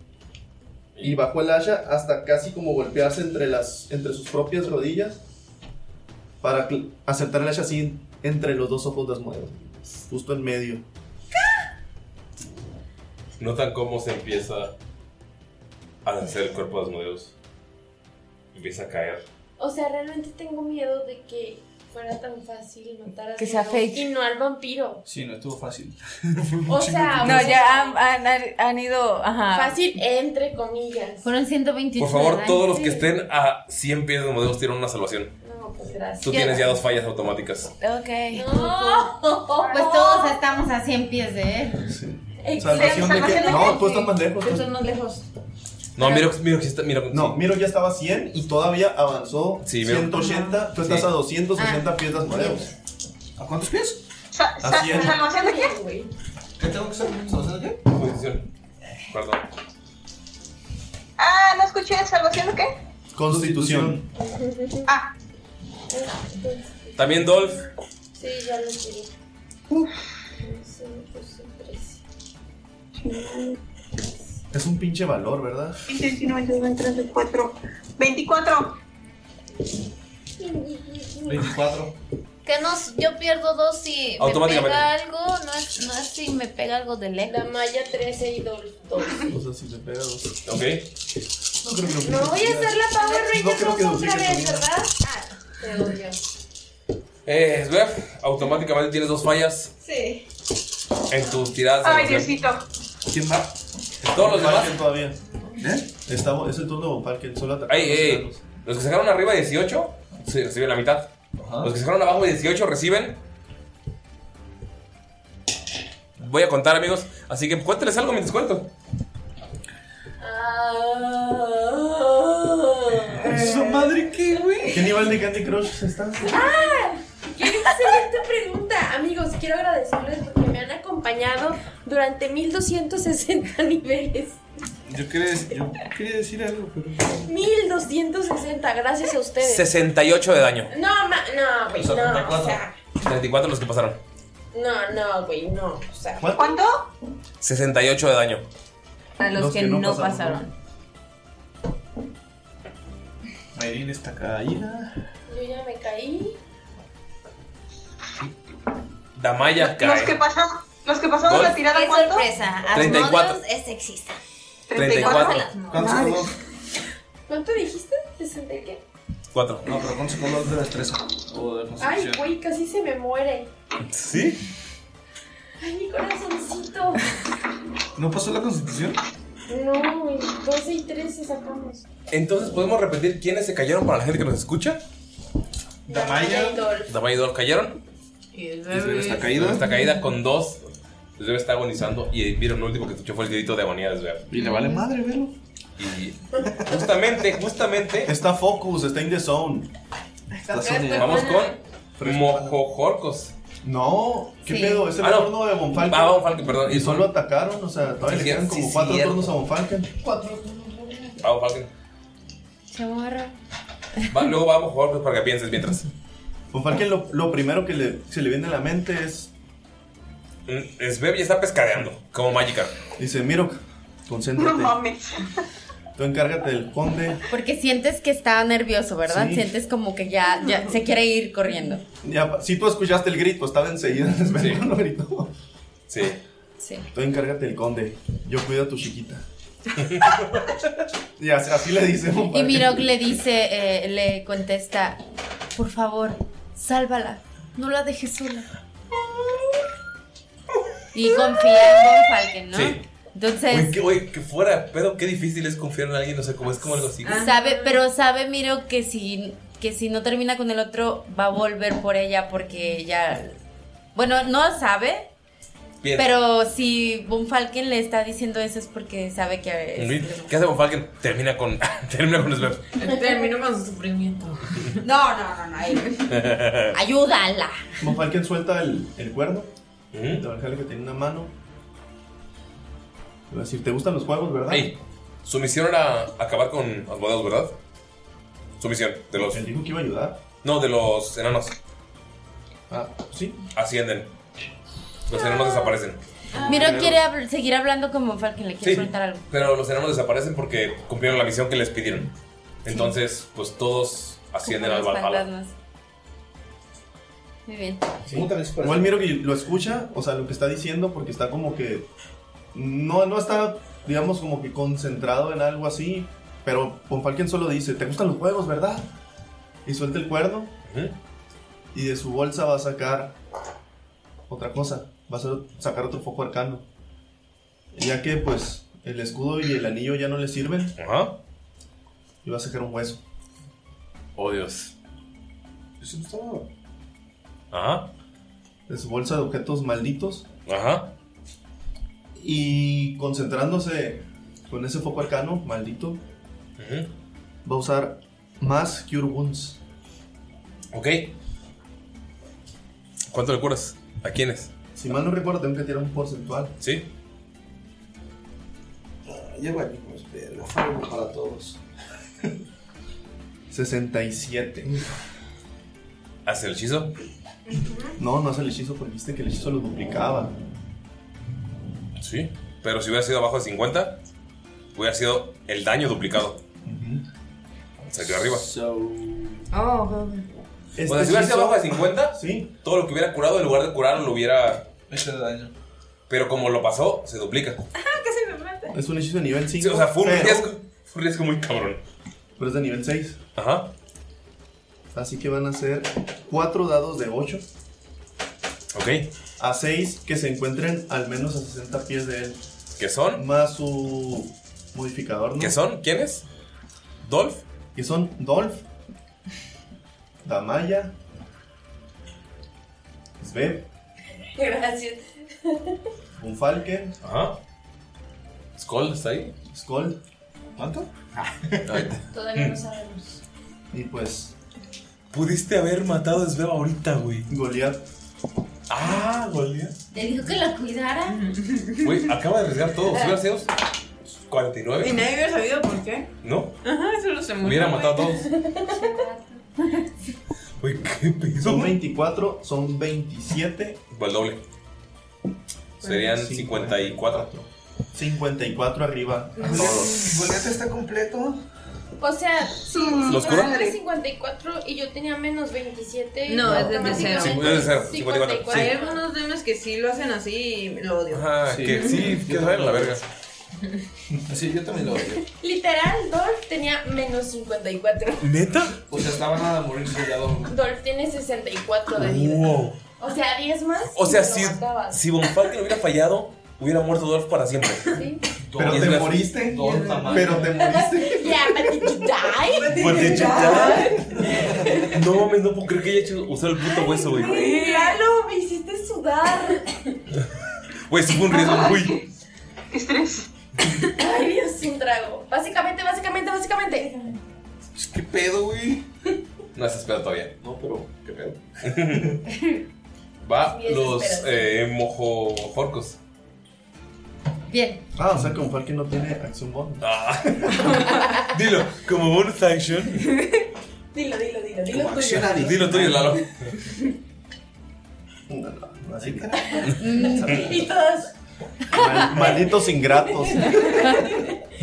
Speaker 6: Y bajó el hacha hasta casi como golpearse entre, las, entre sus propias rodillas. Para acertar el hacha así entre los dos ojos de Asmodeus. Justo en medio.
Speaker 1: Notan cómo se empieza a deshacer el cuerpo de Asmodeus. Empieza a caer.
Speaker 3: O sea, realmente tengo miedo de que fuera tan fácil matar a
Speaker 4: Que sea fake.
Speaker 3: y no al vampiro.
Speaker 9: Sí, no estuvo fácil.
Speaker 3: O sea,
Speaker 4: No, ya han, han- han ido. Ajá.
Speaker 3: Fácil entre comillas.
Speaker 5: Fueron 128
Speaker 1: Por favor, todos los que estén a 100 pies de Asmodeus tienen una salvación.
Speaker 3: No, pues gracias.
Speaker 1: Tú tienes ya dos fallas automáticas.
Speaker 4: Ok.
Speaker 5: Pues todos estamos a 100 pies de él.
Speaker 6: Salvación de que. No, tú estás más lejos.
Speaker 3: Tú- estás más lejos.
Speaker 1: No, Miro, Miro, Miro,
Speaker 6: No, Miro ya estaba a 100 y todavía avanzó
Speaker 1: Sí, Miro.
Speaker 6: 180. Tú estás
Speaker 1: Sí.
Speaker 6: a 260 pies de Asmodeus.
Speaker 9: ¿A cuántos pies?
Speaker 7: Sa-
Speaker 6: Así es.
Speaker 7: ¿Salvación de quién?
Speaker 9: ¿Qué tengo que hacer? ¿Salvación de qué?
Speaker 1: Posición. Perdón.
Speaker 7: Ah, no escuché. ¿Salvación de qué?
Speaker 6: Constitución.
Speaker 7: Ah,
Speaker 1: También Dolph.
Speaker 3: Sí, ya lo quiero.
Speaker 7: Uf.
Speaker 6: Es un pinche valor, ¿verdad?
Speaker 7: 19, 20, 24. 24.
Speaker 6: 24.
Speaker 5: Que no, yo pierdo dos si me pega algo, no es, no es si me pega algo de lejos.
Speaker 3: La malla 13 y Dolph 12.
Speaker 6: O sea, si se pega dos.
Speaker 1: Ok.
Speaker 6: No creo que lo
Speaker 3: No voy a hacer la Power
Speaker 6: No
Speaker 3: Rangers
Speaker 6: que
Speaker 3: dos otra vez, ¿verdad? Ah, te odio.
Speaker 1: Eh, Svev, automáticamente tienes dos fallas
Speaker 3: Sí.
Speaker 1: en tus tiradas.
Speaker 7: Ay. Diosito.
Speaker 6: ¿Quién va?
Speaker 1: Todos los demás.
Speaker 6: Todavía.
Speaker 9: ¿Eh?
Speaker 6: Está, es el turno de. Solo ataca
Speaker 1: Ay,
Speaker 6: a los
Speaker 1: ey,
Speaker 6: enanos.
Speaker 1: los que sacaron arriba 18 sí, reciben la mitad. Los que sacaron abajo 18 reciben. Voy a contar, amigos. Así que cuénteles algo mientras cuento.
Speaker 9: ¿Eso madre qué, güey?
Speaker 6: ¿Qué nivel de Candy Crush estás?
Speaker 3: ¡Ah! Quiero hacer esta pregunta. Amigos, quiero agradecerles porque me han acompañado durante 1260 niveles.
Speaker 9: Yo quería, decir, yo quería decir algo, pero.
Speaker 3: 1260, gracias a ustedes.
Speaker 1: 68 de daño.
Speaker 3: No, ma no, güey, no, o sea,
Speaker 1: 34 los que pasaron.
Speaker 3: no, no, güey, no, o sea.
Speaker 7: ¿Cuánto?
Speaker 1: 68 de daño.
Speaker 4: Para los, que, no pasaron.
Speaker 9: Mayrin está caída.
Speaker 3: Yo ya me caí.
Speaker 1: Damaya
Speaker 7: Los
Speaker 1: cae.
Speaker 7: que pasaron, los que pasaron
Speaker 1: Dos.
Speaker 7: la tirada,
Speaker 5: Qué
Speaker 7: ¿cuánto?
Speaker 5: sorpresa,
Speaker 1: 34.
Speaker 5: Asmodeus es sexista.
Speaker 1: 34.
Speaker 9: ¿Cuántos segundos?
Speaker 3: ¿Cuánto dijiste? ¿60 y qué?
Speaker 1: 4.
Speaker 9: No, pero ¿cuántos segundos de destreza? O de
Speaker 3: Ay,
Speaker 9: constitución.
Speaker 3: güey, casi se me muere.
Speaker 1: ¿Sí?
Speaker 3: Ay, mi corazoncito.
Speaker 9: ¿No pasó la constitución?
Speaker 3: No, güey, 12 y 13 sacamos.
Speaker 1: Entonces, ¿podemos repetir quiénes se cayeron para la gente que nos escucha?
Speaker 3: Damaya y Dolph.
Speaker 1: Damaya y Dolph cayeron.
Speaker 4: Y el
Speaker 9: Isabel está
Speaker 1: Svev
Speaker 9: caída.
Speaker 1: está caída con dos. Svev está agonizando. Y vieron lo último que escuchó fue el grito de agonía de Svev.
Speaker 9: Y le vale madre, velo.
Speaker 1: Y justamente, justamente.
Speaker 6: Está Focus, está in the zone.
Speaker 1: Vamos con Mojojorcos.
Speaker 6: No, ¿qué
Speaker 5: Sí.
Speaker 6: pedo? Es el
Speaker 1: Ah, no.
Speaker 6: turno de Bonfalken.
Speaker 1: Ah, Bonfalken, perdón.
Speaker 6: Y solo atacaron, o sea, todavía
Speaker 1: Sí,
Speaker 6: le quedan
Speaker 1: sí,
Speaker 6: como cuatro
Speaker 1: cierto.
Speaker 6: turnos a Bonfalken.
Speaker 1: Ah, Bonfalken.
Speaker 5: Chamorra.
Speaker 1: Va, luego vamos a jugar para que pienses mientras.
Speaker 6: Bonfalken lo, lo primero que le, se le viene a la mente es,
Speaker 1: Mm, Svev ya está pescadeando, como Magikarp.
Speaker 6: dice, Miro,
Speaker 7: No
Speaker 6: concéntrate.
Speaker 7: mames.
Speaker 6: Tú encárgate del conde.
Speaker 5: Porque sientes que está nervioso, ¿verdad?
Speaker 6: Sí.
Speaker 5: Sientes como que ya, ya se quiere ir corriendo.
Speaker 6: Ya, si tú escuchaste el grito, estaba enseguida esperando el grito.
Speaker 1: Sí.
Speaker 5: Sí.
Speaker 6: Tú encárgate del conde. Yo cuido a tu chiquita. y así, así le dice
Speaker 5: Y. Mirok le dice, eh, le contesta, por favor, sálvala, no la dejes sola. Y confía en Bonfalken, ¿no?
Speaker 1: Sí.
Speaker 5: Entonces,
Speaker 1: Oye, que, fuera, pero qué difícil es confiar en alguien, no sé cómo es como algo así.
Speaker 5: sabe, pero sabe Miro que si, que si no termina con el otro, va a volver por ella porque ya... Bueno, no sabe,
Speaker 1: Bien.
Speaker 5: pero si Bonfalken le está diciendo eso es porque sabe que... es-
Speaker 1: ¿Qué hace Bonfalken? Termina con, termina con Svev.
Speaker 4: Termino con su sufrimiento.
Speaker 5: No, no, no, no. ahí- Ayúdala.
Speaker 6: Bonfalken suelta el, el cuerno.
Speaker 1: Ujú.
Speaker 6: De Valhalla que tiene una mano. Le va a decir, ¿te gustan los juegos, verdad?
Speaker 1: Ey, su misión era acabar con Asmodeus, ¿verdad? Su misión, de los.
Speaker 6: Él dijo que iba a ayudar.
Speaker 1: No, de los enanos.
Speaker 6: Ah, sí.
Speaker 1: Ascienden. Los enanos desaparecen.
Speaker 5: Miro quiere habl- seguir hablando como Falcon, le quiere
Speaker 1: Sí.
Speaker 5: preguntar algo.
Speaker 1: Pero los enanos desaparecen porque cumplieron la misión que les pidieron. Entonces, pues todos ascienden al
Speaker 5: Como los
Speaker 1: Valhalla.
Speaker 5: fantasmas. Muy bien.
Speaker 6: Igual miro que lo escucha, o sea, lo que está diciendo, porque está como que. No, no está, digamos, como que concentrado en algo así. Pero Von Falken solo dice: ¿Te gustan los juegos, verdad? Y suelta el cuerno. Y de su bolsa va a sacar otra cosa. Va a ser- sacar otro foco arcano. Ya que, pues, el escudo y el anillo ya no le sirven.
Speaker 1: Ajá.
Speaker 6: Y va a sacar un hueso.
Speaker 1: Oh, Dios.
Speaker 6: Eso no estaba.
Speaker 1: Ajá.
Speaker 6: De su bolsa de objetos malditos.
Speaker 1: Ajá.
Speaker 6: Y concentrándose con ese foco arcano, maldito, va a usar más Cure Wounds.
Speaker 1: Ok. ¿Cuánto le curas? ¿A quiénes?
Speaker 6: Si mal no recuerdo, tengo que tirar un porcentual.
Speaker 1: Sí.
Speaker 9: Ya bueno, pues, verga, para todos.
Speaker 6: 67.
Speaker 1: ¿Hace el hechizo?
Speaker 6: No, no hace el hechizo porque viste que el hechizo lo duplicaba.
Speaker 1: Sí. Pero si hubiera sido abajo de 50, hubiera sido el daño duplicado. Quedó arriba.
Speaker 4: Oh,
Speaker 1: o sea, si hubiera sido abajo de 50,
Speaker 6: sí.
Speaker 1: todo lo que hubiera curado, en lugar de curarlo, lo hubiera.
Speaker 9: Hecho daño.
Speaker 1: Pero como lo pasó, se duplica.
Speaker 7: casi me mata.
Speaker 6: Es un hechizo de nivel 5.
Speaker 1: Sí, o sea, fue un
Speaker 6: pero-
Speaker 1: riesgo. Fue un riesgo muy cabrón.
Speaker 6: Pero es de nivel 6.
Speaker 1: Ajá.
Speaker 6: Así que van a ser 4 dados de 8.
Speaker 1: Ok.
Speaker 6: A 6 que se encuentren al menos a 60 pies de él.
Speaker 1: ¿Qué son?
Speaker 6: Más su modificador, ¿no?
Speaker 1: ¿Qué son? ¿Quiénes? ¿Dolph?
Speaker 6: Que son Dolph, Damaya, Sveb,
Speaker 3: Gracias.
Speaker 6: un Falken.
Speaker 1: Ajá. ¿Skull está ahí?
Speaker 6: Skull.
Speaker 9: ¿Cuánto?
Speaker 3: Todavía no sabemos.
Speaker 6: Y pues.
Speaker 1: Pudiste haber matado a Sveb ahorita, güey.
Speaker 6: Goliath.
Speaker 1: Ah, Goliath.
Speaker 5: ¿Te dijo que la cuidara?
Speaker 1: Güey, acaba de arriesgar todo. Si hubiera sido 49.
Speaker 8: Y nadie hubiera sabido por qué.
Speaker 1: ¿No?
Speaker 8: Ajá, solo se murió.
Speaker 1: Hubiera matado a todos. Güey, qué pedo.
Speaker 6: Son 24, son 27.
Speaker 1: El doble. Serían 54.
Speaker 6: 54 arriba. a todos.
Speaker 9: ¿Goliath está completo?
Speaker 3: O sea, si,
Speaker 1: ¿Los
Speaker 3: fuera 54 y yo tenía menos 27.
Speaker 8: No, es desde cero.
Speaker 1: Sí, es de cero, 54,
Speaker 8: Hay
Speaker 1: sí.
Speaker 8: algunos memes que sí lo hacen así y lo odio.
Speaker 1: Ajá, que sí, que saben la verga.
Speaker 9: Sí, yo también lo odio.
Speaker 3: Literal, Dolph tenía menos 54.
Speaker 1: ¿Neta?
Speaker 9: O sea, estaba nada de morirse ya don.
Speaker 3: Dolph tiene 64 de vida.
Speaker 1: Wow.
Speaker 3: O sea, 10 más.
Speaker 1: O sea, si, si Von Falken hubiera fallado, hubiera muerto Dolph para siempre.
Speaker 3: Sí.
Speaker 6: Pero te moriste. Pero te moriste.
Speaker 3: Yeah, but did you die?
Speaker 1: What did you die? No mames, no puedo creer que haya hecho usar el puto hueso, güey.
Speaker 3: Lalo, me hiciste sudar.
Speaker 1: Güey, sí fue un riesgo muy.
Speaker 7: Estrés.
Speaker 3: Ay, Dios, un trago. Básicamente, básicamente, básicamente.
Speaker 1: ¿Qué pedo, güey? No estás pedo todavía.
Speaker 9: No, pero qué pedo.
Speaker 1: Va los eh, mojojorcos.
Speaker 5: Bien.
Speaker 6: Ah, o sea que un Falken no tiene acción bonus.
Speaker 1: Ah. Dilo, como bonus action.
Speaker 3: Dilo, dilo, dilo, dilo
Speaker 9: Como
Speaker 3: tuyo.
Speaker 1: Dilo tuyo, Lalo.
Speaker 6: Así que.
Speaker 3: Y todos.
Speaker 6: Mal- malditos ingratos.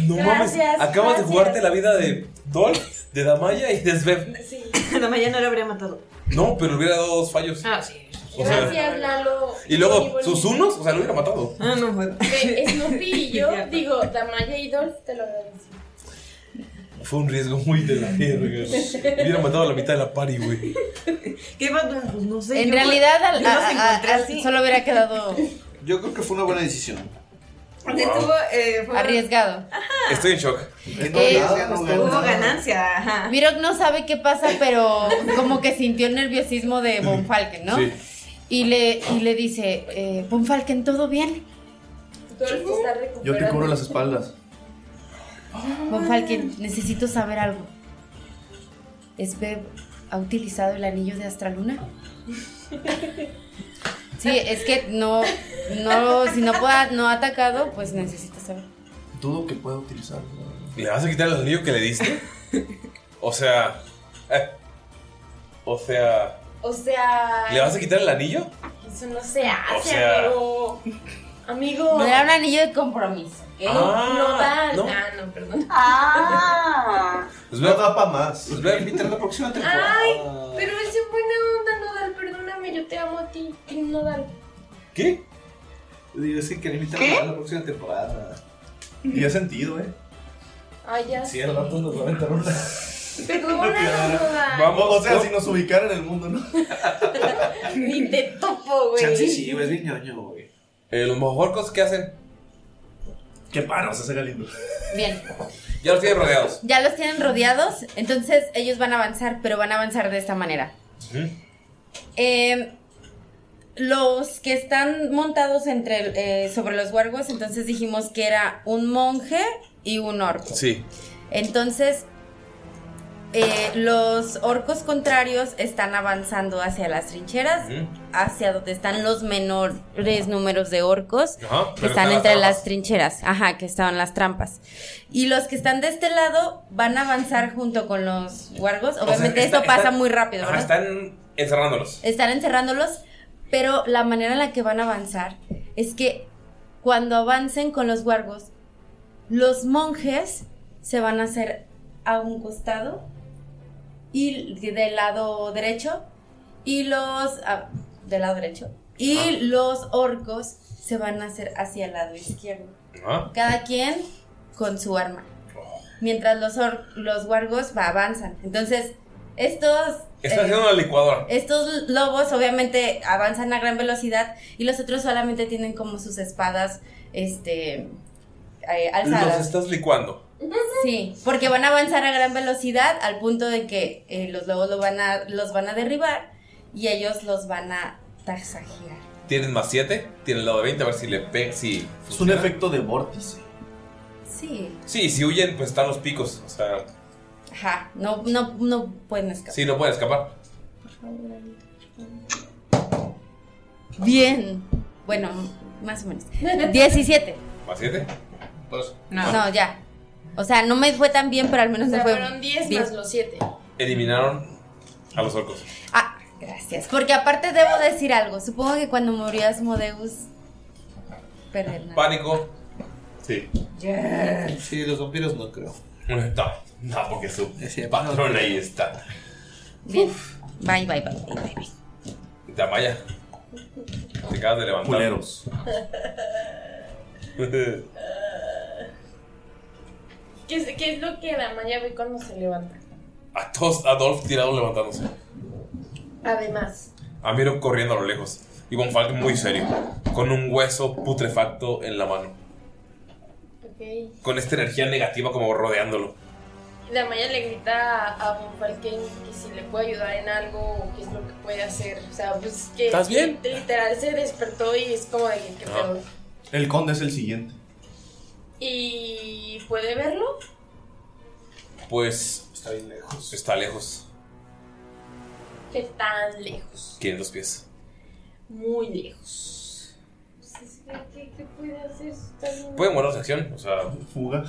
Speaker 1: No mames,
Speaker 3: Gracias,
Speaker 1: acabas de
Speaker 3: gracias.
Speaker 1: jugarte la vida de Dolph, de Damaya y de Svev.
Speaker 3: Sí.
Speaker 8: La mañana lo habría matado.
Speaker 1: No, pero hubiera dado dos fallos.
Speaker 8: Ah, sí.
Speaker 1: O sea,
Speaker 3: Gracias, Lalo.
Speaker 1: y luego sus unos, o sea, lo hubiera matado.
Speaker 8: Ah, no fue.
Speaker 3: Ve, Snoopy y yo, digo, Damaya y Dolph, te lo agradezco.
Speaker 1: Fue un riesgo muy de la verga. Hubiera matado a la mitad de la party, güey.
Speaker 8: ¿Qué pasó? Pues no sé.
Speaker 5: En
Speaker 8: yo-
Speaker 5: realidad, al-
Speaker 8: yo los
Speaker 5: a- a-
Speaker 8: encontré
Speaker 5: a-
Speaker 8: así.
Speaker 5: solo hubiera quedado
Speaker 9: Yo creo que fue una buena decisión.
Speaker 8: Estuvo, eh, fue-
Speaker 5: arriesgado.
Speaker 1: Estoy en shock.
Speaker 6: Que no,
Speaker 5: Eh,
Speaker 6: nada, no
Speaker 8: Hubo ganancia, ajá.
Speaker 5: Mirok no sabe qué pasa, pero como que sintió el nerviosismo de Von Falken, ¿no?
Speaker 1: Sí.
Speaker 5: Y le, y le dice, eh, Von Falken, ¿todo bien?
Speaker 6: Yo te cubro las espaldas.
Speaker 5: Von Falken, necesito saber algo. ¿Esbeb ha utilizado el anillo de Astraluna? Sí, es que no, no, si no, pueda, no ha atacado, pues necesito saber.
Speaker 6: Dudo que pueda utilizarlo.
Speaker 1: ¿Le vas a quitar el anillo que le diste? O sea. eh, o sea.
Speaker 3: O sea.
Speaker 1: ¿Le vas a quitar el anillo?
Speaker 3: Eso no se hace,
Speaker 2: sea-
Speaker 3: amigo. Amigo.
Speaker 5: Era un anillo de compromiso. ¿ok?
Speaker 1: Ah,
Speaker 3: no da.
Speaker 1: no.
Speaker 3: Ah, no, perdón.
Speaker 7: Ah.
Speaker 1: Pues ve,
Speaker 6: da para más.
Speaker 1: pues ve,
Speaker 9: Invítalo la próxima temporada.
Speaker 3: Ay, pero es en buena onda, Nodal. Perdóname, yo te amo a ti, Nodal.
Speaker 9: ¿Qué? Digo, es que quiero invitarlo
Speaker 7: ¿Qué?
Speaker 9: a la próxima temporada.
Speaker 6: Tiene sentido, ¿eh?
Speaker 3: Ay, ya.
Speaker 9: Sí, al rato nos va a aventar una.
Speaker 3: Perdóname, Nodal.
Speaker 6: Vamos, o sea, si nos ubicaran en el mundo, ¿no?
Speaker 3: Ni te topo, güey.
Speaker 9: Chance sí, güey, es bien ñoño, güey.
Speaker 1: eh, los mojorcos, ¿qué hacen?
Speaker 6: Qué paros ese Galindo.
Speaker 5: Bien.
Speaker 1: Ya los tienen rodeados.
Speaker 5: Ya los tienen rodeados, entonces ellos van a avanzar, pero van a avanzar de esta manera.
Speaker 1: Ujú.
Speaker 5: Eh, los que están montados entre eh, sobre los huargos, entonces dijimos que era un monje y un orco.
Speaker 1: Sí.
Speaker 5: Entonces, eh, los orcos contrarios están avanzando hacia las trincheras, hacia donde están los menores números de orcos que están entre
Speaker 1: las
Speaker 5: trincheras, ajá, que estaban las trampas. Y los que están de este lado van a avanzar junto con los huargos.
Speaker 1: O sea,
Speaker 5: Obviamente
Speaker 1: está-
Speaker 5: esto pasa muy rápido,
Speaker 1: están encerrándolos.
Speaker 5: Están encerrándolos, pero la manera en la que van a avanzar es que cuando avancen con los huargos, los monjes se van a hacer a un costado y del lado derecho y los ah, del lado derecho y los orcos se van a hacer hacia el lado izquierdo.
Speaker 1: Ajá.
Speaker 5: Cada quien con su arma. Mientras los or- los huargos va, avanzan. Entonces, estos
Speaker 1: Están
Speaker 5: eh,
Speaker 1: haciendo una licuadora.
Speaker 5: estos lobos obviamente avanzan a gran velocidad y los otros solamente tienen como sus espadas este eh,
Speaker 1: Los estás licuando.
Speaker 5: Sí, porque van a avanzar a gran velocidad al punto de que eh, los lobos lo van a, los van a derribar y ellos los van a tasajear.
Speaker 1: Tienen más 7, tienen el lado de 20, a ver si le pe si
Speaker 6: Es un
Speaker 1: funciona.
Speaker 6: efecto de vórtice.
Speaker 5: Sí,
Speaker 1: Sí, si huyen, pues están los picos. O sea,
Speaker 5: ajá, no, no, no pueden escapar.
Speaker 1: sí, no pueden escapar.
Speaker 5: Bien, bueno, más o menos. 17.
Speaker 1: ¿Más 7?
Speaker 5: No. ya. O sea, no me fue tan bien, pero al menos
Speaker 3: O sea,
Speaker 5: me fue
Speaker 3: fueron 10
Speaker 5: bien.
Speaker 3: más los 7.
Speaker 1: Eliminaron a los orcos.
Speaker 5: Ah, gracias. Porque aparte debo decir algo. Supongo que cuando murió Asmodeus. Perder nada.
Speaker 1: Pánico. Sí.
Speaker 9: Sí, los vampiros no creo.
Speaker 1: No, no, porque su patrón ahí está.
Speaker 5: Bien. Bye, bye, bye, bye, bye, bye.
Speaker 1: Damaya. Te acabas de levantar.
Speaker 6: Culeros.
Speaker 3: ¿Qué es, ¿Qué es lo que la Maya ve cuando se levanta?
Speaker 1: a todos, a Dolph tirado levantándose.
Speaker 3: Además.
Speaker 1: A Miro corriendo a lo lejos. Y Von Falk muy serio. Con un hueso putrefacto en la mano.
Speaker 3: Ok.
Speaker 1: Con esta energía negativa como rodeándolo.
Speaker 3: La Maya le grita a, a Von Falken que si le puede ayudar en algo o qué es lo que puede hacer. O sea, pues que.
Speaker 1: ¿Estás bien?
Speaker 3: que Literal se despertó y es como de que. ¿qué
Speaker 1: Ah.
Speaker 3: pedo?
Speaker 6: El conde es el siguiente.
Speaker 3: ¿Y puede verlo?
Speaker 1: Pues
Speaker 9: Está bien lejos.
Speaker 1: está lejos.
Speaker 3: ¿Qué tan lejos?
Speaker 1: 500 pies.
Speaker 3: Muy lejos. Pues, ¿Qué, qué, qué puede hacer? Está bien-
Speaker 1: Puede mover su acción. O sea,
Speaker 6: Fuga.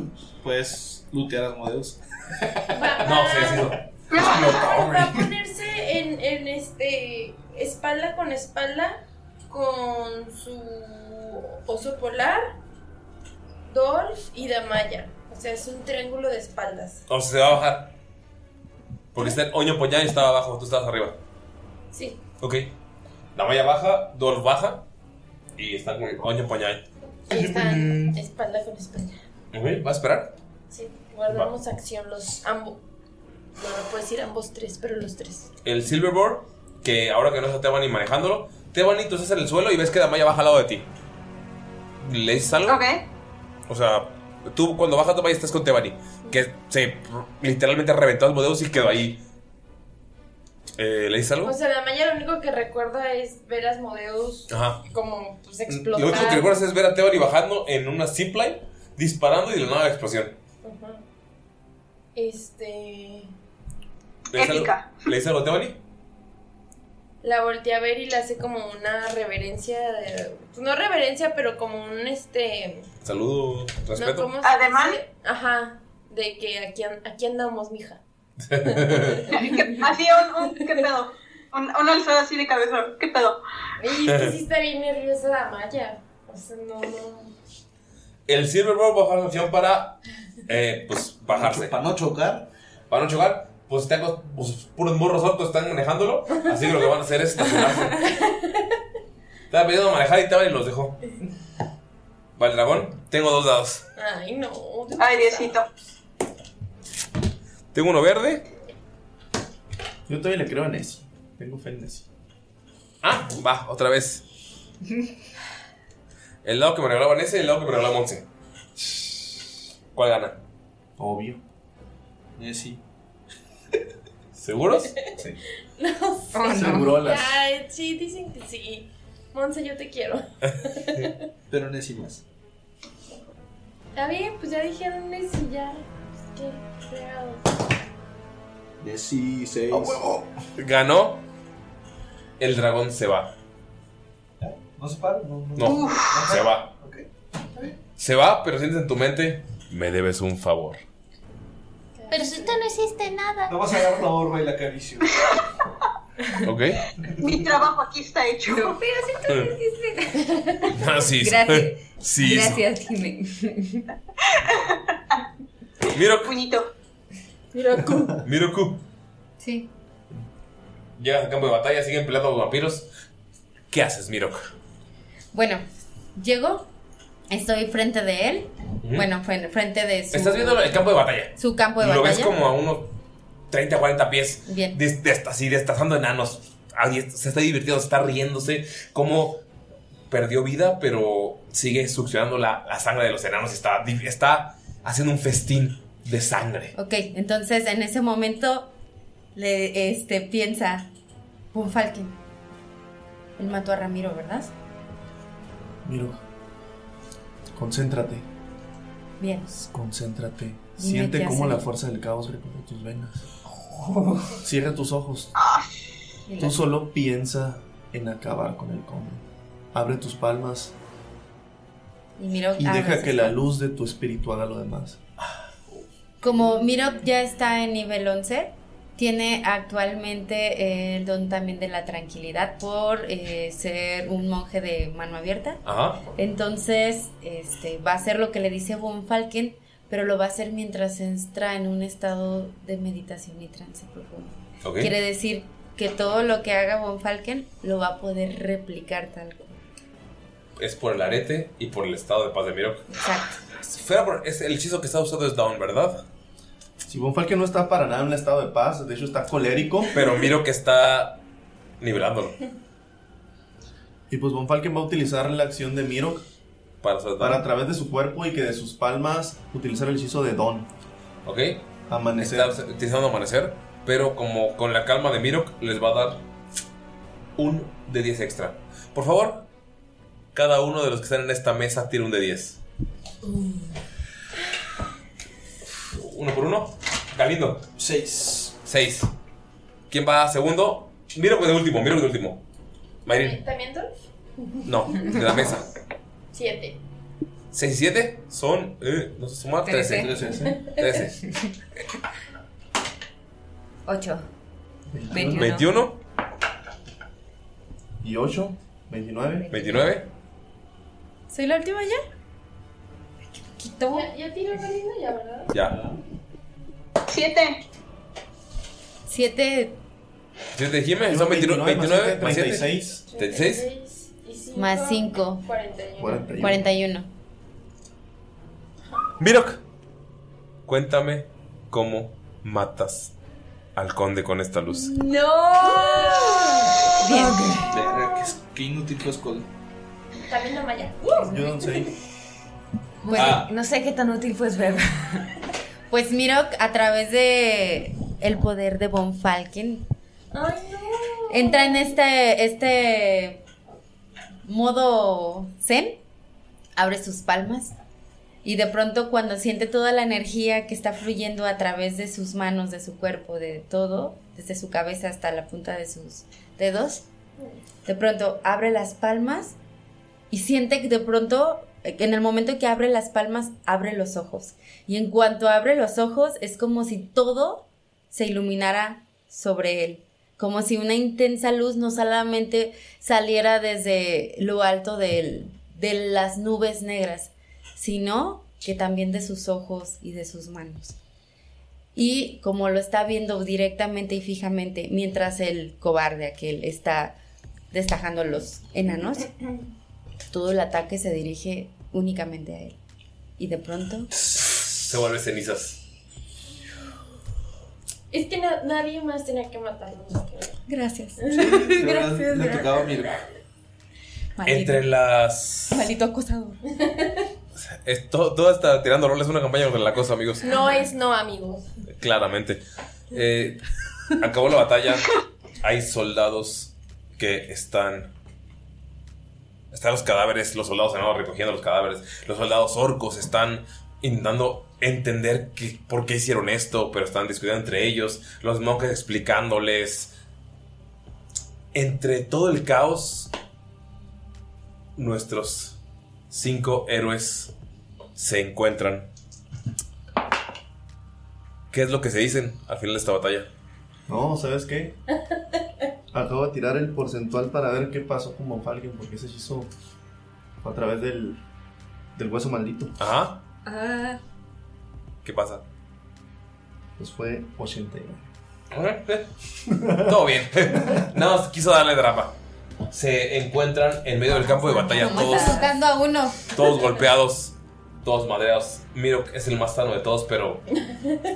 Speaker 9: Puedes lootear a.
Speaker 3: Va-
Speaker 1: no,
Speaker 3: va-
Speaker 1: sí, sí. no.
Speaker 3: va, va a ponerse en, en este espalda con espalda con su oso polar, Dolph y Damaya. O sea, es un triángulo de espaldas.
Speaker 1: O sea, se va a bajar. Porque está el Oño Poñán y estaba abajo, tú estabas arriba.
Speaker 3: Sí.
Speaker 1: Ok. Damaya baja, Dolph baja. Y están con Oño Poñán.
Speaker 3: Y están espalda con espalda.
Speaker 1: Ok, ¿va a esperar?
Speaker 3: Sí. Guardamos acción los ambos. No, no puedo decir ambos tres, pero los tres.
Speaker 1: El Silverboard, que ahora que no está Tebani manejándolo, Tebani tú estás en el suelo y ves que Damaya baja al lado de ti. ¿Le dices algo?
Speaker 7: Ok.
Speaker 1: O sea, tú cuando bajas Damaya estás con Tebani, que se literalmente reventó al Modeus y quedó ahí. Eh, ¿Le dices algo?
Speaker 3: O sea, Damaya lo único que recuerda es ver a Asmodeus
Speaker 1: Ajá.
Speaker 3: como pues
Speaker 1: Lo
Speaker 3: explotar.
Speaker 1: único que recuerdas es ver a Tebani bajando en una zipline, disparando y de la nada la explosión.
Speaker 3: Ajá. Este.
Speaker 1: ¿Le dices algo,
Speaker 7: Épica.
Speaker 1: ¿Le dices algo a Tebani?
Speaker 3: La voltea a ver y le hace como una reverencia. De, pues no reverencia, pero como un este.
Speaker 1: Saludo, respeto.
Speaker 3: ¿cómo se
Speaker 7: ¿Ademán?
Speaker 3: dice? Ajá. De que aquí, aquí andamos, mija.
Speaker 7: Así un, un- ¿qué pedo? Un, un alzado así de cabeza. ¿Qué pedo?
Speaker 3: Y es que sí está bien nerviosa la Maya. O sea, no, no.
Speaker 1: El Silverboard va a bajar la opción para. Eh, pues bajarse.
Speaker 9: Para no chocar.
Speaker 1: Para no chocar. Pues, están los- pues, puros morros altos están manejándolo. Así que lo que van a hacer es estacionarse. Estaba pidiendo manejar y tal y los dejó. Vale, dragón. Tengo dos dados.
Speaker 3: Ay, no.
Speaker 7: Ay, Diosito.
Speaker 1: Tengo uno verde.
Speaker 6: Yo todavía le creo a Nessie. Tengo fe en Nessie.
Speaker 1: Ah, va, otra vez. El lado que me regalaba Nesse y el lado que me regalaba Monse. ¿Cuál gana?
Speaker 6: Obvio.
Speaker 9: Nessie.
Speaker 1: ¿Seguros?
Speaker 6: Sí.
Speaker 3: No sé.
Speaker 6: Oh, no. Segurolas.
Speaker 3: Ay, sí, dicen que sí. Monse, yo te quiero.
Speaker 9: Pero Nessie más.
Speaker 3: Está bien, pues ya dijeron y ya. Pues, qué fregado.
Speaker 9: Nessie 6.
Speaker 1: Ganó. El dragón se va.
Speaker 9: ¿No se para? No, no.
Speaker 1: No, se va. Se va, pero sientes en tu mente. Me debes un favor.
Speaker 5: Pero si usted no hiciste nada.
Speaker 9: No vas a agarrar la horma y la acaricio.
Speaker 1: ¿Ok?
Speaker 7: Mi trabajo aquí está hecho.
Speaker 4: Pero si
Speaker 1: Ah, sí.
Speaker 4: Gracias.
Speaker 1: Sí.
Speaker 4: Gracias, Jimmy.
Speaker 1: Miro.
Speaker 7: Puñito.
Speaker 3: Miroku.
Speaker 1: Miroku.
Speaker 5: Sí.
Speaker 1: Llegas al campo de batalla, siguen peleando los vampiros. ¿Qué haces, Mirok?
Speaker 5: Bueno, llego, estoy frente de él. Bueno, fue- frente de su.
Speaker 1: Estás viendo el campo de batalla.
Speaker 5: Su campo de
Speaker 1: Lo
Speaker 5: batalla.
Speaker 1: ves como a unos 30, 40 pies.
Speaker 5: Bien.
Speaker 1: Des- así, destazando enanos. Se está divirtiendo, se está riéndose. Como perdió vida, pero sigue succionando la, la sangre de los enanos. y Está, está haciendo un festín de sangre.
Speaker 5: Ok, entonces en ese momento le este piensa un Falken. Él mató a Ramiro, ¿verdad?
Speaker 6: Miro. Concéntrate.
Speaker 5: Bien.
Speaker 6: Concéntrate. Siente cómo
Speaker 5: hacer.
Speaker 6: la fuerza del caos recorre tus venas. Cierra tus ojos. Tú solo piensa en acabar con el conde. Abre tus palmas
Speaker 5: Y Miro
Speaker 6: y deja que la luz de tu espíritu haga lo demás.
Speaker 5: Como Miro ya está en nivel 11, tiene actualmente eh, el don también de la tranquilidad por eh, ser un monje de mano abierta.
Speaker 1: Ajá.
Speaker 5: Entonces, este, va a hacer lo que le dice Von Falken, pero lo va a hacer mientras entra en un estado de meditación y trance profundo.
Speaker 1: Ok.
Speaker 5: Quiere decir que todo lo que haga Von Falken lo va a poder replicar tal cual.
Speaker 1: Es por el arete y por el estado de paz de Mirok.
Speaker 5: Exacto.
Speaker 1: Fuera por- es el hechizo que está usando es Down, ¿verdad?
Speaker 6: Si Von Falken no está para nada en un estado de paz, de hecho está colérico.
Speaker 1: Pero Mirok está nivelándolo.
Speaker 6: Y pues Von Falken va a utilizar la acción de Mirok
Speaker 1: Para,
Speaker 6: para a través de su cuerpo y que de sus palmas utilizar el hechizo de Don.
Speaker 1: ¿Ok?
Speaker 6: Amanecer.
Speaker 1: Está utilizando amanecer, pero como con la calma de Mirok les va a dar un de 10 extra. Por favor, cada uno de los que están en esta mesa tire un de 10. Uno por uno. Galindo.
Speaker 9: 6.
Speaker 1: 6. ¿Quién va segundo? Mirok de último, Mirok de último. Mayrin.
Speaker 3: ¿También Dolph?
Speaker 1: No, de la mesa.
Speaker 3: Siete.
Speaker 1: 6 y 7 son, eh, no sé sumar, 13.
Speaker 3: Trece.
Speaker 1: 13.
Speaker 4: 8.
Speaker 6: 21.
Speaker 1: 21.
Speaker 6: Y 8. 29.
Speaker 1: 29.
Speaker 5: ¿Soy la última ya?
Speaker 3: ¿Quito? ¿Ya, ya tiró ya, verdad?
Speaker 1: Ya.
Speaker 7: Siete.
Speaker 5: Siete
Speaker 1: 7 de Jimmy, son 29, 29 más 7.
Speaker 6: 36.
Speaker 1: 36.
Speaker 3: Y cinco,
Speaker 5: más cinco.
Speaker 3: 41.
Speaker 6: 41.
Speaker 5: 41.
Speaker 1: Mirok, cuéntame cómo matas al conde con esta luz.
Speaker 3: ¡No!
Speaker 5: Bien.
Speaker 9: Verga, qué, inútil fue Skull.
Speaker 3: También la Maya.
Speaker 6: Yo no sé.
Speaker 4: Pues
Speaker 1: Ah.
Speaker 4: no sé qué tan útil fue ver.
Speaker 5: Pues Mirok, a través de el poder de Von Falken,
Speaker 3: ¡Ay, no!
Speaker 5: entra en este, este modo zen, abre sus palmas y de pronto cuando siente toda la energía que está fluyendo a través de sus manos, de su cuerpo, de todo, desde su cabeza hasta la punta de sus dedos, de pronto abre las palmas y siente que de pronto, en el momento que abre las palmas, abre los ojos. Y en cuanto abre los ojos, es como si todo se iluminara sobre él. como si una intensa luz no solamente saliera desde lo alto de las nubes negras, sino que también de sus ojos y de sus manos. Y como lo está viendo directamente y fijamente, mientras el cobarde aquel está destajando a los enanos, todo el ataque se dirige únicamente a él. Y de pronto,
Speaker 1: Se vuelve cenizas.
Speaker 3: Es que na- nadie más tenía que matarlo.
Speaker 5: Gracias.
Speaker 3: gracias,
Speaker 9: Le tocaba.
Speaker 1: Entre las.
Speaker 5: Maldito acosador.
Speaker 1: Esto, todo está tirando roles una campaña contra la cosa, amigos.
Speaker 3: No es no, amigos.
Speaker 1: Claramente. Eh, acabó la batalla. Hay soldados que están. Están los cadáveres, los soldados enanos recogiendo los cadáveres. Los soldados orcos están intentando entender que- por qué hicieron esto, pero están discutiendo entre ellos. Los monjes explicándoles. Entre todo el caos, nuestros cinco héroes se encuentran. ¿Qué es lo que se dicen al final de esta batalla?
Speaker 6: No, ¿sabes qué? Acabo de tirar el porcentual para ver qué pasó con Von Falken, porque ese hechizo fue a través del, del hueso maldito.
Speaker 1: Ajá.
Speaker 4: Ah,
Speaker 1: ¿Qué pasa?
Speaker 6: Pues fue 89.
Speaker 1: Todo bien. Nada más quiso darle drama. Se encuentran en medio del campo de batalla todos,
Speaker 5: Buscando a uno.
Speaker 1: todos golpeados, todos madreados. Miro que es el más sano de todos, pero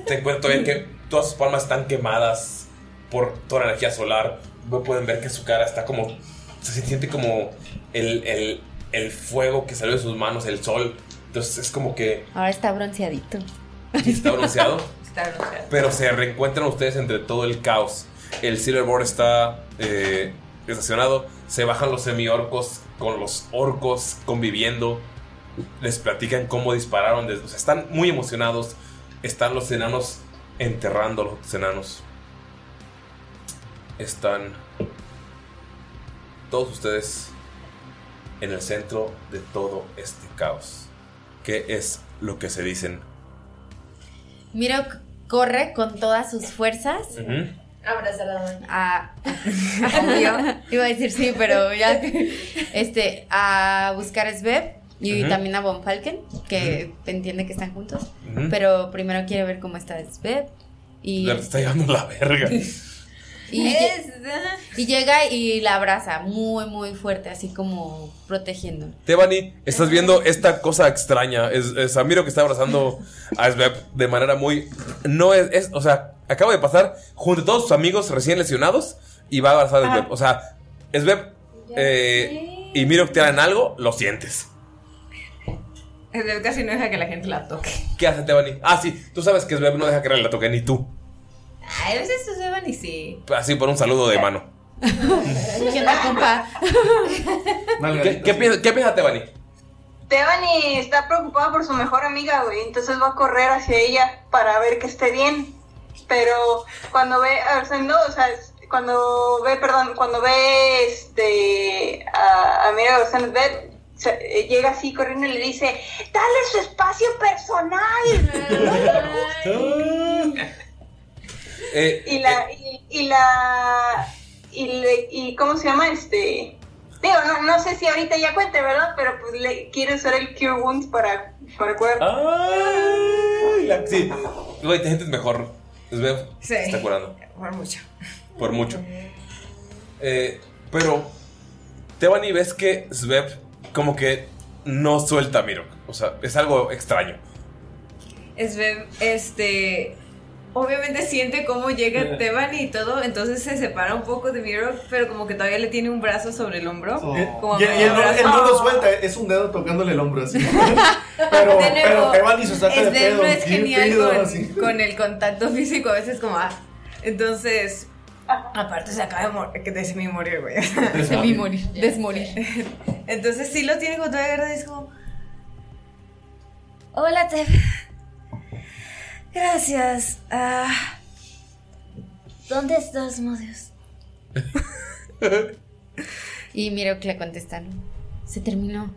Speaker 1: te encuentras todavía que todas sus palmas están quemadas por toda la energía solar. Pueden ver que su cara está como. Se siente como el, el, el fuego que salió de sus manos, el sol. Entonces es como que
Speaker 5: Ahora está bronceadito.
Speaker 1: está bronceado.
Speaker 4: está bronceado.
Speaker 1: Pero se reencuentran ustedes entre todo el caos. El Silverboard está eh, estacionado. Se bajan los semi-orcos con los orcos conviviendo. Les platican cómo dispararon. desde- o sea, están muy emocionados. Están los enanos enterrando a los enanos. Están todos ustedes en el centro de todo este caos. ¿Qué es lo que se dicen?
Speaker 5: Miro corre con todas sus fuerzas
Speaker 3: Abrazar la mano.
Speaker 5: a obvio, iba a decir sí, pero ya este a buscar a Sveb y también a Von Falken, que entiende que están juntos, pero primero quiere ver cómo está Sveb y
Speaker 1: Le está llevando la verga.
Speaker 5: y, lle- y llega y la abraza muy muy fuerte, así como protegiendo.
Speaker 1: Tebani, estás viendo esta cosa extraña. Es, es Amiro que está abrazando a Sveb de manera muy. No es, es- O sea, acaba de pasar junto a todos sus amigos recién lesionados y va a abrazar a Sveb. O sea, Sveb eh, y Miro te harán algo, lo sientes.
Speaker 4: Sveb casi no deja que la gente la toque.
Speaker 1: ¿Qué hace Tebani? Ah, sí, tú sabes que Sveb no deja que nadie la toque, ni tú.
Speaker 4: Ay, a veces se van y sí.
Speaker 1: Así por un saludo de mano.
Speaker 5: ¿Qué onda, compa?
Speaker 1: ¿Qué, qué piensa, qué piensa Tebani?
Speaker 7: Devani está preocupada por su mejor amiga, güey. Entonces va a correr hacia ella para ver que esté bien. Pero cuando ve, o sea, no, o sea, cuando ve, perdón, cuando ve este a, a Mira González eh, llega así corriendo y le dice, dale su espacio personal.
Speaker 1: Eh,
Speaker 7: y la, y, y la, y, le- y cómo se llama este. Digo, no, no sé si ahorita ya cuente, ¿verdad? Pero pues le quiere usar el Cure Wounds para, para curar.
Speaker 1: Ay, la- sí. Güey, te sientes mejor. Sveb
Speaker 4: Sí.
Speaker 1: se está curando.
Speaker 4: Por mucho.
Speaker 1: Por mucho. Eh, pero, Tebani, ves que Sveb como que no suelta a Mirok. O sea, es algo extraño.
Speaker 4: Sveb, este. Obviamente siente cómo llega Teban y todo, entonces se separa un poco de Mirok, pero como que todavía le tiene un brazo sobre el hombro. Como
Speaker 6: Y, no,
Speaker 4: brazo.
Speaker 6: no lo suelta, es un dedo tocándole el hombro así. pero,
Speaker 4: De nuevo,
Speaker 6: pero Teban y su saca de pedo.
Speaker 4: no es genial
Speaker 6: pedo,
Speaker 4: con, el contacto físico, a veces como, ah. Entonces, aparte se acaba de, mor- de semi-morir, güey.
Speaker 5: Semi-morir, desmorir.
Speaker 4: Entonces sí lo tiene con toda la guerra y es como,
Speaker 12: Hola, Tef. Gracias. Ah, ¿Dónde estás, Modius?
Speaker 5: Y miro que le contestan. Se terminó.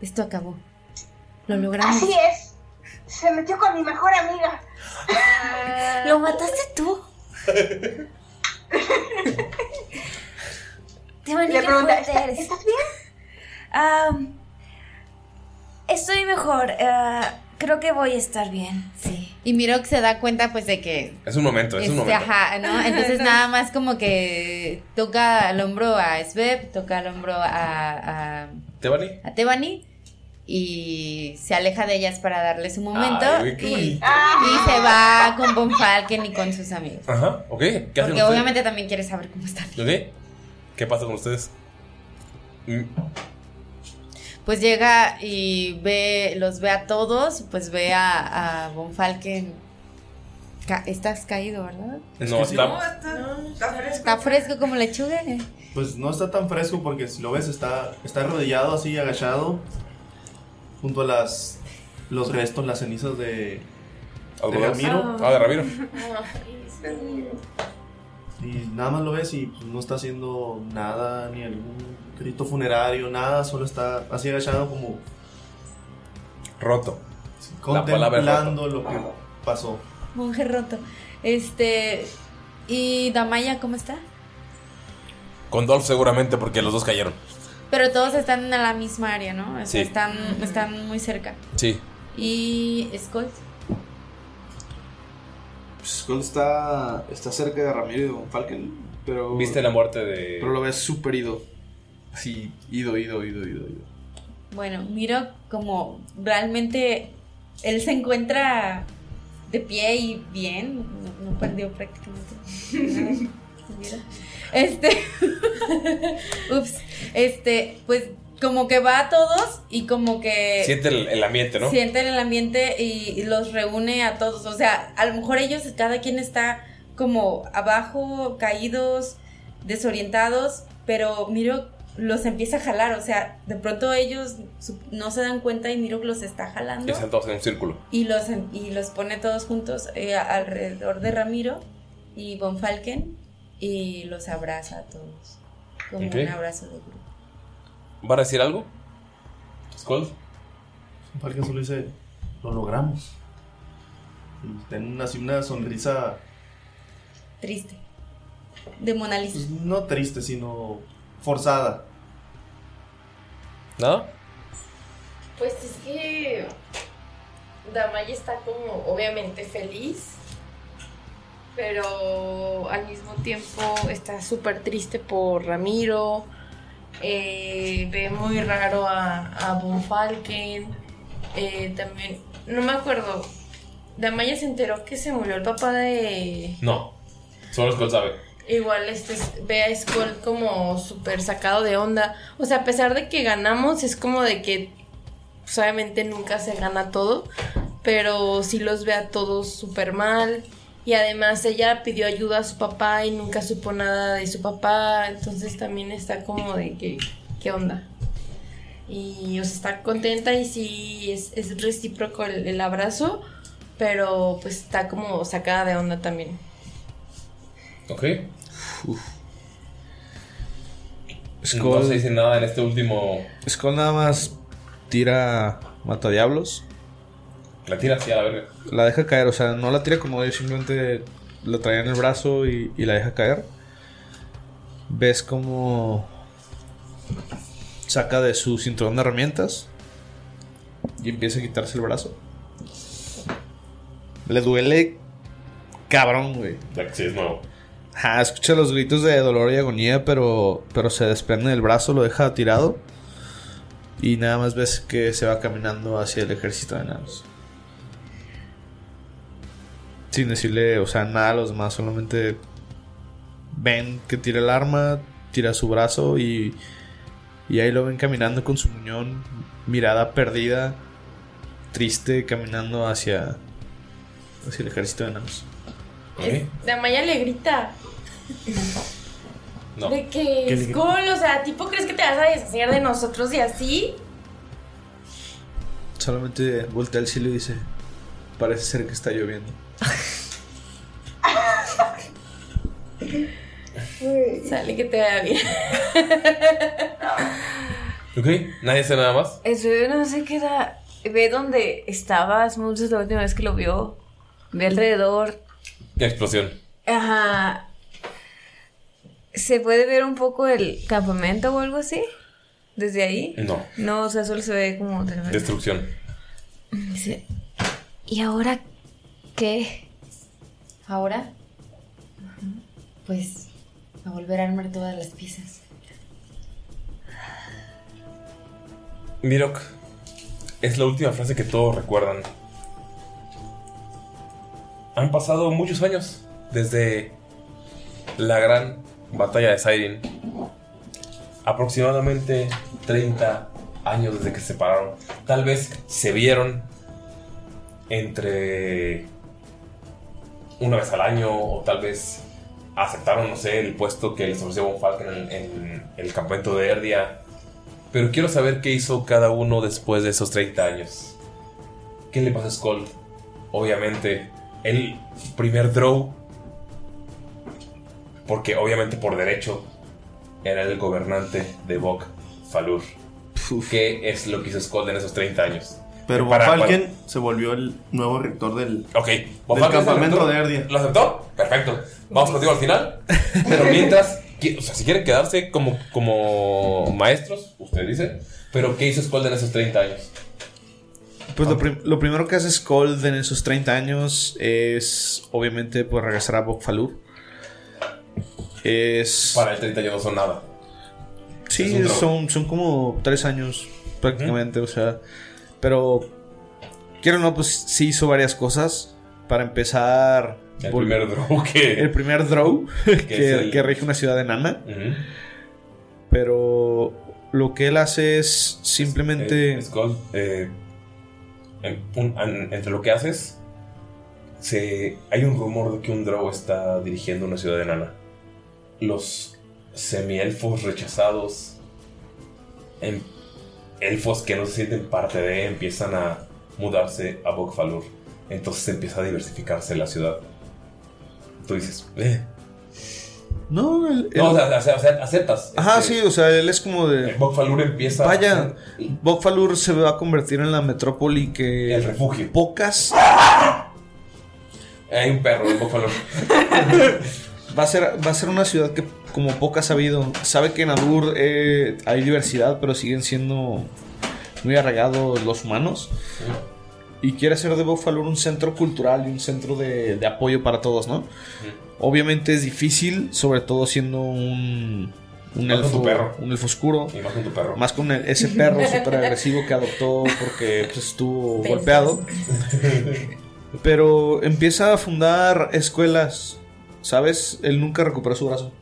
Speaker 5: Esto acabó. Lo logramos.
Speaker 7: Así es. Se metió con mi mejor amiga.
Speaker 12: ¿Lo mataste tú? Qué
Speaker 7: pregunta,
Speaker 12: fuerte
Speaker 7: ¿estás bien?
Speaker 12: Am, estoy mejor. ah, creo que voy a estar bien. Sí.
Speaker 5: Y Mirok se da cuenta pues de que
Speaker 1: Es un momento, es un
Speaker 5: Este,
Speaker 1: momento.
Speaker 5: ajá, ¿no? Entonces nada más como que toca al hombro a Sveb, toca al hombro a, a,
Speaker 1: ¿Tebani?
Speaker 5: a Tebani y se aleja de ellas para darle su momento
Speaker 1: Ay,
Speaker 5: y, y se va con Von Falken y con sus amigos.
Speaker 1: Ajá, ok. ¿Qué
Speaker 5: Porque
Speaker 1: ustedes?
Speaker 5: obviamente también quiere saber cómo están.
Speaker 1: ¿Ok? ¿Qué pasa con ustedes?
Speaker 5: Pues llega y ve, los ve a todos, pues ve a, a Von Falken. Ca- estás caído, ¿verdad?
Speaker 1: No, está.
Speaker 7: está, fresco.
Speaker 5: Está fresco como lechuga.
Speaker 6: Pues no está tan fresco porque si lo ves está, está arrodillado así, agachado, junto a las los restos, las cenizas de, de. Ramiro.
Speaker 1: Ah, de Ramiro.
Speaker 6: Y nada más lo ves y pues, no está haciendo nada, ni algún grito funerario, nada, solo está así agachado como
Speaker 1: Roto.
Speaker 6: Contemplando lo que pasó.
Speaker 5: Monje roto. Este. ¿Y Damaya cómo está?
Speaker 1: Con Dolph seguramente porque los dos cayeron.
Speaker 5: Pero todos están en la misma área, ¿no? O sea,
Speaker 1: Sí.
Speaker 5: están, están muy cerca.
Speaker 1: Sí.
Speaker 5: ¿Y Skull?
Speaker 9: Skull está, está cerca de Ramiro y de Von Falken, pero...
Speaker 1: ¿Viste la muerte de.?
Speaker 9: Pero lo ves súper ido. Así, ido, ido, ido, ido, ido.
Speaker 5: Bueno, miro como realmente él se encuentra de pie y bien. No, no perdió prácticamente. Este. Ups. Este, pues como que va a todos y como que.
Speaker 1: Siente el, el ambiente, ¿no?
Speaker 5: Sienten el ambiente y, y los reúne a todos. O sea, a lo mejor ellos, cada quien está como abajo, caídos, desorientados, pero Miro los empieza a jalar. O sea, de pronto ellos no se dan cuenta y Miro los está jalando
Speaker 1: Y están todos en un círculo.
Speaker 5: y los, y los pone todos juntos eh, alrededor de Ramiro y Von Falken y los abraza a todos. Como un abrazo de grupo.
Speaker 1: ¿Va a decir algo? ¿Skull?
Speaker 6: Falken solo dice, lo logramos. Y tiene así una sonrisa,
Speaker 5: Triste. De Mona Lisa.
Speaker 6: pues, no triste, sino forzada.
Speaker 1: ¿Nada?
Speaker 3: Pues es que Damaya está como obviamente feliz, pero al mismo tiempo está súper triste por Ramiro. eh, ve muy raro a, a Von Falken. eh, también, no me acuerdo. Damaya se enteró que se murió el papá de.
Speaker 1: No. Solo Skull sabe.
Speaker 3: Igual este es- ve a Skull como súper sacado de onda. O sea, a pesar de que ganamos, es como de que pues, obviamente nunca se gana todo. Pero sí los ve a todos súper mal. Y además ella pidió ayuda a su papá y nunca supo nada de su papá. Entonces también está como de que, ¿qué onda? Y o sea, está contenta y sí es, es recíproco el, el abrazo. Pero pues está como sacada de onda también.
Speaker 1: Ok.
Speaker 2: Skull,
Speaker 1: No se dice nada en este último.
Speaker 2: Skull nada más tira matadiablos.
Speaker 1: La tira así a la verga.
Speaker 2: La deja caer, o sea, no la tira como odio, simplemente la trae en el brazo y, y la deja caer. Ves como saca de su cinturón de herramientas y empieza a quitarse el brazo. Le duele cabrón, güey.
Speaker 1: Sí, es nuevo.
Speaker 2: Ajá, escucha los gritos de dolor y agonía, pero, pero se desprende del brazo, lo deja tirado. Y nada más ves que se va caminando hacia el ejército de enanos. Sin decirle, o sea, nada a los demás, solamente ven que tira el arma, tira su brazo y, y ahí lo ven caminando con su muñón, mirada perdida, triste, caminando hacia, hacia el ejército de enanos.
Speaker 3: Damaya le grita.
Speaker 1: No.
Speaker 3: De
Speaker 2: ¿Qué
Speaker 3: que
Speaker 2: le-
Speaker 3: Skull, o sea, tipo, ¿crees que te vas a deshacer de nosotros y así?
Speaker 2: Solamente voltea al cielo y dice: Parece ser que está lloviendo.
Speaker 3: Sale que te vaya bien.
Speaker 1: Ok. Nadie dice nada más.
Speaker 8: Eso no se queda. Ve dónde estaba Smooth la última vez que lo vio. Ve alrededor.
Speaker 1: Explosión.
Speaker 8: Ajá. ¿Se puede ver un poco el campamento o algo así? ¿Desde ahí?
Speaker 1: No.
Speaker 8: No, o sea, solo se ve como...
Speaker 1: Destrucción.
Speaker 8: ¿y ahora qué?
Speaker 5: Ahora, pues, a volver a armar todas las piezas.
Speaker 1: Mirok, es la última frase que todos recuerdan. Han pasado muchos años desde la gran batalla de Siren. Aproximadamente 30 años desde que se separaron. Tal vez se vieron entre una vez al año o tal vez aceptaron, no sé, el puesto que les ofreció Von Falken en, el campamento de Erdia. Pero quiero saber qué hizo cada uno después de esos 30 años. ¿Qué le pasó a Skull? Obviamente, el primer draw. Porque obviamente por derecho era el gobernante de Bok Falur. ¿Qué es lo que hizo Skull en esos 30 años?
Speaker 6: Pero
Speaker 1: Que
Speaker 6: Von Falken se volvió el nuevo rector del,
Speaker 1: Ok, Von
Speaker 6: del campamento
Speaker 1: ¿lo
Speaker 6: de
Speaker 1: aceptó?
Speaker 6: Erdia.
Speaker 1: ¿Lo aceptó? Perfecto. Vamos contigo al final. Pero mientras, o sea, si quieren quedarse como, como maestros, usted dice. Pero ¿qué hizo Skull en esos 30 años?
Speaker 2: Pues lo, prim- lo primero que hace Skull en esos 30 años es, obviamente, pues regresar a Bokfalur. Es.
Speaker 1: Para el 30 años no son nada.
Speaker 2: Sí,
Speaker 1: draw.
Speaker 2: son, son como tres años prácticamente, o sea. Pero, quiero o no, pues sí hizo varias cosas. Para empezar...
Speaker 1: El primer draw que-
Speaker 2: El primer draw que,
Speaker 1: es el-
Speaker 2: que rige una ciudad enana.
Speaker 1: Ujú.
Speaker 2: Pero lo que él hace es simplemente...
Speaker 1: Eh, eh, en- entre lo que haces, se, hay un rumor de que un Drow está dirigiendo una ciudad enana. Los semielfos rechazados, em- elfos que no se sienten parte de, empiezan a mudarse a Bokfalur. Entonces empieza a diversificarse la ciudad. Tú dices, eh.
Speaker 2: No, el-
Speaker 1: No,
Speaker 2: el-
Speaker 1: o sea, o sea, o sea, aceptas.
Speaker 2: Ajá,
Speaker 1: Este,
Speaker 2: sí, o sea, él es como de...
Speaker 1: Bokfalur empieza
Speaker 2: Vaya, Bokfalur se va a convertir en la metrópoli que...
Speaker 1: El refugio.
Speaker 2: Pocas...
Speaker 1: Hay un perro en Bokfalur.
Speaker 2: Va a ser, va a ser una ciudad que como pocas ha habido. Sabe que en Adur eh, hay diversidad, pero siguen siendo muy arraigados los humanos. Y quiere hacer de Bokfalur un centro cultural y un centro de, de apoyo para todos, ¿no? Obviamente es difícil, sobre todo siendo un, un,
Speaker 1: Más con
Speaker 2: elfo,
Speaker 1: tu perro.
Speaker 2: un elfo oscuro.
Speaker 1: Y más con tu perro.
Speaker 2: Más con el- ese perro súper agresivo que adoptó porque pues, estuvo
Speaker 1: Pensas.
Speaker 2: golpeado. Pero empieza a fundar escuelas. ¿Sabes? Él nunca recuperó su brazo.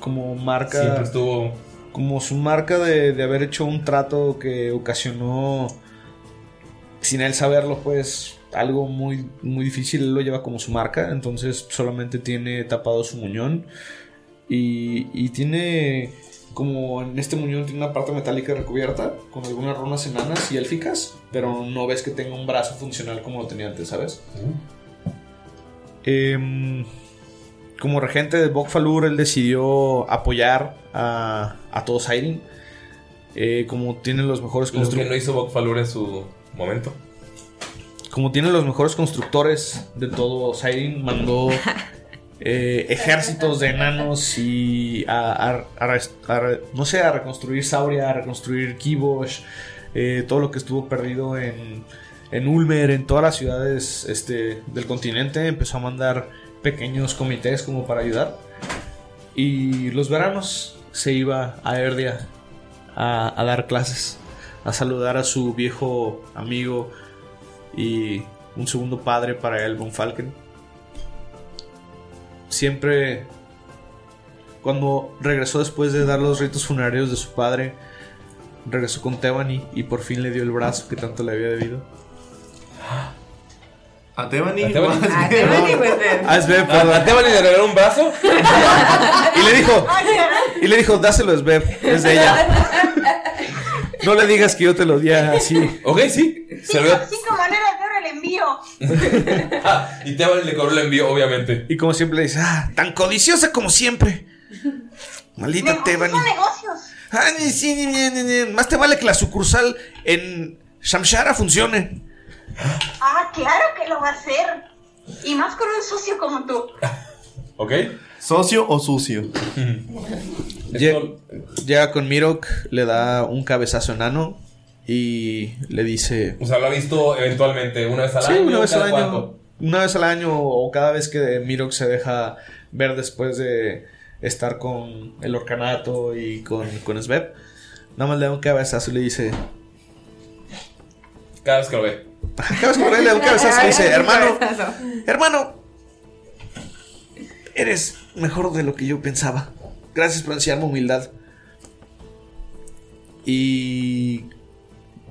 Speaker 2: Como marca.
Speaker 1: Siempre estuvo.
Speaker 2: Como su marca de, de haber hecho un trato que ocasionó. Sin él saberlo, pues. Algo muy, muy difícil. Él lo lleva como su marca. Entonces solamente tiene tapado su muñón. Y, y tiene. Como en este muñón tiene una parte metálica recubierta. Con algunas runas enanas y élficas. Pero no ves que tenga un brazo funcional como lo tenía antes, ¿sabes? Em, como regente de Bokfalur, él decidió apoyar a, a todos Siren. Eh, como tienen los mejores
Speaker 1: Lo que no
Speaker 2: constructores.
Speaker 1: hizo Bokfalur en su momento.
Speaker 2: Como tienen los mejores constructores de todo Siren, mandó eh, ejércitos de enanos y a, a- no sé, a reconstruir Sauria, a reconstruir Kibosh, eh, todo lo que estuvo perdido en, en Ulmer, en todas las ciudades este, del continente. Empezó a mandar pequeños comités como para ayudar. Y los veranos se iba a Erdia a, dar clases, a saludar a su viejo amigo y un segundo padre para él, Von. Siempre, cuando regresó después de dar los ritos funerarios de su padre, regresó con Tebani y por fin le dio el brazo que tanto le había debido.
Speaker 6: A Tebani.
Speaker 1: A Tebani.
Speaker 6: A
Speaker 1: Tebani,
Speaker 6: pues,
Speaker 2: Ah, es Beb,
Speaker 1: ¿A, a Tebani le regaló un brazo?
Speaker 2: Y le dijo, y le dijo, dáselo, es Beb, es de ella. No le digas que yo te lo di así.
Speaker 1: Ok, sí. Se lo dio-
Speaker 7: Cinco maneras de el envío.
Speaker 1: Ah, y Tebani le cobró el envío, obviamente.
Speaker 2: Y como siempre le dice, ah, tan codiciosa como siempre. Maldita Tebani.
Speaker 7: Negocios.
Speaker 2: Ah, ni- sí, ni- ni- ni- ni. Más te vale que la sucursal en Shamshara funcione.
Speaker 7: Ah, claro que lo va a hacer. Y más con un socio como tú.
Speaker 1: ¿Ok?
Speaker 6: ¿Socio o sucio?
Speaker 2: Lle- Llega con Mirok, le da un cabezazo enano y le dice...
Speaker 1: O sea, lo ha visto eventualmente, una vez al
Speaker 2: Sí,
Speaker 1: año.
Speaker 2: una vez al año.
Speaker 1: cuánto?
Speaker 2: Una vez al año o cada vez que Mirok se deja ver después de estar con el orcanato y con, con Sveb. Nada más le da un cabezazo y le dice...
Speaker 1: Cada vez que lo ve.
Speaker 2: Cada vez que lo ve, le da un cabezazo y le dice, hermano, hermano, eres mejor de lo que yo pensaba. Gracias por enseñarme humildad. Y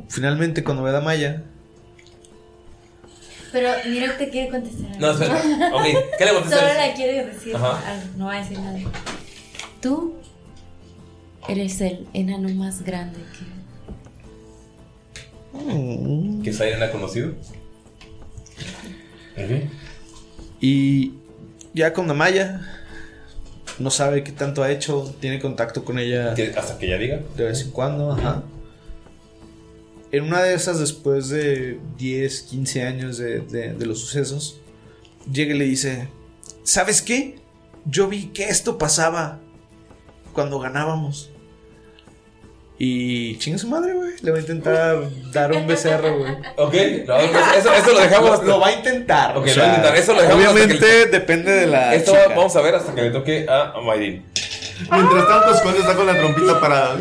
Speaker 2: finalmente cuando ve a Maya,
Speaker 5: Pero mira te quiere contestar.
Speaker 1: No, espera. Ok, ¿qué le contestas?
Speaker 5: Solo la quiere decir.
Speaker 1: Ajá.
Speaker 5: algo, No va a decir nada. Tú eres el enano más grande que.
Speaker 1: Que Siren ha conocido.
Speaker 2: Y ya con Damaya, no sabe qué tanto ha hecho, tiene contacto con ella.
Speaker 1: Hasta que ella diga.
Speaker 2: De vez en cuando, ajá. En una de esas, después de 10, 15 años de, de- de los sucesos, llega y le dice, ¿sabes qué? Yo vi que esto pasaba cuando ganábamos. Y chinga su madre, güey. Le va a intentar dar un becerro, güey.
Speaker 1: Ok, no, eso, eso lo dejamos. hasta-
Speaker 2: Lo va a intentar.
Speaker 1: Ok,
Speaker 2: o
Speaker 1: lo va a intentar. Eso lo dejamos hasta que
Speaker 2: Obviamente depende de la.
Speaker 1: Esto
Speaker 2: chica.
Speaker 1: vamos a ver hasta que le toque a Mayrin.
Speaker 6: Mientras tanto, Skull está con la trompita para.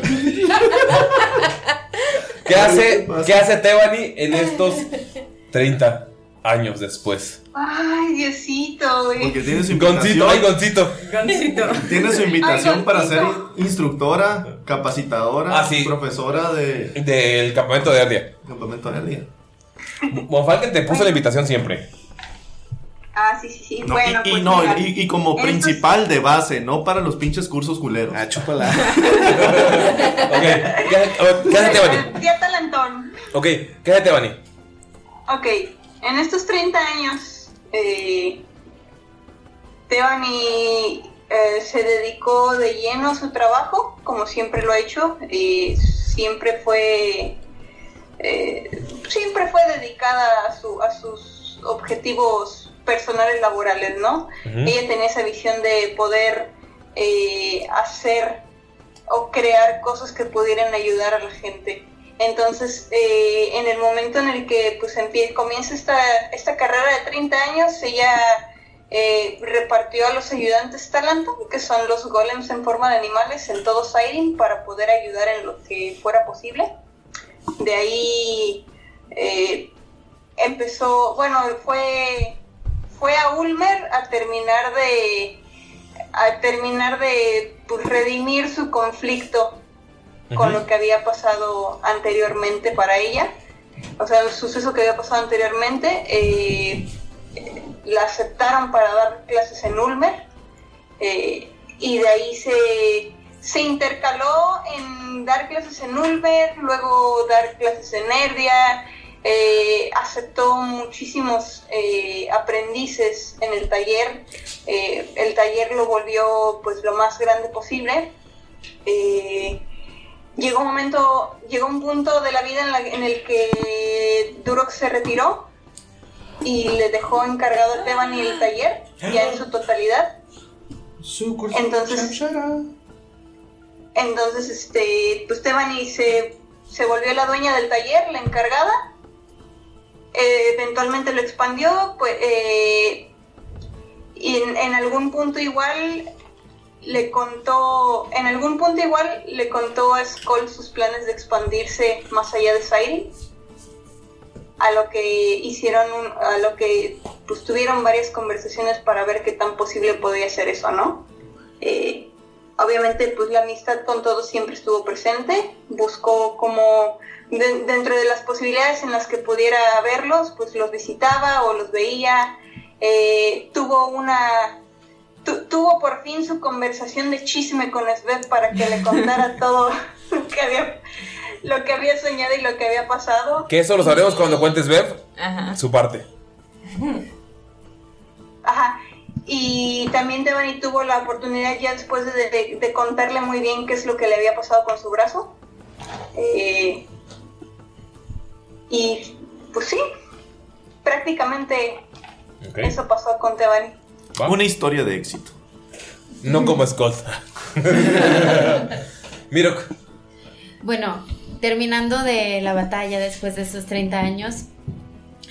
Speaker 1: ¿Qué hace, ¿qué hace Tebani en estos 30 años después?
Speaker 7: Ay, Diosito, güey.
Speaker 6: Porque tiene su
Speaker 1: Goncito,
Speaker 6: invitación.
Speaker 1: ay, Goncito.
Speaker 6: Tiene su invitación
Speaker 7: Ay,
Speaker 6: para ser
Speaker 7: Goncito.
Speaker 6: instructora, capacitadora,
Speaker 1: Ah, sí.
Speaker 6: profesora de
Speaker 1: Del campamento de Ardia.
Speaker 6: campamento de Ardia.
Speaker 1: Monfalken te puso la invitación siempre.
Speaker 7: Ah, sí, sí, sí.
Speaker 6: No,
Speaker 7: bueno,
Speaker 6: y, y
Speaker 7: pues
Speaker 6: no,
Speaker 7: mira,
Speaker 6: y, y como principal de base, no para los pinches cursos culeros.
Speaker 2: Ah, chúpala.
Speaker 1: Ok, ¿qué hace, ¿qué hace Tebani?
Speaker 7: Día talentón.
Speaker 1: Ok, ¿qué hace Tebani?
Speaker 7: Ok, en estos 30 años, eh, eh, se dedicó de lleno a su trabajo, como siempre lo ha hecho, y siempre fue, eh, siempre fue dedicada a, su, a sus objetivos personales laborales, ¿no? Ella tenía esa visión de poder eh, hacer o crear cosas que pudieran ayudar a la gente. Entonces, eh, en el momento en el que pues comienza esta, esta carrera de 30 años, ella eh, repartió a los ayudantes talento, que son los golems en forma de animales, en todo Siren para poder ayudar en lo que fuera posible. De ahí eh, empezó, bueno, fue, fue a Ulmer a terminar de a terminar de pues, redimir su conflicto con lo que había pasado anteriormente para ella. O sea, el suceso que había pasado anteriormente, eh, eh, la aceptaron para dar clases en Ulmer eh, y de ahí se, se intercaló en dar clases en Ulmer, luego dar clases en Erdia, eh, aceptó muchísimos eh, aprendices en el taller, eh, el taller lo volvió pues lo más grande posible. Llegó un momento, llegó un punto de la vida en, la- en el que Durox se retiró y le dejó encargado a Tebani el taller, ya en su totalidad. Entonces, entonces este, pues Tebani se, se volvió la dueña del taller, la encargada. Eh, eventualmente lo expandió, pues, eh, y en, en algún punto igual le contó, en algún punto igual le contó a Skull sus planes de expandirse más allá de Siren, a lo que hicieron, un- a lo que pues tuvieron varias conversaciones para ver qué tan posible podía ser eso, ¿no? Eh, obviamente pues la amistad con todos siempre estuvo presente, buscó como de- dentro de las posibilidades en las que pudiera verlos, pues los visitaba o los veía, Eh, tuvo una tu- tuvo por fin su conversación de chisme con Sveb para que le contara todo lo que había lo que había soñado y lo que había pasado.
Speaker 1: Que eso lo sabremos cuando cuentes Bev
Speaker 7: Ajá.
Speaker 1: su parte.
Speaker 7: Ajá. Y también Devani tuvo la oportunidad ya después de, de- de contarle muy bien qué es lo que le había pasado con su brazo. Eh, y pues sí, prácticamente eso pasó con Devani.
Speaker 6: Una historia de éxito.
Speaker 1: No como Scott. Mirok.
Speaker 5: Bueno, terminando de la batalla después de esos 30 años,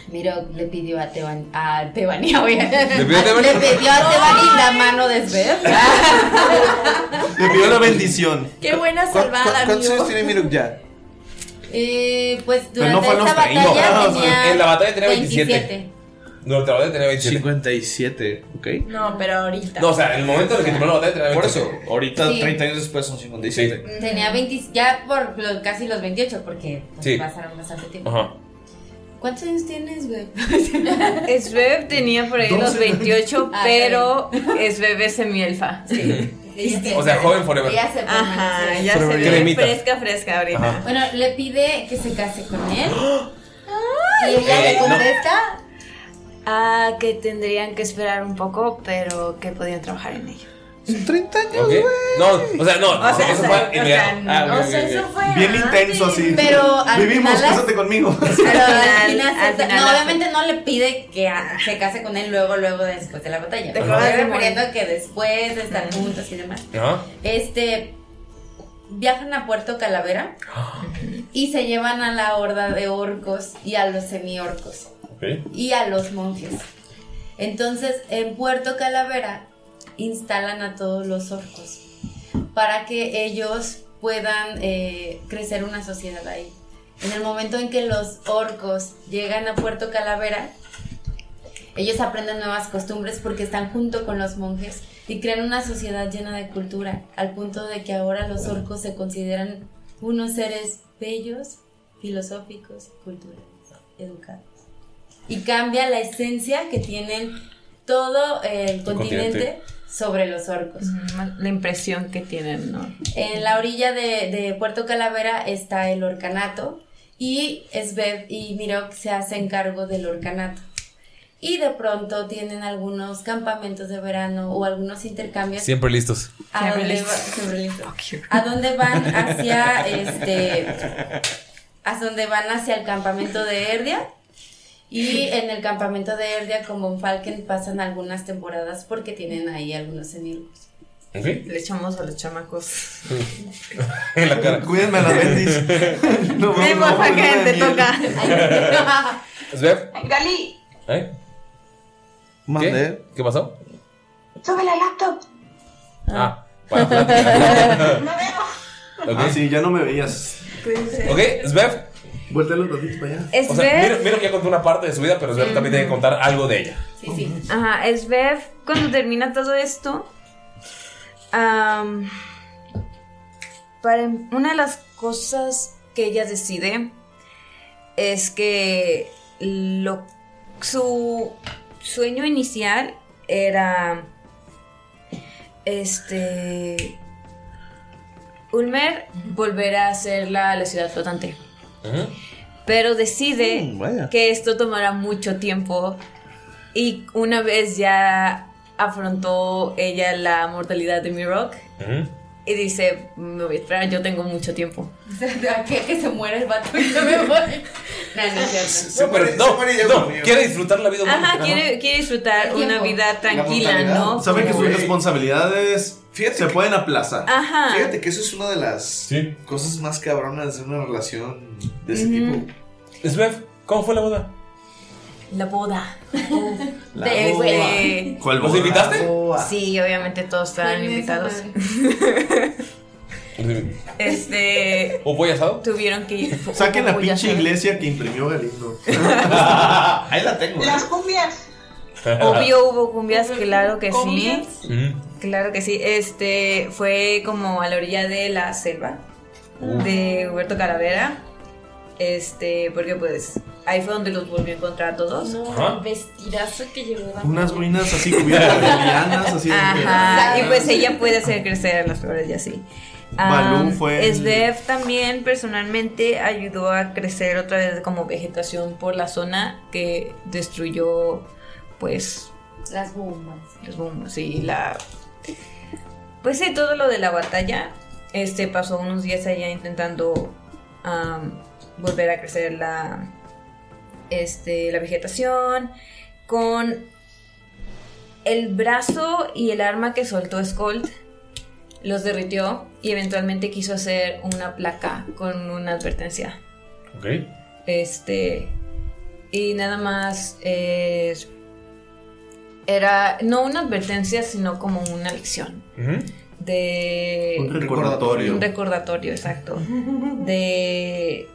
Speaker 5: Miro le pidió a Teban, a Tebani, oye.
Speaker 6: ¿Le pidió a Tebani?
Speaker 5: Le pidió a Tebani la mano de Sveb.
Speaker 6: Le pidió la bendición.
Speaker 3: Qué buena salvada,
Speaker 2: ¿Cuántos años tiene Mirok ya?
Speaker 5: Eh, pues durante
Speaker 1: no fue a los
Speaker 5: esta
Speaker 1: 30.
Speaker 5: batalla tenía
Speaker 1: en la batalla tenía 27.
Speaker 5: 27.
Speaker 1: Durante la batalla tenía 27.
Speaker 2: 57, ¿ok?
Speaker 3: No, pero ahorita.
Speaker 1: No, o sea, en el momento en el que terminó la batalla tenía
Speaker 2: Por
Speaker 1: 27.
Speaker 2: eso, ahorita
Speaker 5: Sí.
Speaker 2: 30 años después son 57.
Speaker 5: Tenía 20, ya por los- casi los 28, porque pues,
Speaker 1: Sí.
Speaker 5: pasaron bastante tiempo.
Speaker 1: Ajá.
Speaker 5: ¿Cuántos años tienes, güey?
Speaker 4: Sveb tenía por ahí los 28,
Speaker 5: Ah,
Speaker 4: pero Sveb es semielfa. Sí.
Speaker 1: O sea, joven forever.
Speaker 5: Ya se
Speaker 4: Ajá,
Speaker 5: permanece.
Speaker 4: ya se ve
Speaker 1: Cremita.
Speaker 4: fresca, fresca ahorita.
Speaker 1: Ajá.
Speaker 5: Bueno, le pide que se case con él. y ella
Speaker 4: Eh,
Speaker 5: le
Speaker 4: no.
Speaker 5: contesta.
Speaker 4: Ah, que tendrían que esperar un poco, pero que podían trabajar en ello.
Speaker 2: Son 30 años,
Speaker 1: ¿Ok? No, o sea, no,
Speaker 4: O sea,
Speaker 1: eso
Speaker 4: o
Speaker 1: fue
Speaker 4: sea,
Speaker 1: inmediato.
Speaker 4: no,
Speaker 1: Ah, ok,
Speaker 4: o sea,
Speaker 1: ok, ok.
Speaker 4: eso fue
Speaker 6: Bien
Speaker 4: antes.
Speaker 6: intenso así.
Speaker 5: Pero al
Speaker 6: Vivimos,
Speaker 5: final
Speaker 6: cásate conmigo.
Speaker 5: Pero al
Speaker 4: final-
Speaker 5: final,
Speaker 4: al
Speaker 5: se-
Speaker 4: final
Speaker 5: no, obviamente no le pide que se case con él luego, luego después de la batalla.
Speaker 4: Te
Speaker 5: estoy refiriendo a que después de estar juntos y demás.
Speaker 1: Ajá.
Speaker 5: Este viajan a Puerto Calavera y se llevan a la horda de orcos y a los semiorcos Y a los monjes. Entonces, en Puerto Calavera instalan a todos los orcos para que ellos puedan eh, crecer una sociedad ahí. En el momento en que los orcos llegan a Puerto Calavera, ellos aprenden nuevas costumbres porque están junto con los monjes y crean una sociedad llena de cultura, al punto de que ahora los orcos se consideran unos seres bellos, filosóficos, culturales, educados. Y cambia la esencia que tienen todo el continente,
Speaker 4: continente.
Speaker 5: sobre los orcos.
Speaker 4: La impresión que tienen, ¿no?
Speaker 5: En la orilla de, de Puerto Calavera está el orcanato y Sveb y Mirok se hacen cargo del orcanato. Y de pronto tienen algunos campamentos de verano o algunos intercambios.
Speaker 1: Siempre listos.
Speaker 5: ¿A
Speaker 4: Siempre
Speaker 5: dónde,
Speaker 4: listos.
Speaker 5: va- siempre listos. ¿A dónde van hacia este a dónde van hacia el campamento de Erdia? Y en el campamento de Erdia como en Falken pasan algunas temporadas porque tienen ahí algunos semillos.
Speaker 1: ¿Ok?
Speaker 4: Le echamos a los chamacos.
Speaker 1: En la cara.
Speaker 6: Cuídenme a las bendis. No,
Speaker 4: Ven,
Speaker 6: no, no,
Speaker 4: te toca.
Speaker 1: Sveb,
Speaker 7: Gali,
Speaker 1: ¿eh?
Speaker 2: Mandé.
Speaker 1: ¿Qué pasó?
Speaker 7: sube la laptop.
Speaker 1: Ah, para plática.
Speaker 7: No veo.
Speaker 1: Ok.
Speaker 6: Ah, sí, ya no me veías.
Speaker 1: Ok, Svev.
Speaker 6: Vuelta los ratitos para allá.
Speaker 4: Es
Speaker 1: O sea,
Speaker 4: Svev.
Speaker 1: mira, mira que ya contó una parte de su vida, pero Svev también tiene que contar algo de ella.
Speaker 5: Sí, sí.
Speaker 4: Ajá, Svev, cuando termina todo esto, para una de las cosas que ella decide es que lo, su sueño inicial era este Ulmer volver a ser la, la ciudad flotante. Pero decide
Speaker 2: Mm,
Speaker 4: que esto tomará mucho tiempo y una vez ya afrontó ella la mortalidad de Mirok y dice, me voy a esperar, yo tengo mucho tiempo.
Speaker 5: que, que se muere el vato y yo me voy. No, no.
Speaker 1: No, no, no, quiere disfrutar la vida humana.
Speaker 4: Ajá, quiere, quiere disfrutar una vida tranquila. ¿no?
Speaker 6: Saben que sus responsabilidades se pueden aplazar.
Speaker 4: Ajá.
Speaker 2: Fíjate que eso es una de las cosas más cabronas de una relación de ese tipo.
Speaker 1: Svev, ¿cómo fue la boda?
Speaker 4: La boda.
Speaker 2: La
Speaker 4: De-
Speaker 2: boda.
Speaker 4: de-
Speaker 6: ¿Cuál
Speaker 1: ¿Los
Speaker 6: boda?
Speaker 1: invitaste?
Speaker 4: Sí, obviamente todos estaban invitados. Este.
Speaker 1: ¿O pollo asado?
Speaker 4: Tuvieron que ir.
Speaker 6: Saquen la pinche iglesia que imprimió Galindo.
Speaker 2: Ahí la tengo.
Speaker 7: Las cumbias.
Speaker 4: Obvio hubo cumbias, claro que
Speaker 5: ¿Cumbias?
Speaker 4: sí.
Speaker 1: Mm.
Speaker 4: Claro que sí. Este fue como a la orilla de la selva de Huerto Calavera. Este, porque pues ahí fue donde los volvió a encontrar a todos.
Speaker 1: Ajá.
Speaker 3: el vestidazo que llevaba.
Speaker 6: Unas ruinas así cubiertas de lianas, así de-
Speaker 4: Ajá, y pues ella puede hacer crecer las flores y así.
Speaker 6: Balú fue el-
Speaker 4: Svev también personalmente ayudó a crecer otra vez como vegetación por la zona que destruyó pues
Speaker 5: Las bombas.
Speaker 4: los bombos y la pues sí todo lo de la batalla este pasó unos días allá intentando volver a crecer la este la vegetación con el brazo y el arma que soltó Skold los derritió y eventualmente quiso hacer una placa con una advertencia.
Speaker 1: Ok.
Speaker 4: Este. Y nada más. eh, era no una advertencia, sino como una lección. De.
Speaker 6: Un recordatorio.
Speaker 4: Un recordatorio, exacto. De.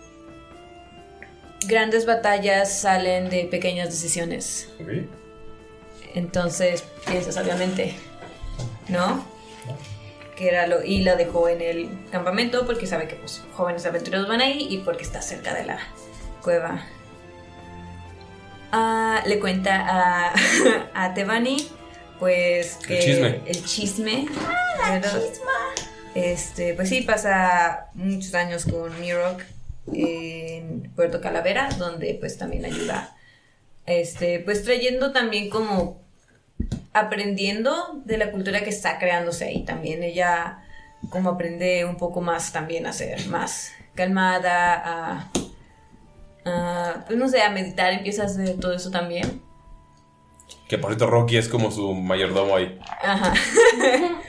Speaker 4: Grandes batallas salen de pequeñas decisiones. Entonces, piensas obviamente, ¿no? Que era lo. Y la dejó en el campamento porque sabe que pues jóvenes aventureros van ahí y porque está cerca de la cueva. Ah, le cuenta a, a Tebani, pues que.
Speaker 1: chisme.
Speaker 4: El chisme. ¿verdad? Este, pues sí, pasa muchos años con Mirok en Puerto Calavera, donde pues también ayuda. Este, pues trayendo también como aprendiendo de la cultura que está creándose ahí también. Ella como aprende un poco más también a ser más calmada, a, a, pues no sé, a meditar, empieza a hacer todo eso también.
Speaker 1: Que por cierto, Rocky es como su mayordomo ahí.
Speaker 4: Ajá.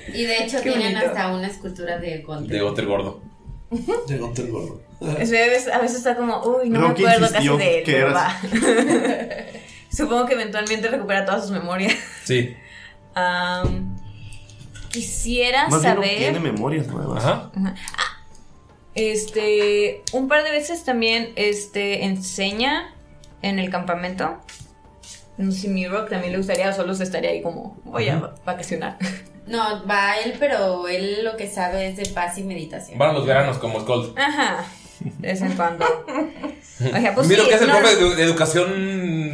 Speaker 5: Y de hecho
Speaker 4: Qué
Speaker 5: tienen
Speaker 4: bonito.
Speaker 5: hasta una escultura de Gonte.
Speaker 1: De Gotter Gordo.
Speaker 2: De Gunter Gordo.
Speaker 4: Es a, veces, a veces está como, uy, no
Speaker 6: Rocky
Speaker 4: me acuerdo casi de él,
Speaker 6: que
Speaker 4: pero va. Supongo que eventualmente recupera todas sus memorias.
Speaker 1: Sí.
Speaker 4: Quisiera
Speaker 6: Más bien no
Speaker 4: saber.
Speaker 6: tiene memorias nuevas.
Speaker 1: Ajá.
Speaker 4: Ajá. Ah, Este, un par de veces también este, enseña en el campamento. No sé si Mirok también le gustaría o solo se estaría ahí como, voy a vacacionar.
Speaker 5: No, va él, pero él lo que sabe es de paz y meditación.
Speaker 1: Van los veranos como Skull.
Speaker 4: Ajá, de vez en cuando. O sea, pues
Speaker 1: Mira
Speaker 4: sí,
Speaker 1: que es el
Speaker 4: no-
Speaker 1: profe de, edu- de educación.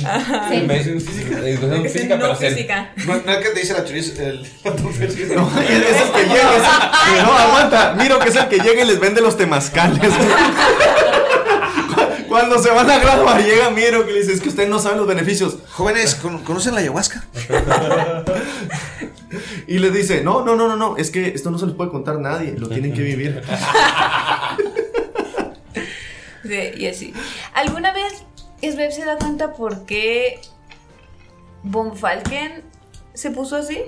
Speaker 1: Medicina física. de educación física,
Speaker 4: no
Speaker 1: pero
Speaker 4: física.
Speaker 2: No, no es que te dice la choriz, el la.
Speaker 6: No, es el que llega. es- No, aguanta. Miro que es el que llega y les vende los temazcales. Cuando se van a graduar, llega Miro que le dice: Es que ustedes no saben los beneficios.
Speaker 2: Jóvenes, ¿con- ¿conocen la ayahuasca?
Speaker 6: Y les dice: No, no, no, no, no. Es que esto no se les puede contar a nadie. Lo tienen que vivir.
Speaker 4: Sí, y así. ¿Alguna vez Sveb se da cuenta por qué Von Falken se puso así?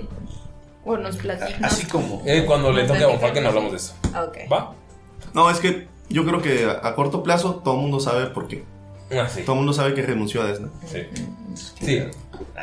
Speaker 3: O nos platica.
Speaker 2: Así como.
Speaker 1: Eh, cuando le toque a Von. Falken hablamos de eso.
Speaker 4: Ah, Ok.
Speaker 1: ¿Va?
Speaker 6: No, es que yo creo que a, a corto plazo todo el mundo sabe por qué.
Speaker 1: Ah, sí.
Speaker 6: Todo el mundo sabe que renunció a Desna.
Speaker 1: Sí. Sí.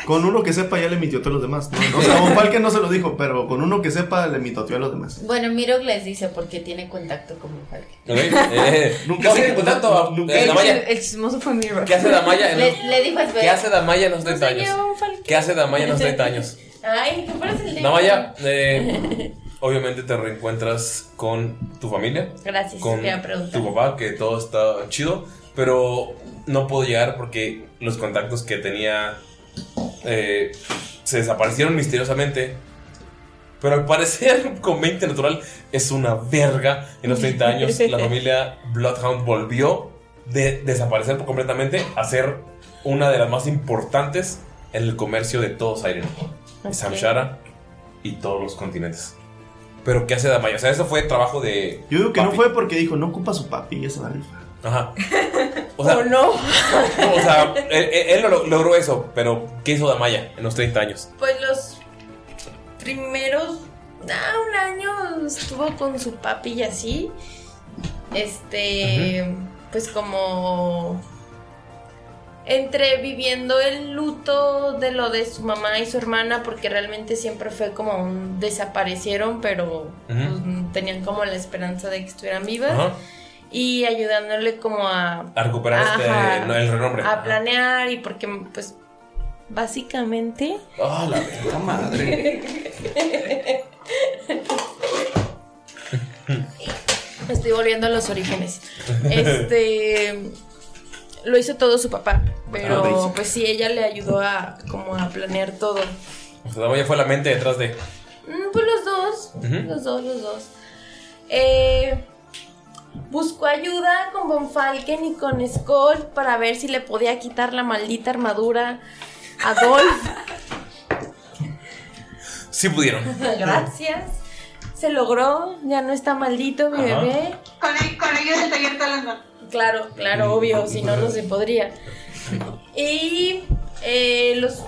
Speaker 6: Con uno que sepa ya le mitió a los demás. ¿no? O sea, Von Falken no se lo dijo, pero con uno que sepa le mitoteó a los demás.
Speaker 5: Bueno, Mirok les dice porque tiene contacto con Falken.
Speaker 1: Ok, eh,
Speaker 6: Nunca
Speaker 1: ¿Qué
Speaker 6: se-
Speaker 1: contacto?
Speaker 6: nunca-
Speaker 1: Eh,
Speaker 4: El, el chismoso fue Mirok.
Speaker 1: ¿Qué hace Damaya en los,
Speaker 5: Le, le dijo a Sveb.
Speaker 1: ¿Qué hace Damaya en los 30 años?
Speaker 3: Von.
Speaker 1: ¿Qué hace Damaya en los 30 años?
Speaker 3: Ay, tú pareces el de.
Speaker 1: Damaya, eh, obviamente te reencuentras con tu familia.
Speaker 3: Gracias,
Speaker 1: con tu papá, que todo está chido, pero no puedo llegar porque los contactos que tenía eh, se desaparecieron misteriosamente. Pero al parecer, con 20 natural, es una verga. En los 30 años, la familia Bloodhound volvió de desaparecer completamente a ser una de las más importantes en el comercio de todo Siren.
Speaker 3: Ok.
Speaker 1: Samshara y todos los continentes. Pero ¿qué hace Damaya? O sea, eso fue trabajo de...
Speaker 6: Yo digo que no fue porque dijo, no ocupa su papi y ya se va a rifar.
Speaker 1: Ajá. O sea,
Speaker 3: ¿O no?
Speaker 1: no, o sea, él, él lo- logró eso, pero ¿qué hizo Damaya en los 30 años?
Speaker 3: Pues los primeros. Ah, un año estuvo con su papi y así. Este. Pues como. Entre viviendo el luto de lo de su mamá y su hermana, porque realmente siempre fue como un desaparecieron, pero pues, tenían como la esperanza de que estuvieran vivas.
Speaker 1: Ajá.
Speaker 3: Y ayudándole como a
Speaker 1: A recuperar este, no, el renombre.
Speaker 3: a planear y porque pues básicamente
Speaker 1: Ah, la verga madre.
Speaker 3: estoy volviendo a los orígenes. Este lo hizo todo su papá,
Speaker 1: Ah,
Speaker 3: pero
Speaker 1: basic.
Speaker 3: pues sí ella le ayudó a como a planear todo.
Speaker 1: O sea, Damaya fue la mente detrás de...
Speaker 3: Mm, Pues los dos, los dos, los dos. Eh, buscó ayuda con Von Falken y con Skull para ver si le podía quitar la maldita armadura a Dolph.
Speaker 1: Sí pudieron.
Speaker 3: Gracias. Se logró, ya no está maldito mi
Speaker 1: Ajá.
Speaker 3: bebé.
Speaker 7: Con, el- con ayuda del taller Talanda.
Speaker 3: Claro, claro, obvio, si no, no se podría. Y eh, los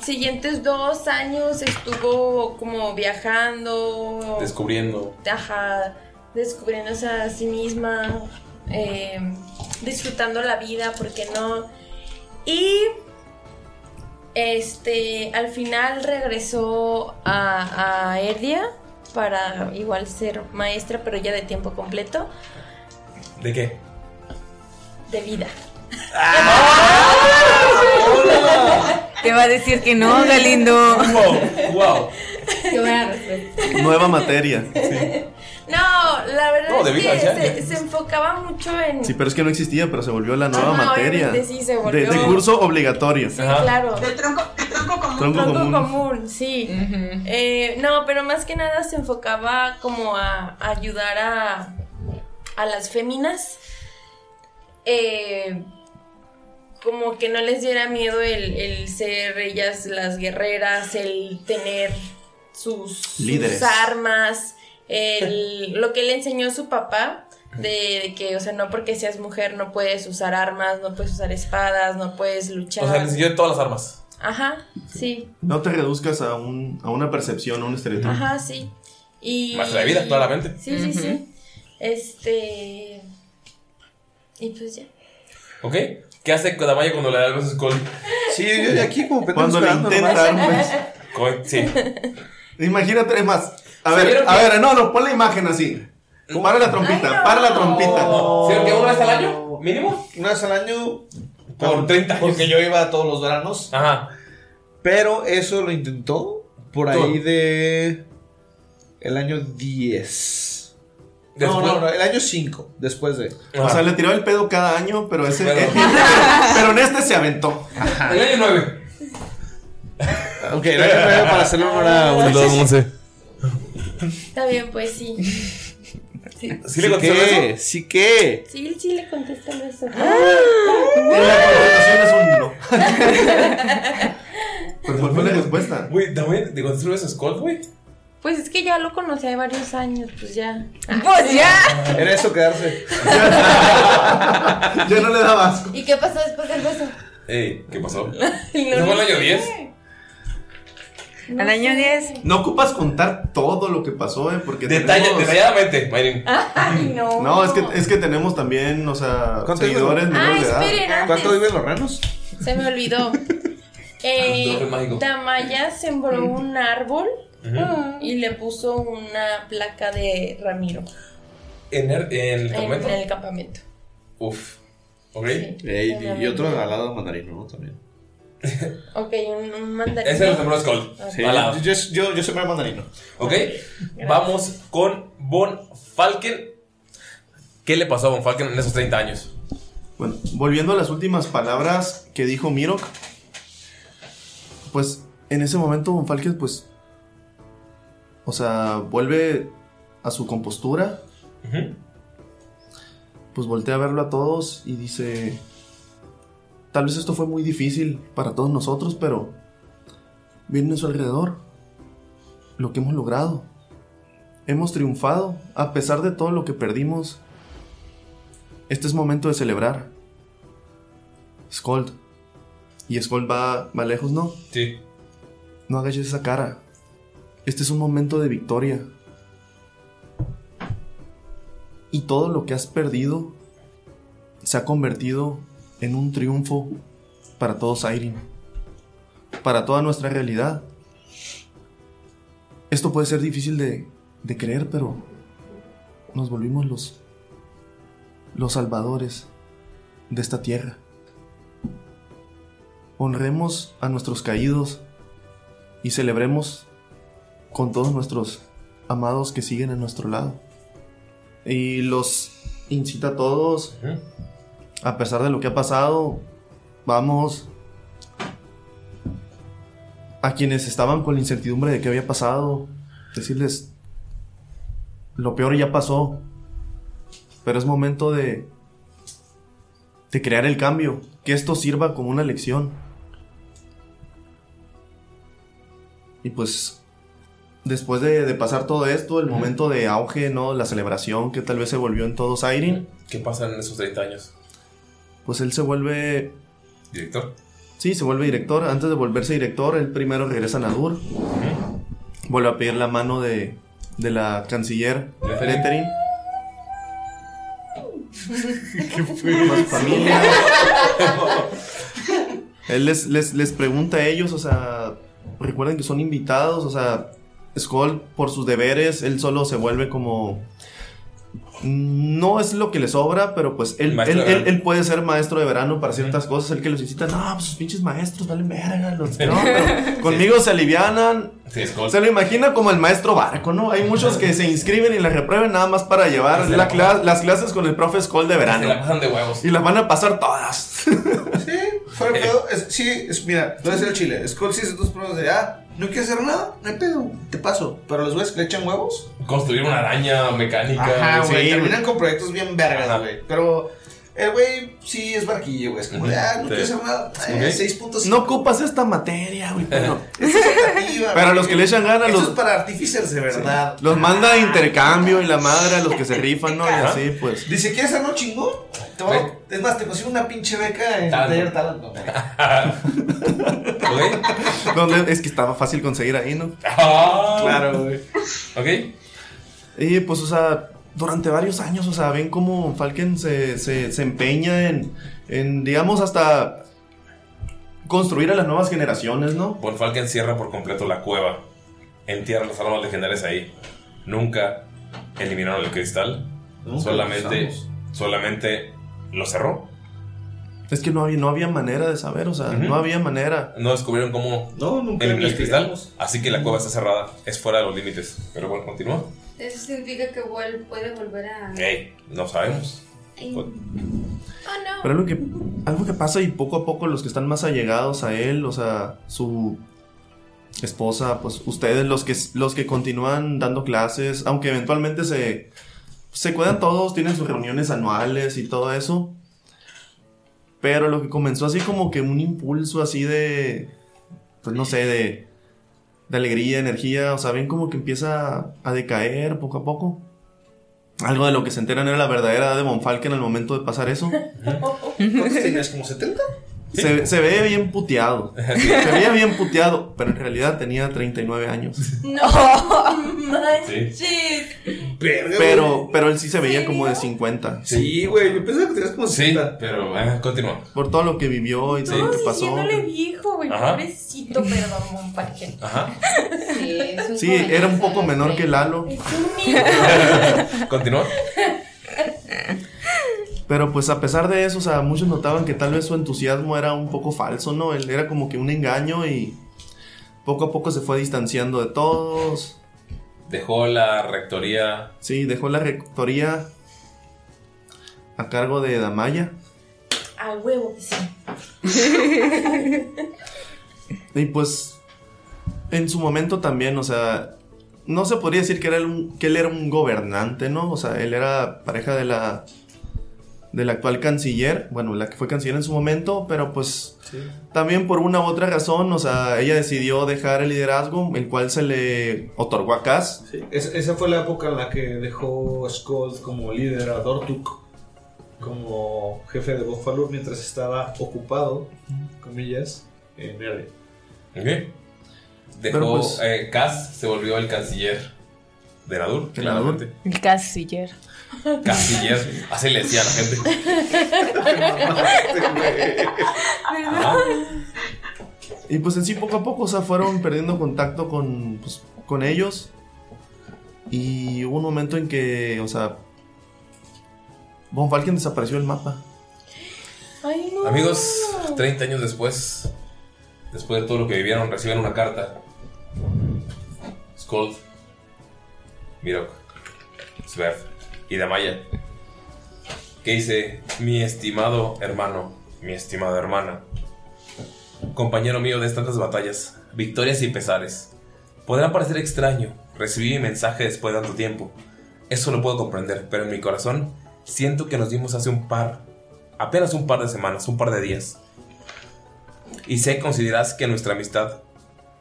Speaker 3: siguientes dos años estuvo como viajando.
Speaker 1: Descubriendo.
Speaker 3: Ajá, descubriéndose a sí misma, eh, disfrutando la vida, ¿por qué no? Y este, al final regresó a, a Erdia para igual ser maestra, pero ya de tiempo completo,
Speaker 1: ¿De qué?
Speaker 3: de vida.
Speaker 8: Te va a decir que no, Galindo.
Speaker 1: wow.
Speaker 5: Qué buena respuesta.
Speaker 6: Nueva materia.
Speaker 3: No, la verdad
Speaker 6: No,
Speaker 3: es que
Speaker 6: ya,
Speaker 3: se,
Speaker 6: ya.
Speaker 3: se enfocaba mucho en...
Speaker 6: Sí, pero es que no existía, pero se volvió la nueva materia.
Speaker 3: sí, se volvió.
Speaker 6: de curso obligatorio.
Speaker 3: Sí, claro.
Speaker 7: De tronco, de tronco común.
Speaker 6: Tronco
Speaker 3: Tronco
Speaker 6: común.
Speaker 3: común, sí. Eh, no, pero más que nada se enfocaba como a, a ayudar a, a las féminas. Eh, como que no les diera miedo el, el ser ellas las guerreras, el tener sus, sus
Speaker 6: Líderes.
Speaker 3: armas, el, lo que le enseñó su papá. De, de que, o sea, no porque seas mujer no puedes usar armas, no puedes usar espadas, no puedes luchar.
Speaker 1: O sea, le enseñó todas las armas.
Speaker 3: Ajá, sí.
Speaker 6: No te reduzcas a, un, a una percepción, a un estereotipo.
Speaker 3: Ajá, sí. Y.
Speaker 1: Maestra de vida, claramente.
Speaker 3: Sí, sí, sí. Este. Y pues ya.
Speaker 1: ¿Ok? ¿Qué hace Damaya cuando le da el beso?
Speaker 9: Sí, yo de aquí como
Speaker 6: Cuando le intenta
Speaker 9: nomás.
Speaker 1: Co- Sí.
Speaker 6: Imagínate, es más. A
Speaker 1: ¿Sí
Speaker 6: ver, a
Speaker 1: que-
Speaker 6: ver, no, no, pon la imagen así. Para la trompita, para la trompita.
Speaker 1: ¿Sí, que una vez al año? ¿Mínimo?
Speaker 9: Una vez al año.
Speaker 1: Por 30 años.
Speaker 9: Porque yo iba todos los veranos.
Speaker 1: Ajá.
Speaker 9: Pero eso lo intentó por ahí
Speaker 1: Todo.
Speaker 9: de. El año 10. No, no, no, el año 5. Después de.
Speaker 6: O sea, le tiró el pedo cada año, pero ese.
Speaker 1: Pero-
Speaker 6: pero en este se aventó.
Speaker 1: El año 9.
Speaker 9: Ok, el año 9 para hacerle honor a Ulises.
Speaker 1: Monse.
Speaker 3: Está bien, pues sí. Sí,
Speaker 1: ¿Sí le contestó
Speaker 9: que,
Speaker 1: eso?
Speaker 9: sí que.
Speaker 3: sí, sí le contesta el beso.
Speaker 6: La contestación es un no. Pero ¿cuál fue la respuesta?
Speaker 1: Güey, Damaya, ¿te contestó el beso a Skull, güey?
Speaker 3: Pues es que ya lo conocí hace varios años, pues ya.
Speaker 8: Pues ya.
Speaker 9: Era eso quedarse.
Speaker 6: Ya no le daba asco.
Speaker 5: ¿Y qué pasó después del beso?
Speaker 1: Ey, ¿qué pasó?
Speaker 3: No,
Speaker 1: ¿No fue el año 10?
Speaker 8: Al año 10.
Speaker 6: No ocupas contar todo lo que pasó, ¿eh? Porque
Speaker 1: Detalle,
Speaker 6: tenemos-
Speaker 1: detalladamente, Mayrin.
Speaker 3: Ay, no.
Speaker 6: No, es que, es que tenemos también, o sea,
Speaker 9: ¿Cuánto
Speaker 6: seguidores
Speaker 9: viven?
Speaker 3: Ah,
Speaker 6: menores de edad.
Speaker 3: esperen, antes.
Speaker 9: ¿Cuánto viven los renos?
Speaker 3: Se me olvidó. Eh. Damaya sembró un árbol y le puso una placa de Ramiro
Speaker 1: ¿En el, en el
Speaker 3: en,
Speaker 1: campamento?
Speaker 3: en el campamento.
Speaker 1: Uf. ¿Ok?
Speaker 9: Ey, y otro al lado mandarino, ¿no? También.
Speaker 3: Ok, un, un mandarín.
Speaker 1: Ese lo sembró Skull.
Speaker 9: Sí,
Speaker 1: Al lado.
Speaker 9: yo, yo, yo, yo sembré mandarino.
Speaker 1: ¿Ok? Vamos con Von Falken. ¿Qué le pasó a Von Falken en esos 30 años?
Speaker 6: Bueno, volviendo a las últimas palabras que dijo Mirok, pues en ese momento Von Falken, pues, o sea, vuelve a su compostura, pues voltea a verlo a todos y dice, tal vez esto fue muy difícil para todos nosotros, pero miren a su alrededor, lo que hemos logrado. Hemos triunfado a pesar de todo lo que perdimos. Este es momento de celebrar. Skold. Y Skold va, va lejos, ¿no?
Speaker 1: Sí.
Speaker 6: No hagas esa cara. Este es un momento de victoria. Y todo lo que has perdido se ha convertido en un triunfo para todos Airin. Para toda nuestra realidad. Esto puede ser difícil de, de creer, pero nos volvimos los, los salvadores de esta tierra. Honremos a nuestros caídos y celebremos con todos nuestros amados que siguen a nuestro lado. Y los incita a todos, a pesar de lo que ha pasado, vamos a quienes estaban con la incertidumbre de qué había pasado, decirles, lo peor ya pasó, pero es momento de, de crear el cambio, que esto sirva como una lección. Y pues después de, de pasar todo esto, el momento de auge, ¿no? La celebración que tal vez se volvió en todos Airin,
Speaker 1: ¿Qué pasa en esos 30 años?
Speaker 6: Pues él se vuelve
Speaker 1: Director.
Speaker 6: Sí, se vuelve director. Antes de volverse director, él primero regresa a Nadur. Vuelve a pedir la mano de, de la canciller.
Speaker 1: Letherin. ¿Qué fue?
Speaker 6: Más familia. Él les, les, les pregunta a ellos, o sea, recuerden que son invitados, o sea, Skull por sus deberes, él solo se vuelve como... No es lo que le sobra, pero pues él, él, él- él puede ser maestro de verano para ciertas cosas. El que los visita, no, pues sus pinches maestros, valen verga. Los, no, pero conmigo se alivianan.
Speaker 1: Sí.
Speaker 6: Se lo imagina como el maestro barco, ¿no? Hay muchos que se inscriben y la reprueben nada más para llevar
Speaker 1: Se
Speaker 6: la
Speaker 1: la
Speaker 6: cla- las clases con el profe Skull de verano.
Speaker 1: Se la pasan de huevos.
Speaker 6: Y las van a pasar todas.
Speaker 2: Fuera de pedo, es- sí, es, mira, a decir el chile. Skull sí hace tus pruebas de, ah, no quiero hacer nada, no hay pedo, te paso. Pero los güeyes que le echan huevos,
Speaker 1: Construir una araña mecánica.
Speaker 2: ajá, güey,
Speaker 1: Sí,
Speaker 2: terminan con proyectos bien vergas, güey. Pero el güey sí es barquillo, güey. Es como de, ah, no
Speaker 6: Sí.
Speaker 2: quiero hacer nada. Eh,
Speaker 6: Ok.
Speaker 2: seis puntos.
Speaker 6: No ocupas esta materia, güey. Pero,
Speaker 2: Esa es optativa,
Speaker 6: pero a
Speaker 2: güey.
Speaker 6: los que le echan ganas,
Speaker 2: Eso
Speaker 6: los,
Speaker 2: es para artificers de verdad.
Speaker 6: los manda a intercambio y la madre a los que se rifan, ¿no? Y así, pues.
Speaker 2: Dice, ¿quieres no chingón? Te voy a- es más, te consigo una pinche beca en taller talento.
Speaker 6: Donde es que estaba fácil conseguir ahí, ¿no?
Speaker 1: Ah.
Speaker 6: Claro, güey.
Speaker 1: Ok.
Speaker 6: Y pues, o sea, durante varios años, o sea, ven cómo Falken se, se, se empeña en, en, digamos, hasta construir a las nuevas generaciones, ¿no?
Speaker 1: Von Falken cierra por completo la cueva. Entierra las armas legendarias ahí. Nunca eliminaron el cristal.
Speaker 6: Nunca
Speaker 1: solamente,
Speaker 6: lo
Speaker 1: solamente lo cerró.
Speaker 6: Es que no había, no había manera de saber, o sea, no había manera.
Speaker 1: No descubrieron cómo
Speaker 2: no, nunca
Speaker 1: eliminar el cristal. Así que la cueva está cerrada. Es fuera de los límites. Pero bueno, continúa.
Speaker 5: Eso significa que Wall puede volver a.
Speaker 1: Ey, no sabemos.
Speaker 5: Oh no.
Speaker 6: Pero algo que, algo que pasa y poco a poco los que están más allegados a él, o sea, su esposa, pues ustedes los que, los que continúan dando clases, aunque eventualmente se, se cuidan todos, tienen sus reuniones anuales y todo eso. Pero lo que comenzó así como que un impulso así de, pues no sé, de, de alegría, energía, o sea, ven como que empieza a decaer poco a poco. Algo de lo que se enteran era la verdadera edad de Von Falken al momento de pasar eso.
Speaker 2: ¿Cuántos tenías? ¿Como 70?
Speaker 6: Se, se ve bien puteado. Se veía bien puteado, pero en realidad tenía 39 años.
Speaker 3: No manches.
Speaker 6: Pero, pero él sí se veía como de 50.
Speaker 2: Sí, güey, yo pensaba que tenías como
Speaker 1: Sí, pero eh, continúa.
Speaker 6: Por todo lo que vivió y todo lo que pasó.
Speaker 3: Viejo, güey.
Speaker 6: Ajá.
Speaker 3: Pobrecito, perdón, Falken.
Speaker 1: Ajá.
Speaker 3: Sí, es un
Speaker 6: Sí, era un poco menor que Lalo.
Speaker 3: Es un niño.
Speaker 1: Continúa.
Speaker 6: Pero pues a pesar de eso, o sea, muchos notaban que tal vez su entusiasmo era un poco falso, ¿no? Él era como que un engaño y poco a poco se fue distanciando de todos.
Speaker 1: Dejó la rectoría.
Speaker 6: Sí, dejó la rectoría a cargo de Damaya.
Speaker 3: A huevo que sí.
Speaker 6: Y pues en su momento también, o sea, no se podría decir que, era un- que él era un gobernante, ¿no? O sea, él era pareja de la de la actual canciller, bueno, la que fue canciller en su momento, pero pues también por una u otra razón, o sea, ella decidió dejar el liderazgo, el cual se le otorgó a Cass.
Speaker 2: Es- esa fue la época en la que dejó Skull como líder a Dortuk como jefe de Buffalo mientras estaba ocupado, comillas, en Erde.
Speaker 1: Ok. Dejó.
Speaker 6: Pero, pues-
Speaker 1: eh, Cass se volvió el canciller de Nadur. Claramente.
Speaker 4: El casiller.
Speaker 1: Canciller. Así le decía a la gente.
Speaker 6: Y pues en sí poco a poco, o sea, fueron perdiendo contacto con, pues, con ellos. Y hubo un momento en que, o sea, Von Falken desapareció del mapa.
Speaker 3: Ay, no.
Speaker 1: Amigos, 30 años después, después de todo lo que vivieron, reciben una carta. Skold, Mirok, Svev y Damaya. Que dice, mi estimado hermano, mi estimada hermana, compañero mío de tantas batallas, victorias y pesares. Podrá parecer extraño recibir mi mensaje después de tanto tiempo. Eso lo puedo comprender, pero en mi corazón siento que nos dimos hace un par, apenas un par de semanas, un par de días. Y sé que consideras que nuestra amistad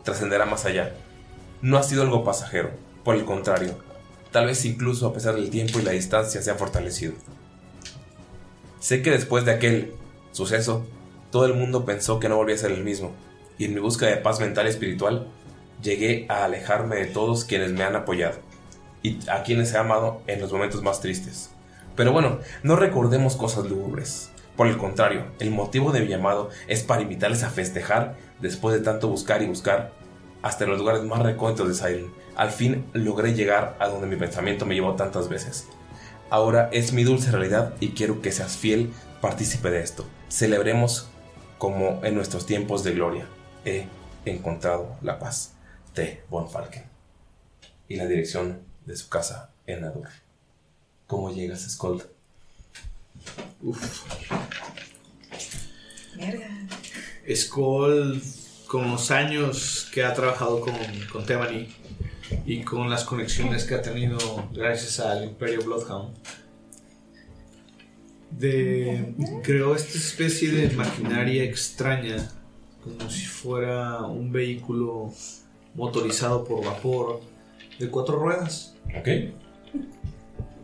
Speaker 1: trascenderá más allá. No ha sido algo pasajero, por el contrario, tal vez incluso a pesar del tiempo y la distancia se ha fortalecido. Sé que después de aquel suceso, todo el mundo pensó que no volvía a ser el mismo. Y en mi búsqueda de paz mental y espiritual, llegué a alejarme de todos quienes me han apoyado y a quienes he amado en los momentos más tristes. Pero bueno, no recordemos cosas lúgubres. Por el contrario, el motivo de mi llamado es para invitarles a festejar después de tanto buscar y buscar hasta los lugares más recónditos de Siren. Al fin logré llegar a donde mi pensamiento me llevó tantas veces. Ahora es mi dulce realidad y quiero que seas fiel partícipe de esto. Celebremos como en nuestros tiempos de gloria. He encontrado la paz. T. Von Falken. Y la dirección de su casa en Nadur. ¿Cómo llegas, Skold?
Speaker 2: Uf. Skull, con los años que ha trabajado con, con Temani y con las conexiones que ha tenido gracias al Imperio Bloodhound, de, creó esta especie de maquinaria extraña, como si fuera un vehículo motorizado por vapor de cuatro ruedas.
Speaker 1: Ok.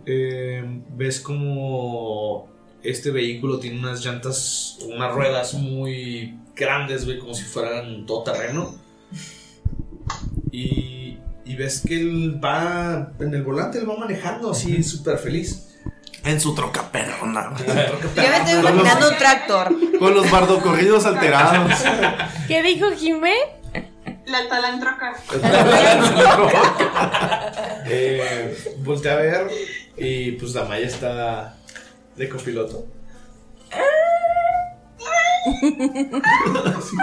Speaker 2: Eh, ves como este vehículo tiene unas llantas, unas ruedas muy grandes, güey, como si fueran todo terreno. Y, y ves que él va en el volante, él va manejando así súper feliz. En su troca perrona.
Speaker 4: Yo me estoy imaginando un tractor.
Speaker 6: Con los bardocorridos alterados.
Speaker 3: ¿Qué dijo Jimé?
Speaker 7: La talantroca.
Speaker 2: Eh, voltea a ver y pues la Maya está de copiloto.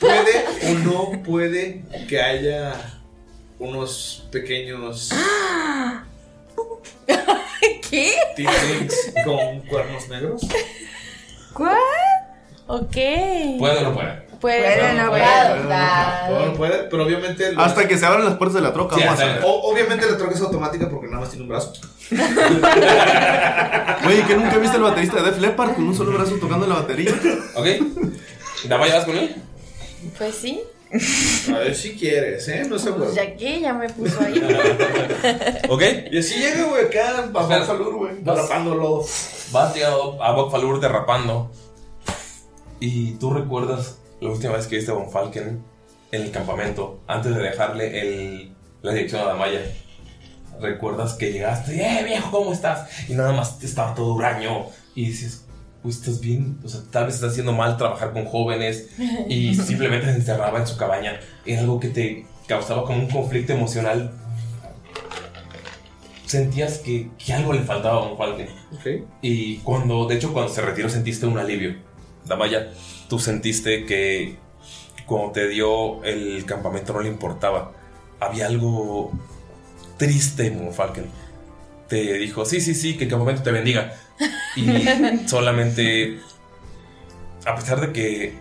Speaker 2: Puede o no puede que haya unos pequeños
Speaker 3: ¿Qué?
Speaker 2: tieflings con cuernos negros.
Speaker 3: ¿Cuál? Ok.
Speaker 1: ¿Puede o no puede?
Speaker 3: Puede, no puede.
Speaker 2: No, no puede, pero obviamente. los-
Speaker 6: Hasta que se abran las puertas de la troca.
Speaker 2: Sí,
Speaker 6: vamos a
Speaker 2: hasta-
Speaker 6: ver.
Speaker 2: o- obviamente la troca es automática porque nada más tiene un brazo.
Speaker 6: Güey, que nunca viste el baterista de Def Leppard con un solo brazo tocando la batería.
Speaker 1: ¿Ok? ¿Damaya vas con él?
Speaker 3: Pues sí.
Speaker 2: A ver si quieres, ¿eh? No se
Speaker 3: Pues ya que ya me puso ahí.
Speaker 1: ¿Ok?
Speaker 2: Y así llega, güey, acá bajo
Speaker 1: Espera.
Speaker 2: el falur, güey. Lodo.
Speaker 1: Vas llegando a Bokfalur derrapando. Y tú recuerdas la última vez que viste a Von Falken en el campamento, antes de dejarle el, la dirección a Damaya. Recuerdas que llegaste, ¡eh, viejo, ¿cómo estás? Y nada más estaba todo huraño. Y dices, pues estás bien. O sea, tal vez estás haciendo mal trabajar con jóvenes. Y simplemente se encerraba en su cabaña. Era algo que te causaba como un conflicto emocional. Sentías que, que algo le faltaba a Von Falken. Y cuando, de hecho, cuando se retiró sentiste un alivio. Damaya, tú sentiste que cuando te dio el campamento no le importaba. Había algo triste en Falken. Te dijo, sí, sí, sí, que el campamento te bendiga. Y solamente, a pesar de que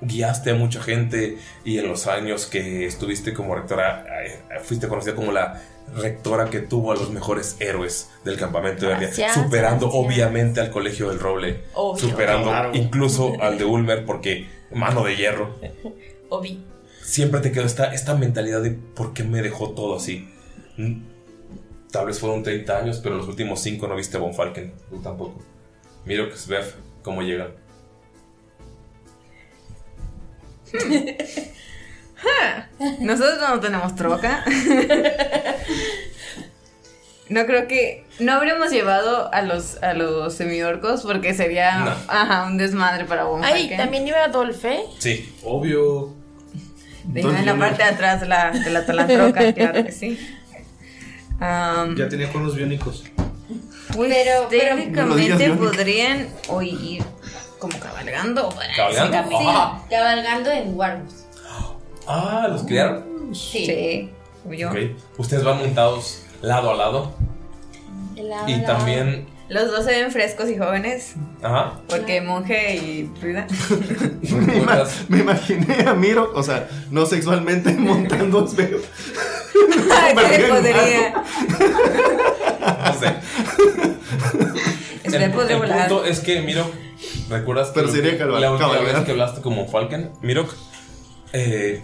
Speaker 1: guiaste a mucha gente y en los años que estuviste como rectora, eh, fuiste conocida como la rectora que tuvo a los mejores héroes del campamento de superando
Speaker 3: gracias.
Speaker 1: obviamente al colegio del Roble,
Speaker 3: Obvio.
Speaker 1: superando
Speaker 3: Claro.
Speaker 1: incluso al de Ulmer porque mano de hierro.
Speaker 3: Obi.
Speaker 1: Siempre te quedó esta, esta mentalidad de por qué me dejó todo así. Tal vez fueron 30 años, pero los últimos 5 no viste a Von Falken. Tú tampoco. Miro que Svev, cómo llegan.
Speaker 4: Nosotros no tenemos troca. No creo que. No habríamos llevado a los, a los semiorcos porque sería
Speaker 1: No.
Speaker 4: ajá, un desmadre para Von
Speaker 3: Ay,
Speaker 4: Falken.
Speaker 3: también iba Dolphe.
Speaker 1: Sí.
Speaker 2: Obvio.
Speaker 4: Deja en la parte de atrás de la, de la talantroca, claro que sí. Am,
Speaker 2: Ya tenía cuernos biónicos.
Speaker 4: pues
Speaker 5: Pero-
Speaker 4: técnicamente podrían o ir como cabalgando.
Speaker 1: ¿Cabalgando? Ajá.
Speaker 5: Cabalgando en Warmus.
Speaker 1: Ah, ¿los criaron?
Speaker 5: Sí.
Speaker 4: Sí, yo.
Speaker 1: Ustedes van montados lado a lado. Y también.
Speaker 4: Los dos se ven frescos y jóvenes.
Speaker 1: Ajá.
Speaker 4: Porque monje y Frida.
Speaker 6: Me, ima- me imaginé a Miro, o sea, no sexualmente montando a Sveo.
Speaker 4: Ay, sí le podría.
Speaker 1: No sé.
Speaker 4: Este
Speaker 1: el,
Speaker 4: podría
Speaker 1: el
Speaker 4: volar.
Speaker 1: punto es que Miro, ¿recuerdas que
Speaker 6: Pero
Speaker 1: la-
Speaker 6: sería
Speaker 1: la última
Speaker 6: cabalgar.
Speaker 1: vez que hablaste como Falken? Miro, eh,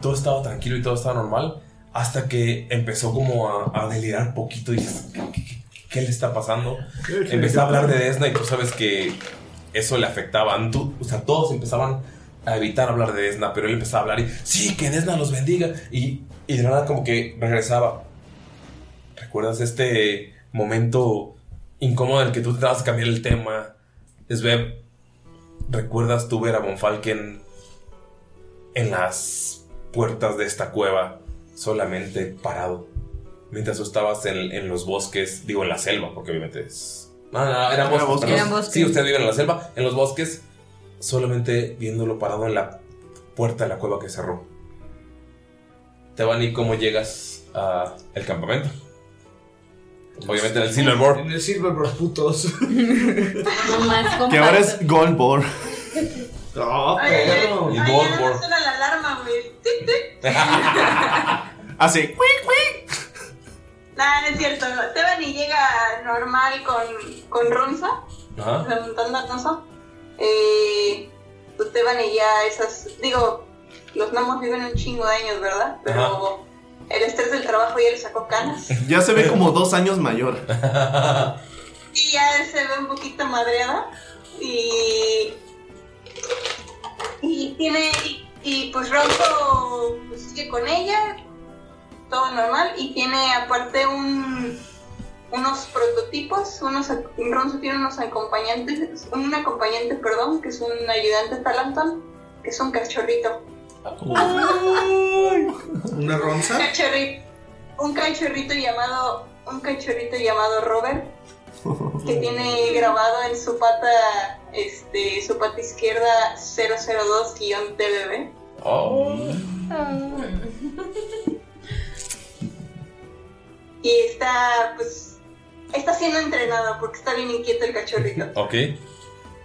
Speaker 1: todo estaba tranquilo y todo estaba normal hasta que empezó como a, a delirar poquito y dices, ¿qué, qué- qué- le está pasando? Empezó a hablar de Desna y tú sabes que eso le afectaba. Tú- o sea, todos empezaban a evitar hablar de Desna, pero él empezaba a hablar y sí, que Desna los bendiga. Y, y de nada como que regresaba. ¿Recuerdas este momento incómodo en el que tú tratabas de cambiar el tema? Sveb, ¿recuerdas tú ver a Bonfalken en las puertas de esta cueva solamente parado? Mientras tú estabas en, en los bosques, digo en la selva, porque obviamente es... No, no, eran
Speaker 6: Era
Speaker 1: bosques.
Speaker 6: bosque. Eran bosques.
Speaker 1: Sí, ustedes viven en la selva, en los bosques, solamente viéndolo parado en la puerta de la cueva que cerró. Te van y cómo llegas al campamento. Obviamente en el Silverboard.
Speaker 9: En el Silverboard, putos.
Speaker 6: Que ahora es Goldborn.
Speaker 9: No,
Speaker 7: ay,
Speaker 1: Y
Speaker 7: suena la alarma, güey.
Speaker 6: Así.
Speaker 7: Nah, no es cierto. Tebani llega normal con, con Ronza,
Speaker 1: Ajá.
Speaker 7: remontando a Ronza. Eh, pues Tebani ya esas. Digo, los gnomos viven un chingo de años, ¿verdad? Pero el estrés del trabajo ya le sacó canas.
Speaker 6: Ya se ve como dos años mayor.
Speaker 7: Y ya se ve un poquito madreada. Y. Y tiene. Y, y, pues Ronco pues, sigue con ella. Todo normal. Y tiene aparte un. Unos prototipos. Unos, Ronco tiene unos acompañantes. Un acompañante, perdón, que es un ayudante Talanton. Que es un cachorrito.
Speaker 9: Una ronza.
Speaker 7: Un cachorrito. Un cachorrito llamado. Un cachorrito llamado Robert que tiene grabado en su pata, este, su pata izquierda 002-TBB.
Speaker 1: Oh.
Speaker 7: Y está, pues, está siendo entrenado porque está bien inquieto el cachorrito.
Speaker 1: Ok.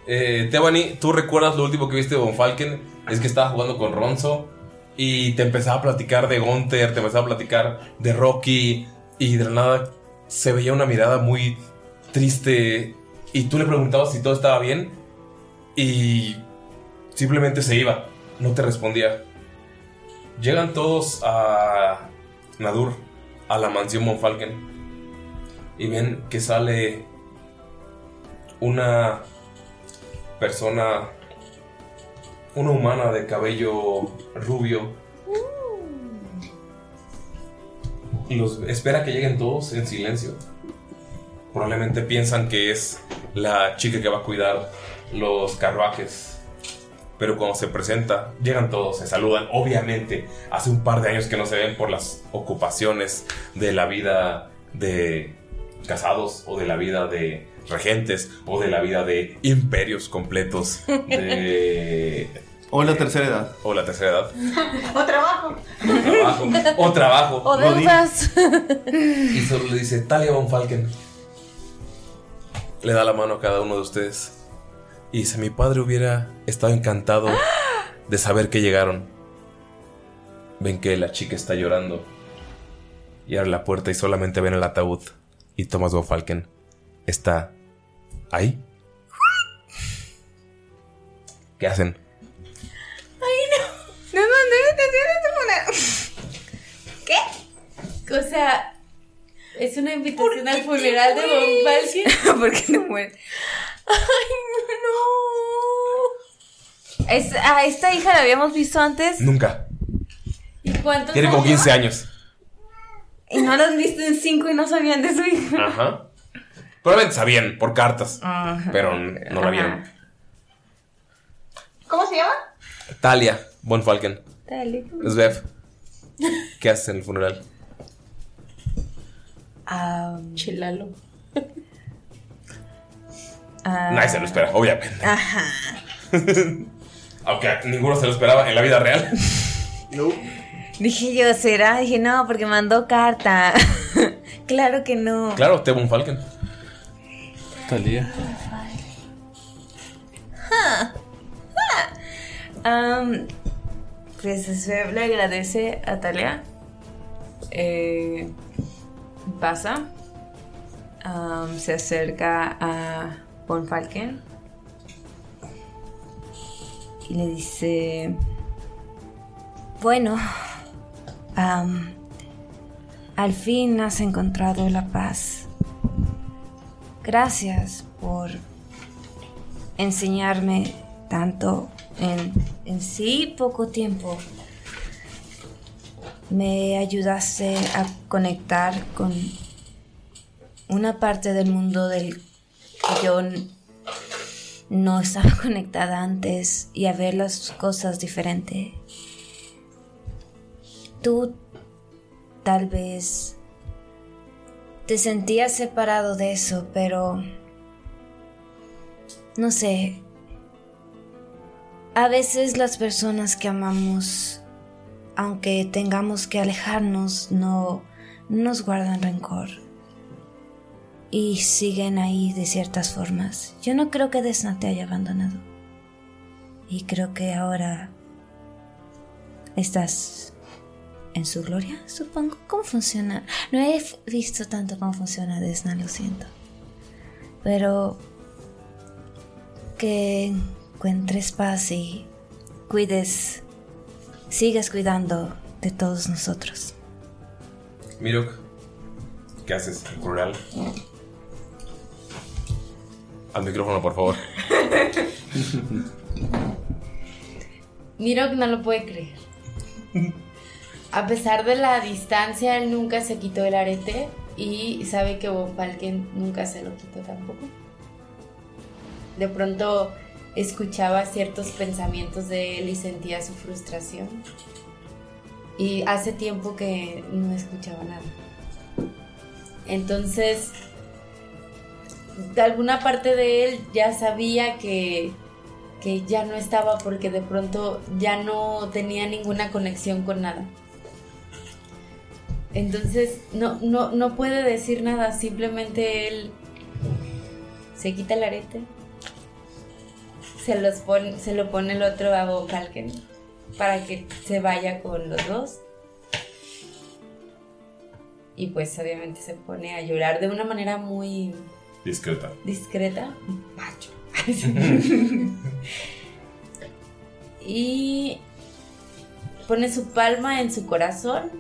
Speaker 1: Eh, Tebani, ¿tú recuerdas lo último que viste de Von Falken? Es que estaba jugando con Ronzo y te empezaba a platicar de Gunther, te empezaba a platicar de Rocky y de la nada se veía una mirada muy triste y tú le preguntabas si todo estaba bien y simplemente se iba, no te respondía. Llegan todos a Nadur, a la mansión Von Falken y ven que sale una persona, una humana de cabello rubio. Y los espera que lleguen todos en silencio. Probablemente piensan que es la chica que va a cuidar los carruajes. Pero cuando se presenta, llegan todos, se saludan. Obviamente, hace un par de años que no se ven por las ocupaciones de la vida de casados o de la vida de regentes o de la vida de imperios completos de...
Speaker 6: O la tercera edad.
Speaker 1: O la tercera edad.
Speaker 7: o trabajo.
Speaker 1: O trabajo. O trabajo.
Speaker 12: O deudas.
Speaker 1: Y solo le dice, Talia Von Falken. Le da la mano a cada uno de ustedes. Y dice, mi padre hubiera estado encantado de saber que llegaron. Ven que la chica está llorando. Y abre la puerta y solamente ven el ataúd. Y Thomas Falken está ahí. ¿Qué hacen?
Speaker 12: Ay, no. No, no, no, no, no, no, ¿Qué? O sea, es una invitación al funeral de Von Falken.
Speaker 4: ¿Por qué no muere?
Speaker 12: Ay, no.
Speaker 4: Es- a esta hija la habíamos visto antes
Speaker 1: Nunca.
Speaker 12: ¿Y cuántos
Speaker 1: Tiene como
Speaker 12: años?
Speaker 1: 15 años.
Speaker 4: y no la han visto en cinco y no sabían de su hija.
Speaker 1: Ajá. Probablemente sabían por cartas.
Speaker 4: Ajá.
Speaker 1: Pero no la vieron.
Speaker 7: ¿Cómo se llama?
Speaker 1: Talia Von Falken. Svev. ¿Qué haces en el funeral?
Speaker 12: Chilalo.
Speaker 1: Nadie se lo espera, obviamente.
Speaker 4: Ajá.
Speaker 1: Aunque ninguno se lo esperaba en la vida real.
Speaker 4: Dije yo, ¿será? Dije, no, porque mandó carta. claro que no.
Speaker 1: Claro, T. Von Falken.
Speaker 2: Talía.
Speaker 4: Ja. Am, pues se le agradece a Talia. Eh, pasa. Am, se acerca a Von Falken. Y le dice... Bueno, al fin has encontrado la paz. Gracias por enseñarme tanto en, en sí poco tiempo. Me ayudaste a conectar con una parte del mundo del yo no estaba conectada antes y a ver las cosas diferente. Tú tal vez te sentías separado de eso, pero no sé. A veces las personas que amamos, aunque tengamos que alejarnos, no no nos guardan rencor. Y siguen ahí de ciertas formas. Yo no creo que Desna te haya abandonado. Y creo que ahora estás en su gloria, supongo. ¿Cómo funciona? No he visto tanto cómo funciona Desna, lo siento. Pero que encuentres paz y cuides, sigas cuidando de todos nosotros.
Speaker 1: Mirok, ¿qué haces? Plural. Al micrófono, por favor.
Speaker 5: Mirok no lo puede creer. A pesar de la distancia, él nunca se quitó el arete y sabe que Von Falken nunca se lo quitó tampoco. De pronto escuchaba ciertos pensamientos de él y sentía su frustración. Y hace tiempo que no escuchaba nada. Entonces, alguna parte de él ya sabía que, que ya no estaba porque de pronto ya no tenía ninguna conexión con nada. Entonces no, no, no puede decir nada, simplemente él se quita el arete, se, los pone, se lo pone el otro a Von para que se vaya con los dos. Y pues obviamente se pone a llorar de una manera muy
Speaker 1: Discreta.
Speaker 5: discreta. Macho. y pone su palma en su corazón.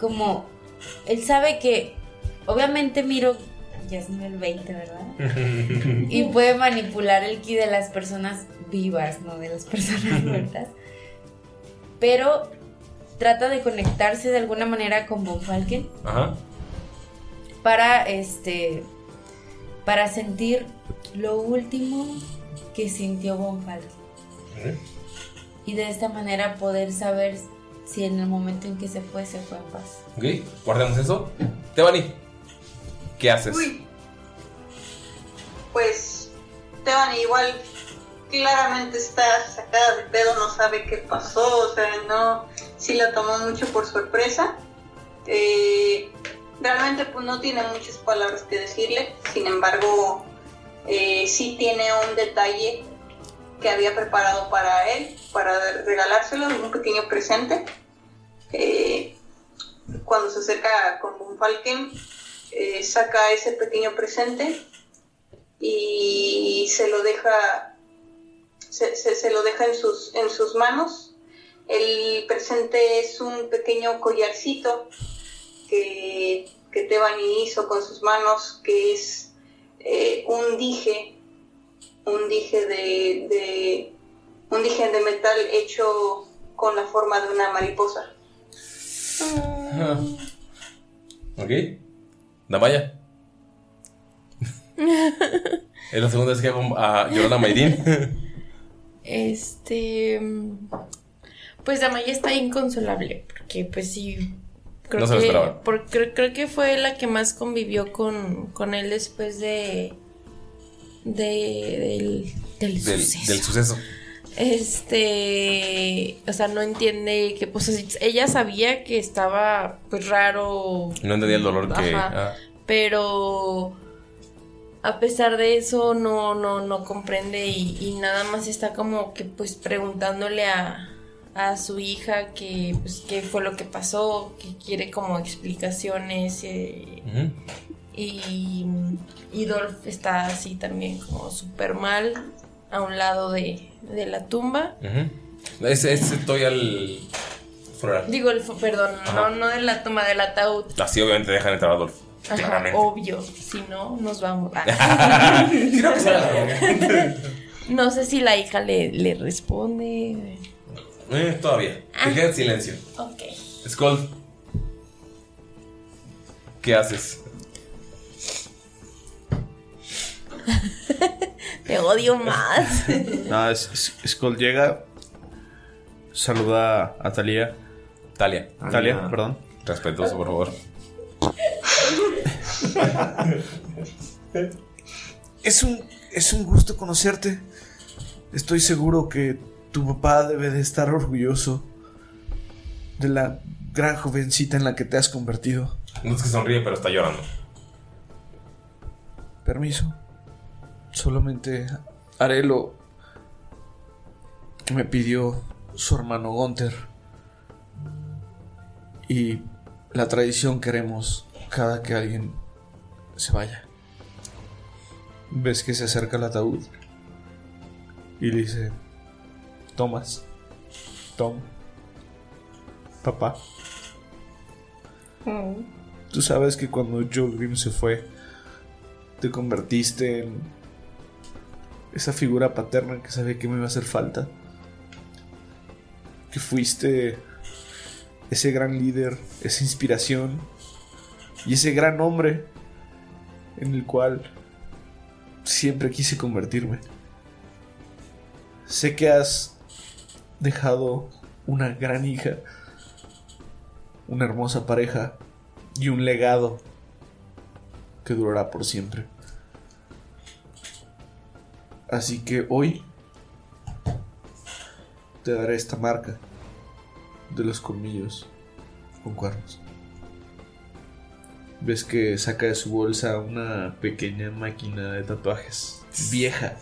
Speaker 5: Como él sabe que, obviamente Miro ya es nivel 20, ¿verdad? Y puede manipular el ki de las personas vivas, no de las personas muertas. Pero trata de conectarse de alguna manera con Von Falken
Speaker 1: Ajá.
Speaker 5: para este para sentir lo último que sintió Von Falken y de esta manera poder saber si en el momento en que se fue se fue en paz.
Speaker 1: Ok, guardemos eso. Tebani, ¿qué haces?
Speaker 7: Uy. Pues Teban igual claramente está sacada de pedo, no sabe qué pasó, o sea, no, sí la tomó mucho por sorpresa. Eh, realmente pues no tiene muchas palabras que decirle, sin embargo, eh, sí tiene un detalle que había preparado para él, para regalárselo, un pequeño presente. Eh, cuando se acerca con Von Falken, eh, saca ese pequeño presente y se lo deja se- se lo deja en sus, en sus manos. El presente es un pequeño collarcito que, que Tebani hizo con sus manos, que es eh, un dije, un dije de, de- un dije de metal hecho con la forma de una mariposa.
Speaker 1: Ah. Ok. Damaya. Es la segunda vez que hago a llorar a Mayrin.
Speaker 3: Este. Pues Damaya está inconsolable. Porque, pues sí. Creo
Speaker 1: No se lo
Speaker 3: que, por- creo, creo que fue la que más convivió con, con él después de. de del, del
Speaker 1: del,
Speaker 3: suceso.
Speaker 1: del suceso.
Speaker 3: Este. O sea, no entiende que. Pues ella sabía que estaba pues raro.
Speaker 1: No entendía el dolor que. Ah.
Speaker 3: Pero a pesar de eso no, no, no comprende y, y nada más está como que pues preguntándole a, a su hija que pues qué fue lo que pasó, que quiere como explicaciones eh, y, y Dolph está así también como súper mal a un lado de, de la tumba.
Speaker 1: Ese, estoy al.
Speaker 3: Digo, el, perdón,
Speaker 1: Ajá.
Speaker 3: no, no de la tumba, del ataúd.
Speaker 1: Así obviamente dejan entrar a.
Speaker 3: Ajá,
Speaker 1: Claramente.
Speaker 3: obvio. Si no, nos vamos.
Speaker 1: Quiero que sea la
Speaker 3: no sé si la hija le, le responde.
Speaker 1: Eh, todavía. Te queda en silencio.
Speaker 3: Ok.
Speaker 1: Skull. ¿Qué haces?
Speaker 3: Te odio más.
Speaker 13: Nada, es, es- Skull llega, saluda a Talia.
Speaker 1: Talia.
Speaker 13: Talia, perdón.
Speaker 1: Respetuoso, por favor.
Speaker 2: Es un, es un gusto conocerte. Estoy seguro que tu papá debe de estar orgulloso de la gran jovencita en la que te has convertido.
Speaker 1: No es que sonríe, pero está llorando.
Speaker 2: Permiso. Solamente haré lo que me pidió su hermano Gunther. Y la tradición que haremos cada que alguien se vaya. Ves que se acerca el ataúd y le dice, Thomas, Tom, papá, tú sabes que cuando Joel Grimm se fue, te convertiste en esa figura paterna que sabía que me iba a hacer falta. Que fuiste ese gran líder, esa inspiración y ese gran hombre en el cual siempre quise convertirme. Sé que has dejado una gran hija, una hermosa pareja y un legado que durará por siempre. Así que hoy te daré esta marca de los colmillos con cuernos. Ves que saca de su bolsa una pequeña máquina de tatuajes vieja,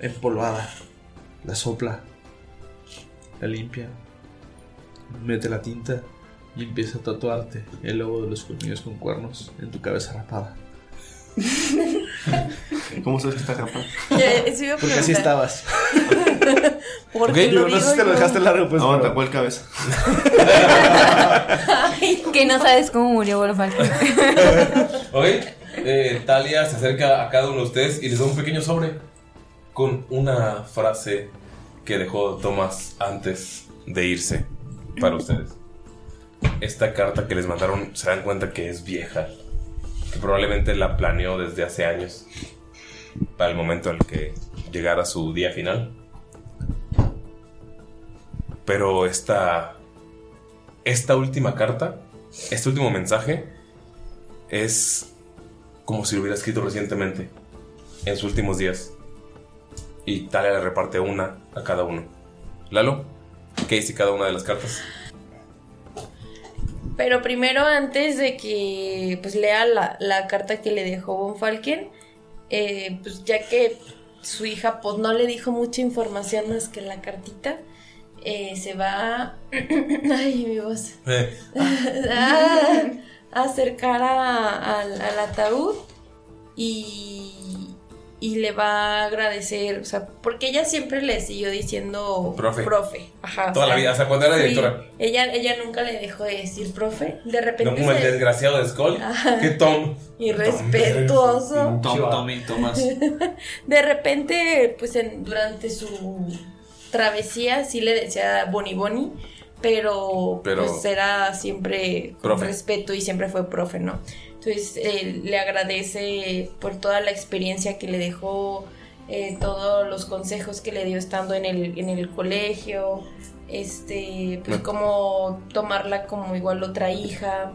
Speaker 2: empolvada. La sopla, la limpia, mete la tinta y empieza a tatuarte el logo de los colmillos con cuernos en tu cabeza rapada.
Speaker 6: ¿Cómo sabes que está rapado?
Speaker 3: Ya, eso iba a
Speaker 2: Porque así estabas.
Speaker 3: Porque
Speaker 2: yo no sé si te lo dejaste largo, pues.
Speaker 6: No,
Speaker 2: pero-
Speaker 6: tapó el cabeza.
Speaker 4: que no sabes cómo murió Wolfgang.
Speaker 1: Ok, eh, Talia se acerca a cada uno de ustedes y les da un pequeño sobre con una frase que dejó Thomas antes de irse para ustedes. Esta carta que les mandaron se dan cuenta que es vieja, que probablemente la planeó desde hace años para el momento en que llegara su día final. Pero esta esta última carta, este último mensaje es como si lo hubiera escrito recientemente, en sus últimos días. Y Talia le reparte una a cada uno. Lalo, ¿qué dice cada una de las cartas?
Speaker 3: Pero primero, antes de que pues lea la, la carta que le dejó Von Falken, eh, pues ya que su hija pues no le dijo mucha información más que la cartita, eh, se va... Ay, mi voz.
Speaker 1: Eh,
Speaker 3: a, a acercar a- al, al ataúd y, y le va a agradecer, o sea, porque ella siempre le siguió diciendo
Speaker 1: Profe.
Speaker 3: ajá. o
Speaker 1: Toda la
Speaker 3: sea,
Speaker 1: vida, o sea, cuando era
Speaker 3: sí,
Speaker 1: directora.
Speaker 3: ella, ella nunca le dejó de decir profe, de
Speaker 1: No
Speaker 3: repente
Speaker 1: como el
Speaker 3: se-
Speaker 1: desgraciado de Skull,
Speaker 3: Ajá.
Speaker 1: que Tom.
Speaker 3: irrespetuoso.
Speaker 2: Tom, Tom y Thomas.
Speaker 3: De repente, pues en, durante su travesía sí le decía Boni Boni, pero,
Speaker 1: Pero-
Speaker 3: pues era siempre con
Speaker 1: Profe.
Speaker 3: respeto y siempre fue profe, ¿no? Entonces eh, le agradece por toda la experiencia que le dejó, eh, todos los consejos que le dio estando en el, en el colegio, este, pues como tomarla como igual otra hija,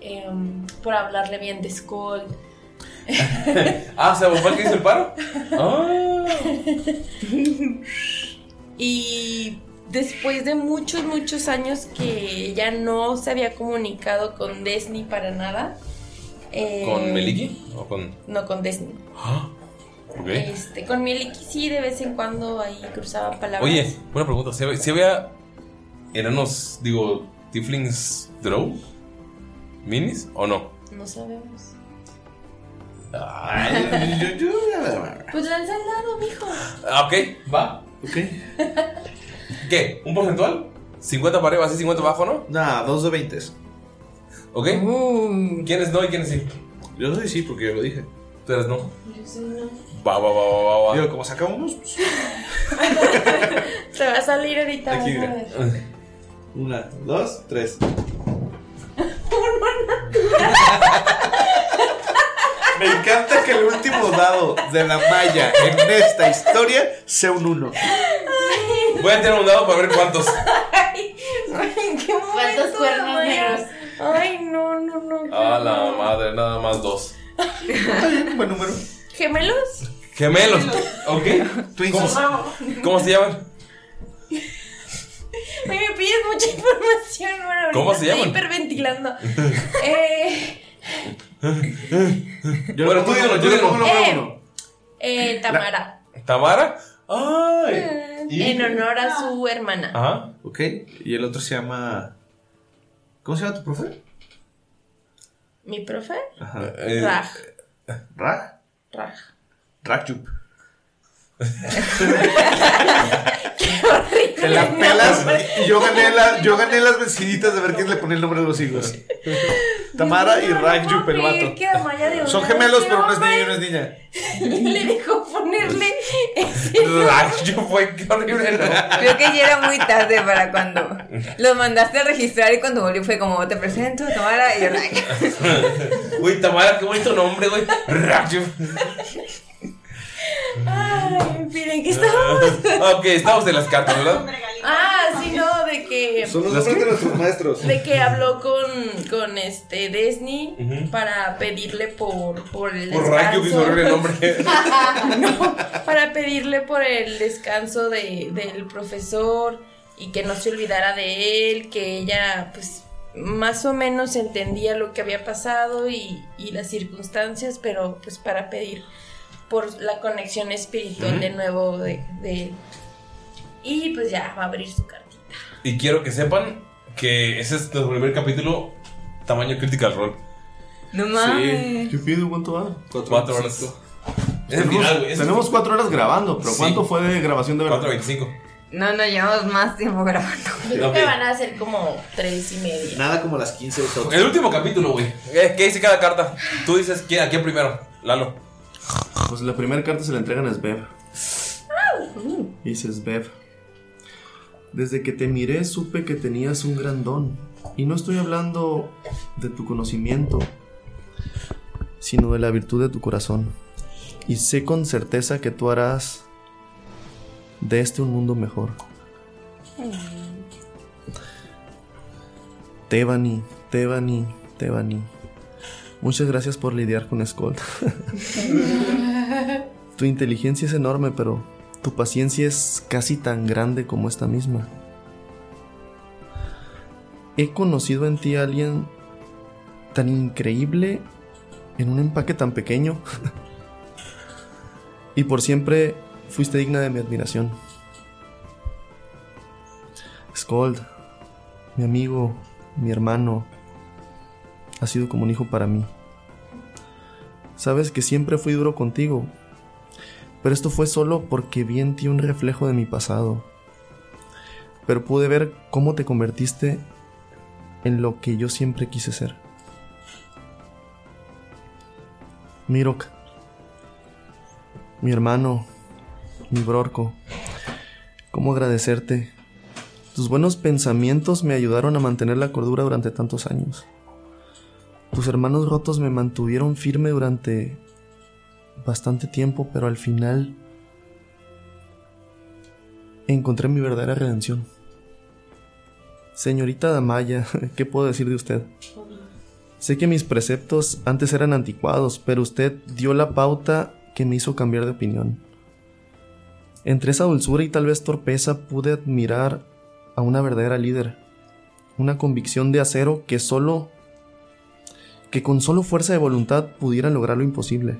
Speaker 3: em, por hablarle bien de Skull.
Speaker 1: Ah, ¿se fue el que hizo el paro? Ah.
Speaker 3: Y después de muchos, muchos años que ya no se había comunicado con Disney para nada. eh,
Speaker 1: ¿Con Meliki? ¿O con.?
Speaker 3: No, con Disney.
Speaker 1: Ah.
Speaker 3: Este, con Meliki sí, de vez en cuando ahí cruzaba palabras.
Speaker 1: Oye, una pregunta. ¿Se, se había enanos, digo, Tiflings Drow? ¿Minis o no?
Speaker 3: No sabemos. Pues lanza al lado, mijo.
Speaker 1: Ah, ok, va.
Speaker 2: Ok.
Speaker 1: ¿Qué? ¿Un porcentual? ¿50 para arriba, así 50 abajo, no?
Speaker 2: Nah, dos de 20.
Speaker 1: ¿Ok? ¿Quiénes no y quiénes sí?
Speaker 2: Yo soy sí, porque yo lo dije.
Speaker 1: Tú eres no. Va, va, va, va, va, va.
Speaker 2: Digo, como sacamos, pues.
Speaker 3: Se va a salir ahorita.
Speaker 2: Aquí,
Speaker 3: vas a
Speaker 2: mira.
Speaker 3: ver.
Speaker 2: Una, dos, tres. Me encanta que el último dado de la malla en esta historia sea un uno.
Speaker 1: Voy a tirar un dado para ver cuántos.
Speaker 3: Ay, qué
Speaker 5: ¿Cuántos cuernos negros?
Speaker 3: Ay, no, no, no.
Speaker 1: A la madre, nada más dos.
Speaker 2: Buen número.
Speaker 3: ¿Gemelos?
Speaker 1: Gemelos. ¿Ok? ¿Cómo, cómo se llaman?
Speaker 3: Ay, me pides mucha información, bueno,
Speaker 1: ¿Cómo se
Speaker 3: estoy
Speaker 1: llaman?
Speaker 3: hiperventilando. eh,
Speaker 1: bueno, tú dígalo, yo digo.
Speaker 3: eh, eh, Tamara.
Speaker 1: ¿Tamara? ¡Ay!
Speaker 3: En honor a su hermana.
Speaker 1: Ajá.
Speaker 2: Ok. Y el otro se llama. ¿Cómo se llama tu profe?
Speaker 3: ¿Mi profe?
Speaker 2: Ajá.
Speaker 1: Eh,
Speaker 3: Raj.
Speaker 2: ¿Raj?
Speaker 3: Raj.
Speaker 2: Rakchup.
Speaker 3: Qué horrible.
Speaker 2: Te la pelas. Y yo gané, la, yo gané las veciditas de ver quién le ponía el nombre de los hijos. Tamara y Rakchup, el vato.
Speaker 3: Que Amaya de
Speaker 2: Son gemelos, pero uno es niño y uno es niña.
Speaker 3: Le dejó ponerle
Speaker 1: Rakchup fue qué horrible. ¿no?
Speaker 4: Creo que ya era muy tarde para cuando los mandaste a registrar y cuando volví fue como te presento, Tamara y like.
Speaker 1: Uy, Tamara, qué bonito nombre, güey. Rakchup.
Speaker 3: Ay, miren, que estábamos.
Speaker 1: ok, estamos en las cartas, ¿verdad?
Speaker 3: Ah, sí, no, de que.
Speaker 2: Son los nombres de nuestros maestros.
Speaker 3: De que habló con, con este Disney para pedirle por, por el
Speaker 1: Por Rakchup y su horrible nombre.
Speaker 3: no, para pedirle por el descanso de, del profesor y que no se olvidara de él, que ella pues más o menos entendía lo que había pasado y, y las circunstancias, pero pues para pedir por la conexión espiritual
Speaker 1: Ujú.
Speaker 3: de nuevo de, de él. Y pues ya va a abrir su carta.
Speaker 1: Y quiero que sepan que ese es nuestro primer capítulo, tamaño Critical Role.
Speaker 4: No
Speaker 6: Sí. ¿Qué pido? ¿Cuánto va?
Speaker 1: Cuatro horas. Es el
Speaker 6: Tenemos,
Speaker 1: final, güey. Es-
Speaker 6: tenemos cuatro horas grabando, pero
Speaker 1: Sí.
Speaker 6: ¿cuánto fue de grabación de verdad?
Speaker 1: 4.25.
Speaker 4: No, no, llevamos más tiempo grabando.
Speaker 3: Yo creo
Speaker 1: Ok.
Speaker 3: que van a ser como tres y media.
Speaker 2: Nada como las 15 de todo.
Speaker 1: El último capítulo, güey. ¿Qué dice cada carta? Tú dices quién, a quién primero, Lalo.
Speaker 6: Pues la primera carta se la entregan a Svev. Dice Svev. Desde que te miré supe que tenías un gran don. Y no estoy hablando de tu conocimiento, sino de la virtud de tu corazón. Y sé con certeza que tú harás de este un mundo mejor. Tebani, Tebani, Tebani. Muchas gracias por lidiar con Skull. Tu inteligencia es enorme, pero tu paciencia es casi tan grande como esta misma. He conocido en ti a alguien tan increíble en un empaque tan pequeño. y por siempre fuiste digna de mi admiración. Skold, mi amigo, mi hermano, ha sido como un hijo para mí. Sabes que siempre fui duro contigo, pero esto fue solo porque vi en ti un reflejo de mi pasado. Pero pude ver cómo te convertiste en lo que yo siempre quise ser. Mirok, mi hermano, mi brorco, cómo agradecerte. Tus buenos pensamientos me ayudaron a mantener la cordura durante tantos años. Tus hermanos rotos me mantuvieron firme durante bastante tiempo, pero al final encontré mi verdadera redención. Señorita Damaya, ¿qué puedo decir de usted? Sé que mis preceptos antes eran anticuados, pero usted dio la pauta que me hizo cambiar de opinión. Entre esa dulzura y tal vez torpeza pude admirar a una verdadera líder, una convicción de acero que solo que con solo fuerza de voluntad pudiera lograr lo imposible.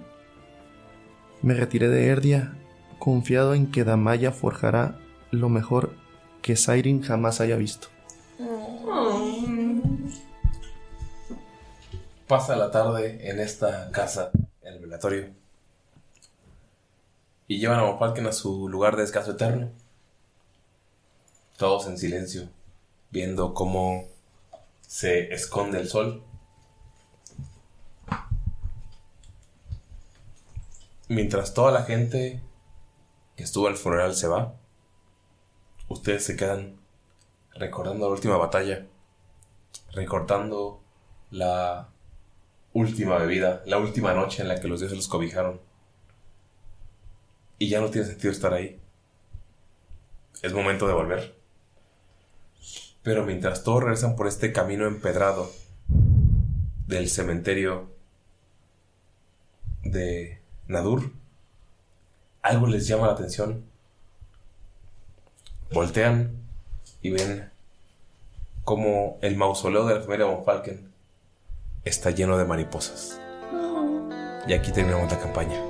Speaker 6: Me retiré de Erdia, confiado en que Damaya forjará lo mejor que Sairin jamás haya visto.
Speaker 1: Pasa la tarde en esta casa, en el velatorio. Y llevan a Mopalken a su lugar de descanso eterno. Todos en silencio, viendo cómo se esconde el sol mientras toda la gente que estuvo al funeral se va, ustedes se quedan recordando la última batalla, recordando la última bebida, la última noche en la que los dioses los cobijaron. Y ya no tiene sentido estar ahí. Es momento de volver. Pero mientras todos regresan por este camino empedrado del cementerio de Nadur, algo les llama la atención. Voltean y ven como el mausoleo de la familia Von Falken está lleno de mariposas. Y aquí terminamos la campaña.